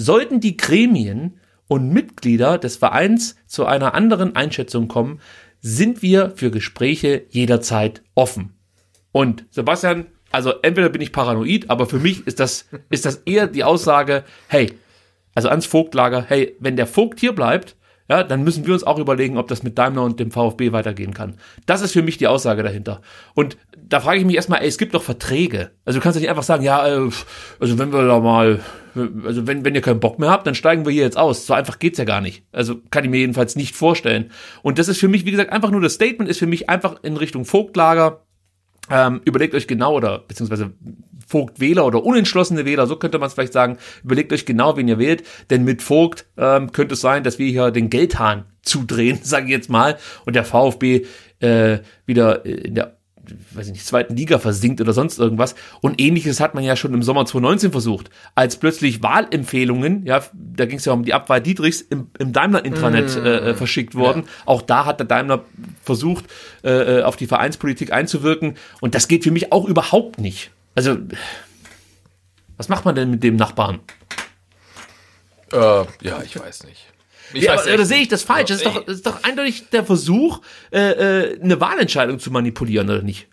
Sollten die Gremien und Mitglieder des Vereins zu einer anderen Einschätzung kommen, sind wir für Gespräche jederzeit offen. Und Sebastian, also entweder bin ich paranoid, aber für mich ist das, ist das eher die Aussage, hey, also ans Vogtlager, hey, wenn der Vogt hier bleibt, ja, dann müssen wir uns auch überlegen, ob das mit Daimler und dem VfB weitergehen kann. Das ist für mich die Aussage dahinter. Und da frage ich mich erstmal, ey, es gibt doch Verträge. Also du kannst ja nicht einfach sagen, ja, äh, also wenn wir da mal, also wenn, wenn ihr keinen Bock mehr habt, dann steigen wir hier jetzt aus. So einfach geht's ja gar nicht. Also kann ich mir jedenfalls nicht vorstellen. Und das ist für mich, wie gesagt, einfach nur das Statement ist für mich einfach in Richtung Vogtlager. Ähm, überlegt euch genau oder beziehungsweise Vogt-Wähler oder unentschlossene Wähler, so könnte man es vielleicht sagen, überlegt euch genau, wen ihr wählt, denn mit Vogt ähm, könnte es sein, dass wir hier den Geldhahn zudrehen, sage ich jetzt mal, und der VfB äh, wieder in der weiß ich nicht, zweiten Liga versinkt oder sonst irgendwas. Und ähnliches hat man ja schon im Sommer 2019 versucht. Als plötzlich Wahlempfehlungen, ja, da ging es ja um die Abwahl Dietrichs, im, im Daimler-Intranet mm. äh, verschickt worden. Ja. Auch da hat der Daimler versucht, äh, auf die Vereinspolitik einzuwirken. Und das geht für mich auch überhaupt nicht. Also, was macht man denn mit dem Nachbarn? Äh, ja, ich weiß nicht. Ich ja, oder sehe ich das falsch? Das ist doch, das ist doch eindeutig der Versuch, äh, äh, eine Wahlentscheidung zu manipulieren, oder nicht?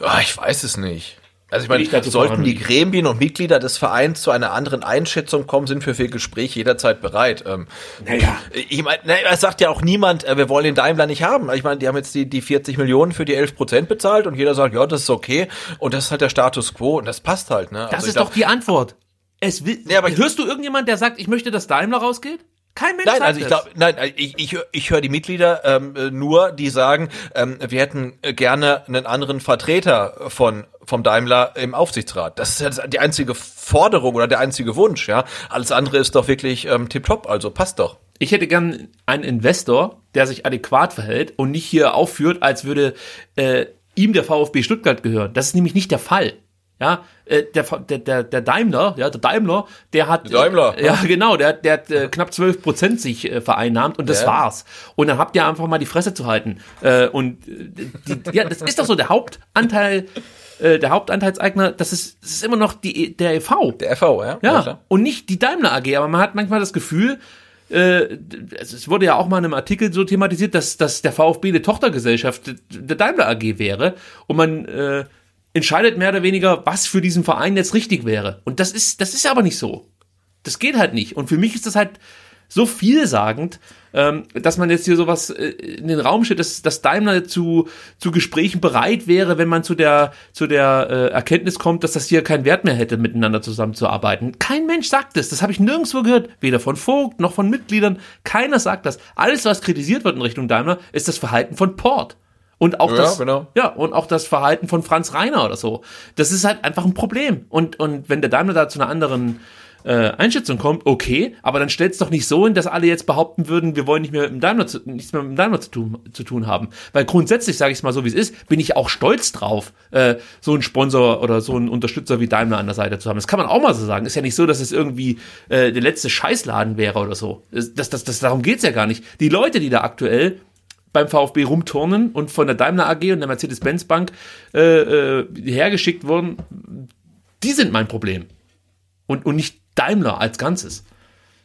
Oh, ich weiß es nicht. Also ich meine, ich sollten die Gremien und Mitglieder des Vereins zu einer anderen Einschätzung kommen, sind wir für Gespräche jederzeit bereit. Ähm, naja. Ich meine, naja, es sagt ja auch niemand, äh, wir wollen den Daimler nicht haben. Ich meine, die haben jetzt die, die 40 Millionen für die 11 Prozent bezahlt und jeder sagt, ja, das ist okay. Und das ist halt der Status quo und das passt halt. Ne? Das also ist glaub, doch die Antwort. Es will, ja, aber hörst du irgendjemand, der sagt, ich möchte, dass Daimler rausgeht? Kein Mensch nein, sagt also ich glaube, nein, ich, ich, ich höre die Mitglieder ähm, nur, die sagen, ähm, wir hätten gerne einen anderen Vertreter von vom Daimler im Aufsichtsrat. Das ist ja die einzige Forderung oder der einzige Wunsch, ja. Alles andere ist doch wirklich ähm, tipptopp, also passt doch. Ich hätte gern einen Investor, der sich adäquat verhält und nicht hier aufführt, als würde äh, ihm der VfB Stuttgart gehören. Das ist nämlich nicht der Fall. Ja, äh, der, der, der Daimler, ja, der Daimler, der hat, der Daimler, äh, ja, genau, der, der hat äh, knapp 12 Prozent sich äh, vereinnahmt und das ja. war's. Und dann habt ihr einfach mal die Fresse zu halten. Äh, und äh, die, ja, das ist doch so der Hauptanteil äh, der Hauptanteilseigner, das ist, das ist immer noch die, der EV. Der EV, ja. Ja, ja und nicht die Daimler AG, aber man hat manchmal das Gefühl, äh, es wurde ja auch mal in einem Artikel so thematisiert, dass, dass der VfB eine Tochtergesellschaft der Daimler AG wäre und man äh, entscheidet mehr oder weniger, was für diesen Verein jetzt richtig wäre. Und das ist, das ist aber nicht so. Das geht halt nicht. Und für mich ist das halt so vielsagend, ähm, dass man jetzt hier sowas äh, in den Raum stellt, dass, dass Daimler zu, zu Gesprächen bereit wäre, wenn man zu der, zu der äh, Erkenntnis kommt, dass das hier keinen Wert mehr hätte, miteinander zusammenzuarbeiten. Kein Mensch sagt das. Das habe ich nirgendwo gehört. Weder von Vogt noch von Mitgliedern. Keiner sagt das. Alles, was kritisiert wird in Richtung Daimler, ist das Verhalten von Port. Und auch ja, das, genau. ja, und auch das Verhalten von Franz Reiner oder so. Das ist halt einfach ein Problem. Und, und wenn der Daimler da zu einer anderen äh, Einschätzung kommt, okay, aber dann stellt es doch nicht so hin, dass alle jetzt behaupten würden, wir wollen nicht mehr mit dem Daimler zu, nichts mehr mit dem Daimler zu tun, zu tun haben. Weil grundsätzlich, sage ich es mal so, wie es ist, bin ich auch stolz drauf, äh, so einen Sponsor oder so einen Unterstützer wie Daimler an der Seite zu haben. Das kann man auch mal so sagen. Ist ja nicht so, dass es irgendwie äh, der letzte Scheißladen wäre oder so. Das, das, das, das, darum geht's ja gar nicht. Die Leute, die da aktuell beim VfB rumturnen und von der Daimler AG und der Mercedes-Benz Bank äh, äh, hergeschickt wurden, die sind mein Problem. Und, und nicht Daimler als Ganzes.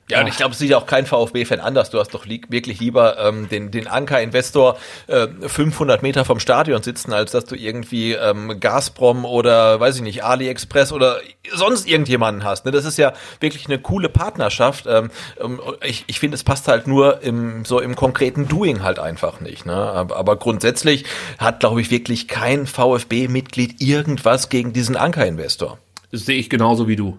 Ja, und ich glaube, es sieht auch kein VfB-Fan anders. Du hast doch li wirklich lieber ähm, den, den Anker-Investor äh, 500 Meter vom Stadion sitzen, als dass du irgendwie ähm, Gazprom oder, weiß ich nicht, AliExpress oder sonst irgendjemanden hast. Ne? Das ist ja wirklich eine coole Partnerschaft. Ähm, ähm ich ich finde, es passt halt nur im so im konkreten Doing halt einfach nicht. Ne? Aber, aber grundsätzlich hat, glaube ich, wirklich kein VfB-Mitglied irgendwas gegen diesen Anker-Investor. Das sehe ich genauso wie du.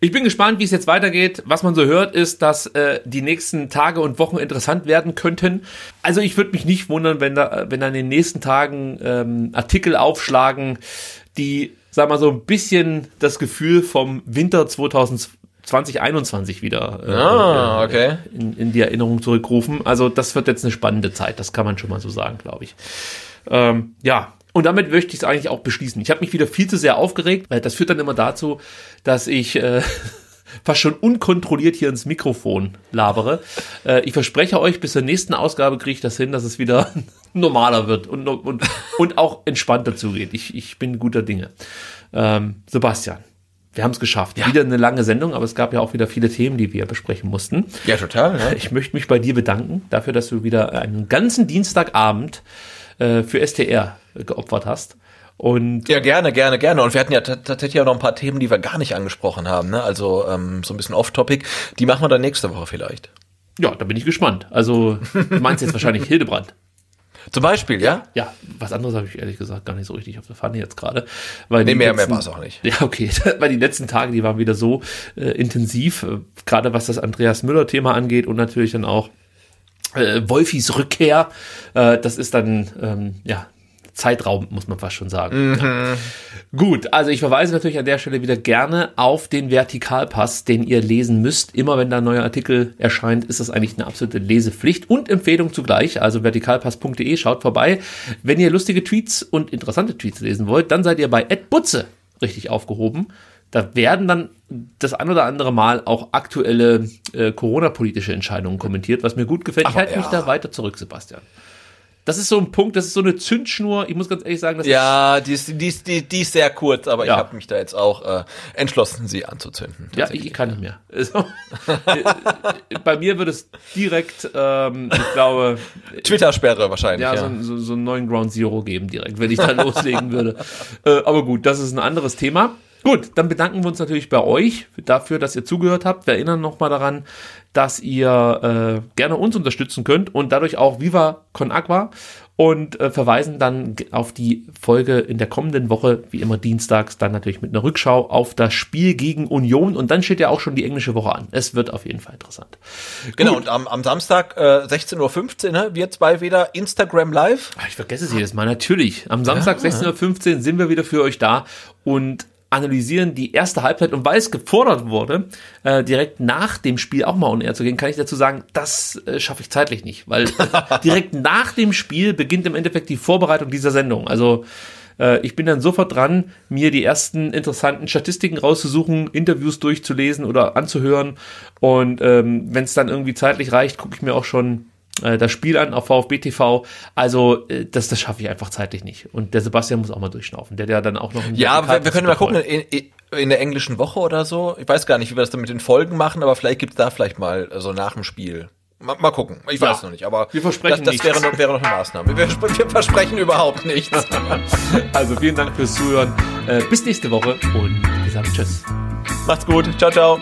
Ich bin gespannt, wie es jetzt weitergeht. Was man so hört, ist, dass äh, die nächsten Tage und Wochen interessant werden könnten. Also ich würde mich nicht wundern, wenn da, wenn dann in den nächsten Tagen ähm, Artikel aufschlagen, die, sag mal so ein bisschen das Gefühl vom Winter 2021 wieder äh, Ah, okay. in, in die Erinnerung zurückrufen. Also das wird jetzt eine spannende Zeit, das kann man schon mal so sagen, glaube ich. Ähm, ja, und damit möchte ich es eigentlich auch beschließen. Ich habe mich wieder viel zu sehr aufgeregt, weil das führt dann immer dazu, dass ich äh, fast schon unkontrolliert hier ins Mikrofon labere. Äh, ich verspreche euch, bis zur nächsten Ausgabe kriege ich das hin, dass es wieder normaler wird und, und, und auch entspannter zugeht. Ich, ich bin guter Dinge. Ähm, Sebastian, wir haben es geschafft. Wieder eine lange Sendung, aber es gab ja auch wieder viele Themen, die wir besprechen mussten. Ja, total. Ja. Ich möchte mich bei dir bedanken dafür, dass du wieder einen ganzen Dienstagabend äh, für STR geopfert hast. Und Ja, gerne, gerne, gerne. Und wir hatten ja tatsächlich auch noch ein paar Themen, die wir gar nicht angesprochen haben. Ne? Also ähm, so ein bisschen off-topic. Die machen wir dann nächste Woche vielleicht. ja, da bin ich gespannt. Also, du meinst jetzt wahrscheinlich Hildebrand. Zum Beispiel, ja? Ja, was anderes habe ich ehrlich gesagt gar nicht so richtig auf der Pfanne jetzt gerade. Weil Nee, mehr, mehr letzten- war es auch nicht. Ja, okay. Weil die letzten Tage, die waren wieder so äh, intensiv, äh, gerade was das Andreas Müller-Thema angeht und natürlich dann auch äh, Wolfis Rückkehr. Äh, das ist dann, ähm, ja, zeitraubend, muss man fast schon sagen. Ja. Gut, also ich verweise natürlich an der Stelle wieder gerne auf den Vertikalpass, den ihr lesen müsst. Immer wenn da ein neuer Artikel erscheint, ist das eigentlich eine absolute Lesepflicht und Empfehlung zugleich. Also vertikalpass.de, schaut vorbei. Wenn ihr lustige Tweets und interessante Tweets lesen wollt, dann seid ihr bei Butze richtig aufgehoben. Da werden dann das ein oder andere Mal auch aktuelle äh, Corona-politische Entscheidungen kommentiert, was mir gut gefällt. Ich halte mich ja. da weiter zurück, Sebastian. Das ist so ein Punkt, das ist so eine Zündschnur. Ich muss ganz ehrlich sagen, das Ja, die ist, die ist, die, die ist sehr kurz, aber Ja. ich habe mich da jetzt auch äh, entschlossen, sie anzuzünden. Ja, ich, ich kann nicht mehr. Also, bei mir wird es direkt, ähm, ich glaube, Twitter-Sperre wahrscheinlich. ja, Ja, So, so, so einen neuen Ground Zero geben direkt, wenn ich da loslegen würde. Äh, aber gut, das ist ein anderes Thema. Gut, dann bedanken wir uns natürlich bei euch dafür, dass ihr zugehört habt. Wir erinnern nochmal daran, dass ihr äh, gerne uns unterstützen könnt und dadurch auch Viva Con Agua und äh, verweisen dann auf die Folge in der kommenden Woche, wie immer dienstags, dann natürlich mit einer Rückschau auf das Spiel gegen Union und dann steht ja auch schon die englische Woche an. Es wird auf jeden Fall interessant. Genau, Gut. und am, am Samstag äh, 16.15 Uhr, ne, wir zwei wieder Instagram Live. Ah, Ich vergesse es jedes Mal, natürlich. Am Samstag 16.15 Uhr sind wir wieder für euch da und analysieren die erste Halbzeit. Und weil es gefordert wurde, äh, direkt nach dem Spiel auch mal on air zu gehen, kann ich dazu sagen, das äh, schaffe ich zeitlich nicht. Weil direkt nach dem Spiel beginnt im Endeffekt die Vorbereitung dieser Sendung. Also äh, ich bin dann sofort dran, mir die ersten interessanten Statistiken rauszusuchen, Interviews durchzulesen oder anzuhören. Und ähm, wenn es dann irgendwie zeitlich reicht, gucke ich mir auch schon äh, das Spiel an auf VfB TV. Also äh, das, das schaffe ich einfach zeitlich nicht. Und der Sebastian muss auch mal durchschnaufen. Der der dann auch noch Ja, wir, wir können mal gucken in, in, der englischen Woche oder so. Ich weiß gar nicht, wie wir das dann mit den Folgen machen, aber vielleicht gibt's da vielleicht mal so nach dem Spiel. Mal, mal gucken. Ich Ja. weiß noch nicht, aber Wir versprechen das, das wäre, noch, wäre noch eine Maßnahme. Wir, wir versprechen überhaupt nichts. Also vielen Dank fürs Zuhören. Äh, bis nächste Woche und wir sagen Tschüss. Macht's gut. Ciao, ciao.